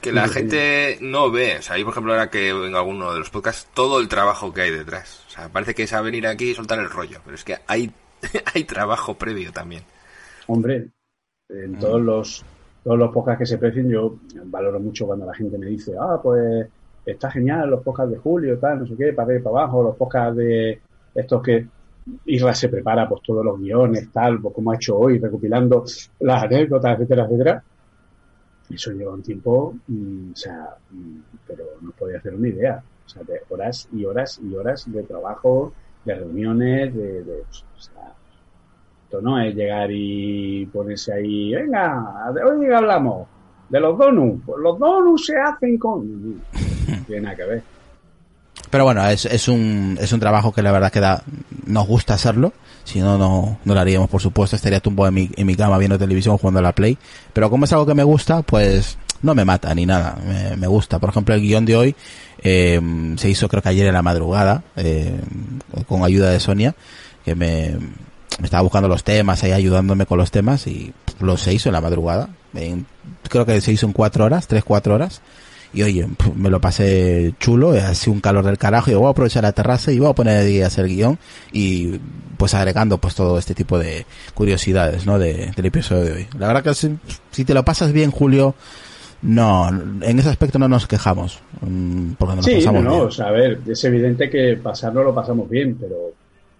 que la Sí, gente no ve. O sea, yo por ejemplo ahora que vengo a alguno de los podcasts, todo el trabajo que hay detrás. O sea, parece que es a venir aquí y soltar el rollo, pero es que hay, hay trabajo previo también. Hombre, en todos los todos los podcasts que se precien, yo valoro mucho cuando la gente me dice, ah, pues está genial los podcasts de Julio, tal, no sé qué, para arriba para abajo, los podcasts de estos que Isra se prepara, pues todos los guiones, tal, pues como ha hecho hoy, recopilando las anécdotas, etcétera, etcétera. Eso lleva un tiempo, mm, o sea, mm, pero no podía hacer una idea. O sea, de horas y horas y horas de trabajo, de reuniones, de, de o sea, esto no es llegar y ponerse ahí, venga, de hoy hablamos de los donuts. Pues los donuts se hacen con... Tiene nada que ver. Pero bueno, es, es un, es un trabajo que la verdad que da, nos gusta hacerlo. Si no, no, no lo haríamos, por supuesto. Estaría tumbado en mi, en mi cama viendo televisión jugando a la Play. Pero como es algo que me gusta, pues no me mata ni nada. Me, me gusta. Por ejemplo, el guion de hoy eh, se hizo creo que ayer en la madrugada, eh, con ayuda de Sonia. que me, me estaba buscando los temas, ahí ayudándome con los temas y los se hizo en la madrugada. En- creo que se hizo en cuatro horas, tres, cuatro horas. Y oye, me lo pasé chulo, así un calor del carajo, y voy a aprovechar la terraza y voy a poner ahí a hacer guion y pues agregando pues todo este tipo de curiosidades, ¿no? De, del episodio de hoy. La verdad que si, si te lo pasas bien, Julio, no, en ese aspecto no nos quejamos, mm, porque nos lo Sí, pasamos no, bien. o sea, a ver, es evidente que pasarlo lo pasamos bien, pero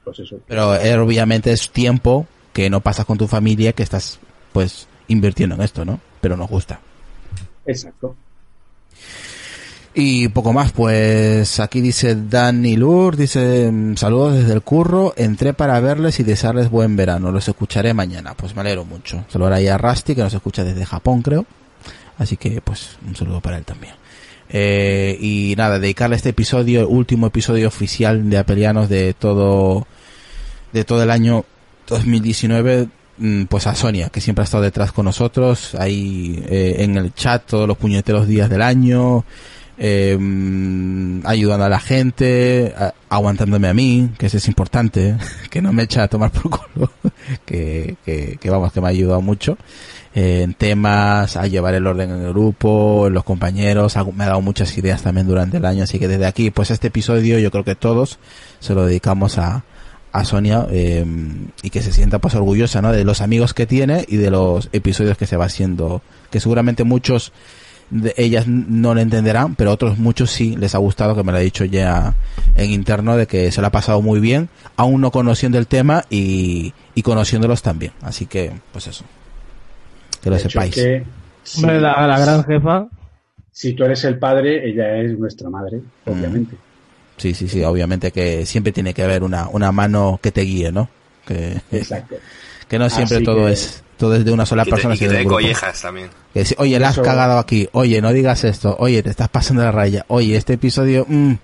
pues eso. Pero eh, obviamente es tiempo que no pasas con tu familia que estás pues invirtiendo en esto, ¿no? Pero nos gusta. Exacto. Y poco más, pues aquí dice Dani Lur, dice mm, saludos desde el curro, entré para verles y desearles buen verano, los escucharé mañana, pues me alegro mucho. Saludar ahí a Rusty que nos escucha desde Japón creo, así que pues un saludo para él también. Eh, y nada, dedicarle este episodio, el último episodio oficial de Apelianos de todo, de todo el año 2019, mm, pues a Sonia, que siempre ha estado detrás con nosotros, ahí eh, en el chat todos los puñeteros días del año, eh, ayudando a la gente, aguantándome a mí, que eso es importante, que no me echa a tomar por culo, que, que, que vamos, que me ha ayudado mucho eh, en temas, a llevar el orden en el grupo, en los compañeros, me ha dado muchas ideas también durante el año, así que desde aquí, pues este episodio yo creo que todos se lo dedicamos a, a Sonia eh, y que se sienta pues orgullosa ¿no? de los amigos que tiene y de los episodios que se va haciendo, que seguramente muchos de ellas no lo entenderán, pero otros muchos sí les ha gustado, que me lo ha dicho ya en interno, de que se lo ha pasado muy bien, aún no conociendo el tema y, y conociéndolos también. Así que, pues eso. Que lo De sepáis. que si- Hombre, la, la gran jefa. Si tú eres el padre, ella es nuestra madre, obviamente. Sí, sí, sí, obviamente que siempre tiene que haber una, una mano que te guíe, ¿no? Que, Exacto. que no siempre Así todo que- es todo es de una sola Y que te, persona. y que te dé collejas también. Que si, oye, la has Eso- cagado aquí. Oye, no digas esto. Oye, te estás pasando la raya. Oye, este episodio, mm,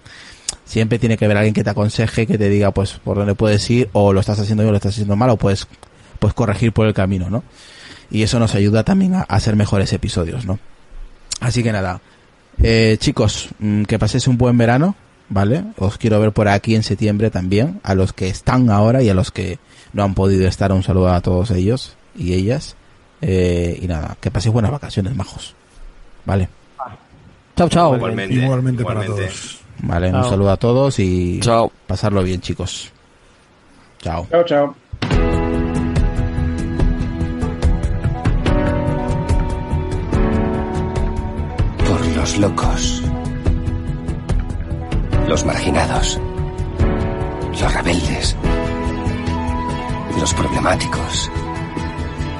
siempre tiene que haber alguien que te aconseje, que te diga, pues, por dónde puedes ir, o lo estás haciendo bien, o lo estás haciendo mal, o puedes, pues, corregir por el camino, ¿no? Y eso nos ayuda también a, a hacer mejores episodios, ¿no? Así que nada, eh, chicos, mm, que paséis un buen verano, ¿vale? Os quiero ver por aquí en septiembre también, a los que están ahora y a los que no han podido estar, un saludo a todos ellos y ellas. Eh, y nada, que paséis buenas vacaciones, majos. Vale, Chao, chao. Igualmente. Igualmente, para todos. vale, un saludo a todos y Chao. pasarlo bien, chicos. Chao. Chao, chao. por los locos, los marginados, los rebeldes, los problemáticos,